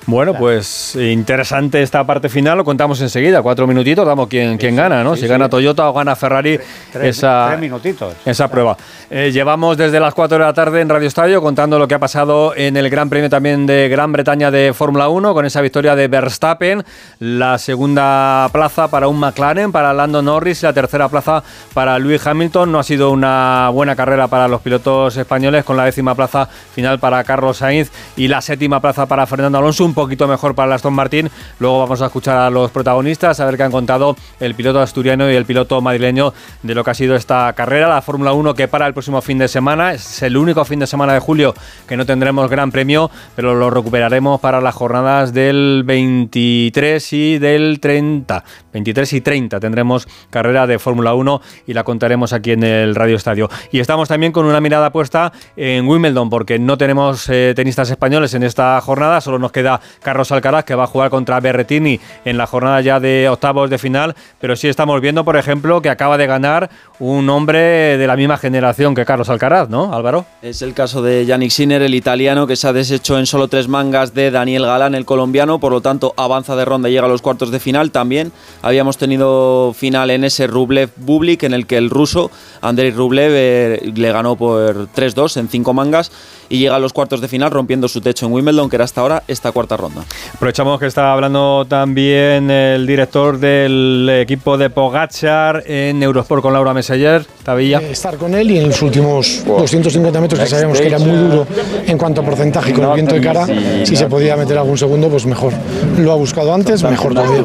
Speaker 2: Bueno, pues interesante esta parte final, lo contamos enseguida, cuatro minutitos, damos quién, quién gana, ¿no? si gana Toyota o gana Ferrari
Speaker 6: Tres,
Speaker 2: esa,
Speaker 6: tres minutitos.
Speaker 2: esa prueba. Eh, llevamos desde las 4 de la tarde en Radio Estadio contando lo que ha pasado en el Gran Premio también de Gran Bretaña de Fórmula 1 con esa victoria de Verstappen, la segunda plaza para un McLaren, para Lando Norris y la tercera plaza para Lewis Hamilton. No ha sido una buena carrera para los pilotos españoles con la décima plaza final para Carlos Sainz y la séptima plaza para Fernando Alonso, un poquito mejor para el Aston Martin. Luego vamos a escuchar a los protagonistas, a ver qué han contado el piloto asturiano y el piloto madrileño de lo que ha sido esta carrera, la Fórmula 1 que para el próximo fin de semana. Es el único fin de semana de julio que no tendremos gran premio, pero lo recuperaremos para las jornadas del 23 y del 30. 23 y 30 tendremos carrera de Fórmula 1 y la contaremos aquí en el Radio Estadio. Y estamos también con una mirada puesta en Wimbledon, porque no tenemos eh, tenistas españoles en esta jornada, solo nos queda Carlos Alcaraz, que va a jugar contra Berretini en la jornada ya de octavos de final, pero sí estamos viendo, por ejemplo, que acaba de ganar un hombre de la misma generación que Carlos Alcaraz, ¿no, Álvaro?
Speaker 24: Es el caso de Yannick Sinner, el italiano, que se ha deshecho en solo tres mangas de Daniel Galán, el colombiano, por lo tanto avanza de ronda y llega a los cuartos de final. También habíamos tenido final en ese Rublev-Bublik, en el que el ruso Andrei Rublev eh, le ganó por 3-2 en cinco mangas y llega a los cuartos de final rompiendo su techo en Wimbledon, que era hasta ahora esta cuarta ronda.
Speaker 2: Aprovechamos que está hablando también el director del equipo de Pogachar en Eurosport con Laura Meseller, Tavilla.
Speaker 29: estar con él y en los últimos 250 metros que sabíamos que era muy duro en cuanto a porcentaje con el viento de cara, si se podía meter algún segundo, pues mejor. Lo ha buscado antes, mejor todavía.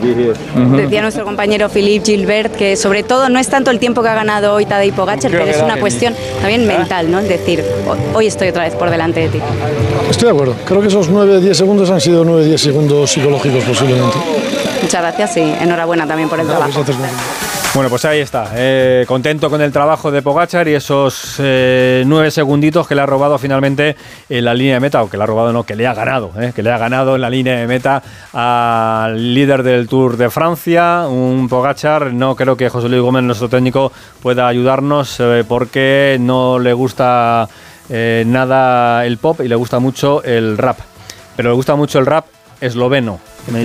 Speaker 30: Decía nuestro compañero Philippe Gilbert que sobre todo no es tanto el tiempo que ha ganado hoy Tadej Pogacar, pero es una cuestión también mental, ¿no? Es decir, ho- hoy estoy otra vez por delante de ti.
Speaker 29: Estoy de acuerdo. Creo que esos 9-10 segundos han sido 9-10 segundos psicológicos posiblemente.
Speaker 30: Muchas gracias y enhorabuena también por el trabajo.
Speaker 2: Bueno, pues ahí está. eh, contento con el trabajo de Pogachar y esos eh, nueve segunditos que le ha robado finalmente en la línea de meta, o que le ha robado, no, que le ha ganado, eh, que le ha ganado en la línea de meta al líder del Tour de Francia, un Pogachar. No creo que José Luis Gómez, nuestro técnico, pueda ayudarnos porque no le gusta nada el pop y le gusta mucho el rap. Pero le gusta mucho el rap esloveno.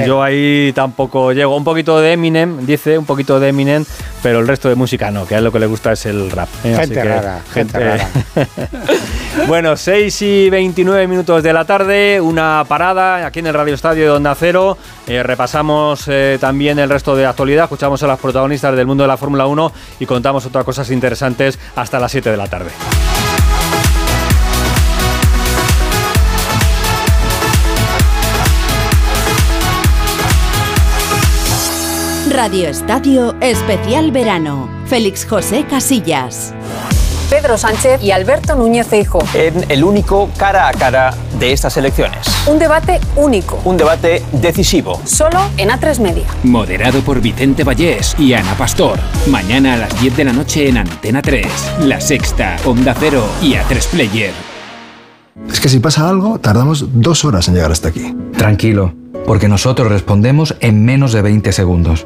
Speaker 2: Yo ahí tampoco llego. Un poquito de Eminem, dice, un poquito de Eminem, pero el resto de música no, que a él lo que le gusta es el rap. ¿eh?
Speaker 6: Gente
Speaker 2: que,
Speaker 6: rara, gente rara.
Speaker 2: bueno, 6 y 29 minutos de la tarde, una parada aquí en el Radio Estadio de Onda Cero. Eh, repasamos eh, también el resto de actualidad, escuchamos a las protagonistas del mundo de la Fórmula 1 y contamos otras cosas interesantes hasta las 7 de la tarde.
Speaker 1: Radio Estadio Especial Verano. Félix José Casillas.
Speaker 31: Pedro Sánchez y Alberto Núñez Feijóo.
Speaker 32: en el único cara a cara de estas elecciones.
Speaker 31: Un debate único,
Speaker 32: Un debate decisivo.
Speaker 31: solo en A3 Media.
Speaker 23: Moderado por Vicente Vallés y Ana Pastor. Mañana a las 10 de la noche en Antena 3, La Sexta, Onda Cero y A3 Player.
Speaker 16: Es que si pasa algo, tardamos dos horas en llegar hasta aquí.
Speaker 21: Tranquilo, porque nosotros respondemos en menos de 20 segundos.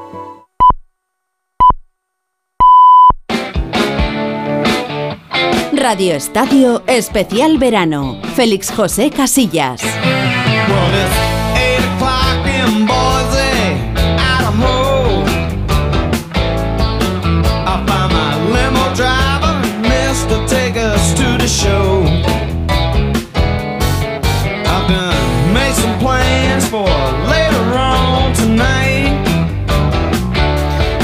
Speaker 1: Radio Estadio Especial Verano. Félix José Casillas.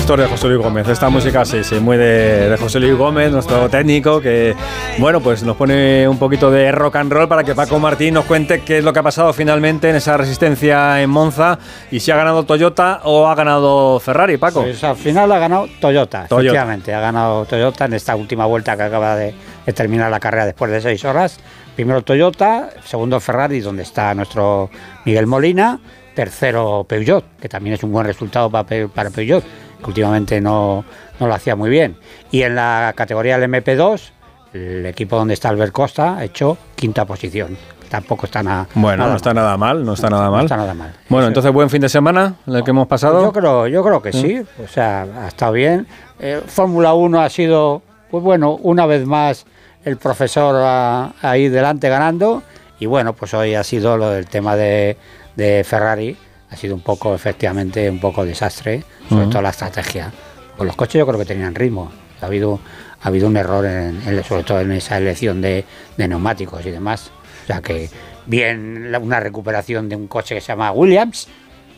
Speaker 2: Historia de José Luis Gómez. Esta música sí, sí, muy de, José Luis Gómez, nuestro técnico, que bueno, pues nos pone un poquito de rock and roll para que Paco Martín nos cuente qué es lo que ha pasado finalmente en esa resistencia en Monza y si ha ganado Toyota o ha ganado Ferrari, Paco.
Speaker 6: Pues al final ha ganado Toyota,
Speaker 2: Toyota.
Speaker 6: efectivamente. Ha ganado Toyota en esta última vuelta que acaba de, de terminar la carrera después de seis horas. primero Toyota, segundo Ferrari, donde está nuestro Miguel Molina, tercero Peugeot, que también es un buen resultado para, para Peugeot, que últimamente no, no lo hacía muy bien. Y en la categoría del MP2, el equipo donde está Albert Costa ha hecho quinta posición. Tampoco está nada.
Speaker 2: Bueno,
Speaker 6: nada
Speaker 2: no está nada mal, no está nada mal.
Speaker 6: No está nada mal.
Speaker 2: Bueno, entonces buen fin de semana el que hemos pasado.
Speaker 6: Yo creo, yo creo que
Speaker 2: ¿Sí?
Speaker 6: sí. O sea, ha estado bien. Eh, Fórmula 1 ha sido, pues bueno, una vez más el profesor ah, ahí delante ganando. Y bueno, pues hoy ha sido lo del tema de, de Ferrari. Ha sido un poco, efectivamente, un poco desastre, sobre todo la estrategia. Con los coches yo creo que tenían ritmo. Ha habido, ha habido un error, en, en- sobre todo en esa elección de, de neumáticos y demás. O sea que bien la- una recuperación de un coche que se llama Williams,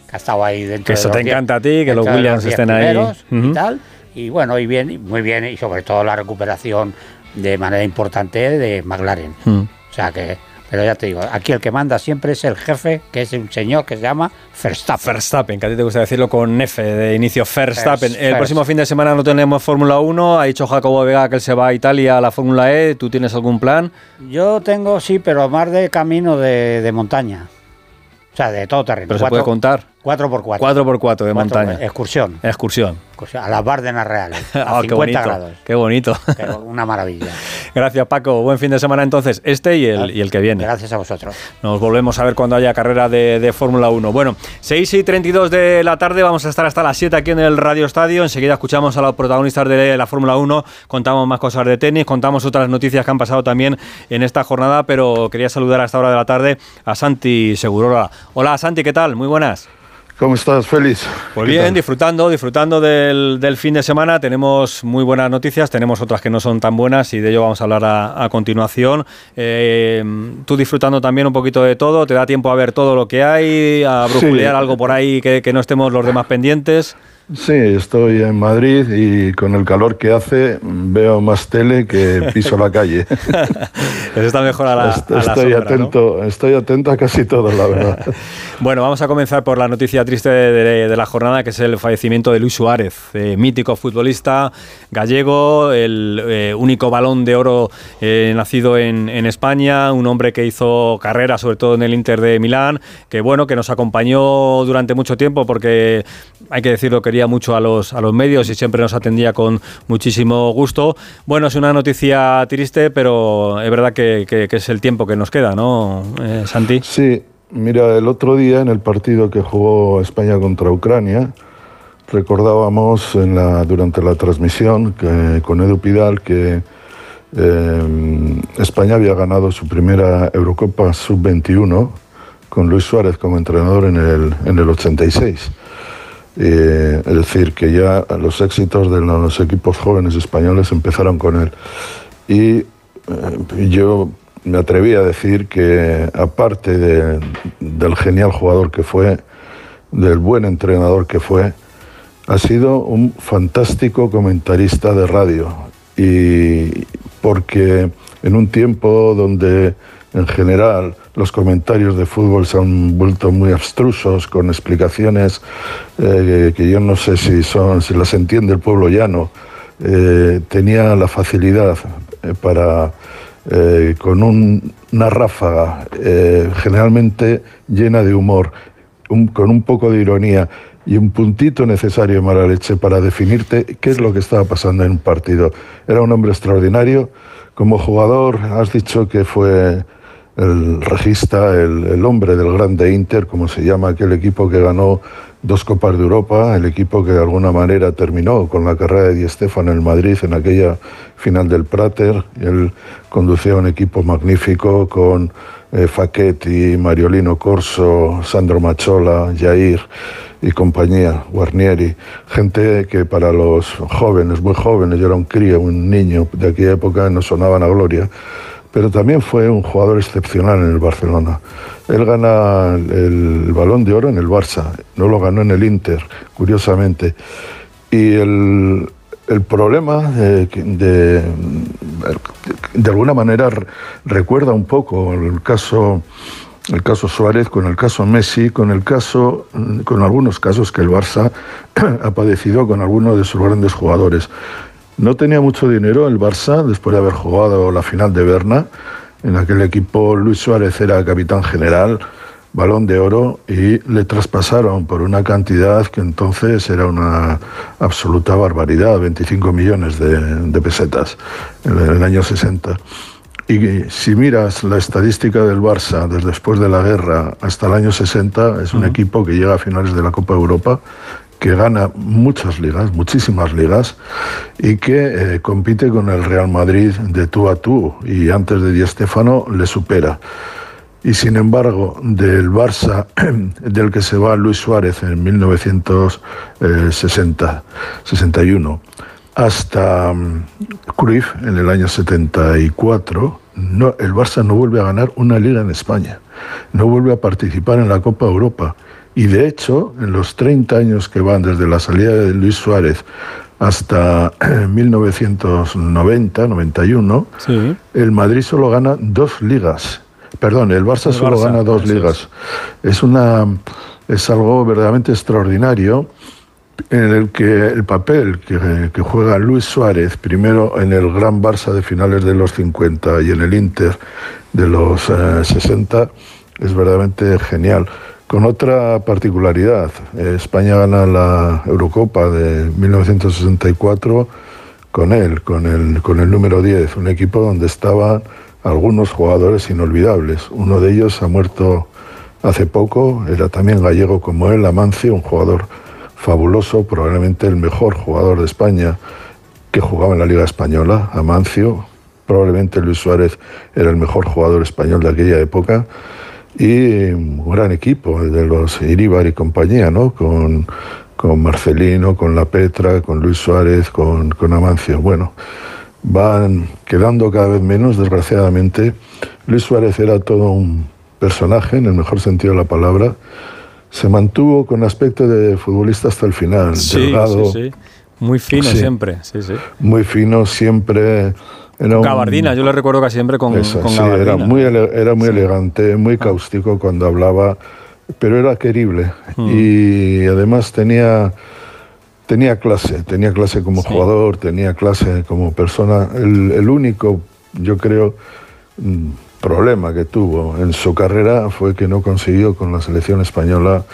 Speaker 6: que ha estado ahí dentro
Speaker 2: Que
Speaker 6: de
Speaker 2: eso te
Speaker 6: diez-
Speaker 2: encanta a ti, que los Williams estén ahí.
Speaker 6: y tal. Y bueno, y bien, muy bien, y sobre todo la recuperación de manera importante de McLaren. O sea que, pero ya te digo, aquí el que manda siempre es el jefe, que es un señor que se llama Verstappen.
Speaker 2: Verstappen, que a ti te gusta decirlo con F de inicio, Verstappen.
Speaker 6: Vers-
Speaker 2: el
Speaker 6: Vers.
Speaker 2: próximo fin de semana no tenemos Fórmula 1. Ha dicho Jacobo Vega que él se va a Italia a la Fórmula E. ¿Tú tienes algún plan?
Speaker 6: Yo tengo, sí, pero más de camino de, de montaña. O sea, de todo terreno.
Speaker 2: Pero se puede contar.
Speaker 6: 4 por 4
Speaker 2: 4 por 4 de montaña.
Speaker 6: Excursión.
Speaker 2: Excursión.
Speaker 6: A las Bárdenas Reales. A
Speaker 2: Ah,
Speaker 6: 50
Speaker 2: qué bonito.
Speaker 6: grados.
Speaker 2: Qué bonito.
Speaker 6: Pero una maravilla.
Speaker 2: Gracias, Paco. Buen fin de semana entonces, este y el, y el que viene.
Speaker 6: Gracias a vosotros.
Speaker 2: Nos volvemos a ver cuando haya carrera de, de Fórmula 1. Bueno, 6 y 32 de la tarde, vamos a estar hasta las 7 aquí en el Radio Estadio. Enseguida escuchamos a los protagonistas de la Fórmula 1, contamos más cosas de tenis, contamos otras noticias que han pasado también en esta jornada, pero quería saludar a esta hora de la tarde a Santi Segurola. Hola Santi, ¿qué tal? Muy buenas.
Speaker 33: ¿Cómo estás, Félix?
Speaker 2: Pues
Speaker 33: ¿Qué
Speaker 2: bien,
Speaker 33: tal?
Speaker 2: disfrutando, disfrutando del, del fin de semana. Tenemos muy buenas noticias, tenemos otras que no son tan buenas y de ello vamos a hablar a, a continuación. Eh, tú disfrutando también un poquito de todo, te da tiempo a ver todo lo que hay, a
Speaker 33: Sí.
Speaker 2: brujulear algo por ahí que, que no estemos los demás pendientes.
Speaker 33: Sí, estoy en Madrid y con el calor que hace veo más tele que piso la calle.
Speaker 2: Está mejor a la,
Speaker 33: Est-
Speaker 2: a la
Speaker 33: estoy
Speaker 2: sombra, ¿no?
Speaker 33: atento, estoy atento a casi todo, la verdad.
Speaker 2: Bueno, vamos a comenzar por la noticia triste de, de- de la jornada, que es el fallecimiento de Luis Suárez, eh, mítico futbolista gallego, el eh, único balón de oro eh, nacido en, en España, un hombre que hizo carrera sobre todo en el Inter de Milán, que bueno, que nos acompañó durante mucho tiempo porque hay que decirlo, quería mucho a los, a los medios y siempre nos atendía con muchísimo gusto. Bueno, es una noticia triste, pero es verdad que, que- que es el tiempo que nos queda, ¿no, eh, Santi?
Speaker 33: Sí, mira, el otro día en el partido que jugó España contra Ucrania, recordábamos en la, durante la transmisión que, con Edu Pidal que eh, España había ganado su primera Eurocopa Sub-21 con Luis Suárez como entrenador en el, en el 86. Eh, es decir, que ya los éxitos de los equipos jóvenes españoles empezaron con él. Y eh, yo me atreví a decir que aparte de- del genial jugador que fue, del buen entrenador que fue, ha sido un fantástico comentarista de radio. Y porque en un tiempo donde en general los comentarios de fútbol se han vuelto muy abstrusos con explicaciones eh, que yo no sé si son si las entiende el pueblo llano eh, tenía la facilidad eh, para con un- una ráfaga generalmente llena de humor con un poco de ironía y un puntito necesario de mala leche para definirte qué es lo que estaba pasando en un partido. Era un hombre extraordinario. Como jugador, has dicho que fue el regista, el, el hombre del Grande Inter, como se llama aquel equipo que ganó dos Copas de Europa, el equipo que de alguna manera terminó con la carrera de Di Stéfano en Madrid en aquella final del Prater. Él conducía un equipo magnífico con eh, Facchetti, Mariolino Corso, Sandro Machola, Jair y compañía, Guarnieri, gente que para los jóvenes, muy jóvenes, yo era un crío, un niño de aquella época, no sonaban a gloria, pero también fue un jugador excepcional en el Barcelona. Él gana el, balón de oro en el Barça, no lo ganó en el Inter, curiosamente. Y el, el problema de, de, de alguna manera re- recuerda un poco el caso el caso Suárez, con el caso Messi, con el caso, con algunos casos que el Barça ha padecido con algunos de sus grandes jugadores. No tenía mucho dinero el Barça después de haber jugado la final de Berna En aquel equipo Luis Suárez era capitán general, balón de oro y le traspasaron por una cantidad que entonces era una absoluta barbaridad, 25 millones de, pesetas en el año 60. Y si miras la estadística del Barça desde después de la guerra hasta el año 60, es un equipo que llega a finales de la Copa Europa, que gana muchas ligas, muchísimas ligas, y que eh, compite con el Real Madrid de tú a tú, y antes de Di Stéfano le supera. Y sin embargo, del Barça, del que se va Luis Suárez en 1960, 61, hasta mm, Cruyff en el año 74, no, el Barça no vuelve a ganar una liga en España, no vuelve a participar en la Copa Europa. Y de hecho, en los 30 años que van desde la salida de Luis Suárez hasta 1990-91, el Madrid solo gana dos ligas. Perdón, el Barça solo gana dos ligas. Es, una, es algo verdaderamente extraordinario en el que el papel que, juega Luis Suárez, primero en el Gran Barça de finales de los 50 y en el Inter de los 60, eh, es verdaderamente genial. Con otra particularidad, España gana la Eurocopa de 1964 con él, con el, con el número 10, un equipo donde estaban algunos jugadores inolvidables. Uno de ellos ha muerto hace poco, era también gallego como él, Amancio, un jugador fabuloso, probablemente el mejor jugador de España que jugaba en la Liga Española, Amancio. Probablemente Luis Suárez era el mejor jugador español de aquella época. Y un gran equipo, de los Iríbar y compañía, ¿no? Con, con Marcelino, con La Petra, con Luis Suárez, con, con Amancio. Bueno, van quedando cada vez menos, desgraciadamente. Luis Suárez era todo un personaje, en el mejor sentido de la palabra se mantuvo con aspecto de futbolista hasta el final.
Speaker 2: Sí, sí, sí. Muy fino siempre, sí, sí.
Speaker 33: Muy fino siempre.
Speaker 2: Era Gabardina, yo le recuerdo que siempre con,
Speaker 33: Eso, sí, Era muy, era muy elegante, muy ah. cáustico cuando hablaba, pero era querible. Hmm. Y además tenía, tenía clase, tenía clase como jugador, tenía clase como persona. El, el único, yo creo mm, problema que tuvo en su carrera fue que no consiguió con la selección española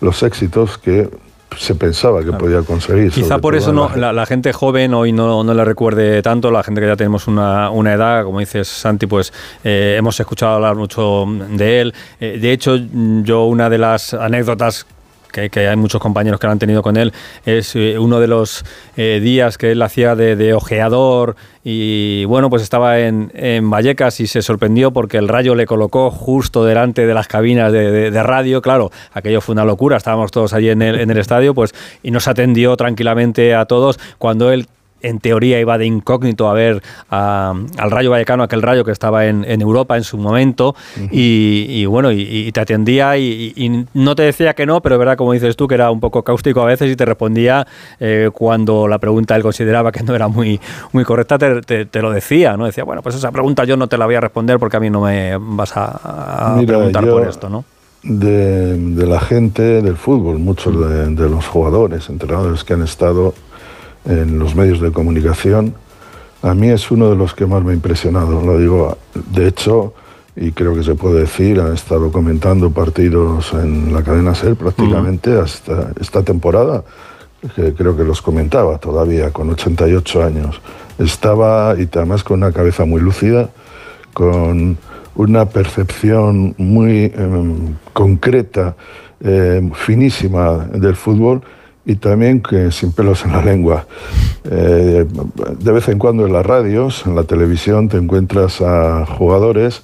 Speaker 33: los éxitos que se pensaba que podía conseguir.
Speaker 2: Quizá por eso no, la, gente joven hoy no, no le recuerde tanto, la gente que ya tenemos una, una edad, como dices Santi, pues eh, hemos escuchado hablar mucho de él. Eh, de hecho, yo una de las anécdotas que, hay muchos compañeros que lo han tenido con él, es eh, uno de los eh, días que él hacía de, ojeador y bueno, pues estaba en, Vallecas y se sorprendió porque el rayo le colocó justo delante de las cabinas de, radio, claro, aquello fue una locura, estábamos todos allí en el, en el estadio, pues y nos atendió tranquilamente a todos. Cuando él en teoría iba de incógnito a ver al Rayo Vallecano, aquel Rayo que estaba en, Europa en su momento, y, bueno, y, te atendía y, no te decía que no, pero verdad, como dices tú, que era un poco cáustico a veces y te respondía eh, cuando la pregunta él consideraba que no era muy, muy correcta, te, lo decía, ¿no? Decía, bueno, pues esa pregunta yo no te la voy a responder porque a mí no me vas a, preguntar por esto, ¿no?
Speaker 33: De, la gente del fútbol, muchos de, de los jugadores, entrenadores que han estado en los medios de comunicación, a mí es uno de los que más me ha impresionado. Lo digo, de hecho, y creo que se puede decir, ha estado comentando partidos en la cadena SER prácticamente hasta esta temporada, que creo que los comentaba todavía, con 88 años. Estaba, y además con una cabeza muy lúcida, con una percepción muy em, concreta, em, finísima del fútbol y también que sin pelos en la lengua. Eh, de vez en cuando en las radios, en la televisión, te encuentras a jugadores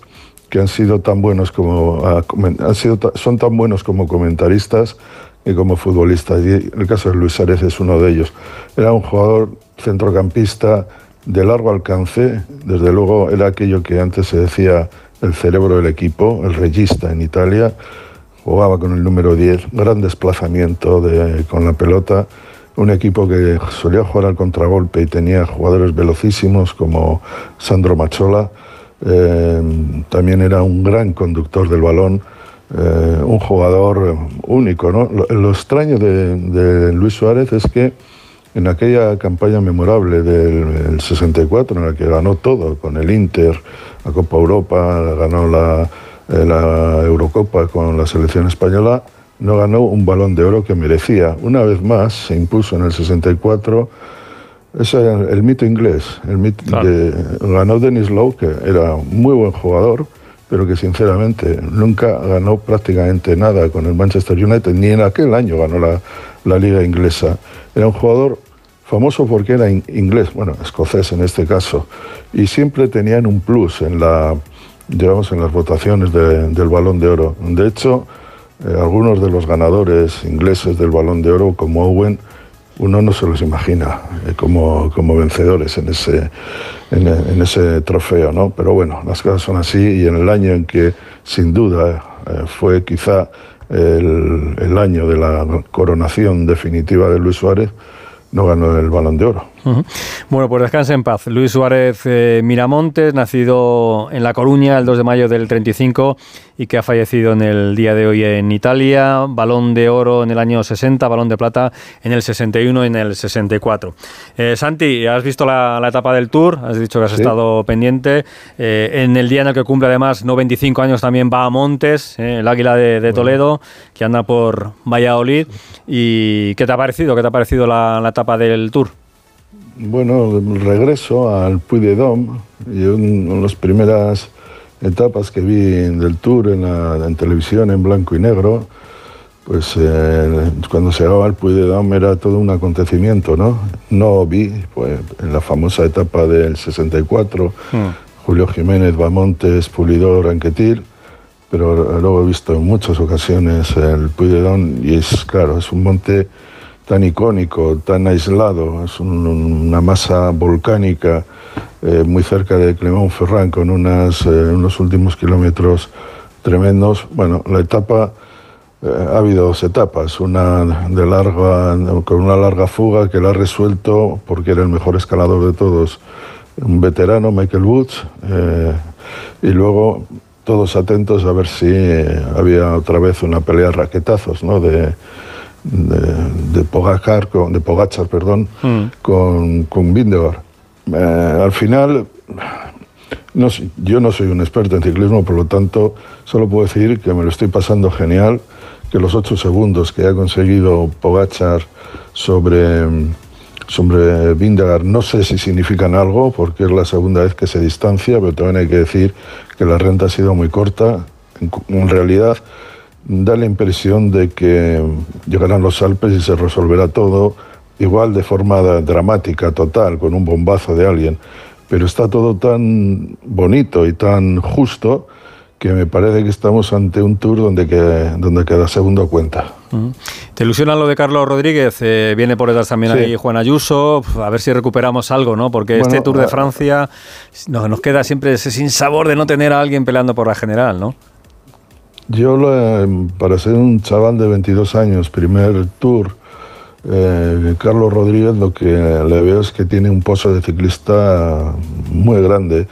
Speaker 33: que han sido tan buenos como han sido, son tan buenos como comentaristas y como futbolistas. Y el caso de Luis Suárez es uno de ellos. Era un jugador centrocampista de largo alcance, desde luego era aquello que antes se decía el cerebro del equipo, el regista en Italia jugaba con el número 10, gran desplazamiento de, con la pelota, un equipo que solía jugar al contragolpe y tenía jugadores velocísimos como Sandro Machola, eh, también era un gran conductor del balón, eh, un jugador único. ¿no? Lo, extraño de, Luis Suárez es que en aquella campaña memorable del, 64, en la que ganó todo, con el Inter, la Copa Europa, ganó la, la Eurocopa con la selección española, no ganó un balón de oro que merecía. Una vez más se impuso en el 64 ese era el mito inglés. El mito de, ganó Dennis Lowe, que era muy buen jugador, pero que sinceramente nunca ganó prácticamente nada con el Manchester United, ni en aquel año ganó la, la liga inglesa. Era un jugador famoso porque era inglés, bueno, escocés en este caso, y siempre tenían un plus en la, digamos, en las votaciones del Balón de Oro. De hecho, eh, algunos de los ganadores ingleses del Balón de Oro, como Owen, uno no se los imagina eh, como, como, vencedores en ese, en, ese trofeo, ¿no? Pero bueno, las cosas son así y en el año en que sin duda eh, fue quizá el, el año de la coronación definitiva de Luis Suárez, no ganó el balón de oro.
Speaker 2: Bueno, pues descanse en paz. Luis Suárez eh, Miramontes, nacido en La Coruña el 2 de mayo del 35 y que ha fallecido en el día de hoy en Italia. Balón de oro en el año 60, balón de plata en el 61 y en el 64. Eh, Santi, has visto la, etapa del Tour, has dicho que has estado pendiente. Eh, en el día en el que cumple además no 25 años también va a Montes, el águila de, Toledo, que anda por Valladolid. ¿Y qué te ha parecido? ¿Qué te ha parecido la etapa del Tour?
Speaker 33: Bueno, regreso al Puy de Dom y una de las primeras etapas que vi del tour en, televisión en blanco y negro, pues eh, cuando se llegaba al Puy de Dom era todo un acontecimiento, ¿no? No vi, pues en la famosa etapa del 64, hmm. Julio Jiménez, Bamontes, Pulidor, Anquetil, pero luego he visto en muchas ocasiones el Puy de Dom y es, claro, es un monte tan icónico, tan aislado, es una masa volcánica eh, muy cerca de Clermont-Ferrand con unas, eh, unos últimos kilómetros tremendos. Bueno, la etapa, eh, ha habido dos etapas, una de larga, con una larga fuga que la ha resuelto porque era el mejor escalador de todos, un veterano, Michael Woods, y luego todos atentos a ver si había otra vez una pelea de raquetazos, ¿no? De, de, Pogacar, con, de Pogachar, perdón, mm. con, con eh, al final, no, yo no soy un experto en ciclismo, por lo tanto, solo puedo decir que me lo estoy pasando genial, que los ocho segundos que ha conseguido Pogachar sobre, sobre Vindegar no sé si significan algo, porque es la segunda vez que se distancia, pero también hay que decir que la renta ha sido muy corta. en realidad, da la impresión de que llegarán los Alpes y se resolverá todo igual de forma dramática, total, con un bombazo de alguien. Pero está todo tan bonito y tan justo que me parece que estamos ante un tour donde, que, donde queda segundo cuenta.
Speaker 2: ¿Te ilusiona lo de Carlos Rodríguez? Eh, viene por detrás también ahí Juan Ayuso. A ver si recuperamos algo, ¿no? Porque este Tour de Francia nos, nos queda siempre ese sin sabor de no tener a alguien peleando por la general, ¿no?
Speaker 33: Yo, para ser un chaval de 22 años, primer tour, eh, Carlos Rodríguez lo que le veo es que tiene un pozo de ciclista muy grande.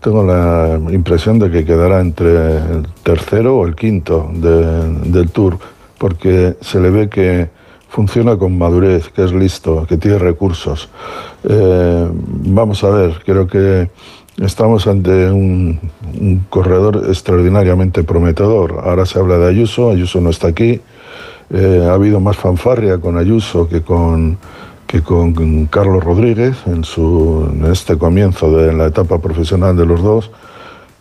Speaker 33: Tengo la impresión de que quedará entre el tercero o el quinto del tour, porque se le ve que funciona con madurez, que es listo, que tiene recursos. Eh, vamos a ver, creo que Estamos ante un, corredor extraordinariamente prometedor. Ahora se habla de Ayuso, Ayuso no está aquí. Eh, ha habido más fanfarria con Ayuso que con, que con Carlos Rodríguez en, su, este comienzo de la etapa profesional de los dos,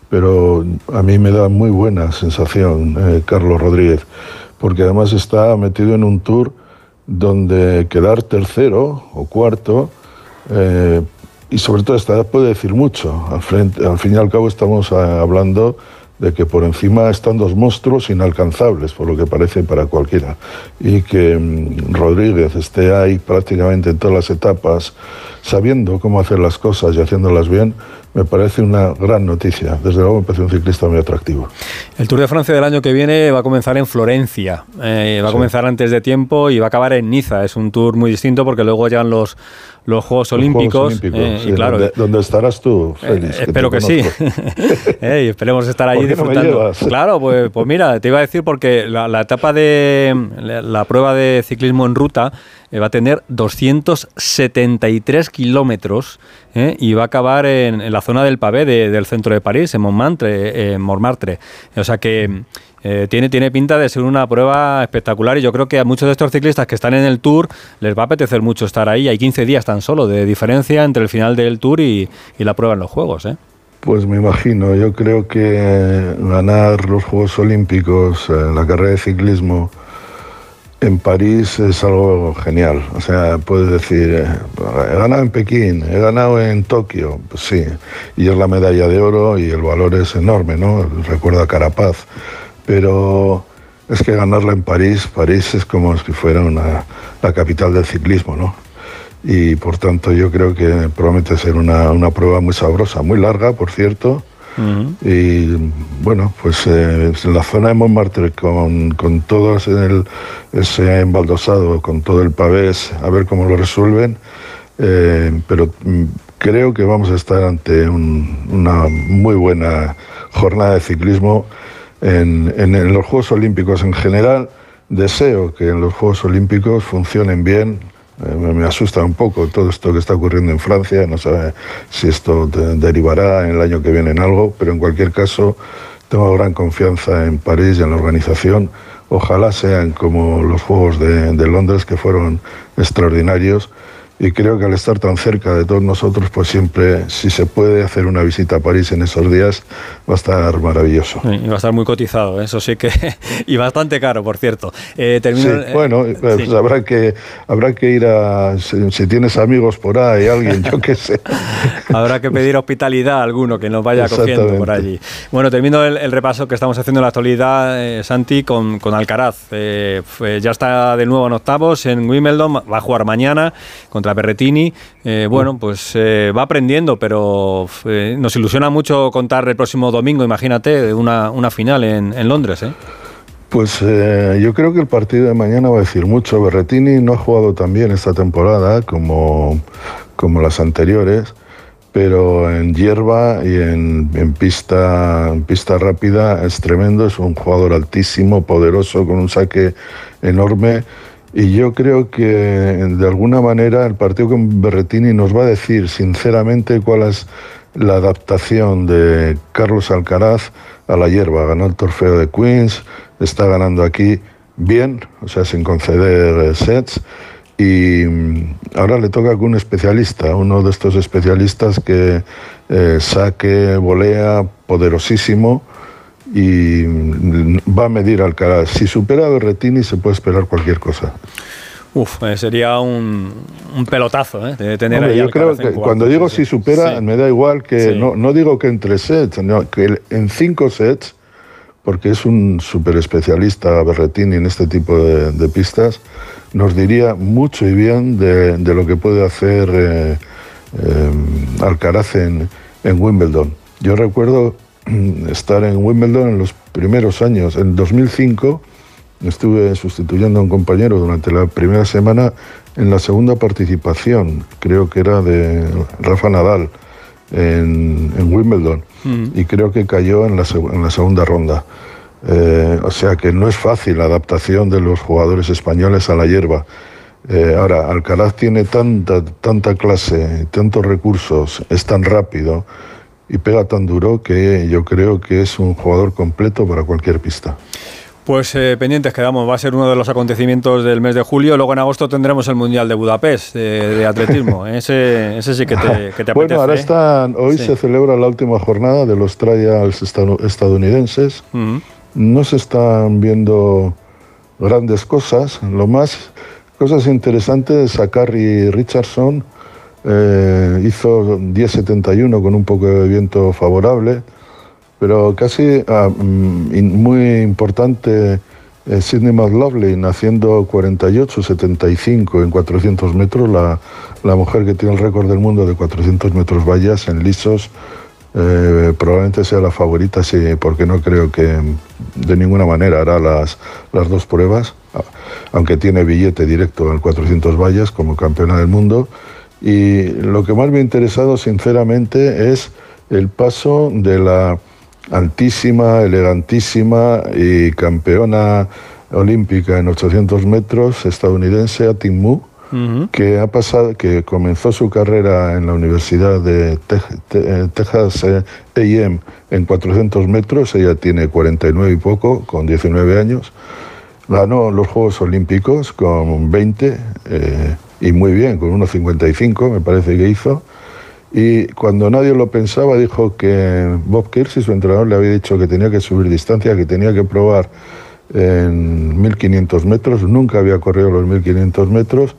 Speaker 33: pero a mí me da muy buena sensación eh, Carlos Rodríguez, porque además está metido en un tour donde quedar tercero o cuarto eh, y sobre todo esta edad puede decir mucho. Al, frente, al fin y al cabo estamos eh, hablando de que por encima están dos monstruos inalcanzables, por lo que parece para cualquiera. Y que mm, Rodríguez esté ahí prácticamente en todas las etapas, sabiendo cómo hacer las cosas y haciéndolas bien, me parece una gran noticia. Desde luego me parece un ciclista muy atractivo.
Speaker 2: El Tour de Francia del año que viene va a comenzar en Florencia, eh, va a comenzar antes de tiempo y va a acabar en Niza. Es un tour muy distinto porque luego llegan los, los Juegos Olímpicos.
Speaker 33: eh, y claro, ¿dónde, estarás tú, eh, Félix?
Speaker 2: espero que, sí. esperemos estar allí disfrutando. claro, pues, pues mira, te iba a decir porque la, etapa de la, prueba de ciclismo en ruta eh, va a tener 273 kilómetros ¿eh? y va a acabar en, la zona del Pavé del centro de París, en Montmartre. En Montmartre. O sea que eh, tiene, tiene pinta de ser una prueba espectacular y yo creo que a muchos de estos ciclistas que están en el Tour les va a apetecer mucho estar ahí. Hay 15 días tan solo de diferencia entre el final del Tour y, la prueba en los Juegos. ¿eh?
Speaker 33: Pues me imagino, yo creo que ganar los Juegos Olímpicos en la carrera de ciclismo en París es algo genial. O sea, puedes decir, eh, he ganado en Pekín, he ganado en Tokio, pues sí, y es la medalla de oro y el valor es enorme, ¿no? Recuerdo a Carapaz pero es que ganarla en París, París es como si fuera una, la capital del ciclismo, ¿no? Y por tanto yo creo que promete ser una, una prueba muy sabrosa, muy larga, por cierto. Y bueno, pues eh, en la zona de Montmartre, con, con todo ese, ese embaldosado, con todo el pavés, a ver cómo lo resuelven. Eh, pero mm, creo que vamos a estar ante una muy buena jornada de ciclismo en, los Juegos Olímpicos en general. Deseo que en los Juegos Olímpicos funcionen bien, eh, me asusta un poco todo esto que está ocurriendo en Francia, no sé si esto derivará en el año que viene en algo, pero en cualquier caso tengo gran confianza en París y en la organización. Ojalá sean como los Juegos de Londres, que fueron extraordinarios y creo que al estar tan cerca de todos nosotros, pues siempre, si se puede hacer una visita a París en esos días, va a estar maravilloso.
Speaker 2: Y va a estar muy cotizado, eso sí que, y bastante caro, por cierto.
Speaker 33: Eh, sí, bueno, pues habrá, que, habrá que ir a, si, tienes amigos por ahí, alguien, yo qué sé.
Speaker 2: habrá que pedir hospitalidad a alguno que nos vaya cogiendo por allí. Bueno, termino el, repaso que estamos haciendo en la actualidad, eh, Santi, con, con Alcaraz. Eh, ya está de nuevo en octavos en Wimbledon, va a jugar mañana contra Berretini, eh, bueno, pues eh, va aprendiendo, pero eh, nos ilusiona mucho contar el próximo domingo, imagínate, una, una final en, en Londres.
Speaker 33: Pues yo creo que el partido de mañana va a decir mucho. Berretini no ha jugado tan bien esta temporada como, como las anteriores, pero en hierba y en, en, pista, en pista rápida es tremendo. Es un jugador altísimo, poderoso, con un saque enorme y yo creo que de alguna manera el partido con Berretini nos va a decir sinceramente cuál es la adaptación de Carlos Alcaraz a la hierba. Ganó el trofeo de Queens, está ganando aquí bien, o sea, sin conceder sets. Y mm, ahora le toca con un especialista, uno de estos especialistas que eh, saque, volea, poderosísimo y va a medir Alcaraz. Si supera a Berretini se puede esperar cualquier cosa.
Speaker 2: Uf, eh, sería un, un, pelotazo ¿eh? de tener ahí
Speaker 33: Yo creo que cuando digo si supera, me da igual que no, no, digo que en tres sets, no, que en cinco sets, porque es un súper especialista Berretini en este tipo de, pistas, nos diría mucho y bien de, de lo que puede hacer eh, eh, Alcaraz en, en Wimbledon. Yo recuerdo estar en Wimbledon en los primeros años. En 2005 estuve sustituyendo a un compañero durante la primera semana en la segunda participación, creo que era de Rafa Nadal en, Wimbledon, mm. y creo que cayó en la, en la segunda ronda. Eh, o sea que no es fácil la adaptación de los jugadores españoles a la hierba. Eh, ahora, Alcaraz tiene tanta, tanta clase, tantos recursos, es tan rápido, y pega tan duro que yo creo que es un jugador completo para cualquier pista.
Speaker 2: Pues eh, pendientes quedamos, va a ser uno de los acontecimientos del mes de julio. Luego en agosto tendremos el Mundial de Budapest de, atletismo. ese, ese, sí que te, que te
Speaker 33: Bueno, ahora ¿eh? están, hoy se celebra la última jornada de los trials estadounidenses. No se están viendo grandes cosas. Lo más, cosas interesantes, Zachary Richardson eh, hizo 10.71 con un poco de viento favorable, pero casi ah, mm, muy importante eh, Sidney McLaughlin haciendo 48.75 en 400 metros, la, la, mujer que tiene el récord del mundo de 400 metros vallas en lisos. Eh, probablemente sea la favorita, sí, porque no creo que de ninguna manera hará las, las dos pruebas, aunque tiene billete directo en 400 vallas como campeona del mundo Y lo que más me ha interesado, sinceramente, es el paso de la altísima, elegantísima y campeona olímpica en 800 metros estadounidense a que ha pasado, que comenzó su carrera en la Universidad de eh, Texas eh, A&M en 400 metros. Ella tiene 49 y poco, con 19 años. Ganó los Juegos Olímpicos con 20 eh, y muy bien, con 1.55 me parece que hizo. Y cuando nadie lo pensaba, dijo que Bob Kersey, su entrenador, le había dicho que tenía que subir distancia, que tenía que probar en 1500 metros. Nunca había corrido los 1500 metros.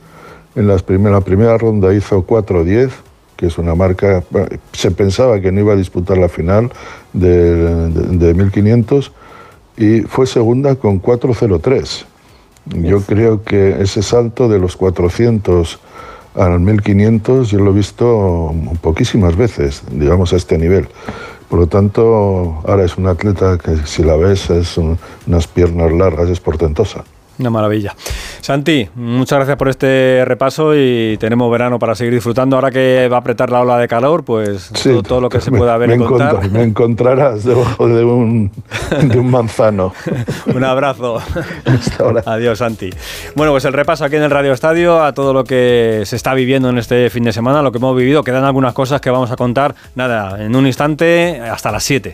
Speaker 33: En las la primera ronda hizo 4.10, que es una marca. Se pensaba que no iba a disputar la final de, de 1500 y fue segunda con 4.03. Yo creo que ese salto de los 400 al 1500 yo lo he visto poquísimas veces, digamos, a este nivel. Por lo tanto, ahora es un atleta que si la ves es unas piernas largas, es portentosa.
Speaker 2: Una maravilla. Santi, muchas gracias por este repaso y tenemos verano para seguir disfrutando. Ahora que va a apretar la ola de calor, pues todo, lo que se pueda ver
Speaker 33: me
Speaker 2: y contar.
Speaker 33: Me encontrarás debajo de un, de un manzano.
Speaker 2: un abrazo. Adiós, Santi. Bueno, pues el repaso aquí en el Radio Estadio a todo lo que se está viviendo en este fin de semana, lo que hemos vivido. Quedan algunas cosas que vamos a contar, nada, en un instante hasta las 7.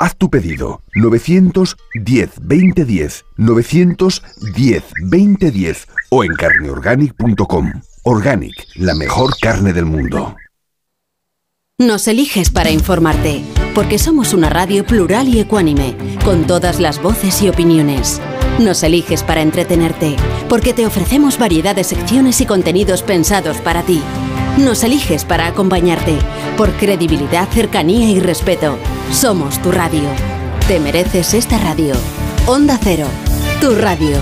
Speaker 34: Haz tu pedido 910 2010 910 2010 o en carneorganic.com. Organic, la mejor carne del mundo.
Speaker 1: Nos eliges para informarte, porque somos una radio plural y ecuánime, con todas las voces y opiniones. Nos eliges para entretenerte, porque te ofrecemos variedad de secciones y contenidos pensados para ti. Nos eliges para acompañarte, por credibilidad, cercanía y respeto. Somos tu radio. Te mereces esta radio. Onda Cero, tu radio.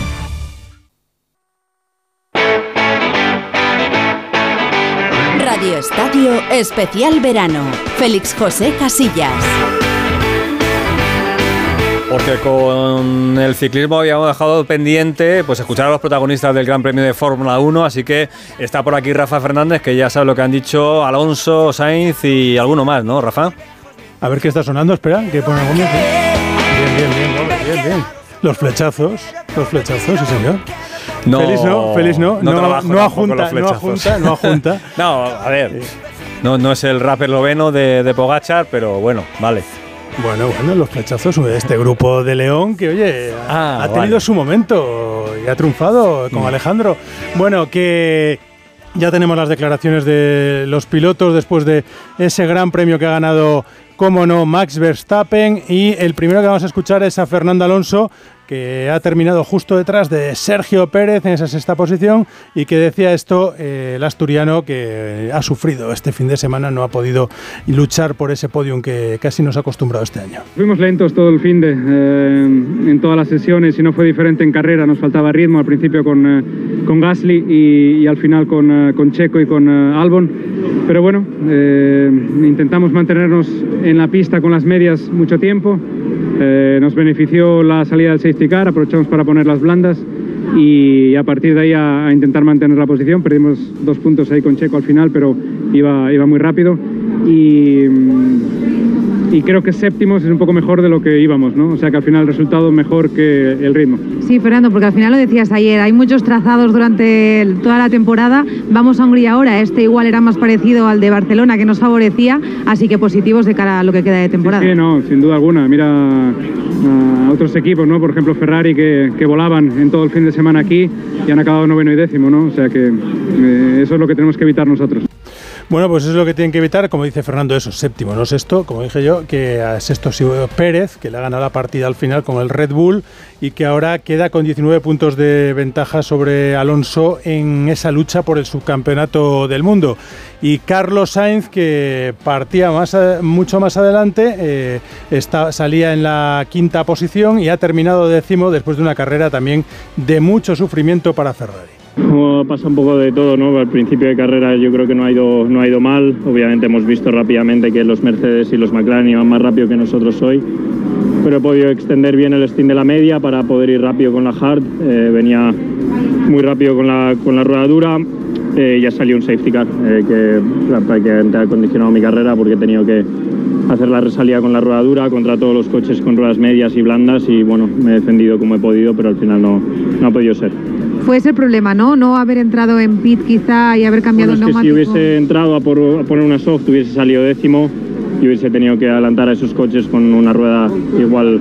Speaker 1: Radio Estadio Especial Verano. Félix José Casillas.
Speaker 2: Porque con el ciclismo habíamos dejado pendiente pues escuchar a los protagonistas del Gran Premio de Fórmula 1, así que está por aquí Rafa Fernández, que ya sabe lo que han dicho Alonso, Sainz y alguno más, ¿no, Rafa?
Speaker 3: A ver qué está sonando, espera, que pone algo Bien, bien, bien, bien, bien. Los flechazos, los flechazos, sí señor.
Speaker 2: No,
Speaker 3: feliz no, feliz no, no, no, no ajunta, no ajunta, no ajunta.
Speaker 2: no, a ver, no, no es el rap esloveno de, de Pogachar, pero bueno, vale.
Speaker 3: Bueno, bueno, los flechazos de este grupo de León que, oye, ha,
Speaker 2: Ah,
Speaker 3: tenido
Speaker 2: vale.
Speaker 3: su momento y ha triunfado con
Speaker 2: Mm.
Speaker 3: Alejandro. Bueno, que ya tenemos las declaraciones de los pilotos después de ese gran premio que ha ganado, como no, Max Verstappen. Y el primero que vamos a escuchar es a Fernando Alonso, que ha terminado justo detrás de Sergio Pérez en esa sexta posición y que decía esto eh, el asturiano que ha sufrido este fin de semana, no ha podido luchar por ese podium que casi nos ha acostumbrado este año.
Speaker 35: Fuimos lentos todo el fin de, eh, en todas las sesiones y no fue diferente en carrera, nos faltaba ritmo al principio con, eh, con Gasly y, y, al final con, eh, con Checo y con eh, Albon, pero bueno, eh, intentamos mantenernos en la pista con las medias mucho tiempo, nos benefició la salida del 6 aprovechamos para poner las blandas y a partir de ahí a, a, intentar mantener la posición. Perdimos dos puntos ahí con Checo al final, pero iba, iba muy rápido. Y mm, y creo que séptimos es un poco mejor de lo que íbamos, ¿no? O sea que al final el resultado mejor que el ritmo.
Speaker 36: Sí, Fernando, porque al final lo decías ayer, hay muchos trazados durante toda la temporada. Vamos a Hungría ahora, este igual era más parecido al de Barcelona, que nos favorecía, así que positivos de cara a lo que queda de temporada.
Speaker 35: Sí, no, sin duda alguna. Mira a otros equipos, ¿no? Por ejemplo, Ferrari, que, que volaban en todo el fin de semana aquí y han acabado noveno y décimo, ¿no? O sea que eh, eso es lo que tenemos que evitar nosotros.
Speaker 3: Bueno, pues eso es lo que tienen que evitar, como dice Fernando, eso, séptimo, no sexto, como dije yo, que a sexto sido Pérez, que le ha ganado la partida al final con el Red Bull y que ahora queda con 19 puntos de ventaja sobre Alonso en esa lucha por el subcampeonato del mundo. Y Carlos Sainz, que partía más mucho más adelante, eh, está, salía en la quinta posición y ha terminado décimo después de una carrera también de mucho sufrimiento para Ferrari.
Speaker 37: Pasa un poco de todo, ¿no? Al principio de carrera yo creo que no ha, ido, no ha ido mal. Obviamente hemos visto rápidamente que los Mercedes y los McLaren iban más rápido que nosotros hoy. Pero he podido extender bien el steam de la media para poder ir rápido con la hard. Eh, venía muy rápido con la, con la rueda dura. Eh, ya salió un safety car eh, que prácticamente ha condicionado mi carrera porque he tenido que hacer la resalida con la rueda dura contra todos los coches con ruedas medias y blandas y bueno, me he defendido como he podido, pero al final no, no ha podido ser.
Speaker 36: Fue ese el problema, ¿no? No haber entrado en pit quizá y haber cambiado
Speaker 37: bueno,
Speaker 36: el neumático.
Speaker 37: si hubiese entrado a, por, a poner una soft hubiese salido décimo y hubiese tenido que adelantar a esos coches con una rueda igual.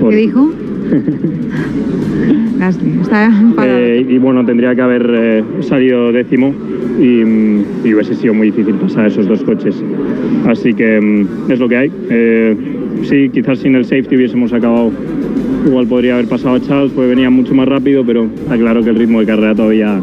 Speaker 36: Por... ¿Qué dijo? Está
Speaker 37: eh, y bueno, tendría que haber eh, salido décimo y, y, hubiese sido muy difícil pasar a esos dos coches. Así que mm, es lo que hay. Eh, sí, quizás sin el safety hubiésemos acabado. Igual podría haber pasado a Charles, pues venía mucho más rápido, pero está claro que el ritmo de carrera todavía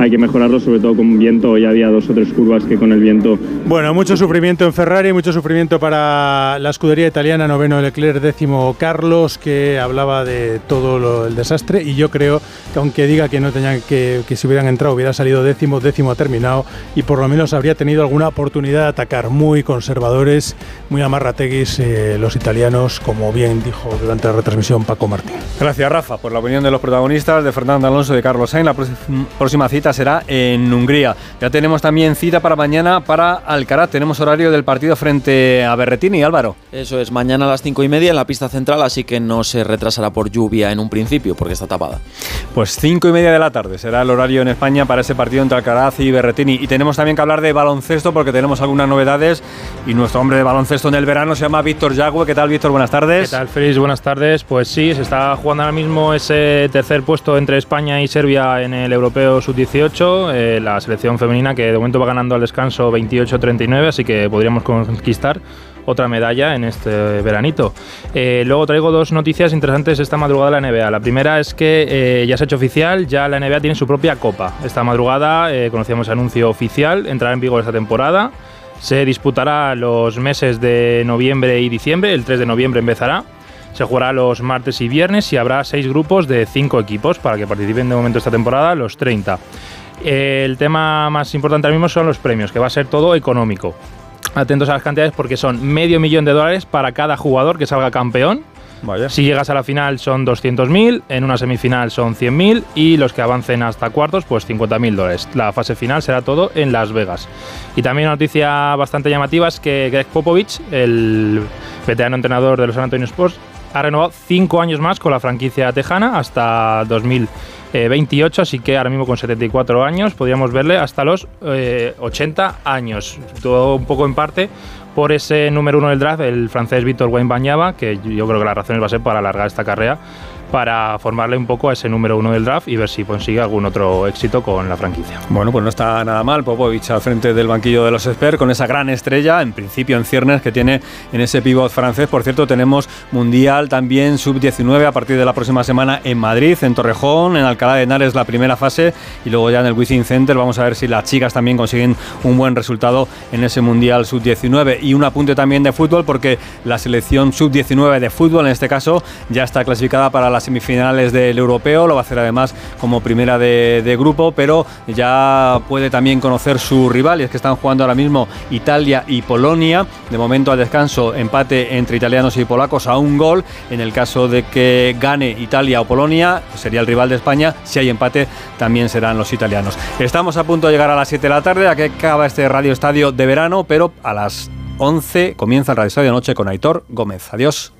Speaker 37: hay que mejorarlo, sobre todo con viento. Ya había dos o tres curvas que con el viento.
Speaker 3: Bueno, mucho sufrimiento en Ferrari, mucho sufrimiento para la escudería italiana, noveno Leclerc, décimo Carlos, que hablaba de todo lo, el desastre. Y yo creo que, aunque diga que no tenían que, que si hubieran entrado, hubiera salido décimo, décimo ha terminado y por lo menos habría tenido alguna oportunidad de atacar. Muy conservadores, muy amarrateguis eh, los italianos, como bien dijo durante la retransmisión Paco Martín.
Speaker 2: Gracias, Rafa, por la opinión de los protagonistas, de Fernando Alonso y de Carlos Sainz. La próxima cita será en Hungría. Ya tenemos también cita para mañana para Alcaraz. Tenemos horario del partido frente a Berretini, Álvaro.
Speaker 24: Eso es, mañana a las cinco y media en la pista central, así que no se retrasará por lluvia en un principio, porque está tapada.
Speaker 2: Pues cinco y media de la tarde será el horario en España para ese partido entre Alcaraz y Berretini. Y tenemos también que hablar de baloncesto, porque tenemos algunas novedades. Y nuestro hombre de baloncesto en el verano se llama Víctor Yagüe. ¿Qué tal, Víctor? Buenas tardes.
Speaker 38: ¿Qué tal, Félix? Buenas tardes. Pues sí, se está jugando ahora mismo ese tercer puesto entre España y Serbia en el Europeo Sub-18. Eh, la selección femenina que de momento va ganando al descanso 28-39, así que podríamos conquistar otra medalla en este veranito. Eh, luego traigo dos noticias interesantes esta madrugada de la NBA. La primera es que eh, ya se ha hecho oficial, ya la NBA tiene su propia copa. Esta madrugada conocíamos el anuncio oficial, entrará en vigor esta temporada. Se disputará los meses de noviembre y diciembre, el 3 de noviembre empezará. Se jugará los martes y viernes y habrá seis grupos de cinco equipos para que participen de momento esta temporada, los 30. El tema más importante ahora mismo son los premios, que va a ser todo económico. Atentos a las cantidades porque son medio millón de dólares para cada jugador que salga campeón. Si llegas a la final son 200.000, en una semifinal son 100.000 y los que avancen hasta cuartos pues 50.000 dólares. La fase final será todo en Las Vegas. Y también una noticia bastante llamativa es que Greg Popovich, el veterano entrenador de los San Antonio Sports, ha renovado 5 años más con la franquicia tejana hasta 2028, así que ahora mismo con 74 años podríamos verle hasta los 80 eh, años. Todo un poco en parte por ese número uno del draft, el francés Víctor Wayne Bañaba, que yo creo que la razón va a ser para alargar esta carrera para formarle un poco a ese número uno del draft y ver si consigue algún otro éxito con la franquicia.
Speaker 2: Bueno, pues no está nada mal Popovich al frente del banquillo de los Spurs con esa gran estrella, en principio en ciernes, que tiene en ese pivot francés. Por cierto, tenemos Mundial también sub-19 a partir de la próxima semana en Madrid, en Torrejón, en Alcalá de Henares la primera fase y luego ya en el Wizzing Center vamos a ver si las chicas también consiguen un buen resultado en ese Mundial sub-19. Y un apunte también de fútbol porque la selección sub-19 de fútbol en este caso ya está clasificada para la semifinales del europeo, lo va a hacer además como primera de, grupo, pero ya puede también conocer su rival, y es que están jugando ahora mismo Italia y Polonia, de momento al descanso empate entre italianos y polacos a un gol, en el caso de que gane Italia o Polonia, sería el rival de España, si hay empate también serán los italianos. Estamos a punto de llegar a las 7 de la tarde, aquí acaba este Radio Estadio de verano, pero a las 11 comienza el Radio Estadio Noche con Aitor Gómez. Adiós.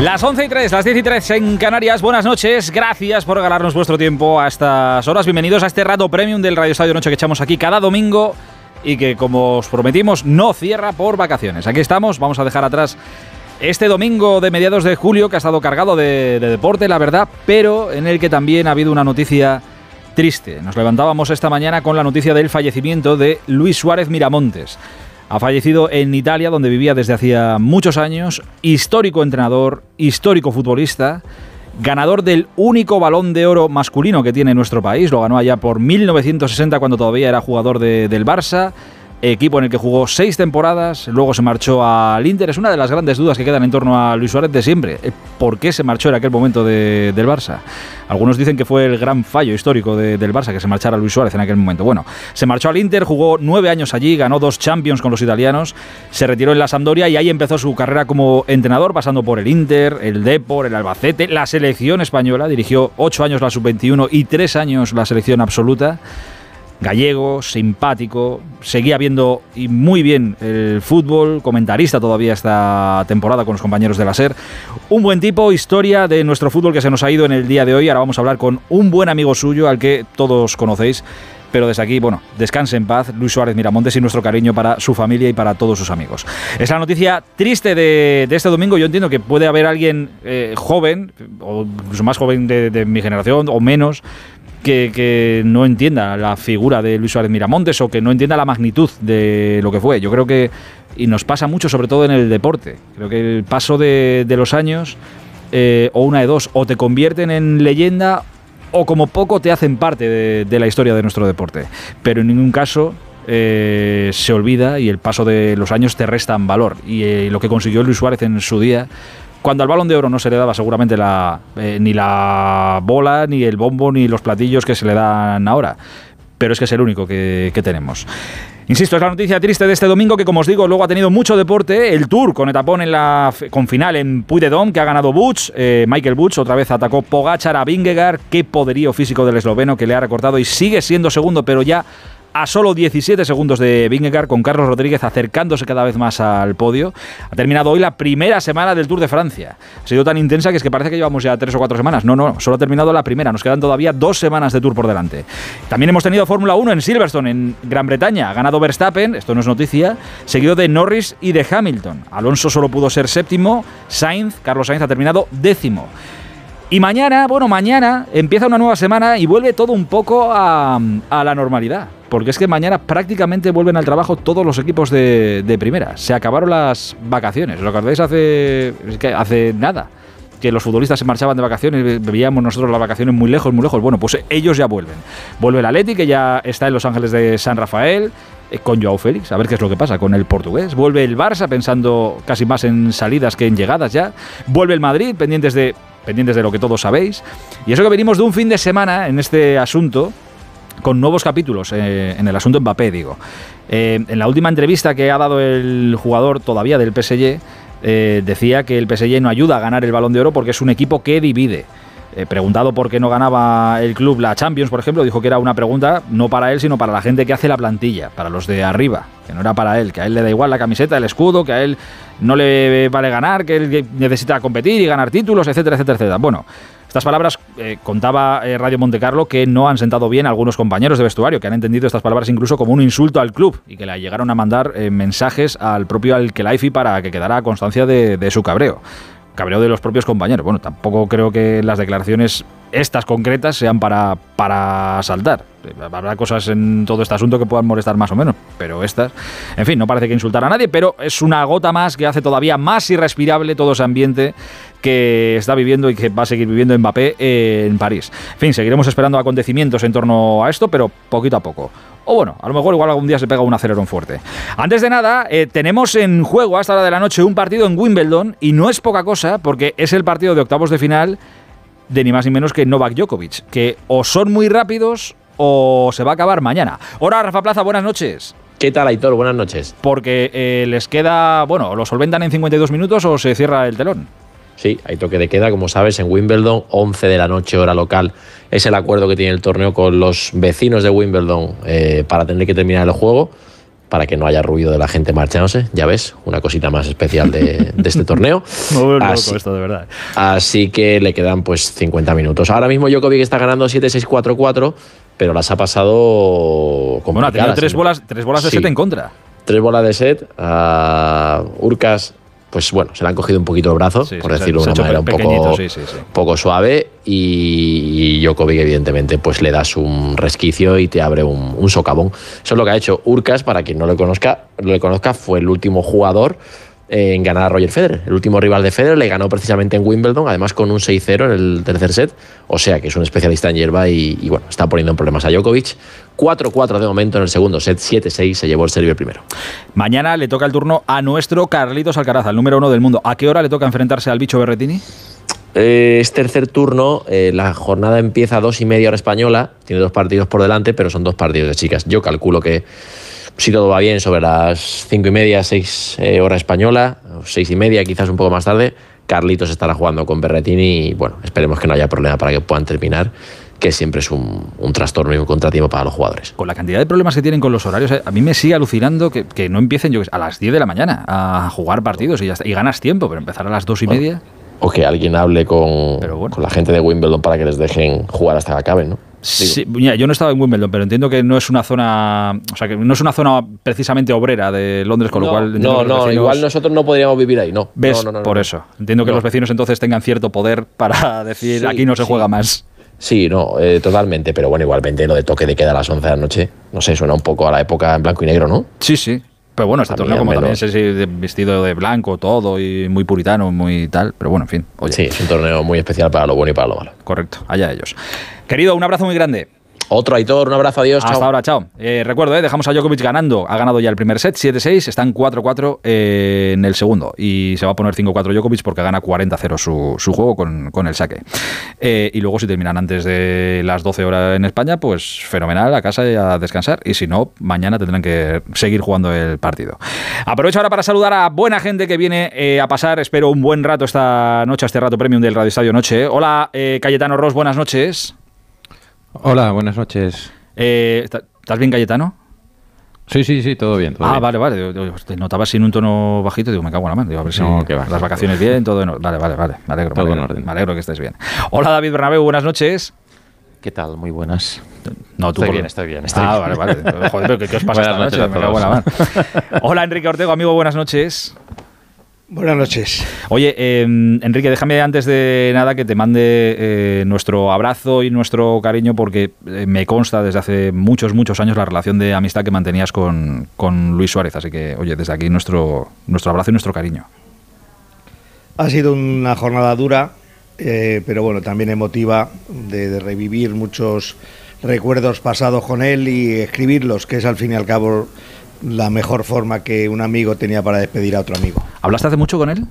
Speaker 39: Las 11 y 3, las 10 y 3 en Canarias. Buenas noches, gracias por regalarnos vuestro tiempo a estas horas. Bienvenidos a este rato premium del Radio Estadio Noche que echamos aquí cada domingo y que, como os prometimos, no cierra por vacaciones. Aquí estamos, vamos a dejar atrás este domingo de mediados de julio que ha estado cargado de, de deporte, la verdad, pero en el que también ha habido una noticia triste. Nos levantábamos esta mañana con la noticia del fallecimiento de Luis Suárez Miramontes. Ha fallecido en Italia, donde vivía desde hacía muchos años, histórico entrenador, histórico futbolista, ganador del único balón de oro masculino que tiene nuestro país, lo ganó allá por 1960 cuando todavía era jugador de- del Barça, equipo en el que jugó seis temporadas, luego se marchó al Inter. Es una de las grandes dudas que quedan en torno a Luis Suárez de siempre. eh, ¿Por qué se marchó en aquel momento de- del Barça? Algunos dicen que fue el gran fallo histórico de- del Barça, que se marchara Luis Suárez en aquel momento. Bueno, se marchó al Inter, jugó nueve años allí, ganó dos Champions con los italianos, se retiró en la Sampdoria y ahí empezó su carrera como entrenador, pasando por el Inter, el Depor, el Albacete, la selección española. Dirigió ocho años la sub-21 y tres años la selección absoluta gallego, simpático, seguía viendo y muy bien el fútbol, comentarista todavía esta temporada con los compañeros de la SER. Un buen tipo, historia de nuestro fútbol que se nos ha ido en el día de hoy. Ahora vamos a hablar con un buen amigo suyo al que todos conocéis. Pero desde aquí, bueno, descanse en paz Luis Suárez Miramontes y nuestro cariño para su familia y para todos sus amigos. Es la noticia triste de, este domingo. Yo entiendo que puede haber alguien eh, joven, o incluso más joven de, de mi generación, o menos, que, no entienda la figura de Luis Suárez Miramontes o que no entienda la magnitud de lo que fue. Yo creo que, y nos pasa mucho sobre todo en el deporte, creo que el paso de, los años, eh, o una de dos, o te convierten en leyenda o como poco te hacen parte de, de la historia de nuestro deporte. Pero en ningún caso eh, se olvida y el paso de los años te restan valor. Y eh, lo que consiguió Luis Suárez en su día cuando al balón de oro no se le daba seguramente la, eh, ni la bola, ni el bombo, ni los platillos que se le dan ahora. Pero es que es el único que, tenemos. Insisto, es la noticia triste de este domingo que, como os digo, luego ha tenido mucho deporte. El Tour con etapón en la, con final en Puy de Dom, que ha ganado Butch. Eh, Michael Butch otra vez atacó Pogacar a Vingegaard. Qué poderío físico del esloveno que le ha recortado y sigue siendo segundo, pero ya a solo 17 segundos de Vingegaard, con Carlos Rodríguez acercándose cada vez más al podio. Ha terminado hoy la primera semana del Tour de Francia. Ha sido tan intensa que es que parece que llevamos ya tres o cuatro semanas. No, no, solo ha terminado la primera. Nos quedan todavía dos semanas de Tour por delante. También hemos tenido Fórmula 1 en Silverstone, en Gran Bretaña. Ha ganado Verstappen, esto no es noticia, seguido de Norris y de Hamilton. Alonso solo pudo ser séptimo. Sainz, Carlos Sainz ha terminado décimo. Y mañana, bueno, mañana empieza una nueva semana y vuelve todo un poco a, a la normalidad. Porque es que mañana prácticamente vuelven al trabajo todos los equipos de, de primera. Se acabaron las vacaciones. Lo acordáis hace, hace nada. Que los futbolistas se marchaban de vacaciones, veíamos nosotros las vacaciones muy lejos, muy lejos. Bueno, pues ellos ya vuelven. Vuelve el Atleti, que ya está en Los Ángeles de San Rafael, eh, con Joao Félix, a ver qué es lo que pasa con el portugués. Vuelve el Barça, pensando casi más en salidas que en llegadas ya. Vuelve el Madrid, pendientes de pendientes de lo que todos sabéis. Y eso que venimos de un fin de semana en este asunto, con nuevos capítulos eh, en el asunto Mbappé, digo. Eh, en la última entrevista que ha dado el jugador todavía del PSG, eh, decía que el PSG no ayuda a ganar el balón de oro porque es un equipo que divide. Preguntado por qué no ganaba el club la Champions, por ejemplo, dijo que era una pregunta no para él, sino para la gente que hace la plantilla, para los de arriba, que no era para él, que a él le da igual la camiseta, el escudo, que a él no le vale ganar, que él necesita competir y ganar títulos, etcétera, etcétera, etcétera. Bueno, estas palabras eh, contaba eh, Radio Montecarlo que no han sentado bien a algunos compañeros de vestuario, que han entendido estas palabras incluso como un insulto al club y que le llegaron a mandar eh, mensajes al propio Al-Khelaifi para que quedara constancia de, de su cabreo cabreo de los propios compañeros. Bueno, tampoco creo que las declaraciones estas concretas sean para, para saltar. Habrá cosas en todo este asunto que puedan molestar más o menos, pero estas, en fin, no parece que insultar a nadie, pero es una gota más que hace todavía más irrespirable todo ese ambiente que está viviendo y que va a seguir viviendo Mbappé en París. En fin, seguiremos esperando acontecimientos en torno a esto, pero poquito a poco. O bueno, a lo mejor igual algún día se pega un acelerón fuerte. Antes de nada, eh, tenemos en juego a esta hora de la noche un partido en Wimbledon y no es poca cosa porque es el partido de octavos de final de ni más ni menos que Novak Djokovic, que o son muy rápidos o se va a acabar mañana. Hola Rafa Plaza, buenas noches.
Speaker 40: ¿Qué tal, Aitor? Buenas noches.
Speaker 39: Porque eh, les queda, bueno, lo solventan en 52 minutos o se cierra el telón.
Speaker 40: Sí, hay toque de queda, como sabes, en Wimbledon, 11 de la noche, hora local. Es el acuerdo que tiene el torneo con los vecinos de Wimbledon eh, para tener que terminar el juego. para que no haya ruido de la gente marchándose. Ya ves, una cosita más especial de, de este torneo.
Speaker 39: Muy loco
Speaker 40: Así-
Speaker 39: esto, de verdad.
Speaker 40: Así que le quedan pues 50 minutos. Ahora mismo Djokovic está ganando 7-6-4-4, pero las ha pasado
Speaker 39: Bueno, ha tenido tres bolas, tres bolas de
Speaker 40: Sí.
Speaker 39: set en contra.
Speaker 40: Tres bolas de set. A Urcas, pues bueno, se le han cogido un poquito el brazo, por
Speaker 39: sí,
Speaker 40: decirlo de una manera un poco,
Speaker 39: sí,
Speaker 40: poco suave. Y, Djokovic, evidentemente, pues le das un resquicio y te abre un, un socavón. Eso es lo que ha hecho Urcas, para quien no le conozca, no le conozca fue el último jugador en ganar a Roger Federer. El último rival de Federer le ganó precisamente en Wimbledon, además con un 6-0 en el tercer set. O sea que es un especialista en hierba y, y, bueno, está poniendo en problemas a Djokovic. 4-4 de momento en el segundo set, 7-6 se llevó el serbio el primero.
Speaker 39: Mañana le toca el turno a nuestro Carlitos Alcaraz, el número uno del mundo. ¿A qué hora le toca enfrentarse al bicho Berretini?
Speaker 40: Eh, es tercer turno, eh, la jornada empieza a dos y media hora española, tiene dos partidos por delante, pero son dos partidos de chicas. Yo calculo que si todo va bien, sobre las cinco y media, seis eh, hora española, seis y media, quizás un poco más tarde, Carlitos estará jugando con Berretini y bueno, esperemos que no haya problema para que puedan terminar, que siempre es un, un trastorno y un contratiempo para los jugadores.
Speaker 39: Con la cantidad de problemas que tienen con los horarios, eh, a mí me sigue alucinando que, que no empiecen yo, a las 10 de la mañana a jugar partidos y, ya está. y ganas tiempo, pero empezar a las dos y media.
Speaker 40: O que alguien hable con, con la gente de Wimbledon para que les dejen jugar hasta que acaben, ¿no?
Speaker 39: Sí, mira, yo no he estado en Wimbledon, pero entiendo que no es una zona, o sea, que no es una zona precisamente obrera de Londres, con lo cual
Speaker 40: no, no,
Speaker 39: vecinos-
Speaker 40: igual nosotros no podríamos vivir ahí, no.
Speaker 39: ¿Ves?
Speaker 40: No, no, no,
Speaker 39: Por eso. Entiendo que los vecinos entonces tengan cierto poder para decir
Speaker 40: Sí,
Speaker 39: aquí no se
Speaker 40: sí.
Speaker 39: juega más.
Speaker 40: Sí, no, eh, totalmente, pero bueno, igualmente lo de toque de queda a las 11 de la noche, no sé, suena un poco a la época en blanco y negro, ¿no?
Speaker 39: Sí, sí. Pero bueno, este torneo como también así de- vestido de blanco todo y muy puritano, muy tal, pero bueno, en fin. Oye.
Speaker 40: Sí, es un torneo muy especial para lo bueno y para lo malo.
Speaker 39: Correcto, allá ellos. Querido, un abrazo muy grande.
Speaker 40: Otro Aitor, un abrazo, adiós,
Speaker 39: Hasta
Speaker 40: chao.
Speaker 39: ahora, chao. Eh, recuerdo, eh, dejamos a Djokovic ganando. Ha ganado ya el primer set, 7-6. Están 4-4 eh, en el segundo. Y se va a poner 5-4 Djokovic porque gana 40-0 su, su juego con, con el saque. Y luego, si terminan antes de las 12 horas en España, pues fenomenal, a casa y a descansar. Y si no, mañana tendrán que seguir jugando el partido. Aprovecho ahora para saludar a buena gente que viene a pasar, espero, un buen rato esta noche, a este rato premium del Radio Estadio Noche. Hola, Cayetano Ross, buenas noches.
Speaker 41: Hola, buenas noches.
Speaker 39: Eh, ¿está- ¿Estás bien, Cayetano?
Speaker 41: Sí, sí, sí, todo bien. todo
Speaker 39: ah,
Speaker 41: bien.
Speaker 39: vale, vale. Yo- yo Te notaba sin un tono bajito, digo, me cago en la mano. Digo, a ver si
Speaker 41: No, que va.
Speaker 39: las vacaciones bien, todo en orden. Vale, vale, vale. Me alegro,
Speaker 41: Todo
Speaker 39: me
Speaker 41: en
Speaker 39: alegro,
Speaker 41: orden.
Speaker 39: me alegro que estés bien. Hola, David Bernabéu, buenas noches.
Speaker 41: ¿Qué tal? Muy buenas.
Speaker 39: No, tú
Speaker 41: Estoy
Speaker 39: por-
Speaker 41: bien, estoy bien, estoy
Speaker 39: ah,
Speaker 41: bien.
Speaker 39: vale, vale. Joder, pero ¿qué, qué os pasa
Speaker 41: Buenas
Speaker 39: esta
Speaker 41: noches
Speaker 39: noche? Me cago en la mano. Hola, Enrique Ortego, amigo, buenas noches.
Speaker 42: Buenas noches.
Speaker 39: Oye, eh, Enrique, déjame antes de nada que te mande eh, nuestro abrazo y nuestro cariño porque eh, me consta desde hace muchos, muchos años la relación de amistad que mantenías con, con Luis Suárez. Así que, oye, desde aquí nuestro, nuestro abrazo y nuestro cariño.
Speaker 42: Ha sido una jornada dura, eh, pero bueno, también emotiva de, de revivir muchos recuerdos pasados con él y escribirlos, que es al fin y al cabo la mejor forma que un amigo tenía para despedir a otro amigo.
Speaker 39: ¿Hablaste hace mucho con él?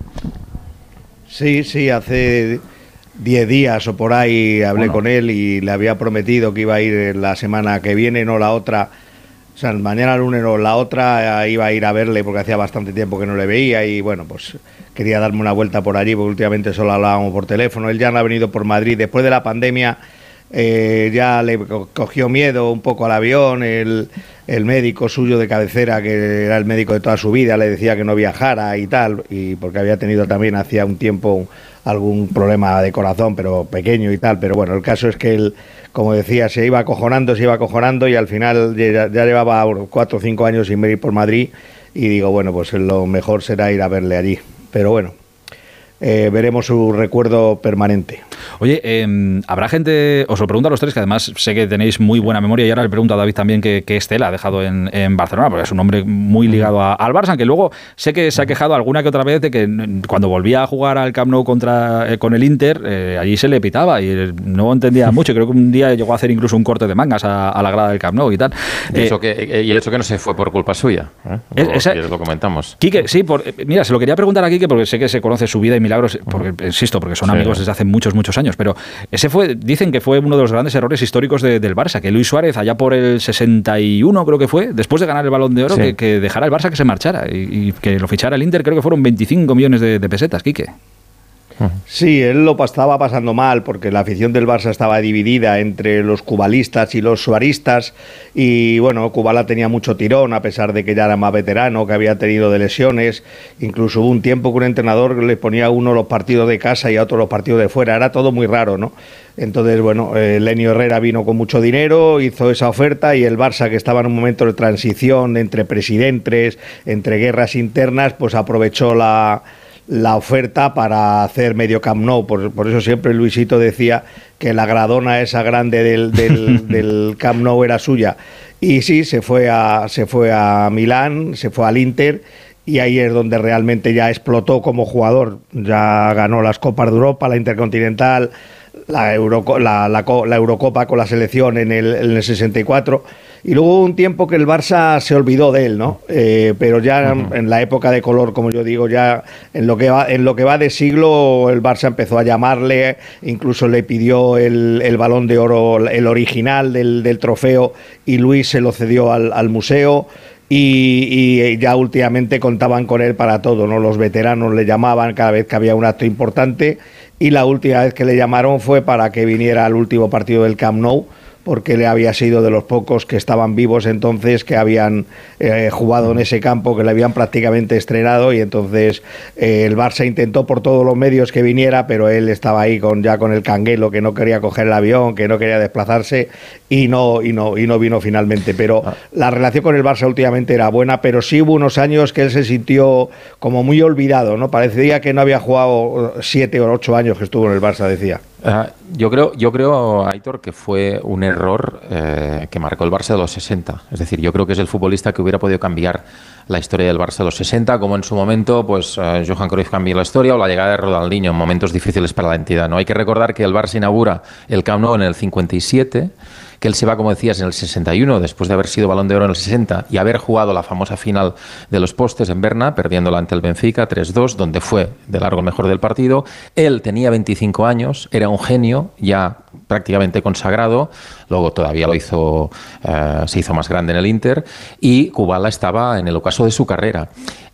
Speaker 42: Sí, sí, hace 10 días o por ahí hablé
Speaker 39: Bueno.
Speaker 42: con él y le había prometido que iba a ir la semana que viene, no la otra. O sea, mañana lunes o la otra iba a ir a verle porque hacía bastante tiempo que no le veía y bueno, pues quería darme una vuelta por allí porque últimamente solo hablábamos por teléfono. Él ya no ha venido por Madrid. Después de la pandemia eh, ya le co- cogió miedo un poco al avión. El, el médico suyo de cabecera, que era el médico de toda su vida, le decía que no viajara y tal, y porque había tenido también hacía un tiempo algún problema de corazón, pero pequeño y tal. Pero bueno, el caso es que él, como decía, se iba acojonando, se iba acojonando y al final ya, ya llevaba cuatro o cinco años sin venir por Madrid y digo, bueno, pues lo mejor será ir a verle allí. Pero bueno, eh, veremos su recuerdo permanente.
Speaker 39: Oye, eh, habrá gente, os lo pregunto a los tres, que además sé que tenéis muy buena memoria, y ahora le pregunto a David también qué qué estela ha dejado en, en Barcelona, porque es un hombre muy ligado a- al Barça, aunque luego sé que se ha quejado alguna que otra vez de que mm, cuando volvía a jugar al Camp Nou contra, eh, con el Inter, eh, allí se le pitaba y no entendía mucho. Creo que un día llegó a hacer incluso un corte de mangas a, a la grada del Camp Nou y tal.
Speaker 41: Y,
Speaker 39: Eh,
Speaker 41: eso que, eh, y el hecho que no se fue por culpa suya. ¿eh?
Speaker 39: Es-
Speaker 41: Lo-
Speaker 39: esa-
Speaker 41: lo comentamos.
Speaker 39: Quique, sí, por- mira, se lo quería preguntar a Quique porque sé que se conoce su vida y milagros, porque insisto, porque son
Speaker 41: Sí.
Speaker 39: amigos desde hace muchos, muchos años, pero ese fue, dicen que fue uno de los grandes errores históricos de- del Barça, que Luis Suárez, allá por el 61 creo que fue, después de ganar el Balón de Oro,
Speaker 41: Sí.
Speaker 39: que, que dejara el Barça que se marchara y, y que lo fichara el Inter, creo que fueron 25 millones de, de pesetas, Quique.
Speaker 42: Sí, él lo estaba pasando mal porque la afición del Barça estaba dividida entre los cubalistas y los suaristas y bueno, Kubala tenía mucho tirón a pesar de que ya era más veterano, que había tenido de lesiones, incluso hubo un tiempo que un entrenador le ponía a uno los partidos de casa y a otro los partidos de fuera, era todo muy raro, ¿no? Entonces, bueno, eh, Lenio Herrera vino con mucho dinero, hizo esa oferta y el Barça, que estaba en un momento de transición entre presidentes, entre guerras internas, pues aprovechó la, la oferta para hacer medio Camp Nou. Por, por, eso siempre Luisito decía que la gradona esa grande del, del, del, Camp Nou era suya. Y sí, se fue, a, se fue a Milán, se fue al Inter y ahí es donde realmente ya explotó como jugador. Ya ganó las Copas de Europa, la Intercontinental, la, Euro, la, la, la Eurocopa con la selección en el, en el 64 y luego hubo un tiempo que el Barça se olvidó de él, ¿no? Eh, pero ya uh -huh. en la época de color, como yo digo, ya en lo que va, en lo que va de siglo, el Barça empezó a llamarle, incluso le pidió el, el balón de oro, el original del, del, trofeo, y Luis se lo cedió al, al museo. Y, y, ya últimamente contaban con él para todo, ¿no? Los veteranos le llamaban cada vez que había un acto importante y la última vez que le llamaron fue para que viniera al último partido del Camp Nou porque le había sido de los pocos que estaban vivos entonces, que habían eh, jugado en ese campo, que le habían prácticamente estrenado y entonces eh, el Barça intentó por todos los medios que viniera, pero él estaba ahí con ya con el canguelo, que no quería coger el avión, que no quería desplazarse y no y no y no vino finalmente. Pero ah. la relación con el Barça últimamente era buena, pero sí hubo unos años que él se sintió como muy olvidado, ¿no? Parecía que no había jugado siete o ocho años que estuvo en el Barça, decía.
Speaker 41: Uh, yo creo, yo creo, Aitor, que fue un error eh, que marcó el Barça de los 60. Es decir, yo creo que es el futbolista que hubiera podido cambiar la historia del Barça de los 60, como en su momento, pues uh, Johan Cruyff cambió la historia o la llegada de Ronaldinho en momentos difíciles para la entidad. No hay que recordar que el Barça inaugura el Camp Nou en el 57 que él se va, como decías, en el 61, después de haber sido balón de oro en el 60 y haber jugado la famosa final de los postes en Berna, perdiéndola ante el Benfica 3-2, donde fue de largo el mejor del partido. Él tenía 25 años, era un genio, ya prácticamente consagrado, luego todavía lo hizo, eh, se hizo más grande en el Inter, y Kubala estaba en el ocaso de su carrera.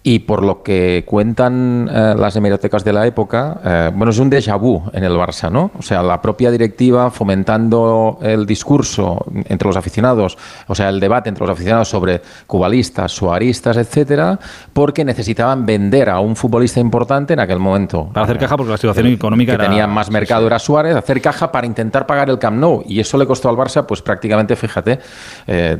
Speaker 41: Y por lo que cuentan eh, las hemerotecas de la época, eh, bueno, es un déjà vu en el Barça, ¿no? O sea, la propia directiva fomentando el discurso entre los aficionados, o sea, el debate entre los aficionados sobre cubalistas, suaristas, etcétera, porque necesitaban vender a un futbolista importante en aquel momento.
Speaker 39: Para hacer caja, porque la situación económica
Speaker 41: que
Speaker 39: era...
Speaker 41: tenía más mercado sí. era Suárez, hacer caja para intentar pagar el Camp Nou. Y eso le costó al Barça, pues prácticamente, fíjate, eh,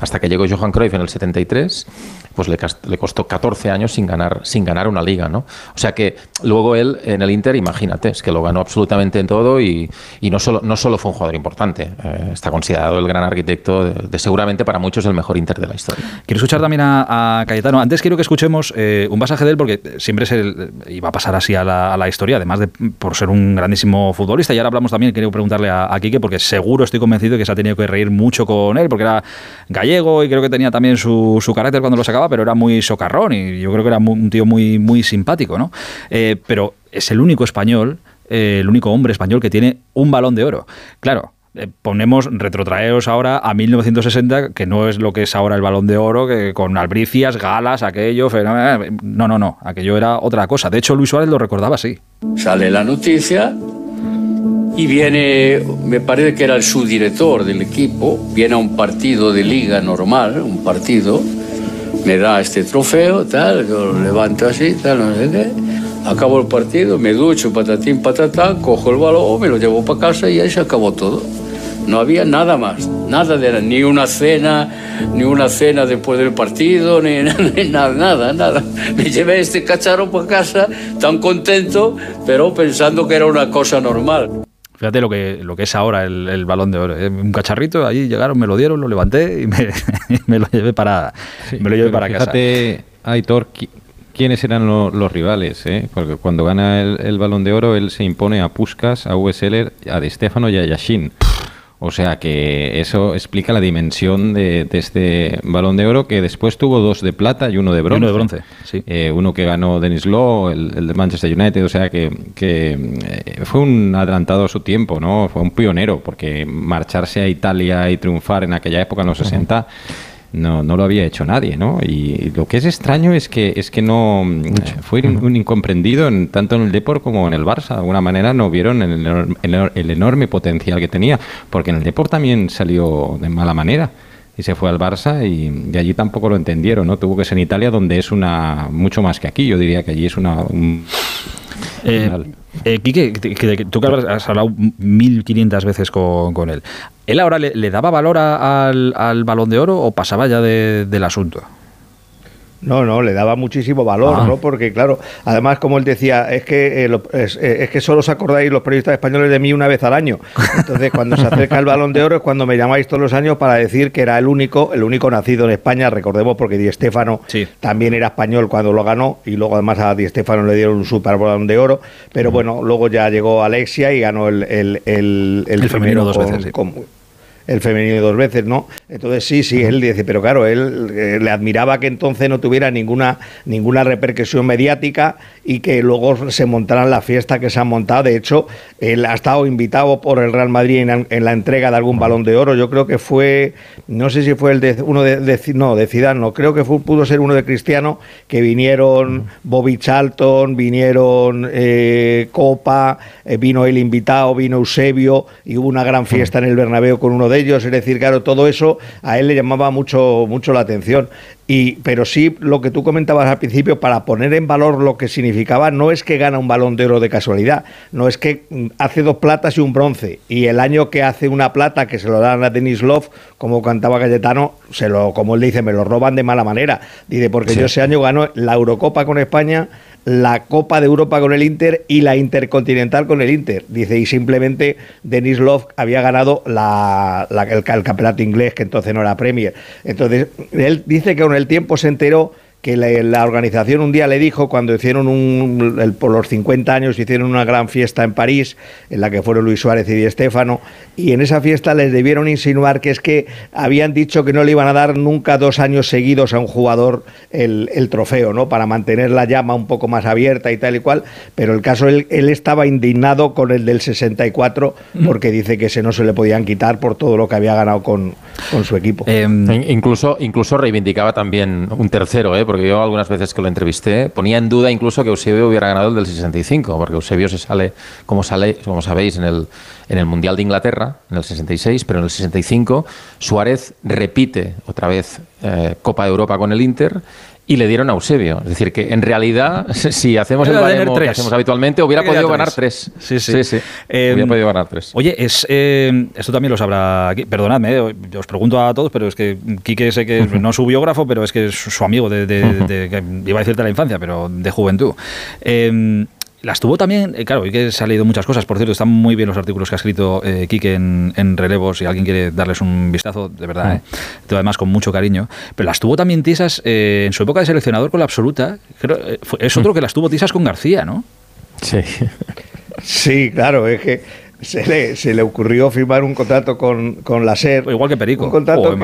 Speaker 41: hasta que llegó Johan Cruyff en el 73, pues le, le costó 14 años sin ganar, sin ganar una liga, ¿no? O sea que luego él en el Inter, imagínate, es que lo ganó absolutamente en todo y, y no, solo, no solo fue un jugador importante, eh, está considerado el gran arquitecto de, seguramente para muchos el mejor Inter de la historia.
Speaker 39: Quiero escuchar también a, Cayetano. Antes quiero que escuchemos eh, un pasaje de él porque siempre se iba a pasar así a la, historia, además de por ser un grandísimo futbolista. Y ahora hablamos también, quiero preguntarle a, Quique, porque seguro estoy convencido que se ha tenido que reír mucho con él, porque era gallego y creo que tenía también su, carácter cuando lo sacaba, pero era muy socarrón y yo creo que era un tío muy, muy simpático, ¿no? Eh, pero es el único español, eh, el único hombre español que tiene un balón de oro. Claro, ponemos, retrotraeros ahora a 1960, que no es lo que es ahora el balón de oro, que con albricias, galas, aquello, no, no, no, aquello era otra cosa. De hecho, Luis Suárez lo recordaba así.
Speaker 43: Sale la noticia y viene, me parece que era el subdirector del equipo, viene a un partido de liga normal, un partido, me da este trofeo, tal, yo lo levanto así, tal, no sé qué. Acabo el partido, me ducho, patatín, patatán, cojo el balón, me lo llevo para casa y ahí se acabó todo. No había nada más, nada de ni una cena, ni una cena después del partido, ni, ni nada, nada, nada. Me llevé este cacharro para casa tan contento, pero pensando que era una cosa normal.
Speaker 39: Fíjate lo que, lo que es ahora el, el balón de oro. ¿eh? Un cacharrito, ahí llegaron, me lo dieron, lo levanté y me, me lo llevé para, sí, me lo llevé para
Speaker 41: fíjate,
Speaker 39: casa.
Speaker 41: Aitor, quiénes eran lo, los rivales, ¿eh? porque cuando gana el, el, balón de oro él se impone a Puskas, a Ueseler, a Di Stefano y a Yashin. O sea que eso explica la dimensión de, de, este balón de oro que después tuvo dos de plata y uno de bronce.
Speaker 39: uno de bronce, sí.
Speaker 41: Eh, uno que ganó Denis Law, el, el, de Manchester United, o sea que, que eh, fue un adelantado a su tiempo, ¿no? Fue un pionero porque marcharse a Italia y triunfar en aquella época, en los 60, uh -huh no, no lo había hecho nadie, ¿no? Y lo que es extraño es que es que no eh, fue un incomprendido en, tanto en el Depor como en el Barça. De alguna manera no vieron el, el, enorme potencial que tenía, porque en el Depor también salió de mala manera y se fue al Barça y de allí tampoco lo entendieron, ¿no? Tuvo que ser en Italia donde es una mucho más que aquí. Yo diría que allí es una
Speaker 39: eh, eh, Quique, que, tú que has hablado 1500 veces con, él. ¿Él ahora le, daba valor al, al, balón de oro o pasaba ya del asunto?
Speaker 42: No, no, le daba muchísimo valor, ah. ¿no? Porque, claro, además, como él decía, es que, eh, eh, es, que solo os acordáis los periodistas españoles de mí una vez al año. Entonces, cuando se acerca el balón de oro es cuando me llamáis todos los años para decir que era el único, el único nacido en España, recordemos, porque Di Stéfano también era español cuando lo ganó, y luego además a Di Stéfano le dieron un super balón de oro, pero bueno, luego ya llegó Alexia y ganó el, el, el,
Speaker 39: el, femenino dos veces
Speaker 42: el femenino dos veces, ¿no? Entonces sí, sí, él dice, pero claro, él eh, le admiraba que entonces no tuviera ninguna, ninguna repercusión mediática y que luego se montaran la fiesta que se han montado. De hecho, él ha estado invitado por el Real Madrid en, la entrega de algún balón de oro. Yo creo que fue, no sé si fue el de uno de, no, de Zidane, no, creo que pudo ser uno de Cristiano, que vinieron Bobby Charlton, vinieron eh, Copa, eh, vino el invitado, vino Eusebio y hubo una gran fiesta en el Bernabéu con uno de ellos, es decir, claro, todo eso a él le llamaba mucho, mucho la atención. Y, pero sí, lo que tú comentabas al principio, para poner en valor lo que significaba, no es que gana un balón de oro de casualidad, no es que mm, hace dos platas y un bronce, y el año que hace una plata, que se lo dan a Denis Love, como cantaba Cayetano, se lo, como él dice, me lo roban de mala manera. Dice, porque yo ese año ganó la Eurocopa con España, la Copa de Europa con el Inter y la Intercontinental con el Inter. Dice, y simplemente Denis Love había ganado la, el, el, campeonato inglés, que entonces no era Premier. Entonces, él dice que con el tiempo se enteró que la, organización un día le dijo, cuando hicieron un, por los 50 años, hicieron una gran fiesta en París, en la que fueron Luis Suárez y Di Stéfano, y en esa fiesta les debieron insinuar que es que habían dicho que no le iban a dar nunca dos años seguidos a un jugador el, trofeo, ¿no? Para mantener la llama un poco más abierta y tal y cual, pero el caso, él, él estaba indignado con el del 64, porque dice que ese no se le podían quitar por todo lo que había ganado con, con su equipo.
Speaker 41: Em, incluso, incluso reivindicaba también un tercero, ¿eh? Porque yo algunas veces que lo entrevisté ponía en duda incluso que Eusebio hubiera ganado el del 65, porque Eusebio se sale, como, sale, como sabéis, en el, en el Mundial de Inglaterra, en el 66, pero en el 65 Suárez repite otra vez eh, Copa de Europa con el Inter y le dieron a Eusebio. Es decir, que en realidad, si hacemos el baremo que hacemos habitualmente, hubiera podido ganar tres.
Speaker 39: Sí, sí.
Speaker 41: sí, hubiera em, podido ganar tres.
Speaker 39: Oye, es, eh, esto también lo sabrá. Perdonadme, eh, os pregunto a todos, pero es que Quique sé que no es su biógrafo, pero es que es su amigo de, iba a decirte la infancia, pero de juventud. Eh, las tuvo también, eh, claro, hoy que se han leído muchas cosas, por cierto, están muy bien los artículos que ha escrito eh, Quique en, relevos, si alguien quiere darles un vistazo, de verdad, eh, además con mucho cariño, pero las tuvo también tisas en su época de seleccionador con la absoluta, creo, es otro mm. que las tuvo tisas con García, ¿no?
Speaker 41: Sí.
Speaker 42: Sí, claro, es que se le, se le ocurrió firmar un contrato con, con la SER.
Speaker 39: Igual que Perico.
Speaker 42: Un contrato,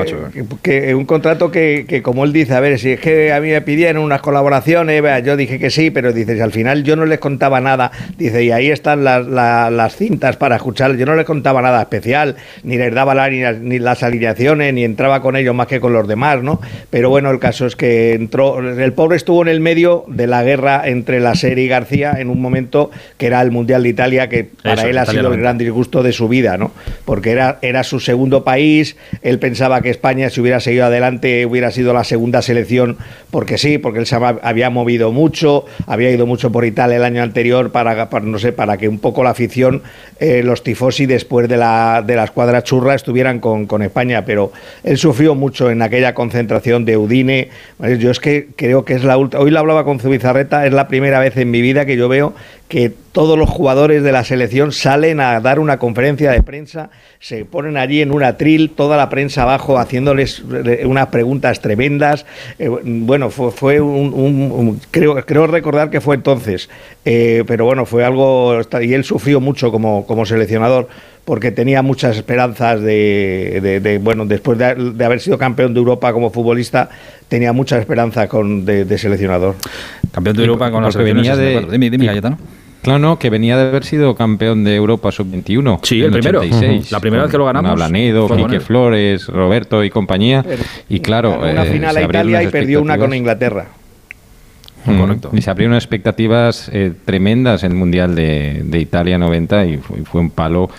Speaker 42: que, un contrato que, como él dice, a ver, si es que a mí me pidieron unas colaboraciones, yo dije que sí, pero dice, al final yo no les contaba nada. Dice, y ahí están las, las, cintas para escuchar. Yo no les contaba nada especial, ni les daba la, ni, las alineaciones, ni entraba con ellos más que con los demás, ¿no? Pero bueno, el caso es que entró, el pobre estuvo en el medio de la guerra entre la SER y García en un momento que era el Mundial de Italia, que para él ha sido el gran disgusto de su vida, ¿no? Porque era, era su segundo país, él pensaba que España, si hubiera seguido adelante, hubiera sido la segunda selección, porque sí, porque él se había movido mucho, había ido mucho por Italia el año anterior para, no sé, para que un poco la afición, eh, los tifosi después de la, de la escuadra churra estuvieran con, con España, pero él sufrió mucho en aquella concentración de Udine. Yo es que creo que es la última, hoy lo hablaba con Zubizarreta, es la primera vez en mi vida que yo veo que todos los jugadores de la selección salen a dar una conferencia de prensa, se ponen allí en un atril, toda la prensa abajo haciéndoles eh, unas preguntas tremendas. Eh, bueno, fue, un, creo, creo recordar que fue entonces, eh, pero bueno, fue algo, y él sufrió mucho como, como seleccionador porque tenía muchas esperanzas de, bueno, después de, haber sido campeón de Europa como futbolista, tenía mucha esperanza con, de, seleccionador.
Speaker 39: Campeón de Europa con la selección
Speaker 41: de...
Speaker 39: Dime, dime, Cayetano.
Speaker 41: Claro, no, que venía de haber sido campeón de Europa sub-21.
Speaker 39: Sí, el primero. 86, La primera vez que lo ganamos.
Speaker 41: Ablanedo, Quique Flores, Roberto y compañía. y claro.
Speaker 42: Una
Speaker 41: eh,
Speaker 42: final a Italia y perdió una con Inglaterra.
Speaker 41: Mm,
Speaker 39: Correcto.
Speaker 41: Y se abrieron expectativas eh, tremendas en el Mundial de, de Italia 90 y fue, fue un palo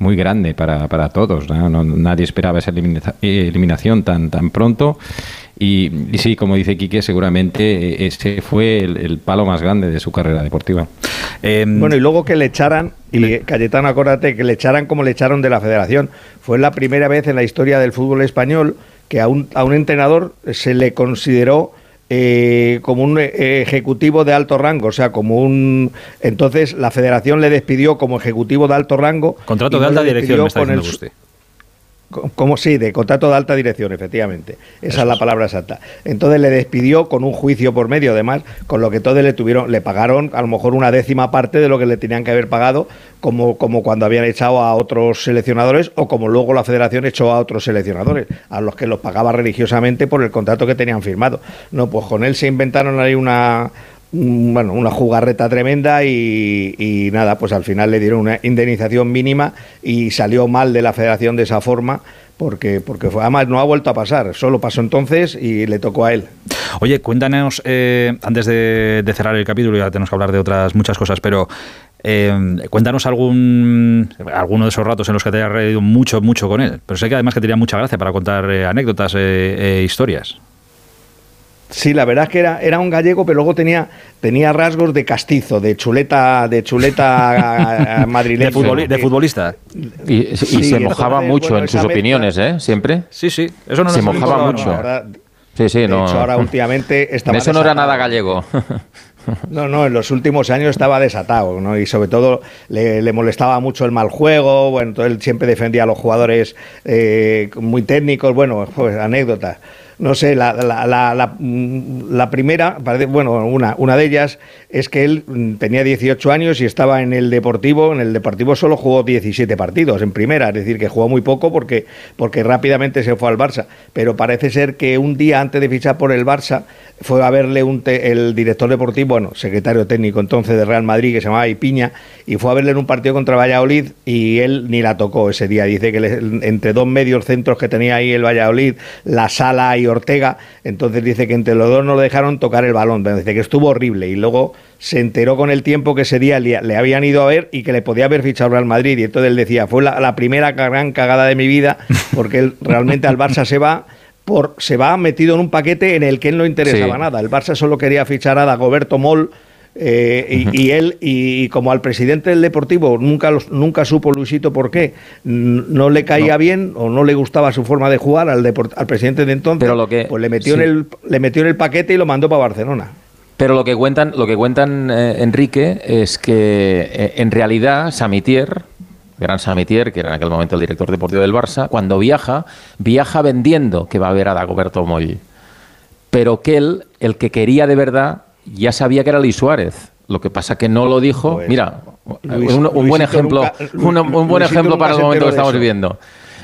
Speaker 41: muy grande para, para todos. ¿no? No- nadie esperaba esa elimina- eh, eliminación tan, tan pronto. Y, y sí, como dice Quique, seguramente eh, ese fue el, el palo más grande de su carrera deportiva.
Speaker 39: Em,
Speaker 42: Bueno, y luego que le echaran, y Cayetano, acuérdate, que le echaran como le echaron de la federación. Fue la primera vez en la historia del fútbol español que a un, a un entrenador se le consideró eh, como un eh, ejecutivo de alto rango, o sea, como un... Entonces la federación le despidió como ejecutivo de alto rango.
Speaker 39: Contrato de alta
Speaker 42: le
Speaker 39: dirección, me está
Speaker 42: el
Speaker 39: diciendo usted.
Speaker 42: Co- Como sí, de contrato de alta dirección, efectivamente. Esa es la palabra exacta. Entonces le despidió con un juicio por medio, además, con lo que todos le tuvieron, le pagaron a lo mejor una décima parte de lo que le tenían que haber pagado, como, como cuando habían echado a otros seleccionadores o como luego la federación echó a otros seleccionadores, a los que los pagaba religiosamente por el contrato que tenían firmado. No, pues con él se inventaron ahí una un- bueno, una jugarreta tremenda y, nada, pues al final le dieron una indemnización mínima y salió mal de la federación de esa forma porque, porque fue, además no ha vuelto a pasar, solo pasó entonces y le tocó a él.
Speaker 39: Oye, cuéntanos, eh, antes de, de cerrar el capítulo, ya tenemos que hablar de otras muchas cosas, pero eh, cuéntanos algún alguno de esos ratos en los que te hayas reído mucho, mucho con él. Pero sé que además que tenía mucha gracia para contar eh, anécdotas e historias.
Speaker 42: Sí, la verdad es que era, era un gallego, pero luego tenía, tenía rasgos de castizo, de chuleta, de chuleta madrileña.
Speaker 39: De, futboli- de futbolista.
Speaker 41: Y, y
Speaker 42: Sí,
Speaker 41: se mojaba mucho
Speaker 42: bueno,
Speaker 41: en sus
Speaker 42: mezcla-
Speaker 41: opiniones, ¿eh? Siempre.
Speaker 39: Sí, sí. Eso no
Speaker 41: se mojaba
Speaker 42: No,
Speaker 41: mucho.
Speaker 42: la verdad,
Speaker 41: Sí, sí,
Speaker 42: de
Speaker 41: no.
Speaker 42: hecho, ahora últimamente estaba
Speaker 41: Eso no era nada gallego.
Speaker 42: No, no, en los últimos años estaba desatado, ¿no? Y sobre todo le, le molestaba mucho el mal juego, bueno, entonces él siempre defendía a los jugadores eh, muy técnicos, bueno, pues anécdotas. No sé, la, la, la, primera, bueno, una, una de ellas es que él mm, tenía 18 años y estaba en el Deportivo, en el Deportivo solo jugó 17 partidos en primera, es decir, que jugó muy poco porque, porque rápidamente se fue al Barça, pero parece ser que un día antes de fichar por el Barça fue a verle un te- el director deportivo, bueno, secretario técnico entonces de Real Madrid, que se llamaba Ipiña, y fue a verle en un partido contra Valladolid y él ni la tocó ese día. Dice que le- entre dos medios centros que tenía ahí el Valladolid, la Sala y Ortega, entonces dice que entre los dos no le dejaron tocar el balón. Pero Dice que estuvo horrible y luego se enteró con el tiempo que ese día le, le habían ido a ver y que le podía haber fichado Real Madrid. Y entonces él decía, fue la, la primera gran cagada de mi vida porque él realmente al Barça se va por se va metido en un paquete en el que él no interesaba
Speaker 41: Sí.
Speaker 42: nada. El Barça solo quería fichar a Dagoberto Moll eh, y, y él y, como al presidente del Deportivo nunca los- nunca supo Luisito por qué no le caía bien o no le gustaba su forma de jugar al, deport- al presidente de entonces
Speaker 41: Pero lo que-
Speaker 42: pues le metió
Speaker 41: sí.
Speaker 42: en el le metió en el paquete y lo mandó para Barcelona
Speaker 41: Pero lo que cuentan, lo que cuentan eh, Enrique es que eh, en realidad Samitier, gran Samitier, que era en aquel momento el director deportivo del Barça, cuando viaja, viaja vendiendo que va a ver a Dagoberto Moll. Pero que él, el que quería de verdad, ya sabía que era Luis Suárez. Lo que pasa que no lo dijo.
Speaker 42: Pues,
Speaker 41: Mira,
Speaker 42: Luis-
Speaker 41: un, un buen ejemplo,
Speaker 42: nunca-
Speaker 41: un, un buen
Speaker 42: Luisito
Speaker 41: ejemplo para el momento que estamos viviendo.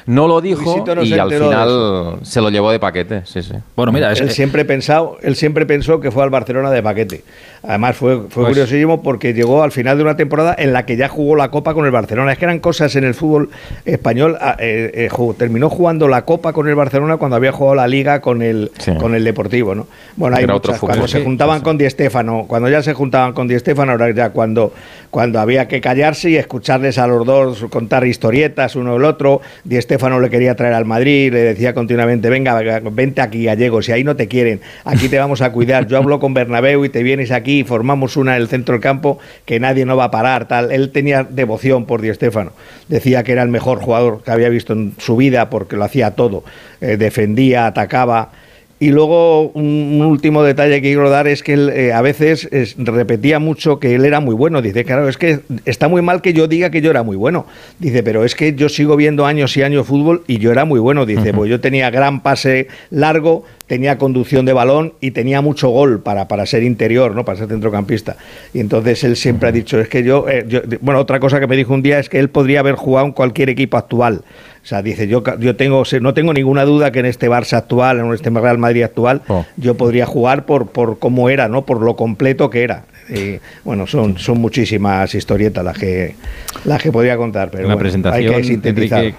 Speaker 41: No lo dijo
Speaker 42: no
Speaker 41: y
Speaker 42: se
Speaker 41: al final se lo llevó de paquete. Sí, sí.
Speaker 39: Bueno, mira, es-
Speaker 42: él siempre pensado, él siempre pensó que fue al Barcelona de paquete. Además fue, fue
Speaker 41: Pues-
Speaker 42: curiosísimo porque llegó al final de una temporada en la que ya jugó la Copa con el Barcelona. Es que eran cosas en el fútbol español. ah, eh, eh, jugó- terminó jugando la Copa con el Barcelona cuando había jugado la Liga con el
Speaker 41: Sí.
Speaker 42: con el Deportivo, ¿no? Bueno, hay
Speaker 41: Era otro
Speaker 42: muchas.
Speaker 41: fútbol,
Speaker 42: Cuando se juntaban
Speaker 41: sí,
Speaker 42: con Di Stéfano, cuando ya se juntaban con Di Stéfano, ahora ya cuando cuando había que callarse y escucharles a los dos contar historietas uno el otro. Di Stéfano le quería traer al Madrid, le decía continuamente, venga, vente aquí, gallego, si ahí no te quieren, aquí te vamos a cuidar. Yo hablo con Bernabéu y te vienes aquí y formamos una en el centro del campo que nadie no va a parar, tal. Él tenía devoción por Di Stéfano. Decía que era el mejor jugador que había visto en su vida porque lo hacía todo. Eh, defendía, atacaba. Y luego un, un último detalle que quiero dar es que él eh, a veces es- repetía mucho que él era muy bueno. Dice, claro, es que está muy mal que yo diga que yo era muy bueno. Dice, pero es que yo sigo viendo años y años fútbol y yo era muy bueno. Dice, pues yo tenía gran pase largo, tenía conducción de balón y tenía mucho gol para, para ser interior, ¿no? para ser centrocampista. Y entonces él siempre ha dicho, es que yo, eh, yo- bueno, otra cosa que me dijo un día es que él podría haber jugado en cualquier equipo actual. O sea, dice, yo, yo tengo, no tengo ninguna duda que en este Barça actual, en este Real Madrid actual,
Speaker 41: Oh.
Speaker 42: yo podría jugar por, por cómo era, ¿no? Por lo completo que era. Y, bueno, son, son muchísimas historietas las que, las que podría contar, pero bueno,
Speaker 44: presentación,
Speaker 42: hay que sintetizar.
Speaker 44: Enrique,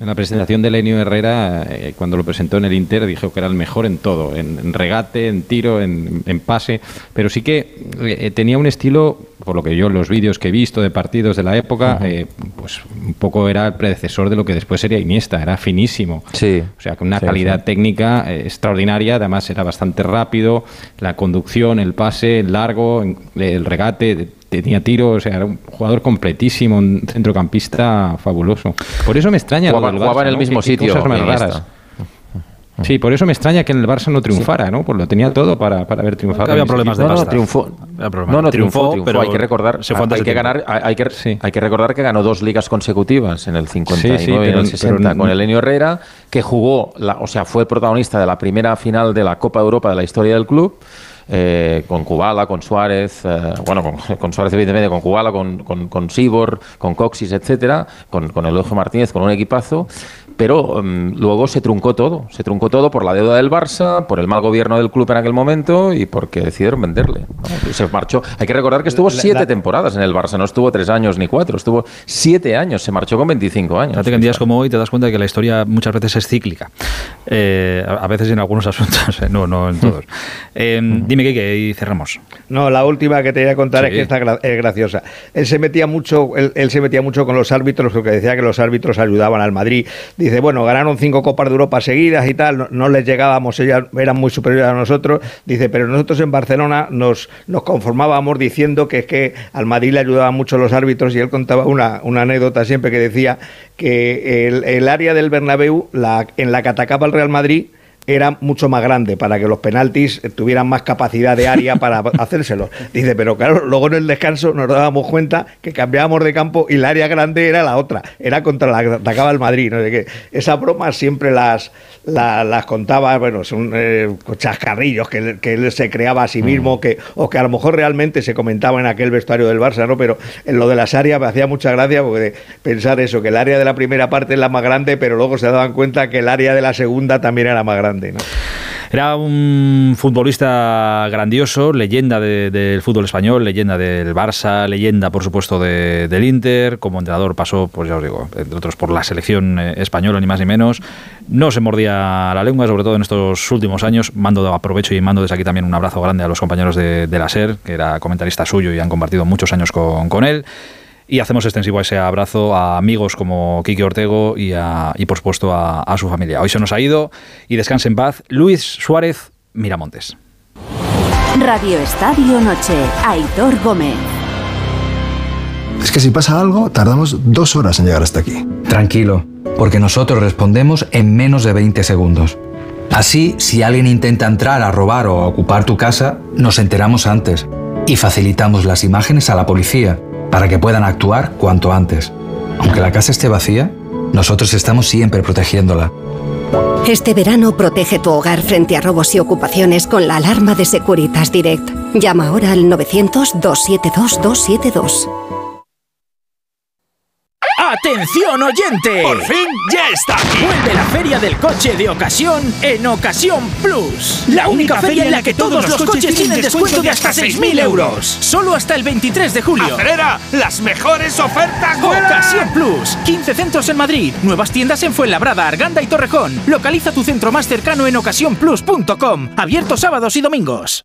Speaker 44: en la presentación de Lenio Herrera, eh, cuando lo presentó en el Inter, dijo que era el mejor en todo, en, en regate, en tiro, en, en pase, pero sí que eh, tenía un estilo, por lo que yo en los vídeos que he visto de partidos de la época, eh, pues un poco era el predecesor de lo que después sería Iniesta, era finísimo.
Speaker 41: Sí.
Speaker 44: O sea, con una
Speaker 41: Sí,
Speaker 44: calidad
Speaker 41: sí.
Speaker 44: técnica extraordinaria, además era bastante rápido, la conducción, el pase, el largo, el regate, tenía tiro, o sea, era un jugador completísimo, un centrocampista fabuloso. Por eso me extraña lo
Speaker 41: Jugaba-
Speaker 44: del
Speaker 41: jugaba en
Speaker 44: Barça,
Speaker 41: el
Speaker 44: ¿no?
Speaker 41: mismo
Speaker 44: Qué- qué
Speaker 41: sitio,
Speaker 44: cosas más raras. Sí, por eso me extraña que en el Barça no triunfara, ¿no? Pues lo tenía todo para, para haber triunfado.
Speaker 39: Había problemas de
Speaker 41: No, no,
Speaker 39: pasta.
Speaker 41: triunfó.
Speaker 39: Había problemas.
Speaker 41: No, no,
Speaker 39: Triunfó,
Speaker 41: triunfó, triunfó.
Speaker 39: pero
Speaker 41: hay que recordar,
Speaker 39: se fue
Speaker 41: hay que ganar, hay, que, hay que recordar que ganó dos ligas consecutivas en el 59
Speaker 44: Sí, sí,
Speaker 41: y en el 60
Speaker 44: pero-
Speaker 41: con Elenio Herrera, que jugó, la, o sea, fue protagonista de la primera final de la Copa Europa de la historia del club. Eh, con Kubala, con Suárez, eh, bueno, con, con Suárez evidentemente, con Kubala, con, con, con Sibor, con Coxis, etcétera, con, con Eulogio Martínez, con un equipazo, pero mm, luego se truncó todo, se truncó todo por la deuda del Barça, por el mal gobierno del club en aquel momento y porque decidieron venderle. se marchó. Hay que recordar que estuvo siete
Speaker 42: la-
Speaker 41: temporadas en el Barça, no estuvo tres años ni cuatro, estuvo siete años, se marchó con 25 años.
Speaker 39: Fíjate que en días como hoy te das cuenta de que la historia muchas veces es cíclica. Eh, a veces en algunos asuntos, eh, no, no en todos. Eh, dime, Kike, y cerramos.
Speaker 42: No, la última que te voy a contar
Speaker 39: Sí.
Speaker 42: es que esta gra- es graciosa. Él se metía mucho, él, él se metía mucho con los árbitros porque decía que los árbitros ayudaban al Madrid. Dice, bueno, ganaron cinco copas de Europa seguidas y tal, no, les llegábamos, ellas eran muy superiores a nosotros. Dice, pero nosotros en Barcelona nos, nos conformábamos diciendo que es que al Madrid le ayudaban mucho los árbitros y él contaba una, una anécdota siempre que decía que el, el área del Bernabéu, la, en la que atacaba el Real Madrid, era mucho más grande para que los penaltis tuvieran más capacidad de área para hacérselo. Dice, pero claro, luego en el descanso nos dábamos cuenta que cambiábamos de campo y el área grande era la otra, era contra la que atacaba el Madrid, no sé qué. Esas bromas siempre las, la- las contaba, bueno, son eh, chascarrillos que, que él se creaba a sí mismo, que, o que a lo mejor realmente se comentaba en aquel vestuario del Barça, ¿no? Pero en lo de las áreas me hacía mucha gracia porque pensar eso, que el área de la primera parte es la más grande, pero luego se daban cuenta que el área de la segunda también era más grande, ¿no?
Speaker 39: Era un futbolista grandioso, leyenda de- del fútbol español, leyenda del Barça, leyenda, por supuesto, de- del Inter. Como entrenador pasó, pues ya os digo, entre otros por la selección eh, española, ni más ni menos. No se mordía la lengua, sobre todo en estos últimos años. Mando aprovecho y mando desde aquí también un abrazo grande a los compañeros de, de la SER, que era comentarista suyo y han compartido muchos años con, con él. Y hacemos extensivo ese abrazo a amigos como Quique Ortego y, a- y por supuesto, a, a su familia. Hoy se nos ha ido y descanse en paz Luis Suárez Miramontes.
Speaker 1: Radio Estadio Noche, Aitor Gómez.
Speaker 45: Es que si pasa algo, tardamos dos horas en llegar hasta aquí.
Speaker 21: Tranquilo, porque nosotros respondemos en menos de 20 segundos. Así, si alguien intenta entrar a robar o a ocupar tu casa, nos enteramos antes y facilitamos las imágenes a la policía para que puedan actuar cuanto antes. Aunque la casa esté vacía, nosotros estamos siempre protegiéndola.
Speaker 22: Este verano protege tu hogar frente a robos y ocupaciones con la alarma de Securitas Direct. Llama ahora al 900-272-272.
Speaker 46: ¡Atención oyente! ¡Por fin ya está aquí! Vuelve la feria del coche de ocasión en Ocasión Plus. La única feria en la que todos los coches tienen descuento de hasta 6.000 euros. Solo hasta el 23 de julio.
Speaker 47: ¡Acelera! ¡Las mejores ofertas!
Speaker 46: Ocasión Plus. 15 centros en Madrid. Nuevas tiendas en Fuenlabrada, Arganda y Torrejón. Localiza tu centro más cercano en ocasiónplus.com. Abierto sábados y domingos.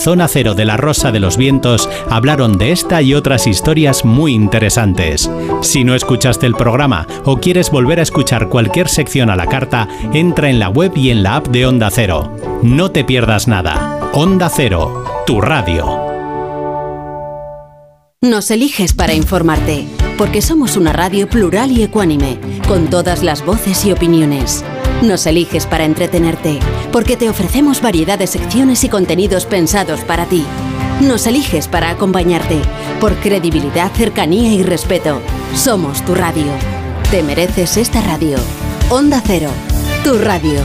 Speaker 48: Zona Cero de la Rosa de los Vientos hablaron de esta y otras historias muy interesantes. Si no escuchaste el programa o quieres volver a escuchar cualquier sección a la carta, entra en la web y en la app de Onda Cero. No te pierdas nada. Onda Cero, tu radio.
Speaker 1: Nos eliges para informarte, porque somos una radio plural y ecuánime, con todas las voces y opiniones. Nos eliges para entretenerte, porque te ofrecemos variedad de secciones y contenidos pensados para ti. Nos eliges para acompañarte, por credibilidad, cercanía y respeto. Somos tu radio. Te mereces esta radio. Onda Cero, tu radio.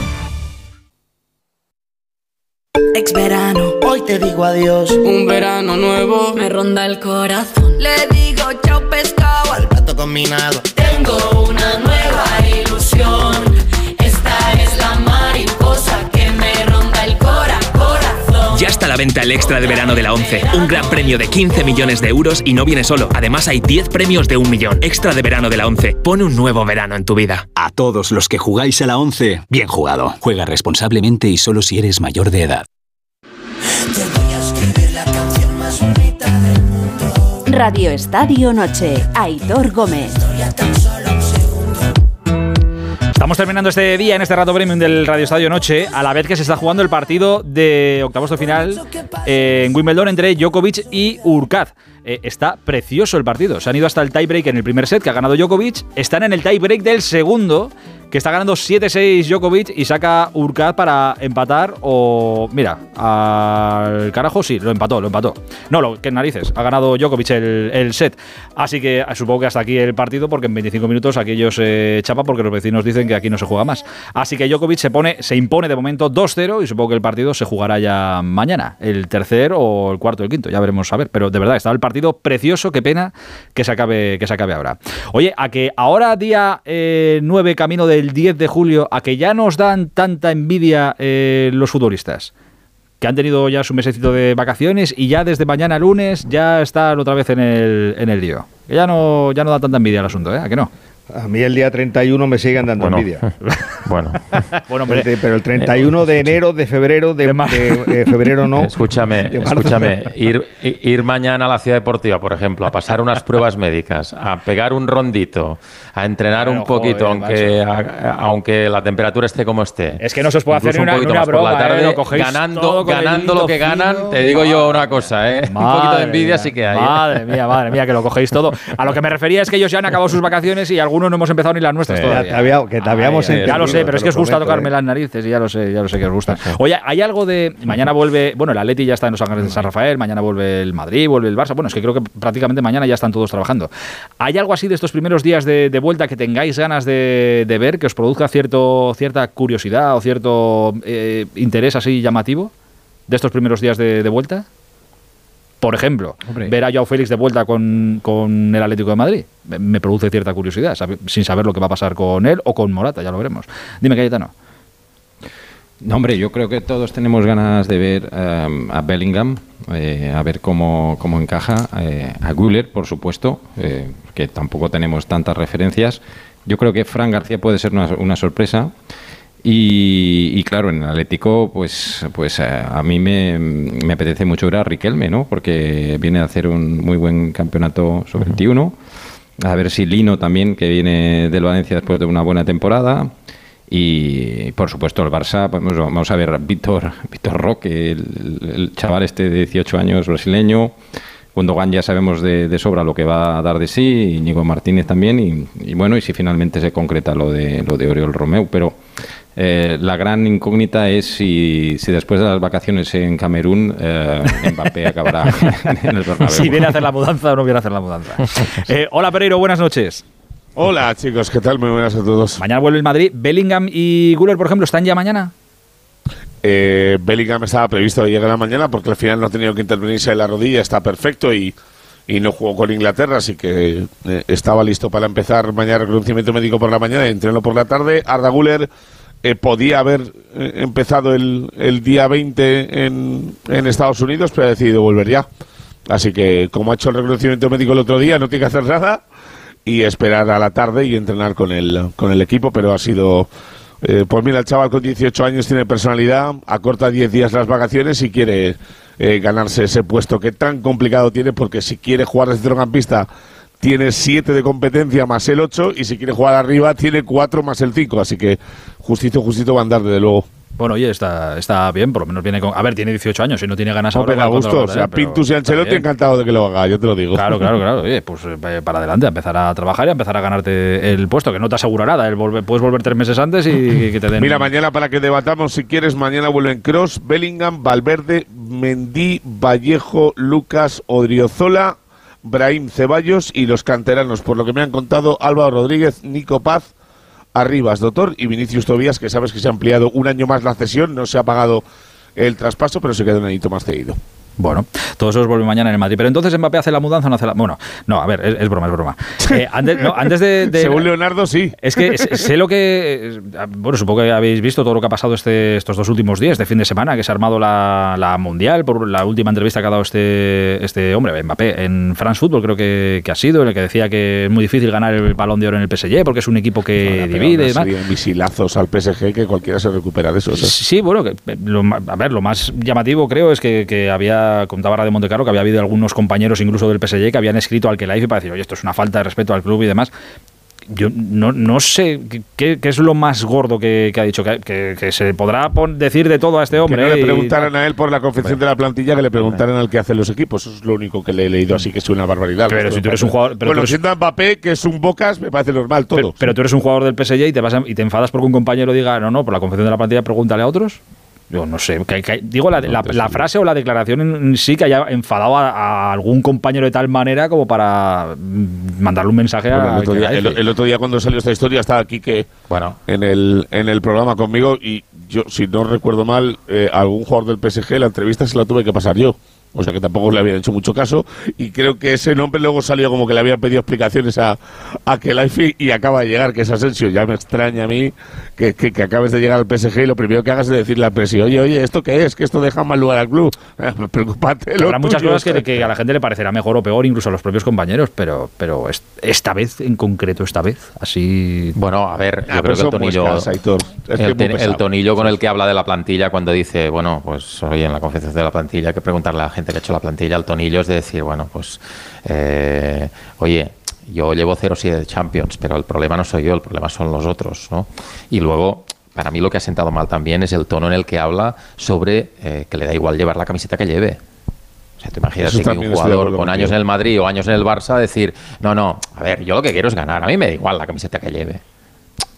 Speaker 49: Ex verano, hoy te digo adiós. Un verano nuevo me ronda el corazón. Le digo chao pescado al plato combinado. Tengo una nueva ilusión.
Speaker 10: Ya está a la venta el extra de verano de la 11. Un gran premio de 15 millones de euros y no viene solo. Además hay 10 premios de un millón. Extra de verano de la 11. Pone un nuevo verano en tu vida.
Speaker 50: A todos los que jugáis a la 11, bien jugado. Juega responsablemente y solo si eres mayor de edad.
Speaker 1: Radio Estadio Noche, Aitor Gómez.
Speaker 39: Estamos terminando este día en este rato premium del Radio Estadio Noche, a la vez que se está jugando el partido de octavos de final eh, en Wimbledon entre Djokovic y Urkaz. Eh, está precioso el partido. Se han ido hasta el tiebreak en el primer set que ha ganado Djokovic. Están en el tiebreak del segundo que está ganando 7-6 Djokovic y saca Urkaz para empatar o... Mira, al carajo sí, lo empató, lo empató. No, lo que narices, ha ganado Djokovic el, set. Así que supongo que hasta aquí el partido porque en 25 minutos aquello se chapa porque los vecinos dicen que aquí no se juega más. Así que Djokovic se, pone, se impone de momento 2-0 y supongo que el partido se jugará ya mañana, el tercer o el cuarto o el quinto, ya veremos a ver. Pero de verdad, estaba el partido precioso, qué pena que se acabe, que se acabe ahora. Oye, a que ahora día 9 camino del 10 de julio, a que ya nos dan tanta envidia eh, los futbolistas que han tenido ya su mesecito de vacaciones y ya desde mañana lunes ya están otra vez en el, en el lío. Que ya no, ya no da tanta envidia el asunto, ¿eh? ¿A que no?
Speaker 42: A mí el día 31 me siguen dando
Speaker 41: Bueno.
Speaker 42: envidia.
Speaker 41: Bueno.
Speaker 39: bueno, hombre.
Speaker 42: Este, pero el 31 de enero, de febrero, de, de- de febrero no.
Speaker 41: Escúchame, escúchame, ir, ir mañana a la ciudad deportiva, por ejemplo, a pasar unas pruebas médicas, a pegar un rondito, a entrenar
Speaker 39: Bueno,
Speaker 41: un poquito,
Speaker 39: joder,
Speaker 41: aunque, a- aunque la temperatura esté como esté.
Speaker 39: Es que no se os puede hacer una,
Speaker 41: un
Speaker 39: una
Speaker 41: más por la
Speaker 39: ¿eh?
Speaker 41: tarde,
Speaker 39: Lo
Speaker 41: ganando, ganando lo que ganan,
Speaker 39: fino.
Speaker 41: te digo yo una cosa, ¿eh? un poquito de envidia
Speaker 39: Madre
Speaker 41: sí que hay. ¿eh?
Speaker 39: Madre mía, madre mía, que lo cogéis todo. A lo que me refería es que ellos ya han acabado sus vacaciones y algunos no hemos empezado ni las nuestras
Speaker 41: Sí.
Speaker 39: todavía.
Speaker 42: Ya te había- que te habíamos
Speaker 39: Ay, Ya lo sé, pero es que os gusta
Speaker 42: prometo,
Speaker 39: tocarme
Speaker 42: ¿eh?
Speaker 39: las narices y ya lo sé, ya lo sé que os gusta. Oye, hay algo de. Mañana vuelve. Bueno, el Atleti ya está en Los Ángeles de San Rafael, mañana vuelve el Madrid, vuelve el Barça. Bueno, es que creo que prácticamente mañana ya están todos trabajando. ¿Hay algo así de estos primeros días de, de vuelta que tengáis ganas de, de ver, que os produzca cierto, cierta curiosidad o cierto eh, interés así llamativo de estos primeros días de, de vuelta? Por ejemplo,
Speaker 41: Hombre.
Speaker 39: ver a Joao Félix de vuelta con, con el Atlético de Madrid me, produce cierta curiosidad, sabe- sin saber lo que va a pasar con él o con Morata, ya lo veremos. Dime, Cayetano.
Speaker 44: No, hombre, yo creo que todos tenemos ganas de ver eh, a Bellingham, eh, a ver cómo, cómo encaja, eh, a Güler, por supuesto, eh, que tampoco tenemos tantas referencias. Yo creo que Fran García puede ser una, una sorpresa. Y, y claro, en el Atlético, pues, pues eh, a mí me, me apetece mucho ver a Riquelme, ¿no? Porque viene a hacer un muy buen campeonato sub-21. A ver si Lino también, que viene del Valencia después de una buena temporada. Y por supuesto el Barça, pues, vamos a ver a Víctor, Víctor Roque, el, el chaval este de 18 años brasileño. Gundogan ya sabemos de, de sobra lo que va a dar de sí, y Ñigo Martínez también, y, y bueno, y si finalmente se concreta lo de, lo de Oriol Romeu. Pero eh, la gran incógnita es si, si después de las vacaciones en Camerún eh, Mbappé acabará en el Bernabéu.
Speaker 39: Si viene a hacer la mudanza o no viene a hacer la mudanza. Eh, hola, Pereiro, buenas noches.
Speaker 8: Hola chicos, ¿qué tal? Muy buenas a todos.
Speaker 39: Mañana vuelve el Madrid. Bellingham y Guller, por ejemplo, ¿están ya mañana?
Speaker 8: Eh, Bellingham estaba previsto que llegara mañana porque al final no ha tenido que intervenirse en la rodilla, está perfecto y, y no jugó con Inglaterra, así que eh, estaba listo para empezar mañana reconocimiento médico por la mañana y entrenó por la tarde. Arda Güler eh, podía haber eh, empezado el, el día 20 en, en Estados Unidos, pero ha decidido volver ya. Así que como ha hecho el reconocimiento médico el otro día, no tiene que hacer nada y esperar a la tarde y entrenar con el, con el equipo, pero ha sido... eh, pues mira, el chaval con 18 años tiene personalidad, acorta 10 días las vacaciones y quiere eh, ganarse ese puesto que tan complicado tiene, porque si quiere jugar de centrocampista tiene 7 de competencia más el 8 y si quiere jugar arriba tiene 4 más el 5, así que justito, justito va a andar desde luego.
Speaker 39: Bueno, oye, está, está bien, por lo menos viene con... A ver, tiene 18 años y no tiene ganas ahora.
Speaker 8: a gusto, o sea,
Speaker 39: pero
Speaker 8: Pintus y Ancelotti encantado de que lo haga, yo te lo digo.
Speaker 39: Claro, claro, claro. Oye, pues eh, para adelante, a empezar a trabajar y a empezar a ganarte el puesto, que no te asegura nada. El volver- puedes volver tres meses antes y que te den.
Speaker 8: Mira, mañana para que debatamos, si quieres, mañana vuelven Cross, Bellingham, Valverde, Mendy, Vallejo, Lucas, Odriozola, Brahim Ceballos y los canteranos. Por lo que me han contado, Álvaro Rodríguez, Nico Paz, Arribas, Doctor y Vinicius Tobías, que sabes que se ha ampliado un año más la cesión, no se ha pagado el traspaso, pero se queda un añito más cedido.
Speaker 39: Bueno, todo eso vuelve mañana en el Madrid. Pero entonces Mbappé hace la mudanza o no hace la. Bueno, no, a ver, es, es broma, es broma. Eh, antes, no, antes de, de-
Speaker 8: Según Leonardo, sí.
Speaker 39: Es que sé lo que. eh, Bueno, supongo que habéis visto todo lo que ha pasado este, estos dos últimos días, de fin de semana, que se ha armado la, la Mundial por la última entrevista que ha dado este, este hombre, Mbappé, en France Football, creo que, que ha sido, en el que decía que es muy difícil ganar el balón de oro en el PSG porque es un equipo que divide y demás.
Speaker 8: Sería misilazos al PSG que cualquiera se recupera de eso. ¿sabes?
Speaker 39: Sí, bueno, que, eh, lo a ver, lo más llamativo creo es que, que había, contaba de Montecaro, que había habido algunos compañeros incluso del PSG que habían escrito al Kelaifi para decir, oye, esto es una falta de respeto al club y demás. Yo no, no sé qué, qué es lo más gordo que, que ha dicho, que, que- que se podrá decir de todo a este
Speaker 8: Que
Speaker 39: hombre.
Speaker 8: no
Speaker 39: ¿eh?
Speaker 8: le
Speaker 39: y-
Speaker 8: preguntaran a él por la confección de la plantilla, que le preguntaran al que hacen los equipos. Eso es lo único que le he leído, así que es una barbaridad.
Speaker 39: Pero si tú eres un jugador- pero
Speaker 8: bueno,
Speaker 39: tú eres-
Speaker 8: siendo Mbappé, que es un Bocas, me parece normal todo.
Speaker 39: pero, pero tú eres un jugador del PSG y te, vas a- y te enfadas porque un compañero diga, no, no, por la confección de la plantilla pregúntale a otros. Yo no sé, que- que- digo la, la- la frase o la declaración en sí que haya enfadado a, a algún compañero de tal manera como para mm, mandarle un mensaje
Speaker 8: Bueno,
Speaker 39: a
Speaker 8: el, otro día, el otro día cuando salió esta historia estaba aquí que
Speaker 41: bueno.
Speaker 8: en el en el programa conmigo y yo si no recuerdo mal eh, algún jugador del PSG la entrevista se la tuve que pasar yo o sea que tampoco le habían hecho mucho caso. Y creo que ese nombre luego salió como que le habían pedido explicaciones a, a Kelaifi y acaba de llegar que es Asensio. Ya me extraña a mí que, que, que acabes de llegar al PSG y lo primero que hagas es decirle al presi oye oye esto qué es que esto deja mal lugar al club Eh, preocúpate lo
Speaker 39: Habrá muchas cosas que, a la gente le parecerá mejor o peor, incluso a los propios compañeros, pero, pero es- esta vez, en concreto, esta vez, así.
Speaker 41: Bueno, a ver, yo
Speaker 8: Ah,
Speaker 41: creo que el tonillo,
Speaker 8: muescas, Aitor. Es que
Speaker 41: el, tonillo con el que habla de la plantilla cuando dice, bueno, pues oye, en la confección de la plantilla hay que preguntarle a la gente que ha hecho la plantilla, el tonillo es de decir, bueno, pues, eh, oye, yo llevo 0-7 de Champions, pero el problema no soy yo, el problema son los otros, ¿no? Y luego, para mí lo que ha sentado mal también es el tono en el que habla sobre eh, que le da igual llevar la camiseta que lleve. O sea, tú imagínate
Speaker 8: Eso
Speaker 41: que un jugador con años en el Madrid o años en el Barça decir, no, no, a ver, yo lo que quiero es ganar, a mí me da igual la camiseta que lleve.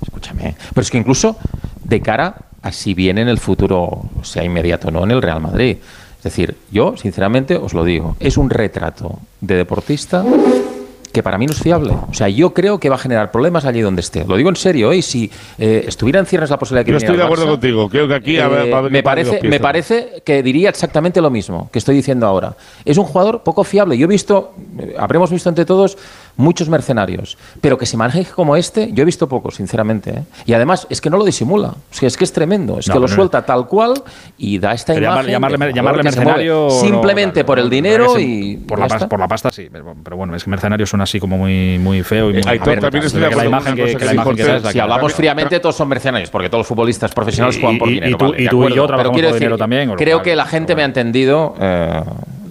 Speaker 41: Escúchame. Pero es que incluso de cara a si viene en el futuro, sea inmediato o no, en el Real Madrid. Es decir, yo, sinceramente, os lo digo, es un retrato de deportista que para mí no es fiable. O sea, yo creo que va a generar problemas allí donde esté. Lo digo en serio, ¿eh? Si eh, estuviera en ciernes la posibilidad de que
Speaker 8: yo estoy de acuerdo
Speaker 41: Barça,
Speaker 8: contigo creo que aquí
Speaker 41: eh,
Speaker 8: va- a haber
Speaker 41: me,
Speaker 8: que
Speaker 41: parece, me parece que diría exactamente lo mismo que estoy diciendo ahora. Es un jugador poco fiable. Yo he visto, eh, habremos visto entre todos muchos mercenarios, pero que se maneje como este, yo he visto poco, sinceramente. ¿eh? Y además es que no lo disimula. O sea, es que es tremendo. Es
Speaker 39: No,
Speaker 41: que lo suelta tal cual y da esta
Speaker 39: Pero llamar-
Speaker 41: imagen.
Speaker 39: llamarle,
Speaker 41: de
Speaker 39: llamarle
Speaker 41: que mueve
Speaker 39: mercenario. no,
Speaker 41: Simplemente por el
Speaker 39: no,
Speaker 41: dinero
Speaker 39: no,
Speaker 41: y.
Speaker 39: Por la, pasta, por la pasta sí, pero, bueno, es que mercenario suena así como muy, muy feo y muy.
Speaker 8: Eh, Aitor,
Speaker 39: a ver,
Speaker 8: también estoy de
Speaker 39: la
Speaker 8: acuerdo
Speaker 39: imagen que, que la imagen que es la
Speaker 41: Si
Speaker 39: que-
Speaker 41: hablamos fríamente, todos son mercenarios, porque todos los futbolistas profesionales
Speaker 39: Y-
Speaker 41: juegan por
Speaker 39: y- y
Speaker 41: dinero.
Speaker 39: tú-
Speaker 41: vale,
Speaker 39: y tú y yo
Speaker 41: Pero
Speaker 39: trabajamos
Speaker 41: quiero
Speaker 39: por
Speaker 41: decir,
Speaker 39: dinero también,
Speaker 41: Creo que la gente me ha entendido eh,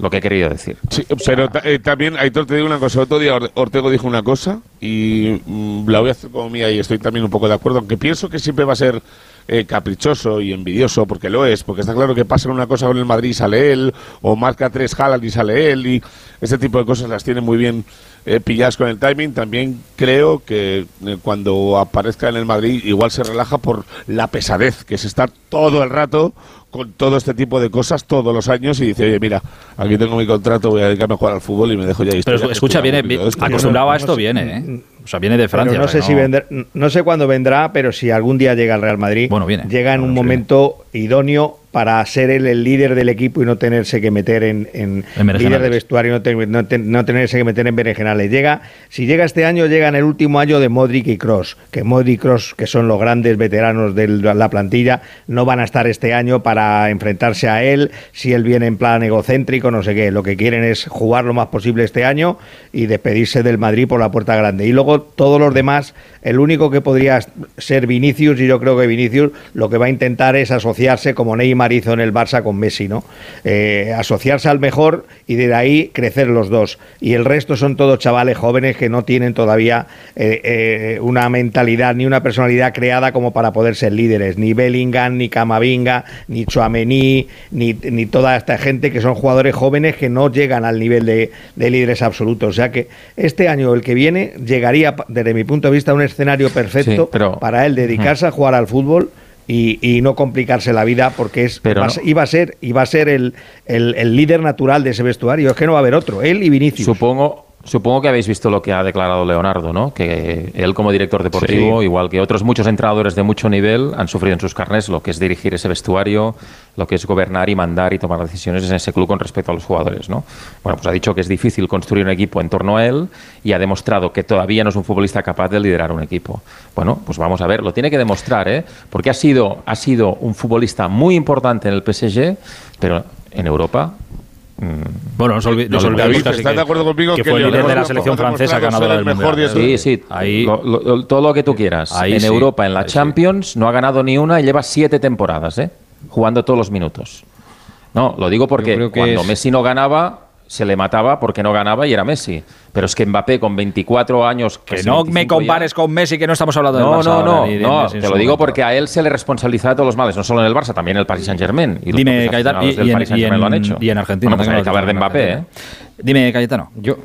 Speaker 41: lo que he querido decir.
Speaker 8: Sí, pero eh, también, Aitor, te digo una cosa. Otro día Or- Ortego dijo una cosa y mm, la voy a hacer como mía y estoy también un poco de acuerdo, aunque pienso que siempre va a ser eh, caprichoso y envidioso, porque lo es, porque está claro que pasa una cosa con el Madrid y sale él, o marca tres Haaland y sale él, y ese tipo de cosas las tiene muy bien eh, pilladas con el timing. También creo que eh, cuando aparezca en el Madrid igual se relaja por la pesadez, que es estar todo el rato con todo este tipo de cosas todos los años y dice, oye, mira, aquí tengo mi contrato, voy a dedicarme a jugar al fútbol y me dejo ya
Speaker 39: Pero escucha, viene,
Speaker 8: esto".
Speaker 39: acostumbrado a esto, viene, ¿eh? O sea, viene de
Speaker 42: Pero
Speaker 39: Francia.
Speaker 42: no
Speaker 39: o sea,
Speaker 42: sé si vendrá, no sé cuándo vendrá, pero si algún día llega al Real Madrid, llega en un momento idóneo para ser él el líder del equipo y no tenerse que meter en, en líder de vestuario y no, no no tenerse que meter en berenjenales. Llega, si llega este año, llega en el último año de Modric y Cross, que Modric y Cross, que son los grandes veteranos de la plantilla, no van a estar este año para enfrentarse a él, si él viene en plan egocéntrico, no sé qué. Lo que quieren es jugar lo más posible este año y despedirse del Madrid por la puerta grande. Y luego todo, todos los demás, el único que podría ser Vinicius, y yo creo que Vinicius lo que va a intentar es asociarse como Neymar hizo en el Barça con Messi, ¿no? Eh, asociarse al mejor y de ahí crecer los dos. Y el resto son todos chavales jóvenes que no tienen todavía eh, eh, una mentalidad ni una personalidad creada como para poder ser líderes. Ni Bellingham, ni Camavinga, ni Chouameni, ni, toda esta gente que son jugadores jóvenes que no llegan al nivel de, de líderes absolutos. O sea que este año, el que viene, llegaría, desde mi punto de vista, un escenario perfecto para él dedicarse a jugar al fútbol. Y, y, no complicarse la vida porque es
Speaker 41: Pero
Speaker 42: va,
Speaker 41: no.
Speaker 42: iba a ser iba a ser el, el, el líder natural de ese vestuario es que no va a haber otro él y Vinicius
Speaker 41: Supongo, supongo que habéis visto lo que ha declarado Leonardo, ¿no? Que él como director deportivo,
Speaker 42: Sí.
Speaker 41: igual que otros muchos entrenadores de mucho nivel, han sufrido en sus carnes lo que es dirigir ese vestuario, lo que es gobernar y mandar y tomar decisiones en ese club con respecto a los jugadores, ¿no? Bueno, pues ha dicho que es difícil construir un equipo en torno a él y ha demostrado que todavía no es un futbolista capaz de liderar un equipo. Bueno, pues vamos a ver, lo tiene que demostrar, ¿eh? Porque ha sido, ha sido un futbolista muy importante en el PSG, pero en Europa
Speaker 39: Bueno, no se olvi- no se olvidemos
Speaker 51: David,
Speaker 39: casi
Speaker 51: ¿estás
Speaker 39: que-
Speaker 51: de acuerdo conmigo
Speaker 39: que
Speaker 51: que
Speaker 39: fue el líder de la selección francesa ganadora del
Speaker 51: el mejor
Speaker 39: mundial.
Speaker 51: de
Speaker 41: Sí, sí,
Speaker 39: Ahí-
Speaker 41: lo- lo- todo lo que tú quieras.
Speaker 39: Ahí
Speaker 41: en
Speaker 39: sí,
Speaker 41: Europa, en la
Speaker 39: sí.
Speaker 41: Champions, no ha ganado ni una y lleva siete temporadas, ¿eh? Jugando todos los minutos. No, lo digo porque cuando
Speaker 44: es-
Speaker 41: Messi no ganaba, se le mataba porque no ganaba y era Messi. Pero es que Mbappé con 24 años...
Speaker 39: Que no me
Speaker 41: 25 ya-
Speaker 39: compares con Messi, que no estamos hablando del
Speaker 41: no,
Speaker 39: Barça
Speaker 41: no,
Speaker 39: ahora,
Speaker 41: no, no,
Speaker 39: en
Speaker 41: te lo digo porque a él se le responsabiliza de todos los males, no solo en el Barça, también en el Paris Saint Germain. Y los
Speaker 39: Dime,
Speaker 41: propios
Speaker 39: Cayetano, y-
Speaker 41: del
Speaker 39: y en-
Speaker 41: Paris Saint-Germain
Speaker 39: y
Speaker 41: lo han
Speaker 39: en-
Speaker 41: hecho.
Speaker 39: y en Argentina,
Speaker 41: Bueno, pues hay que hablar de Mbappé, ¿eh?
Speaker 39: Dime, Cayetano.
Speaker 44: Yo,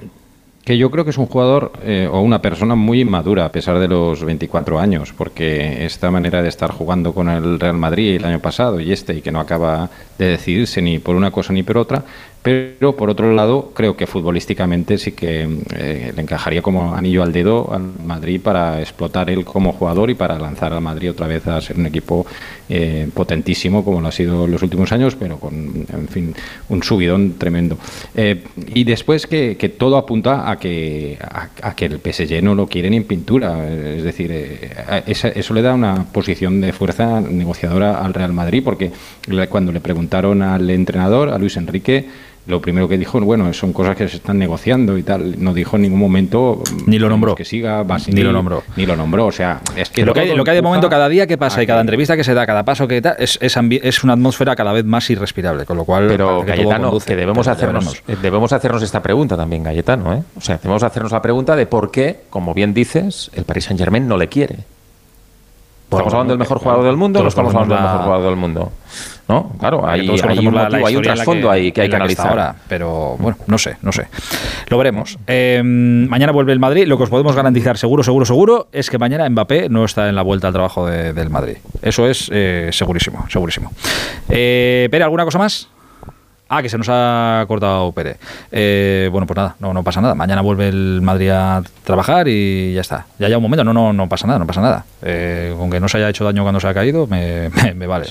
Speaker 44: que yo creo que es un jugador eh, o una persona muy inmadura a pesar de los 24 años, porque esta manera de estar jugando con el Real Madrid el año pasado y este, y que no acaba de decidirse ni por una cosa ni por otra, pero por otro lado creo que futbolísticamente sí que eh, le encajaría como anillo al dedo al Madrid para explotar él como jugador y para lanzar al Madrid otra vez a ser un equipo eh, potentísimo como lo ha sido en los últimos años, pero con, en fin, un subidón tremendo. Eh, y después que, todo apunta a que, a, que el PSG no lo quiere ni en pintura, eh, es decir, esa- eso le da una posición de fuerza negociadora al Real Madrid, porque cuando le preguntaron al entrenador, a Luis Enrique, lo primero que dijo, bueno, son cosas que se están negociando y tal. No dijo en ningún momento
Speaker 39: Ni lo nombró.
Speaker 44: que siga, va a
Speaker 39: Ni lo nombró.
Speaker 44: Ni lo nombró. O sea, es que
Speaker 39: lo, que hay, lo que hay de momento, cada día que pasa y cada
Speaker 44: que-
Speaker 39: entrevista que se da, cada paso que da, es, es, es una atmósfera cada vez más irrespirable. Con lo cual,
Speaker 41: Pero
Speaker 39: que todo
Speaker 41: Cayetano,
Speaker 39: conduce,
Speaker 41: que debemos hacernos, eh, debemos hacernos esta pregunta también, Cayetano, ¿eh? O sea, debemos hacernos la pregunta de por qué, como bien dices, el Paris Saint Germain no le quiere. ¿Estamos hablando del mejor jugador del mundo o no estamos hablando del mejor jugador del mundo? ¿No? Claro, hay, hay un, motivo, hay un trasfondo ahí que hay que analizar.
Speaker 39: ahora, pero bueno, no sé, no sé. Lo veremos. Eh, mañana vuelve el Madrid. Lo que os podemos garantizar seguro, seguro, seguro es que mañana Mbappé no está en la vuelta al trabajo de- del Madrid. Eso es eh, segurísimo, segurísimo. Eh, Pere, ¿alguna cosa más? Ah, que se nos ha cortado Pere. Eh, bueno, pues nada, no, no pasa nada. Mañana vuelve el Madrid a trabajar y ya está. Ya ya un momento, no, no, no pasa nada, no pasa nada. Eh, con que no se haya hecho daño cuando se ha caído, me, me- me vale.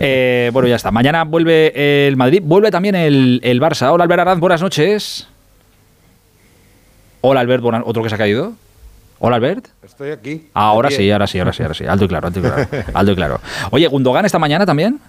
Speaker 39: Eh, bueno, ya está. Mañana vuelve el Madrid, vuelve también el, el Barça. Hola, Albert Arranz, buenas noches. Hola, Albert, buenas- otro que se ha caído. Hola, Albert.
Speaker 52: Estoy aquí.
Speaker 39: Ahora
Speaker 52: De
Speaker 39: sí, ahora sí, ahora sí, ahora sí. Alto y claro, alto y claro. Alto y claro. Oye, Gundogan esta mañana también.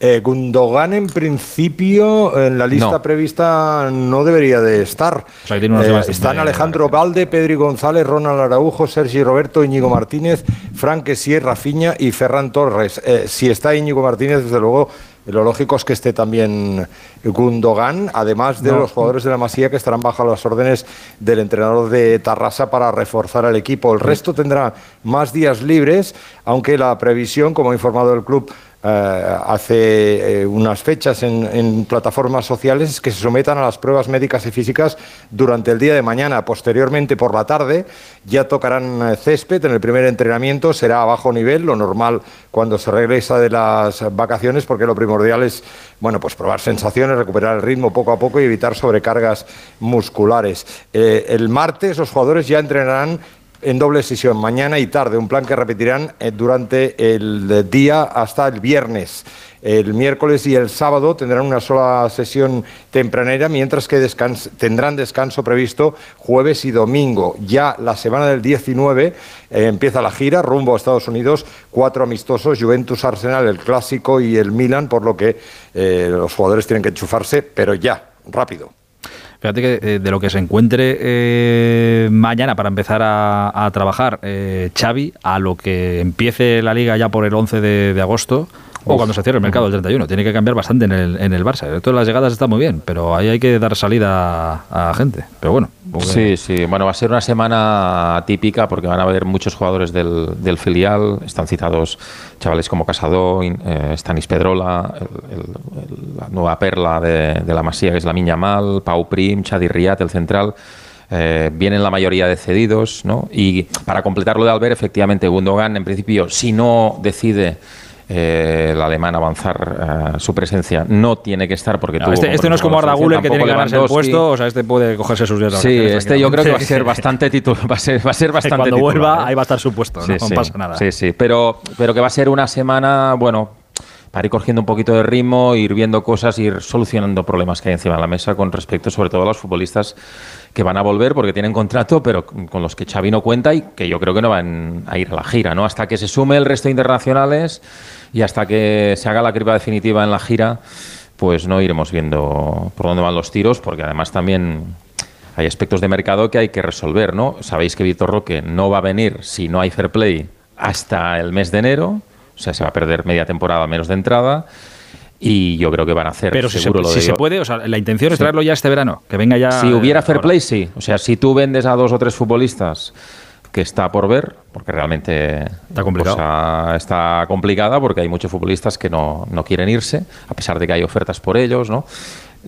Speaker 52: Eh, Gundogan, en principio, en la lista
Speaker 39: No.
Speaker 52: prevista no debería de estar.
Speaker 39: sea,
Speaker 52: Eh, están Alejandro Valde, Pedri González, Ronald Araujo, Sergi Roberto, Íñigo Martínez, Frank Sierra Rafinha y Ferran Torres. Eh, si está Íñigo Martínez, desde luego, lo lógico es que esté también Gundogan, además de
Speaker 39: No.
Speaker 52: los jugadores de la Masía que estarán bajo las órdenes del entrenador de Tarrasa para reforzar al equipo. El resto tendrá más días libres, aunque la previsión, como ha informado el club, hace eh, unas fechas en, plataformas sociales es que se sometan a las pruebas médicas y físicas durante el día de mañana. Posteriormente, por la tarde, ya tocarán eh, césped en el primer entrenamiento. Será a bajo nivel, lo normal cuando se regresa de las vacaciones, porque lo primordial es bueno, pues probar sensaciones, recuperar el ritmo poco a poco y evitar sobrecargas musculares. Eh, el martes los jugadores ya entrenarán en doble sesión, mañana y tarde, un plan que repetirán eh, durante el eh, día hasta el viernes. El miércoles y el sábado tendrán una sola sesión tempranera, mientras que tendrán descanso previsto jueves y domingo. Ya la semana del 19 eh, empieza la gira rumbo a Estados Unidos, cuatro amistosos, Juventus, Arsenal, el Clásico y el Milan, por lo que los jugadores tienen que enchufarse, pero ya, rápido.
Speaker 39: Fíjate que eh, de lo que se encuentre eh, mañana para empezar a, trabajar eh, Xavi, a lo que empiece la liga ya por el 11 de, de agosto, o cuando se cierre el mercado el 31. Tiene que cambiar bastante en el, en el Barça. De las llegadas está muy bien, pero ahí hay que dar salida a, a gente. Pero bueno.
Speaker 41: Sí, sí. Bueno, va a ser una semana típica porque van a haber muchos jugadores del, del filial. Están citados chavales como Casado, eh, Stanis Pedrola, el- el- el- la nueva perla de, de la Masía, que es la Miña Mal, Pau Prim, Chadi Riat, el central. Eh, vienen la mayoría de cedidos, ¿no? Y para completar lo de Albert, efectivamente, Gundogan, en principio, si no decide eh, el alemán avanzar eh, su presencia, no tiene que estar porque
Speaker 39: No,
Speaker 41: tuvo
Speaker 39: este, este no es como Arda Güler que tiene que ganarse el puesto, o sea, este puede cogerse sus días
Speaker 41: Sí, este yo creo que va a ser bastante titular, va a ser, va a ser bastante
Speaker 39: Cuando
Speaker 41: titular,
Speaker 39: vuelva,
Speaker 41: ¿eh?
Speaker 39: ahí va a estar su puesto,
Speaker 41: Sí,
Speaker 39: no,
Speaker 41: sí,
Speaker 39: pasa nada.
Speaker 41: Sí, sí, pero, pero que va a ser una semana, bueno, para ir cogiendo un poquito de ritmo, ir viendo cosas, ir solucionando problemas que hay encima de la mesa con respecto sobre todo a los futbolistas que van a volver porque tienen contrato, pero con los que Xavi no cuenta y que yo creo que no van a ir a la gira, ¿no? Hasta que se sume el resto de internacionales y hasta que se haga la criba definitiva en la gira, pues no iremos viendo por dónde van los tiros, porque además también hay aspectos de mercado que hay que resolver, ¿no? Sabéis que Víctor Roque no va a venir si no hay fair play hasta el mes de enero, o sea, se va a perder media temporada menos de entrada. Y yo creo que van a hacer
Speaker 39: Pero si, se,
Speaker 41: seguro lo
Speaker 39: si se puede, o sea, la intención es
Speaker 41: Sí.
Speaker 39: traerlo ya este verano, que venga ya.
Speaker 41: si hubiera
Speaker 39: eh,
Speaker 41: fair
Speaker 39: ahora.
Speaker 41: play, sí. O sea, si tú vendes a dos o tres futbolistas que está por ver, porque realmente está
Speaker 39: complicado.
Speaker 41: está complicada porque hay muchos futbolistas que no, no quieren irse, a pesar de que hay ofertas por ellos, ¿no?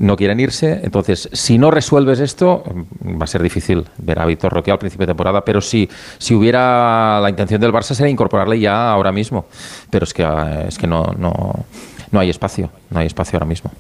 Speaker 41: No quieren irse. Entonces, si no resuelves esto, va a ser difícil ver a Víctor Roque al principio de temporada. Pero si, si hubiera la intención del Barça sería incorporarle ya ahora mismo. Pero es que, es que no, no, no hay espacio. No hay espacio ahora mismo.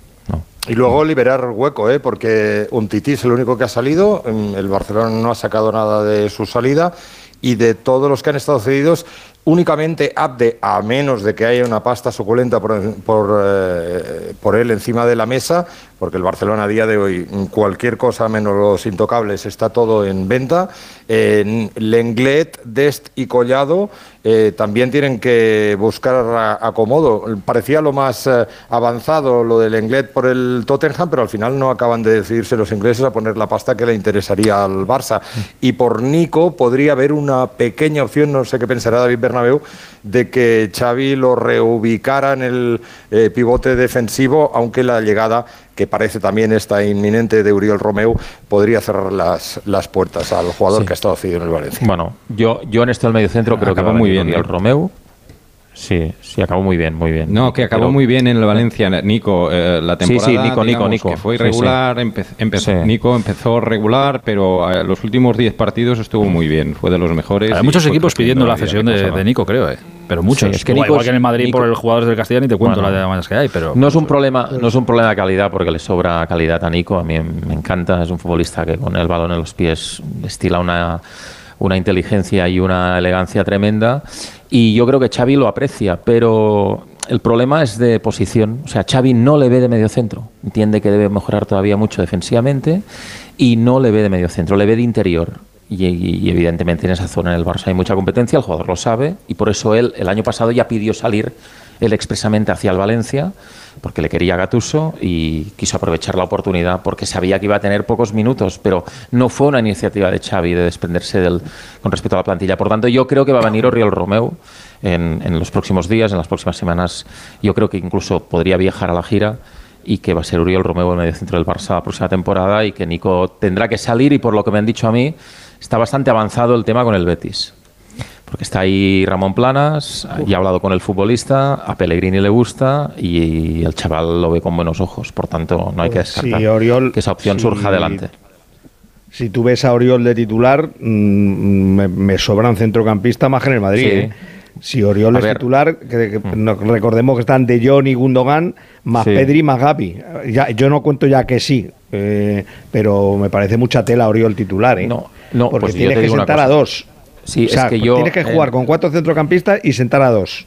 Speaker 52: Y luego liberar hueco, ¿eh? porque un tití es el único que ha salido, mm, el Barcelona no ha sacado nada de su salida y de todos los que han estado cedidos, únicamente Abde, a menos de que haya una pasta suculenta por, por, eh, por él encima de la mesa, porque el Barcelona a día de hoy, cualquier cosa menos los intocables, está todo en venta. En Lenglet, Dest y Collado eh, también tienen que buscar acomodo. Parecía lo más eh, avanzado lo del Lenglet por el Tottenham, pero al final no acaban de decidirse los ingleses a poner la pasta que le interesaría al Barça. Y por Nico podría haber una pequeña opción, no sé qué pensará David Bernabéu, de que Xavi lo reubicara en el eh, pivote defensivo, aunque la llegada que parece también está inminente de Uriel Romeu, podría cerrar las, las puertas al jugador
Speaker 41: Sí.
Speaker 52: que ha estado cedido en el Valencia.
Speaker 41: Bueno, yo, yo en esto del medio centro creo que va
Speaker 44: muy bien,
Speaker 41: Oriol
Speaker 44: ¿eh?
Speaker 41: Romeu. Sí, sí, acabó muy bien, muy bien.
Speaker 44: No, que acabó
Speaker 41: Pero-
Speaker 44: muy bien en el Valencia, Nico. eh, la
Speaker 41: Sí,
Speaker 44: temporada,
Speaker 41: sí, Nico, Nico,
Speaker 44: digamos,
Speaker 41: Nico.
Speaker 44: que fue
Speaker 41: Sí,
Speaker 44: regular,
Speaker 41: sí.
Speaker 44: empe- empezó,
Speaker 41: Sí.
Speaker 44: Nico empezó regular, pero eh, los últimos 10 partidos estuvo muy bien, fue de los mejores.
Speaker 39: Hay muchos equipos pidiendo la cesión de, Nico, creo, ¿eh? Pero muchos.
Speaker 41: Sí, es que
Speaker 39: igual,
Speaker 41: Nico
Speaker 39: igual que en el Madrid
Speaker 41: Nico-
Speaker 39: por los jugadores del Castellano y te cuento
Speaker 41: Bueno.
Speaker 39: las demandas que hay, pero...
Speaker 41: No es un problema, no es un problema de calidad porque le sobra calidad a Nico. A mí me encanta, es un futbolista que con el balón en los pies destila una, una inteligencia y una elegancia tremenda. Y yo creo que Xavi lo aprecia, pero el problema es de posición. O sea, Xavi no le ve de medio centro. Entiende que debe mejorar todavía mucho defensivamente y no le ve de medio centro, le ve de interior. Y, evidentemente en esa zona en el Barça hay mucha competencia, el jugador lo sabe y por eso él el año pasado ya pidió salir él expresamente hacia el Valencia porque le quería Gatuso y quiso aprovechar la oportunidad porque sabía que iba a tener pocos minutos, pero no fue una iniciativa de Xavi de desprenderse del con respecto a la plantilla. Por tanto, yo creo que va a venir Oriol Romeu en, los próximos días, en las próximas semanas. Yo creo que incluso podría viajar a la gira y que va a ser Uriol Romeu el medio centro del Barça la próxima temporada y que Nico tendrá que salir y por lo que me han dicho a mí está bastante avanzado el tema con el Betis. Porque está ahí Ramón Planas, ya ha hablado con el futbolista, a Pellegrini le gusta y el chaval lo ve con buenos ojos. Por tanto, no hay que descartar
Speaker 42: Sí, Oriol,
Speaker 41: que esa opción
Speaker 42: sí.
Speaker 41: surja adelante.
Speaker 42: Si tú ves a Oriol de titular, mm, me, me sobran centrocampistas más que en el Madrid.
Speaker 41: Sí.
Speaker 42: ¿eh? Si Oriol
Speaker 41: A
Speaker 42: es
Speaker 41: ver. Mm.
Speaker 42: titular, que- que no- recordemos que están De Jong y Gundogan, más. Pedri más Gavi. Ya, yo no cuento ya que sí, eh, pero me parece mucha tela Oriol titular. ¿eh?
Speaker 41: No, no,
Speaker 42: Porque
Speaker 41: pues
Speaker 42: tienes que sentar a dos.
Speaker 41: Sí,
Speaker 42: O sea,
Speaker 41: es que yo.
Speaker 42: tienes que jugar
Speaker 41: eh,
Speaker 42: con cuatro centrocampistas y sentar a dos.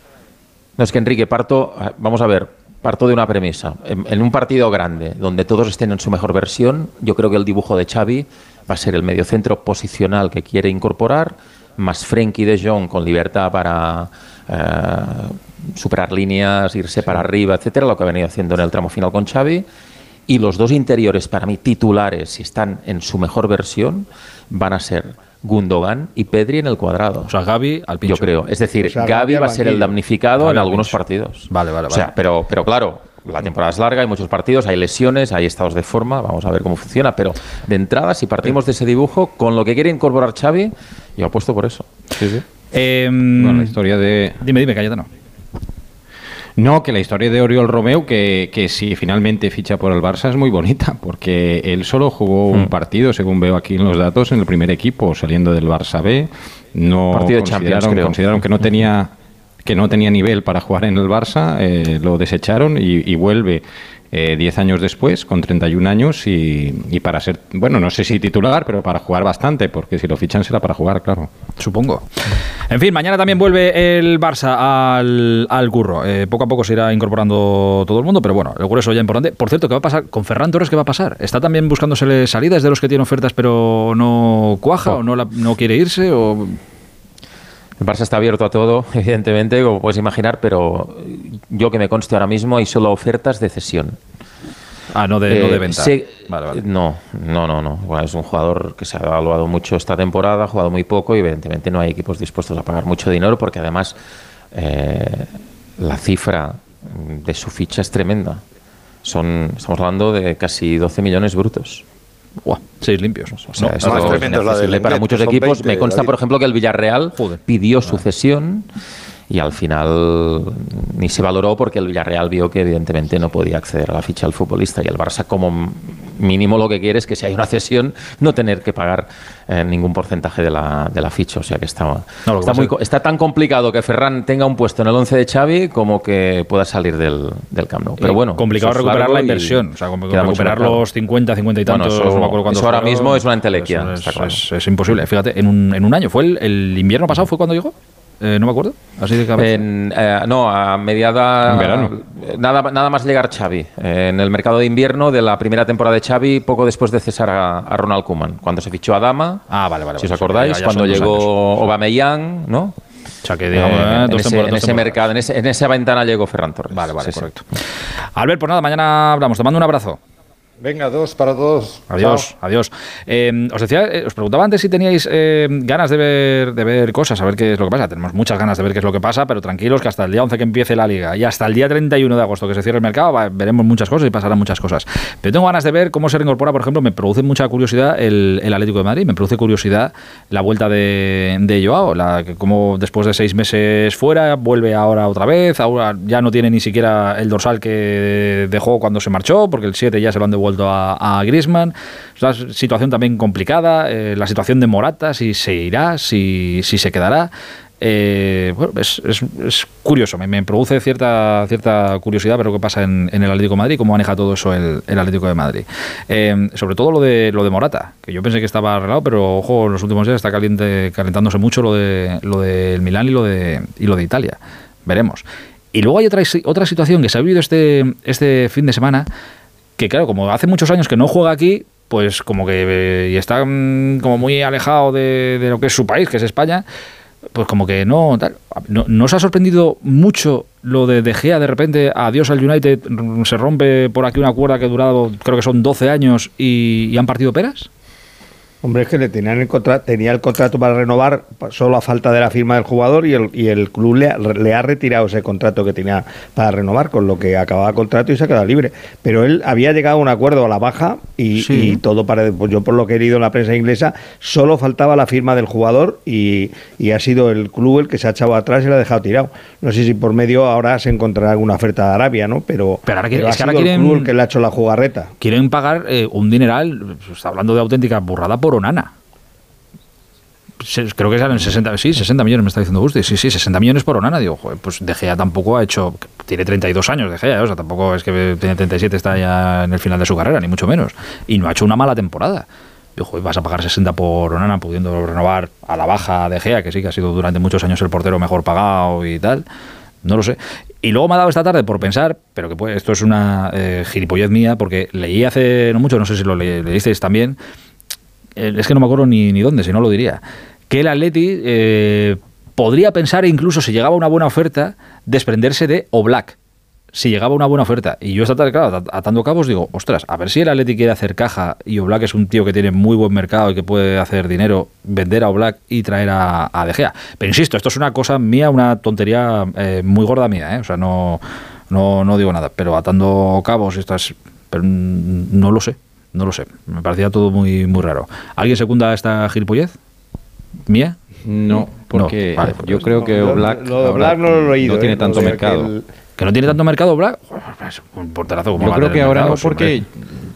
Speaker 41: No, es que Enrique, parto, eh, vamos a ver, parto de una premisa. En, en un partido grande, donde todos estén en su mejor versión, yo creo que el dibujo de Xavi va a ser el mediocentro posicional que quiere incorporar, más Frenkie de Jong con libertad para eh, superar líneas, irse para arriba, etcétera, lo que ha venido haciendo en el tramo final con Xavi. Y los dos interiores, para mí, titulares, si están en su mejor versión, van a ser Gundogan y Pedri en el cuadrado.
Speaker 39: O sea, Gaby al pincho.
Speaker 41: Yo creo. Es decir,
Speaker 39: O sea,
Speaker 41: Gaby
Speaker 39: Gavi
Speaker 41: va a ser el damnificado en
Speaker 39: al
Speaker 41: algunos
Speaker 39: pincho.
Speaker 41: partidos.
Speaker 39: Vale, vale,
Speaker 41: O sea,
Speaker 39: vale.
Speaker 41: pero, pero claro, la temporada es larga, hay muchos partidos, hay lesiones, hay estados de forma, vamos a ver cómo funciona. Pero de entrada, si partimos de ese dibujo, con lo que quiere incorporar Xavi, yo apuesto por eso. Sí, sí.
Speaker 44: Bueno, la historia de...
Speaker 39: Dime, dime, Cayetano.
Speaker 44: No, que la historia de Oriol Romeu, que, que si finalmente ficha por el Barça, es muy bonita, porque él solo jugó un partido, según veo aquí en los datos, en el primer equipo, saliendo del Barça B. No
Speaker 41: Partido de Champions,
Speaker 44: consideraron,
Speaker 41: creo.
Speaker 44: consideraron que no tenía que no tenía nivel para jugar en el Barça, eh, lo desecharon y, y vuelve eh, 10 años después, con 31 años, y, y para ser, bueno, no sé si titular, pero para jugar bastante, porque si lo fichan será para jugar, claro.
Speaker 39: Supongo. En fin, mañana también vuelve el Barça al, al curro. Eh, poco a poco se irá incorporando todo el mundo, pero bueno, el grueso ya importante. Por cierto, ¿qué va a pasar con Ferran Torres? ¿Qué va a pasar? ¿Está también buscándosele salidas de los que tiene ofertas pero no cuaja o no, la- no quiere irse? O...
Speaker 41: El Barça está abierto a todo, evidentemente, como puedes imaginar, pero yo que me conste ahora mismo hay solo ofertas de cesión.
Speaker 39: Ah, no de, no de
Speaker 41: Eh,
Speaker 39: venta. Vale, vale.
Speaker 41: No, no, no, no. Bueno, es un jugador que se ha evaluado mucho esta temporada, ha jugado muy poco y evidentemente no hay equipos dispuestos a pagar mucho dinero porque además eh, la cifra de su ficha es tremenda. Son, estamos hablando de casi 12 millones brutos.
Speaker 39: Seis limpios.
Speaker 41: O sea,
Speaker 39: No,
Speaker 41: es
Speaker 39: tremendo la
Speaker 41: inaccesible para muchos equipos.
Speaker 39: 20,
Speaker 41: Me consta,
Speaker 39: David.
Speaker 41: por ejemplo, que el Villarreal pidió su cesión y al final ni se valoró porque el Villarreal vio que evidentemente no podía acceder a la ficha del futbolista y el Barça como mínimo lo que quiere es que si hay una cesión no tener que pagar eh, ningún porcentaje de la, de la ficha. O sea que está,
Speaker 39: No,
Speaker 41: está, muy está tan complicado que Ferran tenga un puesto en el 11 de Xavi como que pueda salir del, del Camp Nou. Pero
Speaker 39: Y
Speaker 41: bueno,
Speaker 39: complicado recuperar la inversión. O sea, como recuperar los 50, 50 y
Speaker 41: Bueno,
Speaker 39: tantos.
Speaker 41: eso-
Speaker 39: no me acuerdo cuántos
Speaker 41: eso ahora mismo es una entelequia,
Speaker 39: Eso Es,
Speaker 41: está claro.
Speaker 39: es- es imposible. Fíjate, en un, en un año. ¿Fue el, el invierno pasado? ¿Fue cuando llegó? Eh, no me acuerdo. Así de cabeza.
Speaker 41: En, eh, no, a mediada.
Speaker 39: En verano.
Speaker 41: Nada, nada más llegar Xavi. Eh, en el mercado de invierno de la primera temporada de Xavi, poco después de cesar a, a Ronald Koeman. Cuando se fichó a Dama.
Speaker 39: Ah, vale, vale.
Speaker 41: Si os acordáis,
Speaker 39: Ya- ya
Speaker 41: cuando llegó
Speaker 39: años.
Speaker 41: Aubameyang, ¿no?
Speaker 39: O sea, que digamos,
Speaker 41: Eh, en, ese, en mercado, en, ese- en esa ventana llegó Ferran Torres.
Speaker 39: Vale, vale,
Speaker 41: Sí, sí.
Speaker 39: correcto. Albert, pues nada, mañana hablamos. Te mando un abrazo.
Speaker 52: Venga, dos para todos.
Speaker 39: Adiós,
Speaker 52: Chao.
Speaker 39: adiós. Eh, os decía, eh, os preguntaba antes si teníais eh, ganas de ver, de ver cosas, a ver qué es lo que pasa. Tenemos muchas ganas de ver qué es lo que pasa, pero tranquilos que hasta el día 11 que empiece la liga y hasta el día 31 de agosto que se cierre el mercado, va- veremos muchas cosas y pasarán muchas cosas. Pero tengo ganas de ver cómo se reincorpora, por ejemplo, me produce mucha curiosidad el, el Atlético de Madrid, me produce curiosidad la vuelta de, de Joao, la, cómo después de seis meses fuera, vuelve ahora otra vez, ahora ya no tiene ni siquiera el dorsal que dejó cuando se marchó, porque el 7 ya se lo han devuelto a, a Griezmann. Es una situación también complicada, eh, la situación de Morata, si se irá, si, si se quedará. Eh, bueno, es, es- curioso, me, me produce cierta, cierta curiosidad ver lo que pasa en, el Atlético de Madrid, cómo maneja todo eso el, Atlético de Madrid. Eh, sobre todo lo de, lo de Morata, que yo pensé que estaba arreglado, pero ojo, en los últimos días está caliente, calentándose mucho lo de lo del Milán y lo de, y lo de Italia. Veremos. Y luego hay otra, otra situación que se ha vivido este, este fin de semana, que claro, como hace muchos años que no juega aquí, pues como que eh, y está mm, como muy alejado de, de lo que es su país, que es España, pues como que no, tal. ¿No, ¿no os ha sorprendido mucho lo de De Gea de repente, adiós al United, mm, se rompe por aquí una cuerda que ha durado, creo que son 12 años y, y han partido peras?
Speaker 42: Hombre, es que le tenían el contra- tenía el contrato para renovar solo a falta de la firma del jugador y el, y el club le, ha- le ha retirado ese contrato que tenía para renovar, con lo que acababa el contrato y se ha quedado libre. Pero él había llegado a un acuerdo a la baja y,
Speaker 39: Sí.
Speaker 42: y todo para. Pues yo, por lo que he leído en la prensa inglesa, solo faltaba la firma del jugador y, y ha sido el club el que se ha echado atrás y lo ha dejado tirado. No sé si por medio ahora se encontrará alguna oferta de Arabia, ¿no? Pero,
Speaker 39: Pero ahora
Speaker 42: ha
Speaker 39: es que ahora
Speaker 42: sido el
Speaker 39: quieren-
Speaker 42: club el que le ha hecho la jugarreta.
Speaker 39: Quieren pagar eh, un dineral, se está hablando de auténtica burrada por Onana. Se- Creo que salen 60, sí, 60 millones, me está diciendo Gusti. Sí, sí, 60 millones por Onana. Digo, pues De Gea tampoco ha hecho. Tiene 32 años De Gea, o sea, tampoco es que tiene 37, está ya en el final de su carrera, ni mucho menos. Y no ha hecho una mala temporada. Joder, vas a pagar 60 por Onana, pudiendo renovar a la baja De Gea, que sí que ha sido durante muchos años el portero mejor pagado y tal. No lo sé. Y luego me ha dado esta tarde por pensar, pero que pues, esto es una eh, gilipollez mía, porque leí hace no mucho, no sé si lo le- leísteis también, es que no me acuerdo ni, ni dónde, si no lo diría, que el Atleti eh, podría pensar, incluso si llegaba una buena oferta, desprenderse de Oblak. si llegaba una buena oferta. Y yo esta tarde, claro, atando cabos, digo, ostras, a ver si el Atleti quiere hacer caja y Oblak es un tío que tiene muy buen mercado y que puede hacer dinero, vender a Oblak y traer a, a. Pero insisto, esto es una cosa mía, una tontería eh, muy gorda mía, ¿eh? O sea, no, no, no digo nada. Pero atando cabos, estas, pero no lo sé, no lo sé. Me parecía todo muy, muy raro. ¿Alguien secunda esta gilipollez? ¿Mía?
Speaker 44: No, porque
Speaker 39: vale,
Speaker 44: yo creo que
Speaker 42: Lo- lo Oblak no lo he leído,
Speaker 44: no tiene
Speaker 42: ¿eh?
Speaker 44: tanto
Speaker 42: que
Speaker 44: mercado.
Speaker 42: el-
Speaker 39: ¿Que no tiene tanto mercado Black? Es un porterazo como
Speaker 44: Yo creo que ahora
Speaker 39: mercado,
Speaker 44: no, porque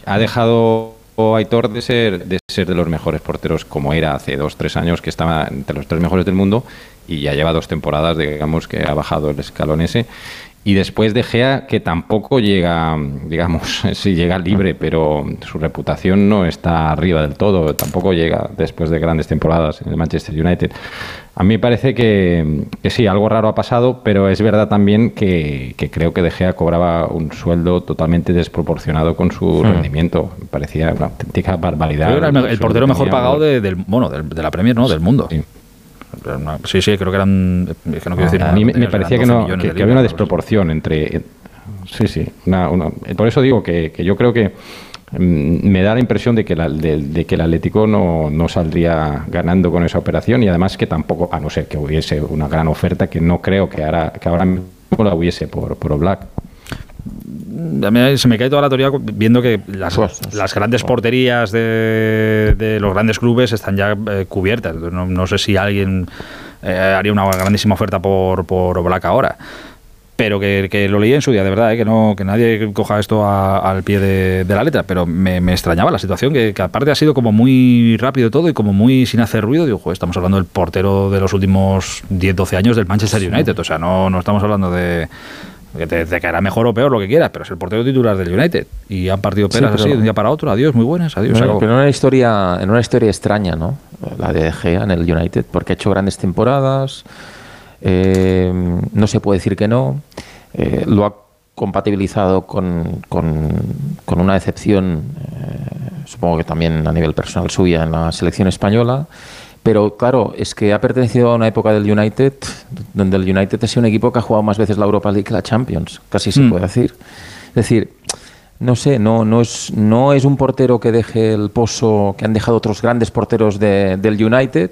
Speaker 44: ha dejado Aitor de ser, de ser de los mejores porteros como era hace dos, tres años, que estaba entre los tres mejores del mundo, y ya lleva dos temporadas, digamos, que ha bajado el escalón ese. Y después de Gea, que tampoco llega, digamos, sí llega libre, pero su reputación no está arriba del todo, tampoco llega después de grandes temporadas en el Manchester United. A mí me parece que, que sí, algo raro ha pasado, pero es verdad también que, que creo que De Gea cobraba un sueldo totalmente desproporcionado con su
Speaker 39: Hmm.
Speaker 44: rendimiento. Me parecía una auténtica barbaridad.
Speaker 39: Era el, portero mejor pagado de, del, bueno, del- de la Premier, ¿no? Del mundo. Era una- Sí, sí, creo que eran. es que no quiero decir
Speaker 44: a mí me, parecía que,
Speaker 39: 12
Speaker 44: no, que, había una desproporción entre... Sí, sí. una- una- por eso digo que, que yo creo que mm, me da la impresión de que, la- de, de que el Atlético no, no saldría ganando con esa operación y además que tampoco, a no ser que hubiese una gran oferta, que no creo que ahora, que ahora mismo la hubiese por, por Black.
Speaker 39: Se me cae toda la teoría viendo que las, las grandes porterías de, de los grandes clubes están ya eh, cubiertas. No, no sé si alguien eh, haría una grandísima oferta por, por Oblak ahora. Pero que, que lo leí en su día, de verdad, eh, que no que nadie coja esto a- al pie de, de la letra. Pero me, me extrañaba la situación, que, que aparte ha sido como muy rápido todo y como muy sin hacer ruido. Digo, "Joder, estamos hablando del portero de los últimos 10-12 años del Manchester United. O sea, no, no estamos hablando de, que te, te caerá mejor o peor lo que quieras, pero es el portero titular del United. Y han partido
Speaker 41: Sí,
Speaker 39: peras
Speaker 41: pero-
Speaker 39: así de un día para otro. Adiós, muy buenas, adiós.
Speaker 41: pero en una historia, en una historia extraña, ¿no? La de De Gea en el United, porque ha hecho grandes temporadas. eh, no se puede decir que no. eh, lo ha compatibilizado con, con- con una decepción, eh, supongo que también a nivel personal suya en la selección española. Pero claro, es que ha pertenecido a una época del United donde el United ha sido un equipo que ha jugado más veces la Europa League que la Champions, casi se
Speaker 39: Mm.
Speaker 41: puede decir. Es decir, no sé, no, no, es, no es un portero que deje el pozo que han dejado otros grandes porteros de- del United,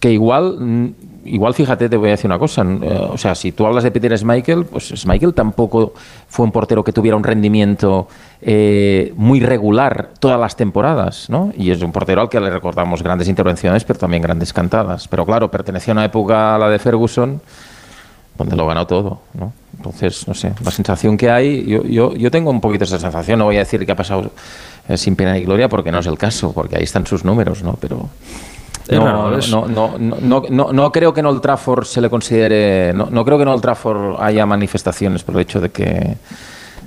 Speaker 41: que igual, mm, igual fíjate, te voy a decir una cosa, eh, o sea, si tú hablas de Peter Schmeichel, pues Schmeichel tampoco fue un portero que tuviera un rendimiento eh, muy regular todas las temporadas, ¿no? Y es un portero al que le recordamos grandes intervenciones, pero también grandes cantadas. Pero claro, pertenecía a una época, a la de Ferguson, donde lo ganó todo, ¿no? Entonces, no sé, la sensación que hay, yo, yo, yo tengo un poquito esa sensación, no voy a decir que ha pasado eh, sin pena ni gloria, porque no es el caso, porque ahí están sus números, ¿no? Pero no, no, no, no, no, creo que en Old Trafford se le considere, no, no creo que en Old Trafford haya manifestaciones por el hecho de que,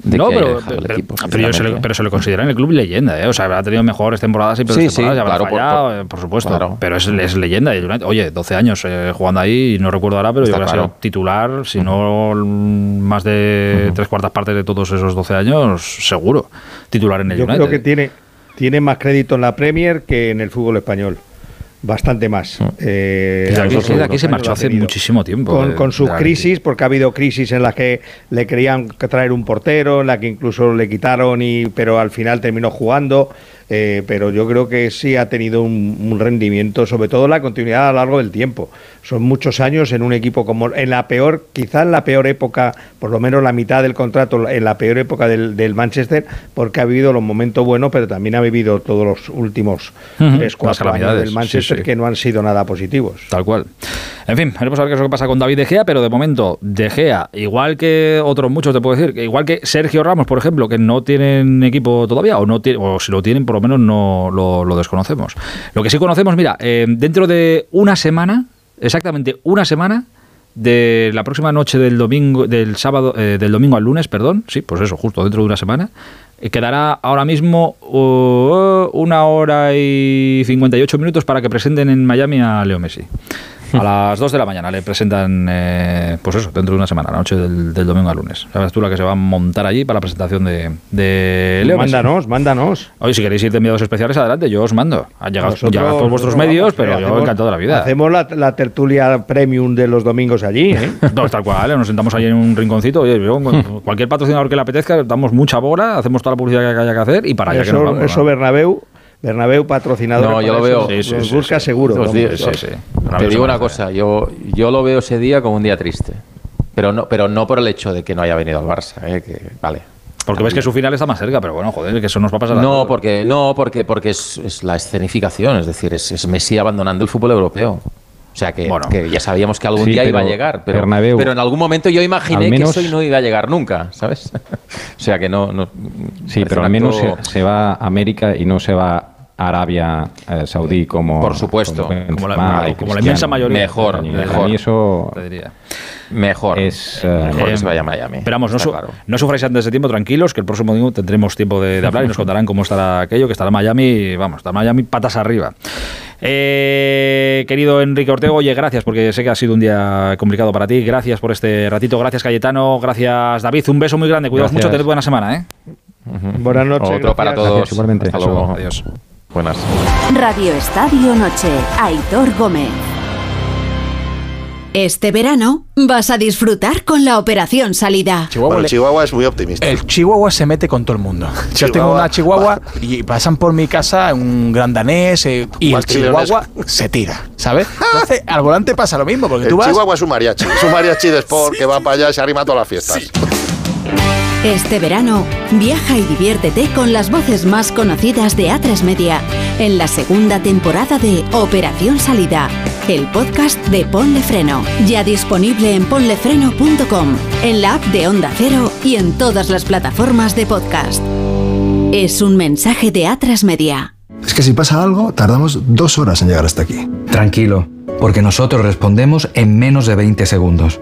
Speaker 41: de
Speaker 39: no,
Speaker 41: que haya
Speaker 39: pero, pero-
Speaker 41: equipo,
Speaker 39: pero yo se le,
Speaker 41: sinceramente.
Speaker 39: pero se le considera en el club leyenda, ¿eh? O sea, ha tenido mejores temporadas y peores
Speaker 41: Sí, sí,
Speaker 39: temporadas,
Speaker 41: por-
Speaker 39: fallado,
Speaker 41: por-
Speaker 39: eh, por, supuesto.
Speaker 41: claro.
Speaker 39: Pero es, es leyenda. Oye, 12 años eh, jugando ahí, y no recuerdo ahora, pero yo creo que ha
Speaker 41: claro.
Speaker 39: sido titular, si no mm, más de tres cuartas partes de todos esos 12 años, seguro. Titular en el
Speaker 42: Yo
Speaker 39: United.
Speaker 42: creo que tiene, tiene más crédito en la Premier que en el fútbol español. Bastante más. Eh,
Speaker 39: Que de aquí- se marchó hace muchísimo tiempo,
Speaker 42: Con,
Speaker 39: eh,
Speaker 42: con sus crisis, porque ha habido crisis en las que le querían que traer un portero, en la que incluso le quitaron, y pero al final terminó jugando. Eh, pero yo creo que sí ha tenido un, un rendimiento, sobre todo la continuidad a lo largo del tiempo. Son muchos años en un equipo como en la peor, quizás en la peor época, por lo menos la mitad del contrato, en la peor época del, del Manchester, porque ha vivido los momentos buenos, pero también ha vivido todos los últimos tres,
Speaker 39: las
Speaker 42: cuatro años del Manchester
Speaker 39: sí, sí.
Speaker 42: que no han sido nada positivos.
Speaker 39: Tal cual. En fin, veremos a ver qué es lo que pasa con David De Gea, pero de momento, De Gea, igual que otros muchos, te puedo decir, que igual que Sergio Ramos, por ejemplo, que no tienen equipo todavía, o no tiene, o si lo tienen, por menos no lo, lo desconocemos. Lo que sí conocemos, mira, eh, dentro de una semana, exactamente una semana, de la próxima noche del domingo, del sábado, eh, del domingo al lunes, perdón, sí, pues eso, justo dentro de una semana, eh, quedará ahora mismo uh, una hora y 58 minutos para que presenten en Miami a Leo Messi. A las 2 de la mañana le presentan, eh, pues eso, dentro de una semana, la noche del, del domingo al lunes. Sabes tú la que se va a montar allí para la presentación de, de Leo.
Speaker 42: Mándanos, mándanos.
Speaker 39: Oye, si queréis ir de enviados especiales, adelante, yo os mando. Han llegado
Speaker 42: Nosotros-
Speaker 39: ya todos vuestros medios, pero
Speaker 42: eh,
Speaker 39: yo
Speaker 42: hacemos-
Speaker 39: encantado de la vida.
Speaker 42: Hacemos la, la tertulia premium de los domingos allí, ¿eh?
Speaker 39: No, tal cual, ¿eh? nos sentamos ahí en un rinconcito. Oye, yo, cualquier patrocinador que le apetezca, damos mucha bola, hacemos toda la publicidad que haya que hacer y para allá que nos vamos.
Speaker 42: eso
Speaker 39: ¿no?
Speaker 42: Bernabéu, Bernabéu patrocinador.
Speaker 41: No, yo lo veo.
Speaker 42: Nos busca seguro.
Speaker 41: Te digo una cosa, yo, yo lo veo ese día como un día triste. Pero no, pero no por el hecho de que no haya venido al Barça. ¿eh? que, vale.
Speaker 39: Porque ves que su final está más cerca, pero bueno, joder, que eso nos va a pasar
Speaker 41: No, porque, no, porque, porque es, es la escenificación, es decir, es, es Messi abandonando el fútbol europeo. O sea que, que ya sabíamos que algún
Speaker 44: Sí,
Speaker 41: día iba a llegar, pero,
Speaker 44: Bernabéu,
Speaker 41: pero en algún momento yo imaginé
Speaker 44: menos-
Speaker 41: que eso no iba a llegar nunca, ¿sabes? o sea que no. no
Speaker 44: Sí, pero al menos
Speaker 41: acto-
Speaker 44: se, se va a América y no se va a Arabia eh, Saudí como.
Speaker 41: Por supuesto.
Speaker 39: Como la- como la
Speaker 44: Cristiano.
Speaker 39: inmensa mayoría.
Speaker 41: Mejor, mejor.
Speaker 44: mí eso
Speaker 39: Te diría.
Speaker 41: Mejor.
Speaker 44: es.
Speaker 41: Mejor que
Speaker 39: Eh,
Speaker 41: se vaya a Miami.
Speaker 39: Esperamos, no,
Speaker 41: está
Speaker 39: su-
Speaker 41: claro.
Speaker 39: no sufráis antes de tiempo, tranquilos, que el próximo domingo tendremos tiempo de, de hablar y nos contarán cómo estará aquello, que estará Miami, vamos, está Miami patas arriba. Eh, querido Enrique Ortego, oye, gracias, porque sé que ha sido un día complicado para ti, gracias por este ratito, gracias Cayetano, gracias David, un beso muy grande, cuidaos
Speaker 44: Gracias.
Speaker 39: mucho, tened buena semana, ¿eh?
Speaker 42: Buenas noches.
Speaker 41: Otro para todos.
Speaker 44: Gracias, igualmente.
Speaker 41: Hasta luego.
Speaker 39: Adiós.
Speaker 41: Buenas.
Speaker 1: Radio Estadio Noche, Aitor Gómez. Este verano vas a disfrutar con la operación salida.
Speaker 53: Bueno, Chihuahua es muy optimista.
Speaker 54: El Chihuahua se mete con todo el mundo. Yo
Speaker 53: Chihuahua-
Speaker 54: tengo una Chihuahua y pasan por mi casa un gran danés eh, y el
Speaker 53: ¿Cuál
Speaker 54: Chihuahua se tira, ¿sabes? Entonces al volante pasa lo mismo porque
Speaker 53: El
Speaker 54: tú vas
Speaker 53: Chihuahua es un mariachi. Es un mariachi de sport que va para allá y se arrima a todas las fiestas.
Speaker 1: Este verano, viaja y diviértete con las voces más conocidas de A3 Media en la segunda temporada de Operación Salida, el podcast de Ponle Freno, ya disponible en ponlefreno.com, en la app de Onda Cero y en todas las plataformas de podcast. Es un mensaje de A3 Media.
Speaker 16: Es que si pasa algo, tardamos dos horas en llegar hasta aquí.
Speaker 21: Tranquilo, porque nosotros respondemos en menos de 20 segundos.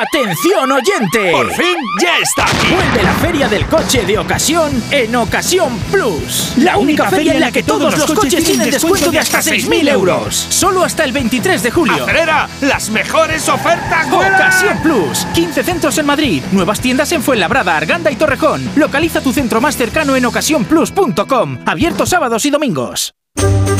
Speaker 46: ¡Atención oyente!
Speaker 55: ¡Por fin ya está aquí!
Speaker 46: Vuelve la feria del coche de ocasión en Ocasión Plus. La única feria en la que todos los coches tienen descuento de hasta 6.000 euros. Solo hasta el 23 de julio.
Speaker 55: ¡Acelera! ¡Las mejores ofertas vuelan!
Speaker 46: Ocasión Plus. 15 centros en Madrid. Nuevas tiendas en Fuenlabrada, Arganda y Torrejón. Localiza tu centro más cercano en ocasiónplus.com. Abierto sábados y domingos.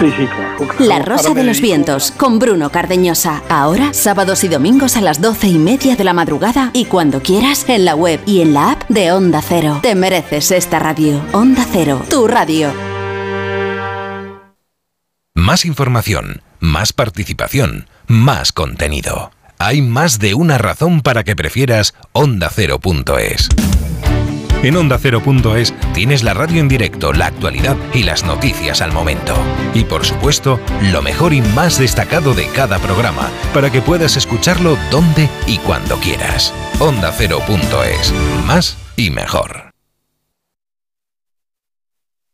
Speaker 55: Sí, sí, claro.
Speaker 1: La Rosa de los Vientos, con Bruno Cardeñosa. Ahora, sábados y domingos a las doce y media de la madrugada y cuando quieras en la web y en la app de Onda Cero. Te mereces esta radio. Onda Cero, tu radio.
Speaker 34: Más información, más participación, más contenido. Hay más de una razón para que prefieras ondacero.es. En ondacero.es tienes la radio en directo, la actualidad y las noticias al momento. Y por supuesto, lo mejor y más destacado de cada programa, para que puedas escucharlo donde y cuando quieras. ondacero.es. Más y mejor.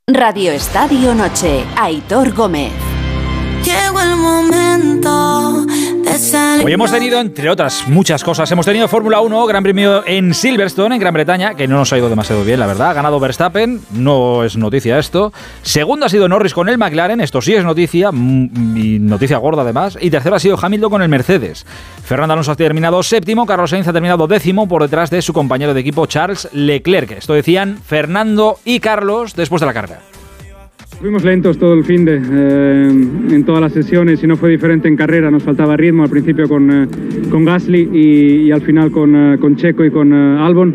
Speaker 1: Radio Estadio Noche, Aitor Gómez.
Speaker 56: Llegó el momento
Speaker 39: Hoy hemos tenido, entre otras muchas cosas, hemos tenido Fórmula 1, Gran Premio en Silverstone, en Gran Bretaña, que no nos ha ido demasiado bien, la verdad. Ha ganado Verstappen, no es noticia esto. Segundo ha sido Norris con el McLaren, esto sí es noticia, mm, y noticia gorda además. Y tercero ha sido Hamilton con el Mercedes. Fernando Alonso ha terminado séptimo, Carlos Sainz ha terminado décimo por detrás de su compañero de equipo Charles Leclerc. Esto decían Fernando y Carlos después de la carrera.
Speaker 57: Fuimos lentos todo el fin de eh, en todas las sesiones y no fue diferente en carrera. Nos faltaba ritmo al principio con, eh, con Gasly y, y al final con, eh, con Checo y con eh, Albon.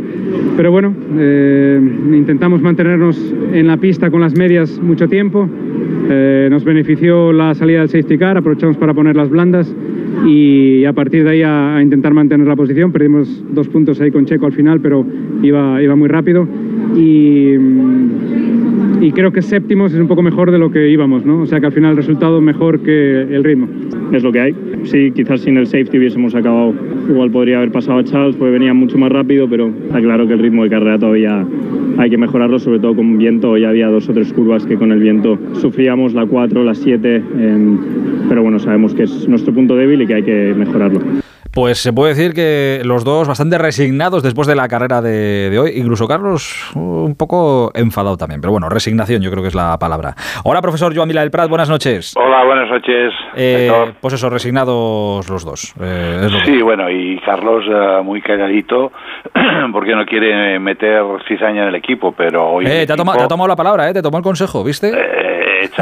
Speaker 57: Pero bueno, eh, intentamos mantenernos en la pista con las medias mucho tiempo. Eh, nos benefició la salida del safety car, aprovechamos para poner las blandas y a partir de ahí a, a intentar mantener la posición. Perdimos dos puntos ahí con Checo al final, pero iba, iba muy rápido. Y, mm, y creo que séptimos es un poco mejor de lo que íbamos, ¿no? O sea que al final el resultado mejor que el ritmo.
Speaker 58: es lo que hay. Sí, quizás sin el safety hubiésemos acabado. Igual podría haber pasado a Charles, porque venía mucho más rápido, pero está claro que el ritmo de carrera todavía hay que mejorarlo, sobre todo con viento. Hoy había dos o tres curvas que con el viento sufríamos, la 4, la 7, pero bueno, sabemos que es nuestro punto débil y que hay que mejorarlo.
Speaker 39: Pues se puede decir que los dos bastante resignados después de la carrera de, de hoy. Incluso Carlos uh, un poco enfadado también. Pero bueno, resignación yo creo que es la palabra. Hola, profesor Joan Mila del Prat, buenas noches.
Speaker 59: Hola, buenas noches.
Speaker 39: Eh, pues eso, resignados los dos. Eh, es lo que-
Speaker 59: Sí, bueno, y Carlos eh, muy calladito porque no quiere meter cizaña en el equipo, pero hoy...
Speaker 39: Eh, te, ha te tomado la palabra, eh, te tomó el consejo, ¿viste?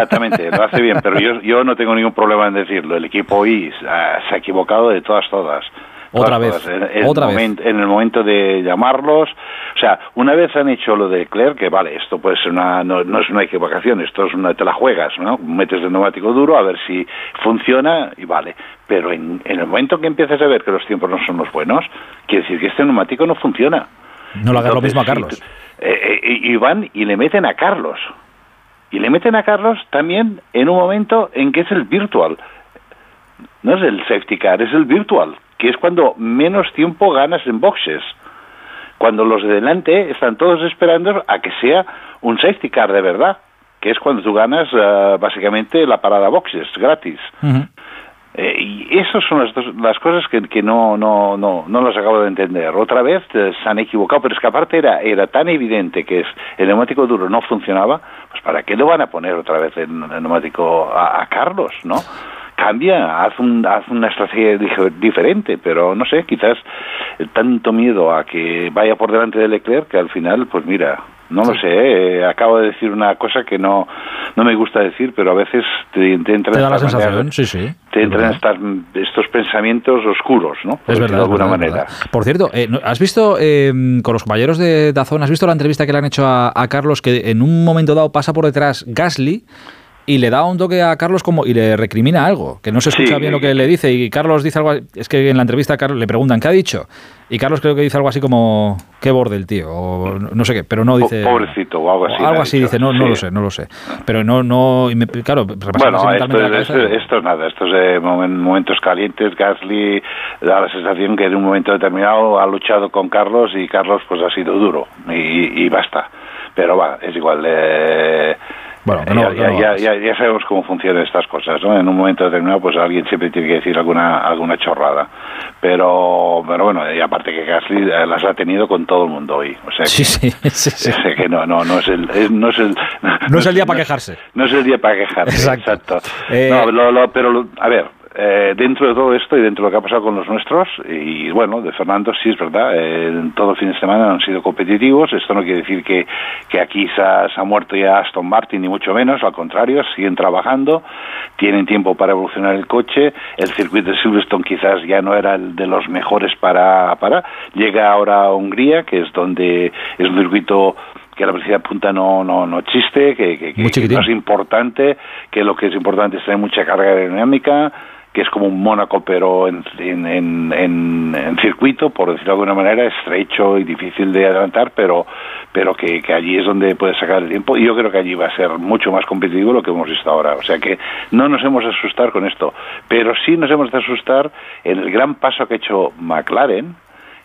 Speaker 59: Exactamente, lo hace bien, pero yo, yo no tengo ningún problema en decirlo. El equipo hoy ah, se ha equivocado de todas, todas.
Speaker 39: Otra
Speaker 59: Todas,
Speaker 39: vez,
Speaker 59: todas. En,
Speaker 39: otra vez.
Speaker 59: momento- en el momento de llamarlos, o sea, una vez han hecho lo de Leclerc, que vale, esto puede ser una, no, no es una equivocación, esto es una, te la juegas, ¿no? Metes el neumático duro a ver si funciona y vale. Pero en, en el momento que empiezas a ver que los tiempos no son los buenos, quiere decir que este neumático no funciona.
Speaker 39: No le hagas lo mismo a Carlos.
Speaker 59: eh, eh, y van y le meten a Carlos. Y le meten a Carlos también en un momento en que es el virtual. No es el safety car, es el virtual, que es cuando menos tiempo ganas en boxes. Cuando los de delante están todos esperando a que sea un safety car de verdad, que es cuando tú ganas eh, básicamente la parada boxes gratis. Eh, y esas son las, dos- las cosas que, que no, no, no, no las acabo de entender. Otra vez eh, se han equivocado, pero es que aparte era, era tan evidente que es, el neumático duro no funcionaba, ¿para qué lo van a poner otra vez el, el neumático a, a Carlos, no? Cambia, haz, un, haz una estrategia diferente, pero no sé, quizás tanto miedo a que vaya por delante de Leclerc que al final, pues mira, no lo sé, eh, acabo de decir una cosa que no, no me gusta decir, pero a veces te, te entra
Speaker 39: Te da la
Speaker 59: esta manera-
Speaker 39: sensación, sí, sí.
Speaker 59: te entran estas- estos pensamientos oscuros, ¿no? Por
Speaker 39: Es verdad,
Speaker 59: de
Speaker 39: es
Speaker 59: alguna
Speaker 39: verdad,
Speaker 59: manera.
Speaker 39: verdad. Por cierto, eh, ¿no- ¿has visto eh, con los compañeros de Dazón, has visto la entrevista que le han hecho a, a Carlos que en un momento dado pasa por detrás Gasly y le da un toque a Carlos como y le recrimina algo, que no se escucha
Speaker 59: Sí.
Speaker 39: bien lo que le dice y Carlos dice algo, es que en la entrevista Carlos le preguntan ¿qué ha dicho? Y Carlos creo que dice algo así como qué borde el tío o no sé qué, pero no dice
Speaker 59: Po- Pobrecito o algo así.
Speaker 39: o algo así dice, no, no
Speaker 59: sí.
Speaker 39: lo sé, no lo sé. Pero no, no, y me- claro,
Speaker 59: Bueno, esto,
Speaker 39: la
Speaker 59: es,
Speaker 39: cabeza,
Speaker 59: esto- esto es nada, esto es de momen- momentos calientes. Gasly da la sensación que en un momento determinado ha luchado con Carlos y Carlos pues ha sido duro y, y basta. Pero va, es igual. eh,
Speaker 39: Bueno, que
Speaker 59: ya,
Speaker 39: que
Speaker 59: ya-
Speaker 39: no
Speaker 59: ya- ya- ya sabemos cómo funcionan estas cosas, ¿no? En un momento determinado, pues alguien siempre tiene que decir alguna alguna chorrada. Pero, pero bueno, y aparte que Gasly eh, las ha tenido con todo el mundo hoy. O sea que,
Speaker 39: Sí, sí, sí,
Speaker 59: que no, no, no es el, es- no es el,
Speaker 39: no es el día para quejarse.
Speaker 59: no es el día para quejarse,
Speaker 39: Exacto.
Speaker 59: exacto.
Speaker 39: Eh,
Speaker 59: No, lo- lo- pero, lo- a ver, eh, dentro de todo esto y dentro de lo que ha pasado con los nuestros, y bueno, de Fernando sí es verdad, eh, todo el fin de semana han sido competitivos, esto no quiere decir que, que aquí se ha, se ha muerto ya Aston Martin, ni mucho menos, al contrario, siguen trabajando, tienen tiempo para evolucionar el coche, el circuito de Silverstone quizás ya no era el de los mejores para, para, llega ahora a Hungría, que es donde es un circuito que la velocidad punta no, no, no existe, que, que- que- no es importante, que lo que es importante es tener mucha carga aerodinámica, que es como un Mónaco pero en, en, en, en- circuito, por decirlo de alguna manera, estrecho y difícil de adelantar, pero, pero que, que allí es donde puedes sacar el tiempo y yo creo que allí va a ser mucho más competitivo lo que hemos visto ahora. O sea que no nos hemos de asustar con esto, pero sí nos hemos de asustar en el gran paso que ha hecho McLaren,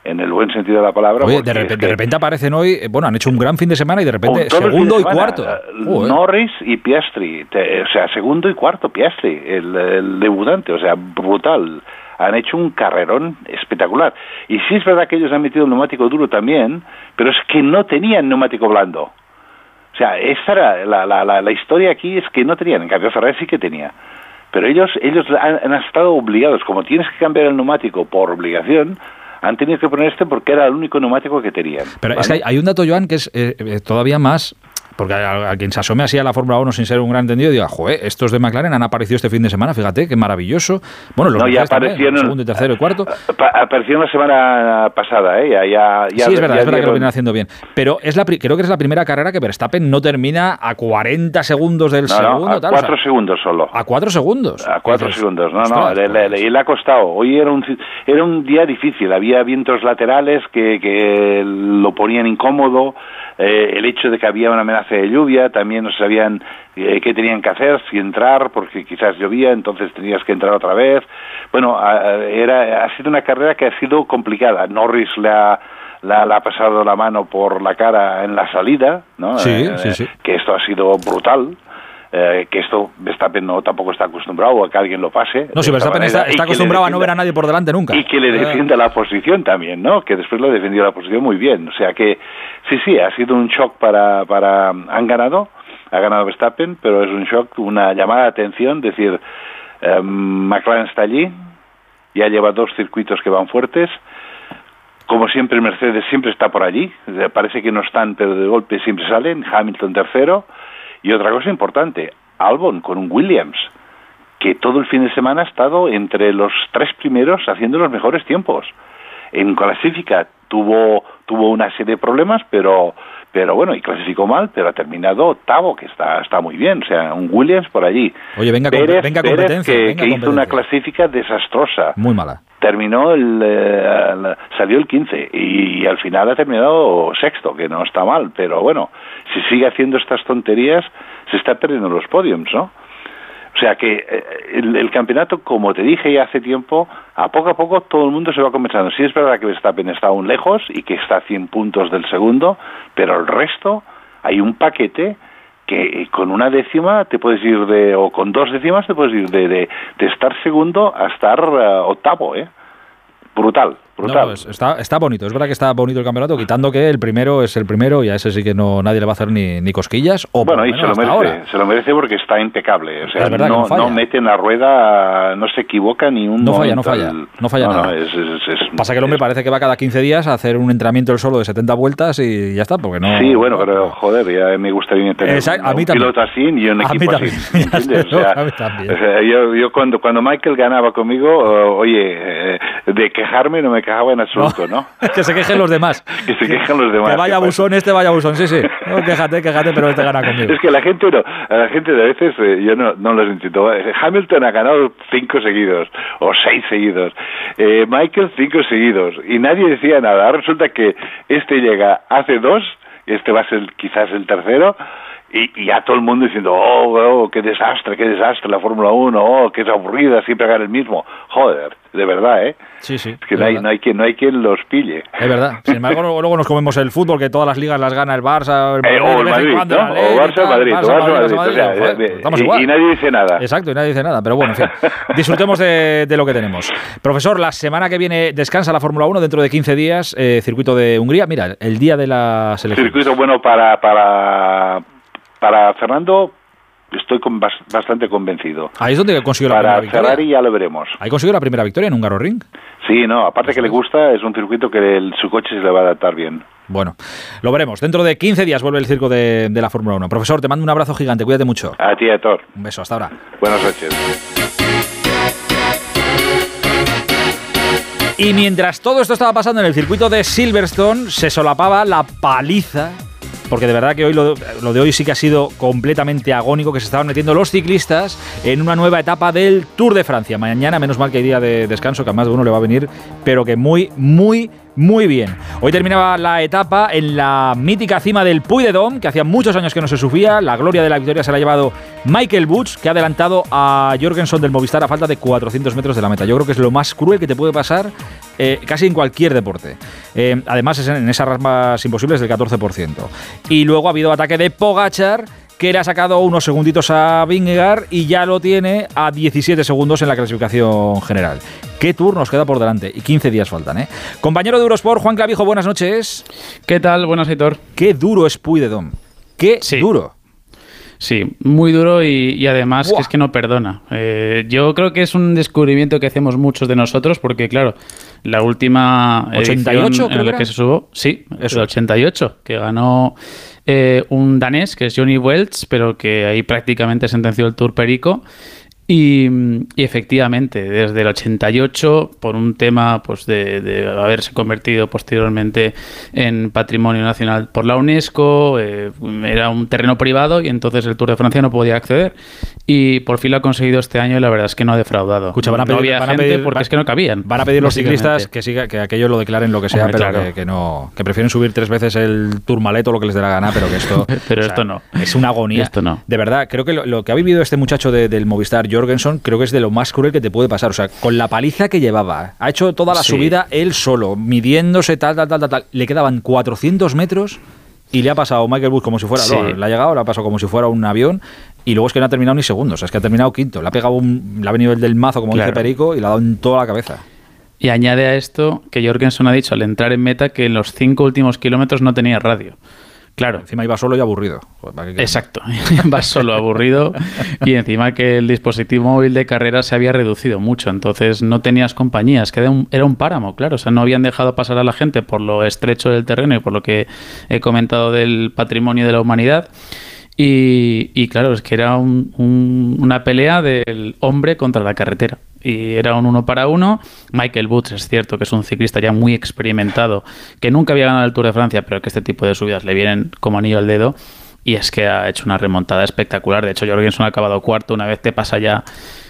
Speaker 59: en el buen sentido de la palabra.
Speaker 39: Oye, de
Speaker 59: es
Speaker 39: repente,
Speaker 59: que-
Speaker 39: de repente aparecen hoy, eh, bueno, han hecho un gran fin de semana y de repente segundo y
Speaker 59: de semana,
Speaker 39: cuarto.
Speaker 59: eh. Norris y Piastri, te- o sea, segundo y cuarto Piastri, el, el debutante, o sea, brutal. han hecho un carrerón espectacular. Y sí es verdad que ellos han metido el neumático duro también, pero es que no tenían neumático blando. O sea, esa era la, la, la, la historia aquí es que no tenían, en cambio Ferrari sí que tenía. Pero ellos, ellos han, han estado obligados, como tienes que cambiar el neumático por obligación, han tenido que poner este porque era el único neumático que tenían.
Speaker 39: Pero es que hay, hay un dato, Joan, que es eh, eh, todavía más. Porque a, a quien se asome así a la Fórmula 1 sin ser un gran entendido, diga, joder, estos de McLaren han aparecido este fin de semana, fíjate, qué maravilloso. Bueno, los
Speaker 59: No, ya aparecieron-
Speaker 39: segundo y tercero y cuarto.
Speaker 59: Pa- apareció la semana pasada, ¿eh? Ya, ya, ya-
Speaker 39: sí, es verdad,
Speaker 59: ya
Speaker 39: es verdad que lo vienen haciendo bien. Pero es la, creo que es la primera carrera que Verstappen no termina a 40 segundos del
Speaker 59: No, no,
Speaker 39: segundo.
Speaker 59: a
Speaker 39: tal, o sea,
Speaker 59: cuatro segundos solo.
Speaker 39: a 4 segundos.
Speaker 59: A cuatro segundos, no, no, le, le- le- y le ha costado. Hoy era un, era un día difícil, había vientos laterales que, que lo ponían incómodo, eh, el hecho de que había una amenaza de lluvia, también no sabían eh, qué tenían que hacer, si entrar, porque quizás llovía, entonces tenías que entrar otra vez. Bueno, a- era, ha sido una carrera que ha sido complicada. Norris le ha, la- le ha pasado la mano por la cara en la salida, ¿no?
Speaker 39: Sí,
Speaker 59: Eh,
Speaker 39: sí, sí.
Speaker 59: que esto ha sido brutal. Eh, que esto Verstappen no tampoco está acostumbrado a que alguien lo pase.
Speaker 39: No, si Verstappen está, está acostumbrado a no ver a nadie por delante nunca.
Speaker 59: y que le
Speaker 39: Eh,
Speaker 59: defienda la posición también, ¿no? Que después lo defendió la posición muy bien. O sea que sí, sí, ha sido un shock para, para han ganado, ha ganado Verstappen, pero es un shock, una llamada de atención, decir, eh, McLaren está allí, ya lleva dos circuitos que van fuertes. Como siempre, Mercedes siempre está por allí. Parece que no están, pero de golpe siempre salen. Hamilton tercero. Y otra cosa importante, Albon con un Williams que todo el fin de semana ha estado entre los tres primeros haciendo los mejores tiempos. En clasifica tuvo tuvo una serie de problemas, pero pero bueno, y clasificó mal, pero ha terminado octavo, que está está muy bien, o sea, un Williams por allí.
Speaker 39: Oye, venga, com-
Speaker 59: Pérez,
Speaker 39: venga
Speaker 59: Pérez,
Speaker 39: competencia,
Speaker 59: que,
Speaker 39: venga
Speaker 59: que hizo una clasifica desastrosa.
Speaker 39: Muy mala.
Speaker 59: Terminó el eh, salió el 15 y, al final ha terminado sexto, que no está mal, pero bueno, si sigue haciendo estas tonterías se está perdiendo los podiums, ¿no? O sea que eh, el, el campeonato, como te dije ya hace tiempo, a poco a poco todo el mundo se va conversando. Sí es verdad que Verstappen está aún lejos y que está a 100 puntos del segundo, pero el resto hay un paquete que con una décima te puedes ir de, o con dos décimas te puedes ir de, de, de estar segundo a estar eh, octavo, ¿eh? Brutal, brutal.
Speaker 39: No, es- está, está bonito, es verdad que está bonito el campeonato, quitando que el primero es el primero y a ese sí que no nadie le va a hacer ni, ni cosquillas. O
Speaker 59: bueno, y se lo merece,
Speaker 39: ahora.
Speaker 59: se lo merece porque está impecable. O sea, no,
Speaker 39: no
Speaker 59: no mete en la rueda, no se equivoca ni un
Speaker 39: No falla, no
Speaker 59: momento
Speaker 39: falla, no falla
Speaker 59: no,
Speaker 39: nada.
Speaker 59: es- es- es-
Speaker 39: Pasa que el hombre parece que va cada 15 días a hacer un entrenamiento solo de 70 vueltas y ya está, porque no.
Speaker 59: Sí, bueno, pero joder, ya me gustaría tener
Speaker 39: Exacto, a mí
Speaker 59: un
Speaker 39: también.
Speaker 59: piloto así y un equipo así. yo, cuando, cuando Michael ganaba conmigo, oye, eh, de quejarme no me quejaba en absoluto, ¿no?
Speaker 39: que se quejen los demás.
Speaker 59: Que se quejen los demás.
Speaker 39: Que vaya
Speaker 59: ¿qué pasa?
Speaker 39: buzón, este vaya buzón, sí, sí. No, quéjate, quéjate, pero este gana conmigo.
Speaker 59: Es que la gente no, a la gente de a veces eh, yo no, no los entiendo. Hamilton ha ganado cinco seguidos o seis seguidos. Eh, Michael cinco seguidos y nadie decía nada. Ahora resulta que este llega hace dos, este va a ser quizás el tercero. Y, y ya todo el mundo diciendo, oh, oh, qué desastre, qué desastre la Fórmula 1, oh, qué es aburrida, siempre gana el mismo. Joder, de verdad, ¿eh?
Speaker 39: Sí, sí.
Speaker 59: Es que no hay, no, hay quien, no hay quien los pille.
Speaker 39: Es verdad. Sin embargo, luego luego nos comemos el fútbol, que todas las ligas las gana el Barça, el
Speaker 59: Eh, o el Madrid,
Speaker 39: el
Speaker 59: O Barça,
Speaker 39: tal,
Speaker 59: Madrid, o Barça, Madrid.
Speaker 39: Barça,
Speaker 59: O sea,
Speaker 39: joder,
Speaker 59: eh,
Speaker 39: estamos
Speaker 59: y,
Speaker 39: igual.
Speaker 59: y nadie dice nada.
Speaker 39: Exacto, y nadie dice nada, pero bueno, en fin. Disfrutemos de, de lo que tenemos. Profesor, la semana que viene descansa la Fórmula 1 dentro de 15 días, eh, circuito de Hungría. Mira, el día de la selección.
Speaker 59: circuito bueno para para para Fernando estoy con bas- bastante convencido
Speaker 39: Ahí es donde consiguió la
Speaker 59: para
Speaker 39: primera victoria.
Speaker 59: Ferrari ya lo veremos
Speaker 39: Ahí consiguió la primera victoria en Húngaro Ring.
Speaker 59: sí no aparte que le gusta es un circuito que el- su coche se le va a adaptar bien
Speaker 39: Bueno, lo veremos. Dentro de 15 días vuelve el circo de, de la Fórmula 1. Profesor, te mando un abrazo gigante. Cuídate mucho.
Speaker 59: a ti Héctor
Speaker 39: Un beso, hasta ahora.
Speaker 59: buenas noches
Speaker 39: Y mientras todo esto estaba pasando en el circuito de Silverstone, se solapaba la paliza. Porque de verdad que hoy lo, lo de hoy sí que ha sido completamente agónico, que se estaban metiendo los ciclistas en una nueva etapa del Tour de Francia. Mañana, menos mal que hay día de descanso, que a más de uno le va a venir, pero que muy, muy, muy bien. Hoy terminaba la etapa en la mítica cima del Puy de Dôme, que hacía muchos años que no se subía. La gloria de la victoria se la ha llevado Michael Butch, que ha adelantado a Jorgensen del Movistar a falta de 400 metros de la meta. Yo creo que es lo más cruel que te puede pasar eh, casi en cualquier deporte. Eh, además, es en, en esas rasmas imposibles del 14%. Y luego ha habido ataque de Pogachar que le ha sacado unos segunditos a Vingegaard y ya lo tiene a 17 segundos en la clasificación general. ¿Qué tour nos queda por delante? Y 15 días faltan, ¿eh? Compañero de Eurosport, Juan Clavijo, buenas noches.
Speaker 60: ¿Qué tal? Buenas, Hitor.
Speaker 39: Qué duro es Puy de Dom. Qué duro.
Speaker 60: Sí, muy duro y, y además que es que no perdona. Eh, yo creo que es un descubrimiento que hacemos muchos de nosotros porque, claro, la última
Speaker 39: 88
Speaker 60: edición en la
Speaker 39: que
Speaker 60: se subió, sí, es el 88, que ganó eh, un danés que es Johnny Welch, pero que ahí prácticamente sentenció el Tour Perico. Y, y efectivamente, desde el 88, por un tema pues, de, de haberse convertido posteriormente en patrimonio nacional por la UNESCO, eh, era un terreno privado y entonces el Tour de Francia no podía acceder. Y por fin lo ha conseguido este año y la verdad es que no ha defraudado.
Speaker 39: Escucha, van a
Speaker 60: no
Speaker 39: pedir,
Speaker 60: había
Speaker 39: van a
Speaker 60: gente
Speaker 39: pedir-
Speaker 60: porque
Speaker 39: van-
Speaker 60: es que no cabían.
Speaker 39: Van a pedir los ciclistas que siga, que aquello lo declaren lo que sea,
Speaker 60: Hombre,
Speaker 39: pero
Speaker 60: claro.
Speaker 39: que, que no, que prefieren subir tres veces el tourmalet o lo que les dé la gana, pero que esto,
Speaker 60: Pero
Speaker 39: o sea,
Speaker 60: esto no.
Speaker 39: es una agonía.
Speaker 60: Esto no.
Speaker 39: De verdad, creo que lo, lo que ha vivido este muchacho de- del Movistar Jorgensen, creo que es de lo más cruel que te puede pasar. O sea, con la paliza que llevaba, ha hecho toda la
Speaker 60: Sí.
Speaker 39: subida él solo, midiéndose tal, tal, tal, tal, tal. Le quedaban 400 metros. Y le ha pasado Michael Bush como si fuera,
Speaker 60: Sí.
Speaker 39: no, le ha llegado, le ha pasado como si fuera un avión y luego es que no ha terminado ni segundos, o sea, es que ha terminado quinto, le ha pegado un, le ha venido el del mazo como dice
Speaker 60: Claro.
Speaker 39: Perico y le ha dado en toda la cabeza.
Speaker 60: Y añade a esto que Jorgensen ha dicho al entrar en meta que en los cinco últimos kilómetros no tenía radio. Claro.
Speaker 39: Encima iba solo y aburrido.
Speaker 60: Exacto. Vas solo aburrido y encima que el dispositivo móvil de carrera se había reducido mucho, entonces no tenías compañías, que un, era un páramo, claro, o sea, no habían dejado pasar a la gente por lo estrecho del terreno y por lo que he comentado del patrimonio de la humanidad. Y, y claro, es que era un- un- una pelea del hombre contra la carretera. Y era un uno para uno. Michael Boots es cierto que es un ciclista ya muy experimentado, que nunca había ganado el Tour de Francia, pero que este tipo de subidas le vienen como anillo al dedo. Y es que ha hecho una remontada espectacular. De hecho, Jorgensen ha acabado cuarto. Una vez te pasa ya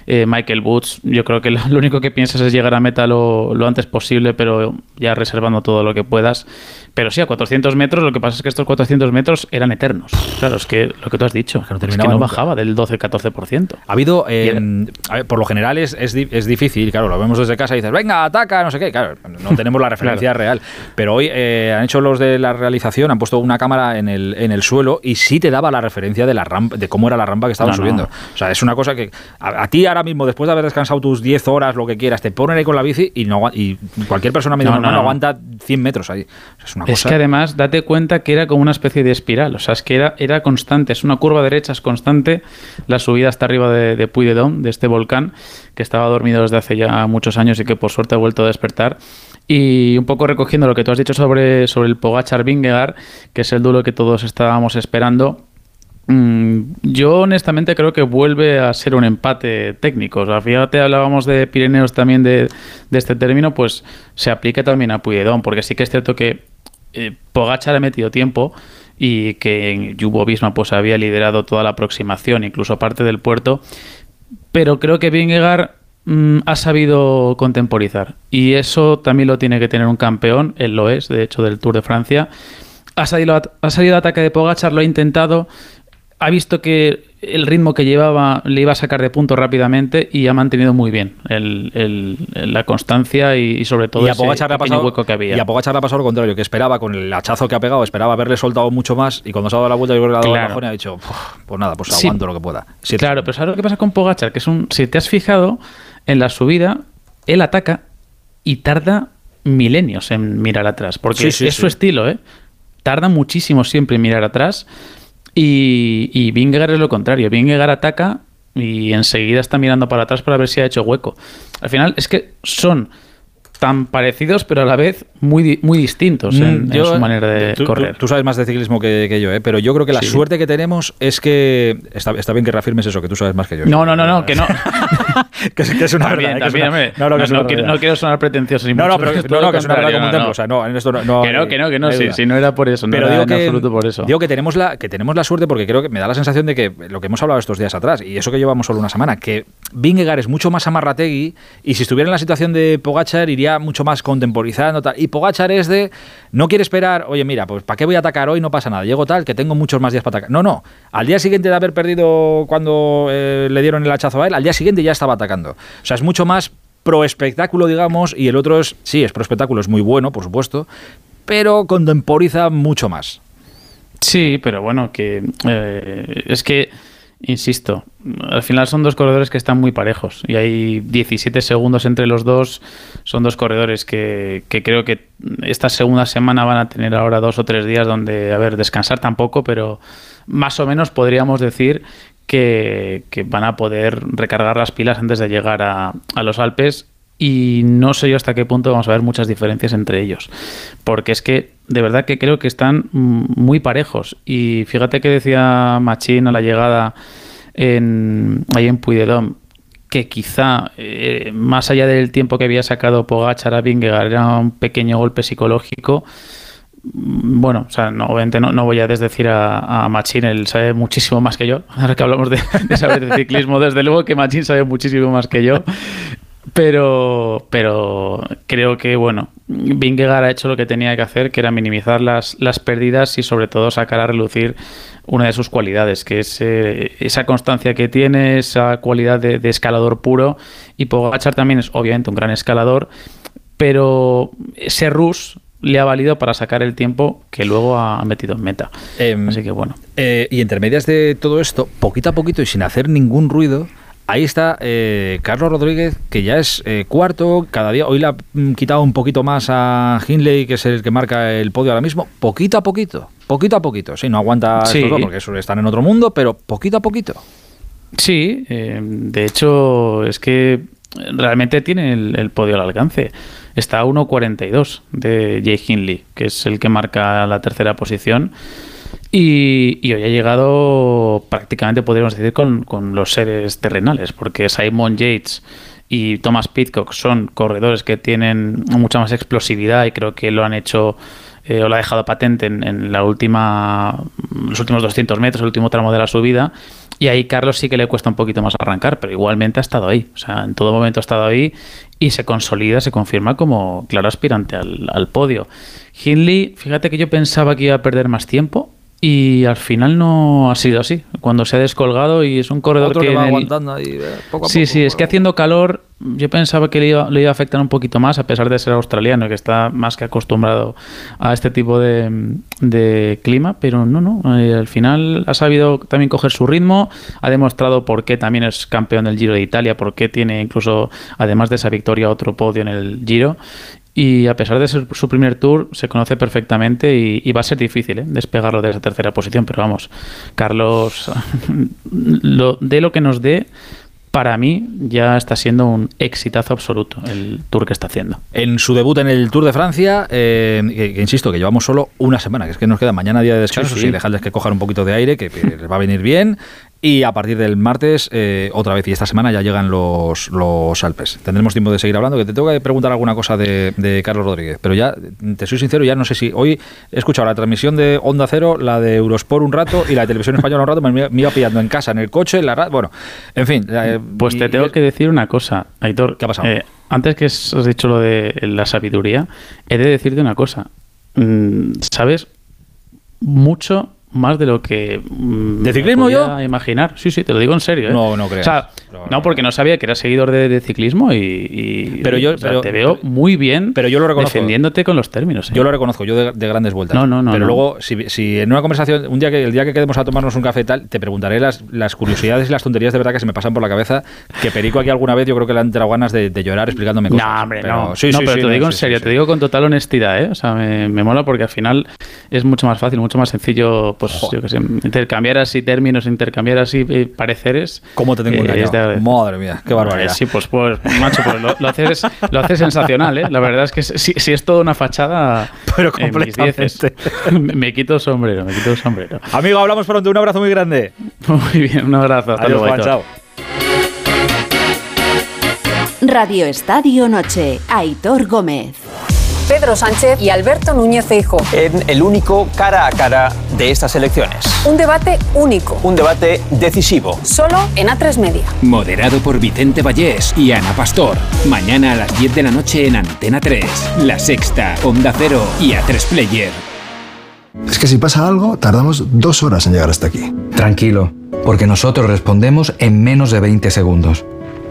Speaker 60: eh, Michael Boots, yo creo que lo, lo único que piensas es llegar a meta lo, lo antes posible, pero ya reservando todo lo que puedas. Pero sí, a 400 metros, lo que pasa es que estos 400 metros eran eternos. Claro, es que lo que tú has dicho, es que no,
Speaker 39: terminaba nunca.
Speaker 60: bajaba del 12-14%.
Speaker 39: Ha habido, eh, a ver, por lo general es, es, es difícil, claro, lo vemos desde casa y dices, venga, ataca, no sé qué, claro, no tenemos la referencia real. Pero hoy eh, han hecho los de la realización, han puesto una cámara en el, en el suelo y sí te daba la referencia de la rampa, de cómo era la rampa que estaban
Speaker 60: No, no.
Speaker 39: subiendo. O sea, es una cosa que a, a ti ahora mismo, después de haber descansado tus 10 horas, lo que quieras, te ponen ahí con la bici y, no, y cualquier persona medio
Speaker 60: No,
Speaker 39: normal
Speaker 60: no,
Speaker 39: no
Speaker 60: no.
Speaker 39: aguanta 100 metros ahí. O sea, es una
Speaker 60: Es
Speaker 39: cosa...
Speaker 60: que además, date cuenta que era como una especie de espiral, o sea, es que era, era constante, es una curva derecha, es constante la subida hasta arriba de, de Puy de Dom, de este volcán, que estaba dormido desde hace ya muchos años y que por suerte ha vuelto a despertar. Y un poco recogiendo lo que tú has dicho sobre, sobre el Pogachar Vingegaard, que es el duelo que todos estábamos esperando. mm, Yo honestamente creo que vuelve a ser un empate técnico. O sea, fíjate, hablábamos de Pirineos también de, de este término, pues se aplica también a Puigdedón, porque sí que es cierto que eh, Pogacar ha metido tiempo y que en Jumbo Visma pues había liderado toda la aproximación, incluso parte del puerto, pero creo que Vingegaard mm, ha sabido contemporizar y eso también lo tiene que tener un campeón, él lo es, de hecho del Tour de Francia. Ha salido, ha salido ataque de Pogachar, lo ha intentado, ha visto que el ritmo que llevaba le iba a sacar de punto rápidamente y ha mantenido muy bien el- el- la constancia y, y sobre todo
Speaker 39: y a
Speaker 60: ese
Speaker 39: ha pasado,
Speaker 60: hueco que había.
Speaker 39: y a Pogacar le ha pasado lo contrario, que esperaba con el hachazo que ha pegado, esperaba haberle soltado mucho más y cuando se ha dado la vuelta yo creo que le ha dado y ha dicho, "Uf, pues nada, pues
Speaker 60: Sí.
Speaker 39: aguanto lo que pueda. Sí,
Speaker 60: claro, pero ¿sabes lo que pasa con Pogachar? Que es un. Si te has fijado, en la subida, él ataca y tarda milenios en mirar atrás. Porque es su estilo, ¿eh? Tarda muchísimo siempre en mirar atrás. Y, y Vingegaard es lo contrario. Vingegaard ataca y enseguida está mirando para atrás para ver si ha hecho hueco. Al final es que son tan parecidos, pero a la vez muy, muy distintos en,
Speaker 39: Mm,
Speaker 60: en su manera de
Speaker 39: tú,
Speaker 60: correr.
Speaker 39: Tú, sabes más de ciclismo que, que yo, ¿eh? pero yo creo que la
Speaker 60: Sí.
Speaker 39: suerte que tenemos es que. Está, está bien que reafirmes eso, que tú sabes más que yo.
Speaker 60: No, no, no, no, que no.
Speaker 39: que, es, que es una
Speaker 60: También,
Speaker 39: verdad. ¿eh? Es una- no, no, que
Speaker 60: No,
Speaker 39: es una
Speaker 60: quiero- no quiero sonar pretencioso. ni
Speaker 39: No, no,
Speaker 60: mucho
Speaker 39: pero, no, que es una verdad como un templo. O sea, no, en esto no, no
Speaker 60: Que no, que no, que no, sí, sí, no era por eso, no
Speaker 39: pero
Speaker 60: era
Speaker 39: digo
Speaker 60: en
Speaker 39: que,
Speaker 60: absoluto por eso.
Speaker 39: Digo que tenemos, la, que tenemos la suerte porque creo que me da la sensación de que lo que hemos hablado estos días atrás, y eso que llevamos solo una semana, que Vingegaard es mucho más amarrategui y si estuviera en la situación de Pogachar iría mucho más contemporizando. Tal. Y Pogachar es de, no quiere esperar, oye, mira, pues ¿para qué voy a atacar hoy? No pasa nada, llego tal, que tengo muchos más días para atacar. No, no, al día siguiente de haber perdido cuando eh, le dieron el hachazo a él, al día siguiente ya estaba atacando. O sea, es mucho más pro espectáculo, digamos, y el otro es, sí, es pro espectáculo, es muy bueno, por supuesto, pero contemporiza mucho más.
Speaker 60: Sí, pero bueno, que eh, es que insisto, al final son dos corredores que están muy parejos y hay 17 segundos entre los dos. Son dos corredores que, que creo que esta segunda semana van a tener ahora dos o tres días donde, a ver, descansar tampoco, pero más o menos podríamos decir que, que van a poder recargar las pilas antes de llegar a, a los Alpes y no sé yo hasta qué punto vamos a ver muchas diferencias entre ellos. Porque es que de verdad que creo que están muy parejos. Y fíjate que decía Machín a la llegada en, ahí en Puy de Dom que quizá eh, más allá del tiempo que había sacado Pogachar a Vingegaard era un pequeño golpe psicológico. Bueno, o sea, no, obviamente no, no voy a desdecir a, a Machín, él sabe muchísimo más que yo. Ahora que hablamos de, de saber de ciclismo, desde luego que Machín sabe muchísimo más que yo. Pero, pero creo que, bueno, Vingegaard ha hecho lo que tenía que hacer, que era minimizar las, las pérdidas y sobre todo sacar a relucir una de sus cualidades, que es eh, esa constancia que tiene, esa cualidad de, de escalador puro. Y Pogachar también es obviamente un gran escalador, pero ese rush le ha valido para sacar el tiempo que luego ha metido en meta. Así que bueno.
Speaker 39: Eh, y entre medias de todo esto, poquito a poquito y sin hacer ningún ruido, ahí está eh, Carlos Rodríguez, que ya es eh, cuarto, cada día, hoy le ha mm, quitado un poquito más a Hindley, que es el que marca el podio ahora mismo, poquito a poquito, poquito a poquito, sí, no aguanta
Speaker 60: Sí.
Speaker 39: estos dos porque eso están en otro mundo, pero poquito a poquito.
Speaker 60: Sí, eh, de hecho es que realmente tiene el, el podio al alcance. Está a 1.42 de Jay Hindley, que es el que marca la tercera posición. Y, y hoy ha llegado prácticamente, podríamos decir, con, con los seres terrenales, porque Simon Yates y Thomas Pitcock son corredores que tienen mucha más explosividad y creo que lo han hecho eh, o lo ha dejado patente en, en la última los últimos 200 metros, el último tramo de la subida. Y ahí Carlos sí que le cuesta un poquito más arrancar, pero igualmente ha estado ahí. O sea, en todo momento ha estado ahí y se consolida, se confirma como claro aspirante al, al podio. Hindley, fíjate que yo pensaba que iba a perder más tiempo y al final no ha sido así. Cuando se ha descolgado y es un corredor
Speaker 39: Otro
Speaker 60: que,
Speaker 39: que va
Speaker 60: el-
Speaker 39: aguantando ahí, eh, poco a
Speaker 60: Sí,
Speaker 39: poco.
Speaker 60: sí, es que haciendo calor yo pensaba que le iba, le iba a afectar un poquito más, a pesar de ser australiano, que está más que acostumbrado a este tipo de, de clima, pero no, no, eh, al final ha sabido también coger su ritmo, ha demostrado por qué también es campeón del Giro de Italia, por qué tiene incluso, además de esa victoria, otro podio en el Giro. Y a pesar de ser su primer tour, se conoce perfectamente y, y va a ser difícil ¿eh? despegarlo de esa tercera posición. Pero vamos, Carlos, lo, de lo que nos dé, para mí ya está siendo un exitazo absoluto el tour que está haciendo.
Speaker 39: En su debut en el Tour de Francia, eh, que, que insisto, que llevamos solo una semana, que es que nos queda mañana día de descanso,
Speaker 60: Sí,
Speaker 39: sí,
Speaker 60: sí.
Speaker 39: dejarles que cojan un poquito de aire, que, que les va a venir bien. Y a partir del martes, eh, otra vez, y esta semana ya llegan los, los Alpes. Tendremos tiempo de seguir hablando, que te tengo que preguntar alguna cosa de, de Carlos Rodríguez. Pero ya, te soy sincero, ya no sé si... Hoy he escuchado la transmisión de Onda Cero, la de Eurosport un rato, y la de Televisión Española un rato, me, me iba pillando en casa, en el coche, en la radio... Bueno, en fin. eh,
Speaker 60: Pues te
Speaker 39: y-
Speaker 60: tengo que decir una cosa, Aitor. ¿Qué ha pasado? antes que has dicho lo de la sabiduría, he de decirte una cosa. Mm, ¿Sabes? Mucho más de lo que mm,
Speaker 39: ¿De ciclismo
Speaker 60: me
Speaker 39: yo?
Speaker 60: imaginar. Sí, sí, te lo digo en serio. ¿eh?
Speaker 39: No, no creas.
Speaker 60: O sea, no, porque no sabía que eras seguidor de, de ciclismo y, y-
Speaker 39: Pero yo-
Speaker 60: o sea,
Speaker 39: pero-
Speaker 60: te veo muy bien
Speaker 39: pero yo lo reconozco.
Speaker 60: defendiéndote con los términos. ¿eh?
Speaker 39: Yo lo reconozco, yo de, de grandes vueltas.
Speaker 60: No, no, no,
Speaker 39: Pero
Speaker 60: no.
Speaker 39: luego, si, si en una conversación, un día que el día que quedemos a tomarnos un café y tal, te preguntaré las, las curiosidades y las tonterías de verdad que se me pasan por la cabeza. Que Perico aquí alguna vez yo creo que le han entrado ganas de, de llorar explicándome cosas.
Speaker 60: No, hombre,
Speaker 39: Pero-
Speaker 60: no.
Speaker 39: Sí,
Speaker 60: no,
Speaker 39: sí,
Speaker 60: pero
Speaker 39: sí,
Speaker 60: te
Speaker 39: no,
Speaker 60: digo en serio, te digo con total honestidad, ¿eh? O sea, me, me mola porque al final es mucho más fácil, mucho más sencillo, pues yo qué sé, intercambiar así términos, intercambiar así eh, pareceres.
Speaker 39: ¿Cómo te tengo
Speaker 60: eh, de.
Speaker 39: Madre mía, qué barbaridad.
Speaker 60: Eh, sí, pues, pues macho, pues lo, lo haces, lo haces sensacional, ¿eh? La verdad es que si, si es toda una fachada.
Speaker 39: Pero
Speaker 60: eh, mis
Speaker 39: completamente.
Speaker 60: dieces. me, quito el sombrero, me quito el sombrero.
Speaker 39: Amigo, hablamos pronto. Un abrazo muy grande.
Speaker 60: Muy bien, un abrazo. Hasta
Speaker 39: Adiós,
Speaker 60: luego,
Speaker 39: Juan, chao.
Speaker 1: Radio Estadio Noche, Aitor Gómez.
Speaker 61: Pedro Sánchez y Alberto Núñez Feijóo.
Speaker 62: en el único cara a cara de estas elecciones.
Speaker 61: Un debate único,
Speaker 62: Un debate decisivo.
Speaker 61: solo en A3 Media.
Speaker 50: Moderado por Vicente Vallés y Ana Pastor. Mañana a las 10 de la noche en Antena 3, La Sexta, Onda Cero y A3 Player.
Speaker 16: Es que si pasa algo, tardamos dos horas en llegar hasta aquí.
Speaker 21: Tranquilo, porque nosotros respondemos en menos de 20 segundos.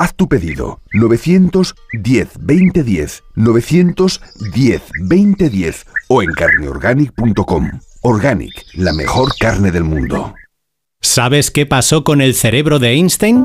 Speaker 63: Haz tu pedido 910 2010 910 2010 o en carneorganic.com. Organic, la mejor carne del mundo.
Speaker 48: ¿Sabes qué pasó con el cerebro de Einstein?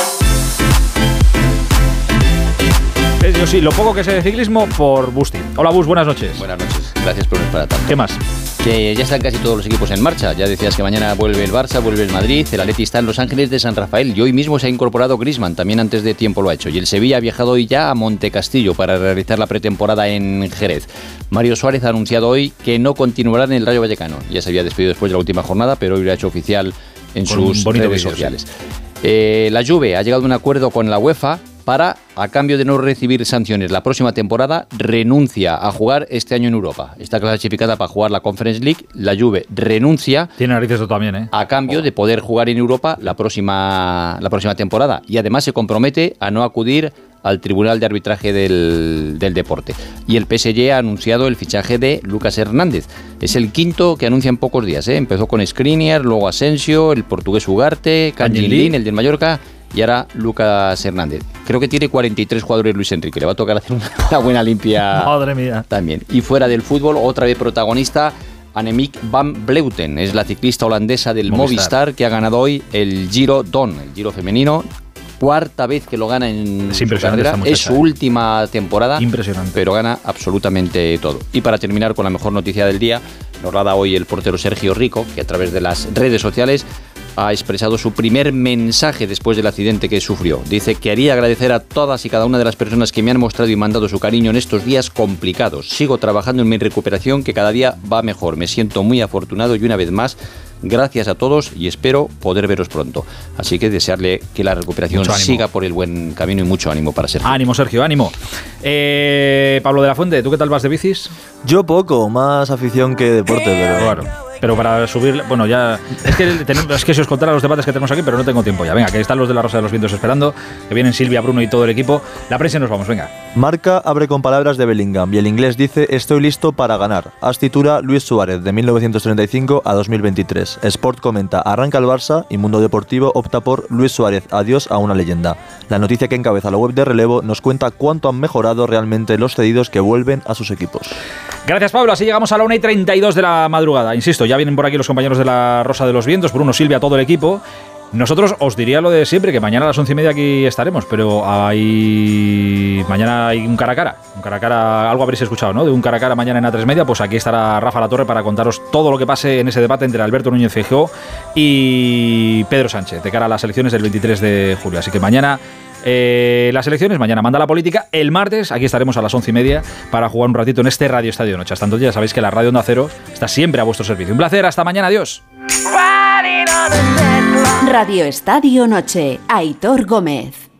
Speaker 39: Yo sí, lo poco que sé de ciclismo por Busti. Hola Bus, buenas noches.
Speaker 64: Buenas noches, gracias por estar tanto.
Speaker 39: ¿Qué más?
Speaker 64: Que ya están casi todos los equipos en marcha. Ya decías que mañana vuelve el Barça, vuelve el Madrid, el Atleti está en Los Ángeles de San Rafael y hoy mismo se ha incorporado Grisman, también antes de tiempo lo ha hecho. Y el Sevilla ha viajado hoy ya a Montecastillo para realizar la pretemporada en Jerez. Mario Suárez ha anunciado hoy que no continuará en el Rayo Vallecano. Ya se había despedido después de la última jornada, pero hoy lo ha hecho oficial en
Speaker 39: Con
Speaker 64: sus redes sociales. Eh, la Juve ha llegado a un acuerdo con la UEFA para, a cambio de no recibir sanciones la próxima temporada, renuncia a jugar este año en Europa. Está clasificada para jugar la Conference League. La Juve renuncia
Speaker 39: Tiene narices esto también, ¿eh?
Speaker 64: a cambio de poder jugar en Europa la próxima, la próxima temporada. Y además se compromete a no acudir al Tribunal de Arbitraje del, del Deporte. Y el PSG ha anunciado el fichaje de Lucas Hernández. Es el quinto que anuncia en pocos días. ¿eh? Empezó con Skriniar, luego Asensio, el portugués Ugarte. Lin, el del Mallorca, y ahora Lucas Hernández. Creo que tiene 43 jugadores Luis Enrique. Le va a tocar hacer una, buena limpia
Speaker 39: Madre mía.
Speaker 64: también. Y fuera del fútbol, otra vez protagonista, Annemiek van Bleuten. Es la ciclista holandesa del
Speaker 39: Movistar.
Speaker 64: Movistar, que ha ganado hoy el Giro Don, el Giro femenino. Cuarta vez que lo gana en
Speaker 39: Es
Speaker 64: su carrera. Es su
Speaker 39: ¿eh?
Speaker 64: última temporada.
Speaker 39: Impresionante.
Speaker 64: Pero gana absolutamente todo. Y para terminar con la mejor noticia del día, nos la da hoy el portero Sergio Rico, que a través de las redes sociales ha expresado su primer mensaje después del accidente que sufrió. Dice que haría agradecer a todas y cada una de las personas que me han mostrado y mandado su cariño en estos días complicados. Sigo trabajando en mi recuperación que cada día va mejor. Me siento muy afortunado y una vez más, gracias a todos y espero poder veros pronto. Así que desearle que la recuperación siga por el buen camino y mucho ánimo para Sergio.
Speaker 39: Ánimo, Sergio, ánimo. Eh, Pablo de la Fuente, ¿tú qué tal vas de bicis?
Speaker 65: Yo poco, más afición que deporte, pero.
Speaker 39: Claro. Pero para subir, bueno, ya. Es que, tenemos- es que si os contara los debates que tenemos aquí, pero no tengo tiempo ya. Venga, que están los de la Rosa de los Vientos esperando, que vienen Silvia, Bruno y todo el equipo. La prensa y nos vamos, venga.
Speaker 65: Marca abre con palabras de Bellingham y el inglés dice estoy listo para ganar. As titula Luis Suárez de 1935 a 2023. Sport comenta arranca el Barça y Mundo Deportivo opta por Luis Suárez adiós a una leyenda. La noticia que encabeza la web de relevo nos cuenta cuánto han mejorado realmente los cedidos que vuelven a sus equipos.
Speaker 39: Gracias, Pablo. Así llegamos a la 1 y 32 de la madrugada. Insisto, ya vienen por aquí los compañeros de la Rosa de los Vientos, Bruno, Silvia, todo el equipo. Nosotros os diría lo de siempre, que mañana a las once y media aquí estaremos, pero hay. Mañana hay un cara a cara. Un cara a cara, algo habréis escuchado, ¿no? De un cara a cara mañana en A3 Media, pues aquí estará Rafa La Torre para contaros todo lo que pase en ese debate entre Alberto Núñez Feijóo y Pedro Sánchez, de cara a las elecciones del 23 de julio. Así que mañana eh, las elecciones, mañana manda la política. El martes aquí estaremos a las once y media para jugar un ratito en este Radio Estadio Noche. Hasta entonces ya sabéis que la Radio Onda Cero está siempre a vuestro servicio. Un placer, hasta mañana, adiós.
Speaker 1: Radio Estadio Noche, Aitor Gómez.